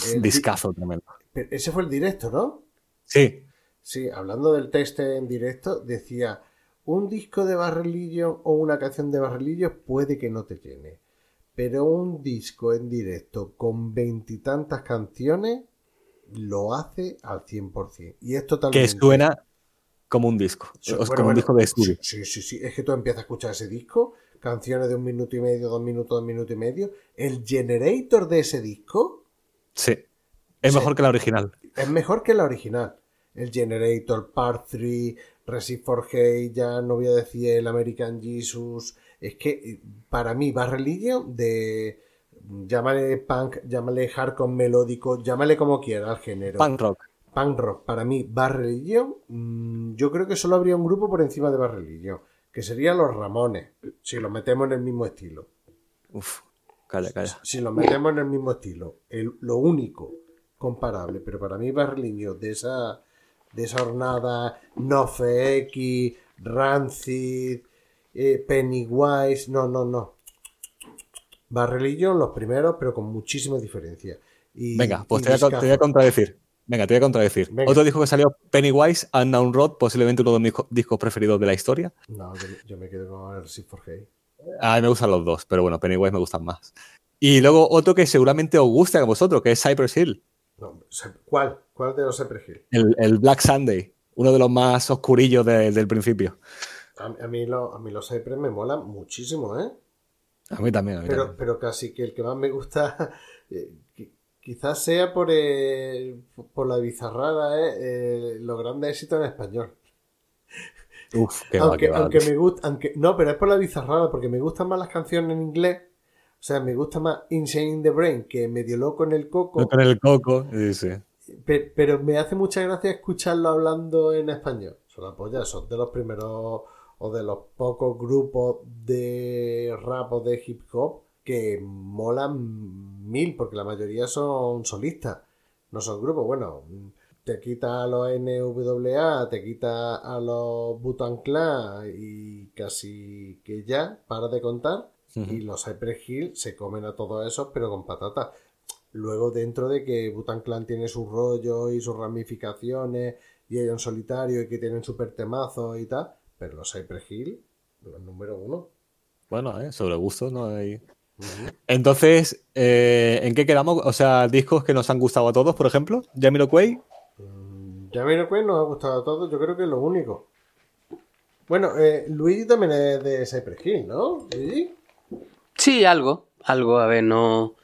[SPEAKER 1] el di-
[SPEAKER 3] Discazo tremendo.
[SPEAKER 1] Ese fue el directo, ¿no?
[SPEAKER 3] Sí,
[SPEAKER 1] Sí, hablando del test en directo, decía, un disco de Bad Religion o una canción de Bad Religion puede que no te llene, pero un disco en directo con veintitantas canciones lo hace al 100%. Y es
[SPEAKER 3] que
[SPEAKER 1] totalmente...
[SPEAKER 3] suena como un disco.
[SPEAKER 1] Sí, bueno,
[SPEAKER 3] como un disco de estudio.
[SPEAKER 1] Sí, sí, sí. Es que tú empiezas a escuchar ese disco, canciones de un minuto y medio, dos minutos, dos minutos y medio. El generator de ese disco
[SPEAKER 3] Sí. Es
[SPEAKER 1] Sí.
[SPEAKER 3] mejor que la original.
[SPEAKER 1] es mejor que la original. El Generator, Part 3, Receive for Hate, ya no voy a decir el American Jesus. Es que eh, para mí, Bad Religion, de. Llámale punk, llámale hardcore melódico, llámale como quiera al género.
[SPEAKER 3] Punk rock.
[SPEAKER 1] Punk rock, para mí, Bad Religion, mm, yo creo que solo habría un grupo por encima de Bad Religion, que serían los Ramones, si los metemos en el mismo estilo.
[SPEAKER 3] Uf, calla, calla.
[SPEAKER 1] Si los metemos en el mismo estilo, el- lo único comparable, pero para mí Bad Religion de esa, de esa hornada, NoFX, Rancid, eh, Pennywise, no, no, no. Bad Religion, los primeros, pero con muchísima diferencia. Y-
[SPEAKER 3] Venga, pues
[SPEAKER 1] y
[SPEAKER 3] te voy, a, con- te voy a
[SPEAKER 1] discazo.
[SPEAKER 3] contradecir. Venga, te voy a contradecir.
[SPEAKER 1] Venga.
[SPEAKER 3] Otro disco que salió, Pennywise, Unknown Road, posiblemente uno de mis co- discos preferidos de la historia.
[SPEAKER 1] No, yo, yo me quedo con el Receive for Hate.
[SPEAKER 3] A mí me gustan los dos, pero bueno, Pennywise me gustan más. Y luego otro que seguramente os guste a vosotros, que es Cypress Hill,
[SPEAKER 1] No, ¿Cuál? ¿Cuál de los Cypress Hill?
[SPEAKER 3] el, el Black Sunday, uno de los más oscurillos de- del principio.
[SPEAKER 1] A, a mí, lo- a mí los Cypress me molan muchísimo, ¿eh?
[SPEAKER 3] A mí también, a mí
[SPEAKER 1] Pero,
[SPEAKER 3] también.
[SPEAKER 1] pero casi que el que más me gusta, eh, qui- quizás sea por, eh, por la bizarrada, eh, eh, los grandes éxitos en español.
[SPEAKER 3] Uf, qué va,
[SPEAKER 1] aunque
[SPEAKER 3] qué va.
[SPEAKER 1] aunque me gusta, aunque, no, pero es por la bizarrada, porque me gustan más las canciones en inglés. O sea, me gusta más Insane in the Brain que Medio Loco en el Coco.
[SPEAKER 3] Con el coco.
[SPEAKER 1] Pe- Pero, me hace mucha gracia escucharlo hablando en español. Son la polla, son de los primeros o de los pocos grupos de rap o de hip hop que molan mil, porque la mayoría son solistas, no son grupos. Bueno, te quita a los NWA, te quita a los Butan Clan y casi que ya, para de contar. Y los Cypress Hill se comen a todos esos, pero con patatas. Luego, dentro de que Butan Clan tiene su rollo y sus ramificaciones, y hay un solitario y que tienen super temazos y tal, pero los Cypress Hill, los número uno.
[SPEAKER 3] Bueno, ¿eh? sobre gusto no hay. Entonces, eh, ¿en qué quedamos? O sea, discos que nos han gustado a todos, por ejemplo, Jamiroquai.
[SPEAKER 1] Mm, Jamiroquai nos ha gustado a todos, yo creo que es lo único. Bueno, eh, Luigi también es de Cypress Hill, ¿no? Luigi.
[SPEAKER 2] Sí, algo, algo, a ver, no,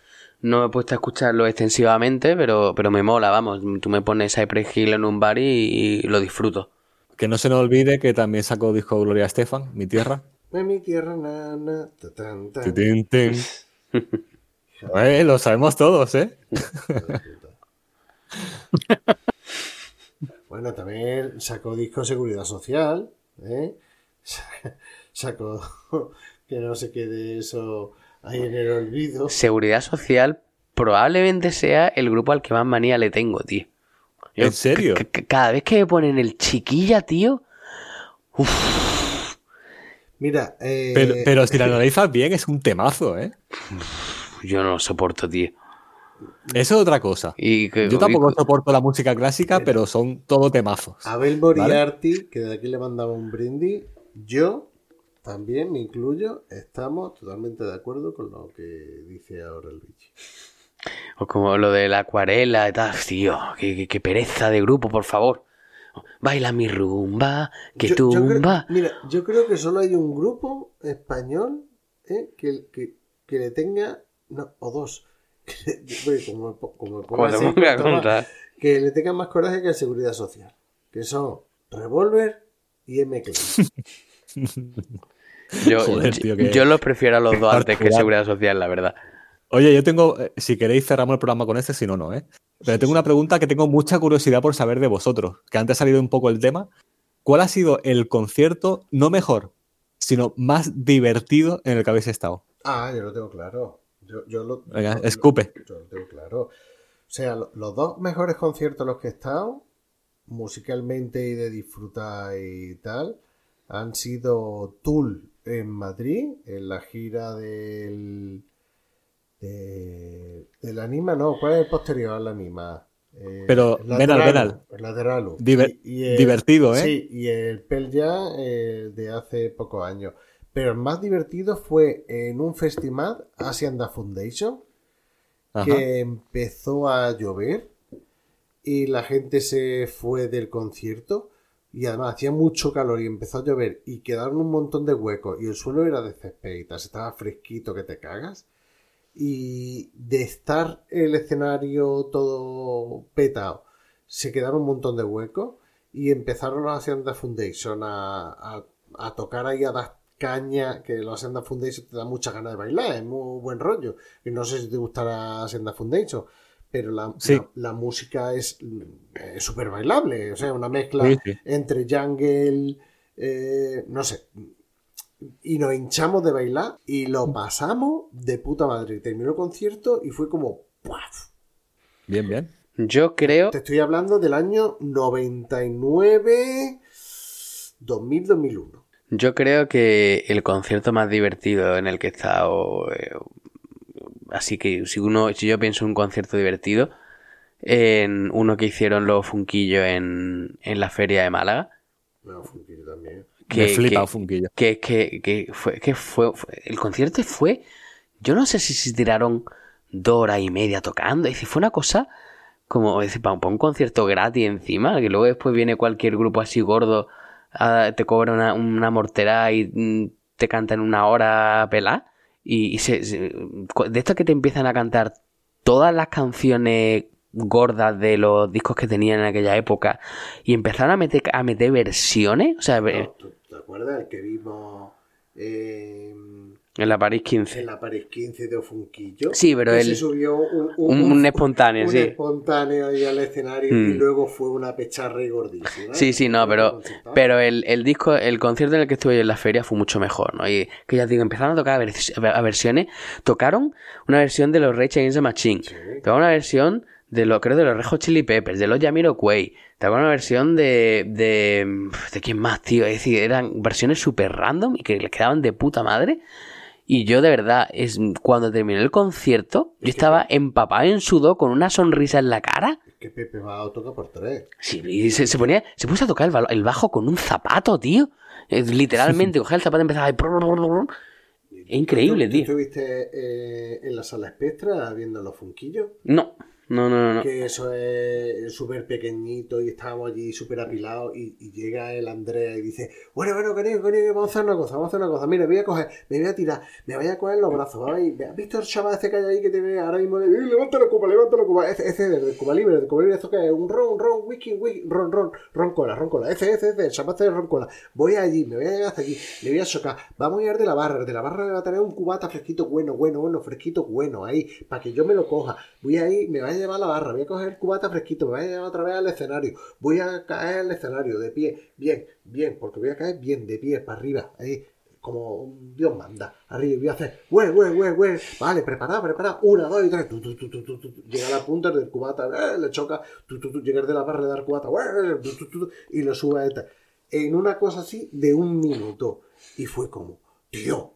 [SPEAKER 2] no he puesto a escucharlo extensivamente, pero, pero me mola, vamos. Tú me pones Cypress Hill en un bar y, y lo disfruto.
[SPEAKER 3] Que no se nos olvide que también sacó disco Gloria Estefan, Mi Tierra.
[SPEAKER 1] En mi tierra, nana. ta, tan, tan.
[SPEAKER 3] Tin, tin. Eh, lo sabemos todos, ¿eh?
[SPEAKER 1] Bueno, también sacó disco Seguridad Social, ¿eh? Sacó que no se quede eso ahí en el olvido.
[SPEAKER 2] Seguridad Social probablemente sea el grupo al que más manía le tengo, tío. Yo
[SPEAKER 3] ¿En serio?
[SPEAKER 2] Cada vez que me ponen el chiquilla, tío.
[SPEAKER 1] Mira, eh,
[SPEAKER 3] Pero, pero si lo analizas bien, es un temazo, ¿eh?
[SPEAKER 2] Yo no lo soporto, tío.
[SPEAKER 3] Eso es otra cosa.
[SPEAKER 2] Y que-
[SPEAKER 3] Yo tampoco
[SPEAKER 2] y-
[SPEAKER 3] soporto la música clásica, pero son todo temazos.
[SPEAKER 1] Abel Moriarty, que de aquí le mandaba un brindis, yo también me incluyo, estamos totalmente de acuerdo con lo que dice ahora Luigi.
[SPEAKER 2] O como lo de la acuarela y tal, tío. Qué, qué- qué pereza de grupo, por favor. Baila mi rumba, que
[SPEAKER 1] Yo- yo creo-
[SPEAKER 2] tumba.
[SPEAKER 1] mira, yo creo que solo hay un grupo español ¿eh? que, que, que le tenga, no, o dos, como, como
[SPEAKER 2] Como
[SPEAKER 1] así, que le tengan más coraje que la Seguridad Social, que son Revolver y M.
[SPEAKER 2] Yo,
[SPEAKER 3] Joder,
[SPEAKER 2] yo-
[SPEAKER 3] tío, que-
[SPEAKER 2] yo los prefiero a los dos antes que. Seguridad Social, la verdad.
[SPEAKER 3] Oye, yo tengo, eh, si queréis cerramos el programa con este, si no, no, ¿eh? Pero tengo una pregunta que tengo mucha curiosidad por saber de vosotros, que antes ha salido un poco el tema. ¿Cuál ha sido el concierto, no mejor, sino más divertido en el que habéis estado?
[SPEAKER 1] Ah, yo lo tengo claro. Yo, yo lo,
[SPEAKER 3] Venga,
[SPEAKER 1] lo-
[SPEAKER 3] escupe.
[SPEAKER 1] Yo lo tengo claro. O sea, lo- los dos mejores conciertos en los que he estado, musicalmente y de disfrutar y tal, han sido Tool en Madrid, en la gira del. de- del anima, no, ¿cuál es el posterior al anima? Eh,
[SPEAKER 3] Pero,
[SPEAKER 1] el
[SPEAKER 3] Venal, Venal.
[SPEAKER 1] el Lateralu.
[SPEAKER 3] Diver-
[SPEAKER 1] Y- y el-
[SPEAKER 3] divertido, ¿eh?
[SPEAKER 1] Sí, y el Pearl Jam eh, de hace pocos años. Pero el más divertido fue en un festival, Asian Da Foundation,
[SPEAKER 3] Ajá.
[SPEAKER 1] que empezó a llover y la gente se fue del concierto y además hacía mucho calor y empezó a llover y quedaron un montón de huecos y el suelo era de tal, estaba fresquito que te cagas. Y de estar el escenario todo petado se quedaron un montón de huecos y empezaron los Hacienda Foundation a, a- a tocar ahí a dar caña que los Hacienda Foundation te da muchas ganas de bailar es muy buen rollo. Y no sé si te gustará Hacienda Foundation pero la,
[SPEAKER 3] Sí.
[SPEAKER 1] la, la música es súper bailable o sea una mezcla
[SPEAKER 3] Sí, sí.
[SPEAKER 1] entre jungle eh, no sé y nos hinchamos de bailar y lo pasamos de puta madre terminó el concierto y fue como ¡puaf!
[SPEAKER 3] Bien, bien.
[SPEAKER 2] Yo creo.
[SPEAKER 1] Te estoy hablando del año 99, 2000, 2001.
[SPEAKER 2] Yo creo que el concierto más divertido en el que he estado. Así que si uno, si yo pienso en un concierto divertido, en uno que hicieron los Funquillos en, en la feria de Málaga.
[SPEAKER 1] No, también.
[SPEAKER 2] Que,
[SPEAKER 3] Me flipa
[SPEAKER 2] que-
[SPEAKER 3] Funquillo.
[SPEAKER 2] que, que, que fue, que fue, fue- el concierto fue, yo no sé si se tiraron dos horas y media tocando, es decir, fue una cosa como, es decir, para, un concierto gratis encima, que luego después viene cualquier grupo así gordo, a- te cobra una, una mortera y mm, te cantan una hora pelá, y, y se, se- de esto que te empiezan a cantar todas las canciones gordas de los discos que tenían en aquella época y empezaron a meter, a meter versiones, o sea,
[SPEAKER 1] No, ¿tú- ¿Te acuerdas el que vimos eh,
[SPEAKER 2] en la París 15.
[SPEAKER 1] en la París 15 de Funquillo?
[SPEAKER 2] Sí, pero él-
[SPEAKER 1] se subió un,
[SPEAKER 2] un- un espontáneo,
[SPEAKER 1] un
[SPEAKER 2] sí.
[SPEAKER 1] espontáneo ahí al escenario
[SPEAKER 2] Mm.
[SPEAKER 1] y luego fue una pecharra y gordísima.
[SPEAKER 2] Sí, sí, no, pero, pero el, el disco, el concierto en el que estuve yo en la feria fue mucho mejor, ¿no? Y que ya digo, empezaron a tocar a, vers- a versiones, tocaron una versión de los Rage Against the Machine,
[SPEAKER 1] Sí.
[SPEAKER 2] tocaron una versión de lo, creo de los Red Hot Chili Peppers, de los Jamiroquai, tocaron una versión de, de, de quién más, tío, es decir, eran versiones súper random y que les quedaban de puta madre. Y yo de verdad, es cuando terminé el concierto, yo estaba empapado en sudor con una sonrisa en la cara.
[SPEAKER 1] Es que Pepe va toca por tres.
[SPEAKER 2] Sí, y se, se ponía, se puso a tocar el, el bajo con un zapato, tío. Eh, Literalmente, cogía el zapato y empezaba a... Es increíble,
[SPEAKER 1] ¿Tú-
[SPEAKER 2] tío.
[SPEAKER 1] ¿Tú estuviste eh, en la sala espectra viendo los funquillos?
[SPEAKER 2] No, no, no, no.
[SPEAKER 1] Que eso es súper pequeñito y estábamos allí súper apilados y, llega el Andrea y dice, bueno, bueno, cariño, cariño, vamos a hacer una cosa, vamos a hacer una cosa. Mira, voy a coger, me voy a tirar, me voy a coger los brazos. ¿Has visto el chaval ese que hay ahí que te ve ahora mismo? Eh, levanta la copa, levanta la copa. Ese, ese del Cuba Libre, del Cuba Libre, ¿esto que es? Un ron, ron, whisky, whisky, ron, ron, ron cola, ron cola. Ese, ese, ese, el chaval este de ron cola. Voy allí, me voy a llegar hasta allí, le voy a chocar. Vamos a ir de la barra, de la barra le va a tener un cubata fresquito, bueno, bueno, bueno, fresquito, bueno, ahí, para que yo me lo coja. Voy a ir, me va a llevar la barra, voy a coger el cubata fresquito, me voy a llevar otra vez al escenario. Voy a caer al escenario, de pie, bien, bien, porque voy a caer bien, de pie, para arriba, como Dios manda. Arriba voy a hacer, güey, güey, güey, güey. Vale, preparada, preparada. Una, dos y tres. Tu, tu, tu. Llega la punta del cubata, eh, le choca. Llegar de la barra, le dar cubata, güey, tu, tu, tu, y lo sube a esta. En una cosa así de un minuto. Y fue como, tío.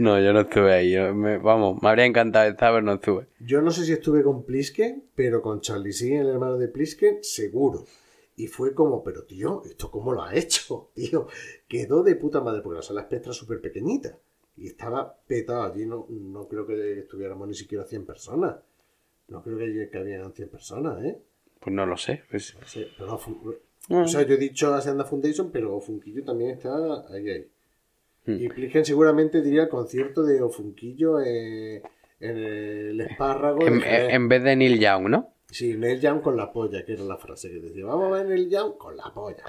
[SPEAKER 2] No, yo no estuve ahí. yo me- vamos, me habría encantado estar, pero no estuve.
[SPEAKER 1] Yo no sé si estuve con Plisken, pero con Charlie Sheen, el hermano de Plisken, seguro. Y fue como, pero tío, ¿esto cómo lo ha hecho? Tío, quedó de puta madre, porque la sala espectra es súper pequeñita. Y estaba petado. Allí no, no creo que estuviéramos ni siquiera 100 personas. No creo que, que habían 100 personas, ¿eh?
[SPEAKER 2] Pues no lo sé. pues-
[SPEAKER 1] Sí, pero no,
[SPEAKER 2] Ah.
[SPEAKER 1] o sea, yo he dicho Hacienda Foundation, pero Ofunquillo también está ahí, ahí.
[SPEAKER 2] Hmm.
[SPEAKER 1] Y Plisken seguramente diría el concierto de Ofunquillo eh, en el espárrago.
[SPEAKER 2] en, vez de Neil Young, ¿no?
[SPEAKER 1] Sí, Neil Young con la polla, que era la frase que decía. Vamos a ver Neil Young con la polla.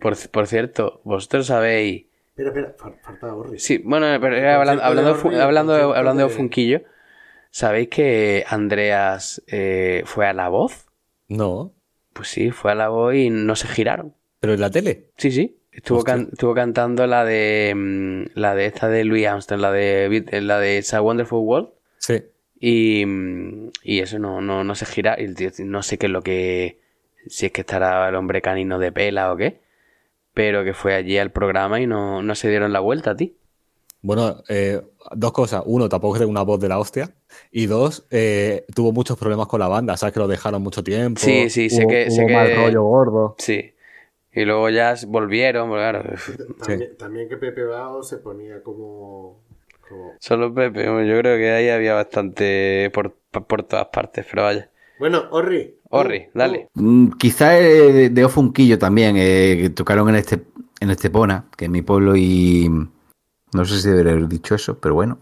[SPEAKER 2] Por, por cierto, vosotros sabéis.
[SPEAKER 1] Espera, espera, fal- falta Orri.
[SPEAKER 2] Sí, bueno, pero hablando, hablando, de
[SPEAKER 1] Orri,
[SPEAKER 2] hablando, de,
[SPEAKER 1] concierto
[SPEAKER 2] hablando de
[SPEAKER 1] de-
[SPEAKER 2] Funquillo. ¿Sabéis que Andreas eh, fue a la voz?
[SPEAKER 3] No,
[SPEAKER 2] Pues sí, fue a la voz y no se giraron.
[SPEAKER 3] pero en la tele.
[SPEAKER 2] Sí, sí. Estuvo,
[SPEAKER 3] Hostia.
[SPEAKER 2] can- estuvo cantando la de mm, la de esta de Louis Armstrong, la de Beat- la de It's a Wonderful World.
[SPEAKER 3] Sí.
[SPEAKER 2] Y, mm, y eso no, no, no se gira. Y el tío, no sé qué es lo que. Si es que estará el hombre canino de pela o qué. Pero que fue allí al programa y no, no se dieron la vuelta a ti.
[SPEAKER 3] Bueno, eh, dos cosas. Uno, tampoco es una voz de la hostia. Y dos, eh, tuvo muchos problemas con la banda. Sabes que lo dejaron mucho tiempo.
[SPEAKER 2] Sí, sí, sé
[SPEAKER 3] hubo,
[SPEAKER 2] que- sé
[SPEAKER 3] hubo mal
[SPEAKER 2] que-
[SPEAKER 3] rollo gordo.
[SPEAKER 2] Sí. Y luego ya volvieron, claro.
[SPEAKER 1] También, también que Pepe Bao se ponía como. como-
[SPEAKER 2] Solo Pepe, yo creo que ahí había bastante por, por todas partes, pero vaya.
[SPEAKER 1] Bueno, Orri.
[SPEAKER 2] Orri, dale.
[SPEAKER 4] Mm, Quizá eh, de, de Ofunquillo también, eh, que tocaron en este en Estepona, que es mi pueblo, y no sé si debería haber dicho eso, pero bueno.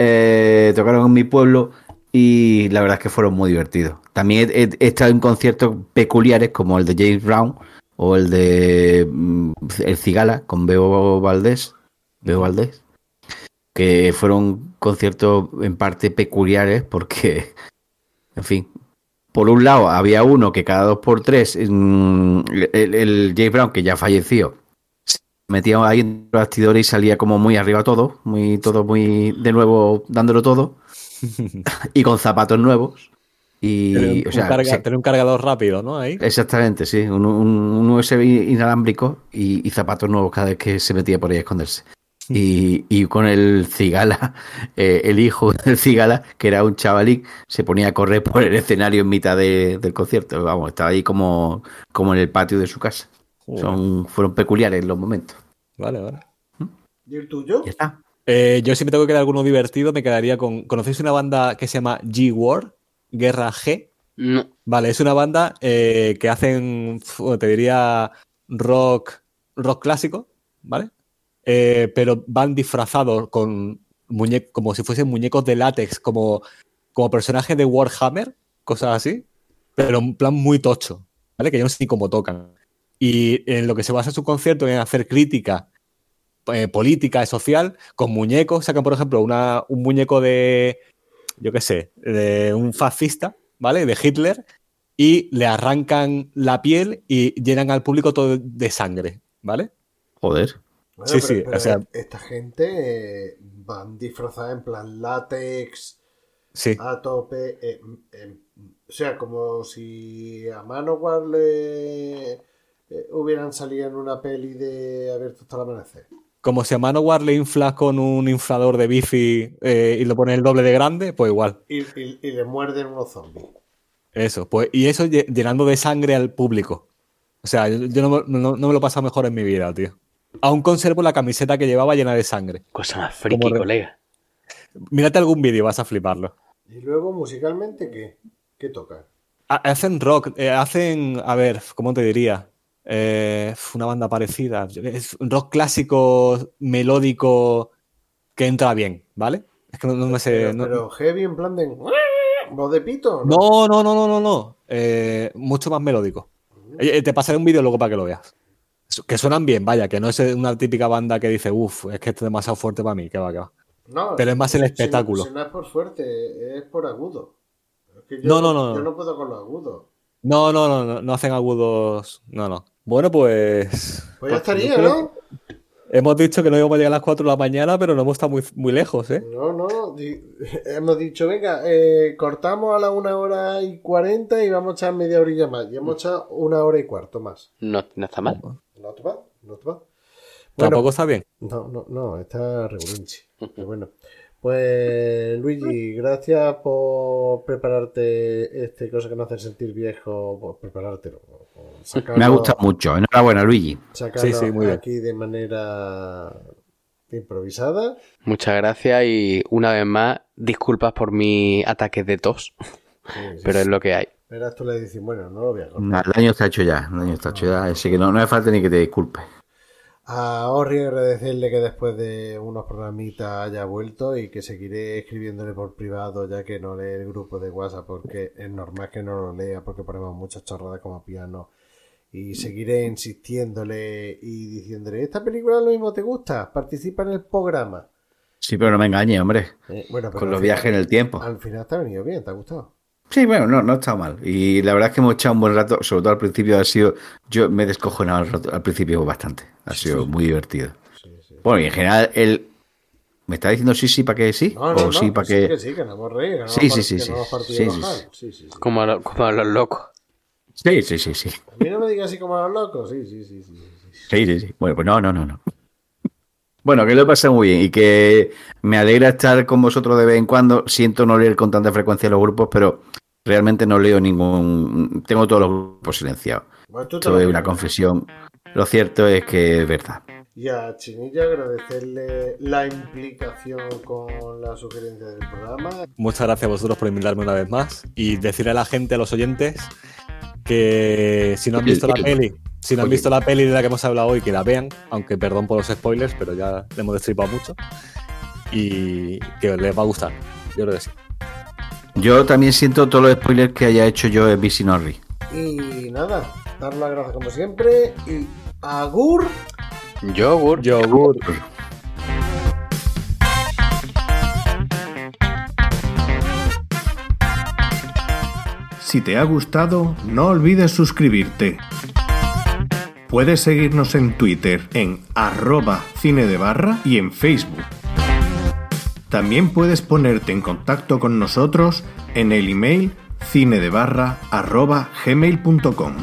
[SPEAKER 4] Eh, tocaron en mi pueblo y la verdad es que fueron muy divertidos. También he, he- he estado en conciertos peculiares como el de James Brown o el de mm, El Cigala con Beo Valdés, Beo Valdés, que fueron conciertos en parte peculiares porque, en fin, por un lado, había uno que cada dos por tres, mm, el, el James Brown, que ya falleció, se metía ahí en los bastidores y salía como muy arriba todo, muy todo muy de nuevo dándolo todo, y con zapatos nuevos. Y,
[SPEAKER 3] Tener
[SPEAKER 4] o sea,
[SPEAKER 3] un, carga-
[SPEAKER 4] se-
[SPEAKER 3] tener un cargador rápido, ¿no? Ahí.
[SPEAKER 4] exactamente, sí, un, un- un USB inalámbrico y, y zapatos nuevos cada vez que se metía por ahí a esconderse. Y, y con el cigala, eh, el hijo del cigala, que era un chavalín, se ponía a correr por el escenario en mitad de- del concierto. Vamos, estaba ahí como, como en el patio de su casa.
[SPEAKER 3] Joder.
[SPEAKER 4] Son, fueron peculiares los momentos.
[SPEAKER 3] Vale, vale.
[SPEAKER 1] ¿Y el tuyo?
[SPEAKER 4] Ya está.
[SPEAKER 3] Eh, yo si me tengo que quedar alguno divertido, me quedaría con. ¿Conocéis una banda que se llama G-War? Guerra G.
[SPEAKER 2] No.
[SPEAKER 3] Vale, es una banda eh, que hacen, te diría, rock, rock clásico, ¿vale? Eh, pero van disfrazados con muñe como si fuesen muñecos de látex, como, como personajes de Warhammer, cosas así, pero en plan muy tocho, ¿vale? Que yo no sé ni cómo tocan. Y en lo que se basa su concierto en hacer crítica eh, política y social con muñecos. Sacan, por ejemplo, una, un muñeco de, yo qué sé, de un fascista, ¿vale? De Hitler, y le arrancan la piel y llenan al público todo de sangre, ¿vale?
[SPEAKER 4] Joder.
[SPEAKER 1] Bueno,
[SPEAKER 3] Sí,
[SPEAKER 1] pero-
[SPEAKER 3] sí,
[SPEAKER 1] pero
[SPEAKER 3] o sea-
[SPEAKER 1] Esta gente eh, van disfrazada en plan látex,
[SPEAKER 3] Sí.
[SPEAKER 1] a tope. eh, em, o sea, como si a Manowar le eh, hubieran salido en una peli de Abierto hasta el amanecer.
[SPEAKER 3] Como si a Manowar le inflas con un inflador de bici eh, y lo pones el doble de grande, pues igual.
[SPEAKER 1] Y, y- y le muerden unos zombies.
[SPEAKER 3] Eso, pues, y eso lle- llenando de sangre al público. O sea, yo, yo no, me- no- no me lo he pasado mejor en mi vida, tío. Aún conservo la camiseta que llevaba llena de sangre.
[SPEAKER 2] Cosa más friki,
[SPEAKER 3] Como
[SPEAKER 2] colega.
[SPEAKER 3] Mírate algún vídeo, vas a fliparlo.
[SPEAKER 1] Y luego, musicalmente, ¿qué? ¿Qué toca?
[SPEAKER 3] Ha- Hacen rock, eh, hacen, a ver, ¿cómo te diría? Eh, una banda parecida. Es un rock clásico, melódico, que entra bien, ¿vale? Es que no, no me sé.
[SPEAKER 1] Pero,
[SPEAKER 3] no-
[SPEAKER 1] heavy en plan de... ¿Voz de pito?
[SPEAKER 3] No, no, no, no, no, no. Eh, mucho más melódico. Eh, te pasaré un vídeo luego para que lo veas. Que suenan bien, vaya, que no es una típica banda que dice, uff, es que esto es demasiado fuerte para mí, que va, que va.
[SPEAKER 1] No,
[SPEAKER 3] Pero es más el
[SPEAKER 1] si-
[SPEAKER 3] espectáculo.
[SPEAKER 1] Si, no es por fuerte, es por agudo. Es que
[SPEAKER 3] No, no, no,
[SPEAKER 1] Yo
[SPEAKER 3] no
[SPEAKER 1] puedo con los agudos.
[SPEAKER 3] No, no, no, no, no hacen agudos. No, no. Bueno, pues.
[SPEAKER 1] Pues ya estaría,
[SPEAKER 3] yo creo-
[SPEAKER 1] ¿no?
[SPEAKER 3] Hemos dicho que no íbamos a llegar a las 4 de la mañana, pero no hemos estado muy, muy lejos, ¿eh?
[SPEAKER 1] No, no. di- hemos dicho, venga, eh, cortamos a la una hora y cuarenta y vamos a echar media horilla más. Y hemos echado una hora y cuarto más.
[SPEAKER 2] No, no está mal.
[SPEAKER 1] No te va, no te va.
[SPEAKER 3] Tampoco está bien.
[SPEAKER 1] No, no, no, está regulinchi. Pero bueno. Pues Luigi, gracias por prepararte este cosa que nos hace sentir viejo, por preparártelo. Sacarlo-
[SPEAKER 4] Me ha gustado mucho. Enhorabuena, Luigi.
[SPEAKER 1] sacarlo
[SPEAKER 3] Sí, sí, muy bien.
[SPEAKER 1] aquí de manera improvisada.
[SPEAKER 2] Muchas gracias y una vez más, disculpas por mis ataques de tos,
[SPEAKER 1] Sí, sí,
[SPEAKER 2] pero es lo que hay.
[SPEAKER 1] Verás tú le dices, bueno, no lo voy a.
[SPEAKER 4] No, El daño está hecho ya. El daño está hecho ya. Así que no, no hace falta ni que te disculpes.
[SPEAKER 1] A Orri agradecerle que después de unos programitas haya vuelto y que seguiré escribiéndole por privado ya que no lee el grupo de WhatsApp porque es normal que no lo lea porque ponemos muchas chorradas como piano y seguiré insistiéndole y diciéndole esta película lo mismo te gusta, participa en el programa.
[SPEAKER 4] Sí, pero no me engañes, hombre.
[SPEAKER 1] Eh, bueno, pero
[SPEAKER 4] Con los
[SPEAKER 1] final-
[SPEAKER 4] viajes en el tiempo.
[SPEAKER 1] Al final te ha venido bien, ¿te ha gustado?
[SPEAKER 4] Sí, bueno, no, no ha estado mal. Y la verdad es que hemos echado un buen rato, sobre todo al principio ha sido, yo me he descojonado al, rato- al principio bastante. Ha sido muy divertido. Bueno, y en general, él... ¿Me está diciendo sí, sí, para que sí?
[SPEAKER 1] No, no,
[SPEAKER 4] ¿O sí,
[SPEAKER 1] no,
[SPEAKER 4] para
[SPEAKER 1] que sí, que sí, que
[SPEAKER 4] Sí, sí, sí,
[SPEAKER 1] que
[SPEAKER 4] sí.
[SPEAKER 2] Como a, lo- como a los locos.
[SPEAKER 4] Sí, sí, sí, sí.
[SPEAKER 1] A mí no me digas así como a los locos. Sí, sí, sí, sí. sí, sí.
[SPEAKER 4] Sí, sí, sí. Bueno, pues no, no, no, no. Bueno, que lo he pasado muy bien y que me alegra estar con vosotros de vez en cuando. Siento no leer con tanta frecuencia los grupos, pero realmente no leo ningún... Tengo todos los grupos silenciados.
[SPEAKER 1] Bueno, tú te
[SPEAKER 4] es una confesión. Lo cierto es que es verdad.
[SPEAKER 1] Y a Chinilla agradecerle la implicación con la sugerencia del programa.
[SPEAKER 3] Muchas gracias a vosotros por invitarme una vez más y decirle a la gente, a los oyentes, que si no han visto la peli, si no han visto la peli de la que hemos hablado hoy, que la vean, aunque perdón por los spoilers, pero ya le hemos destripado mucho y que les va a gustar. Yo creo que sí.
[SPEAKER 4] Yo también siento todos los spoilers que haya hecho yo en Norri.
[SPEAKER 1] Y nada, dar las gracias como siempre. Y Agur.
[SPEAKER 2] Yogur.
[SPEAKER 3] Yogur.
[SPEAKER 7] Si te ha gustado, no olvides suscribirte. Puedes seguirnos en Twitter en arroba cine de barra y en Facebook. También puedes ponerte en contacto con nosotros en el email cinedebarra arroba gmail.com.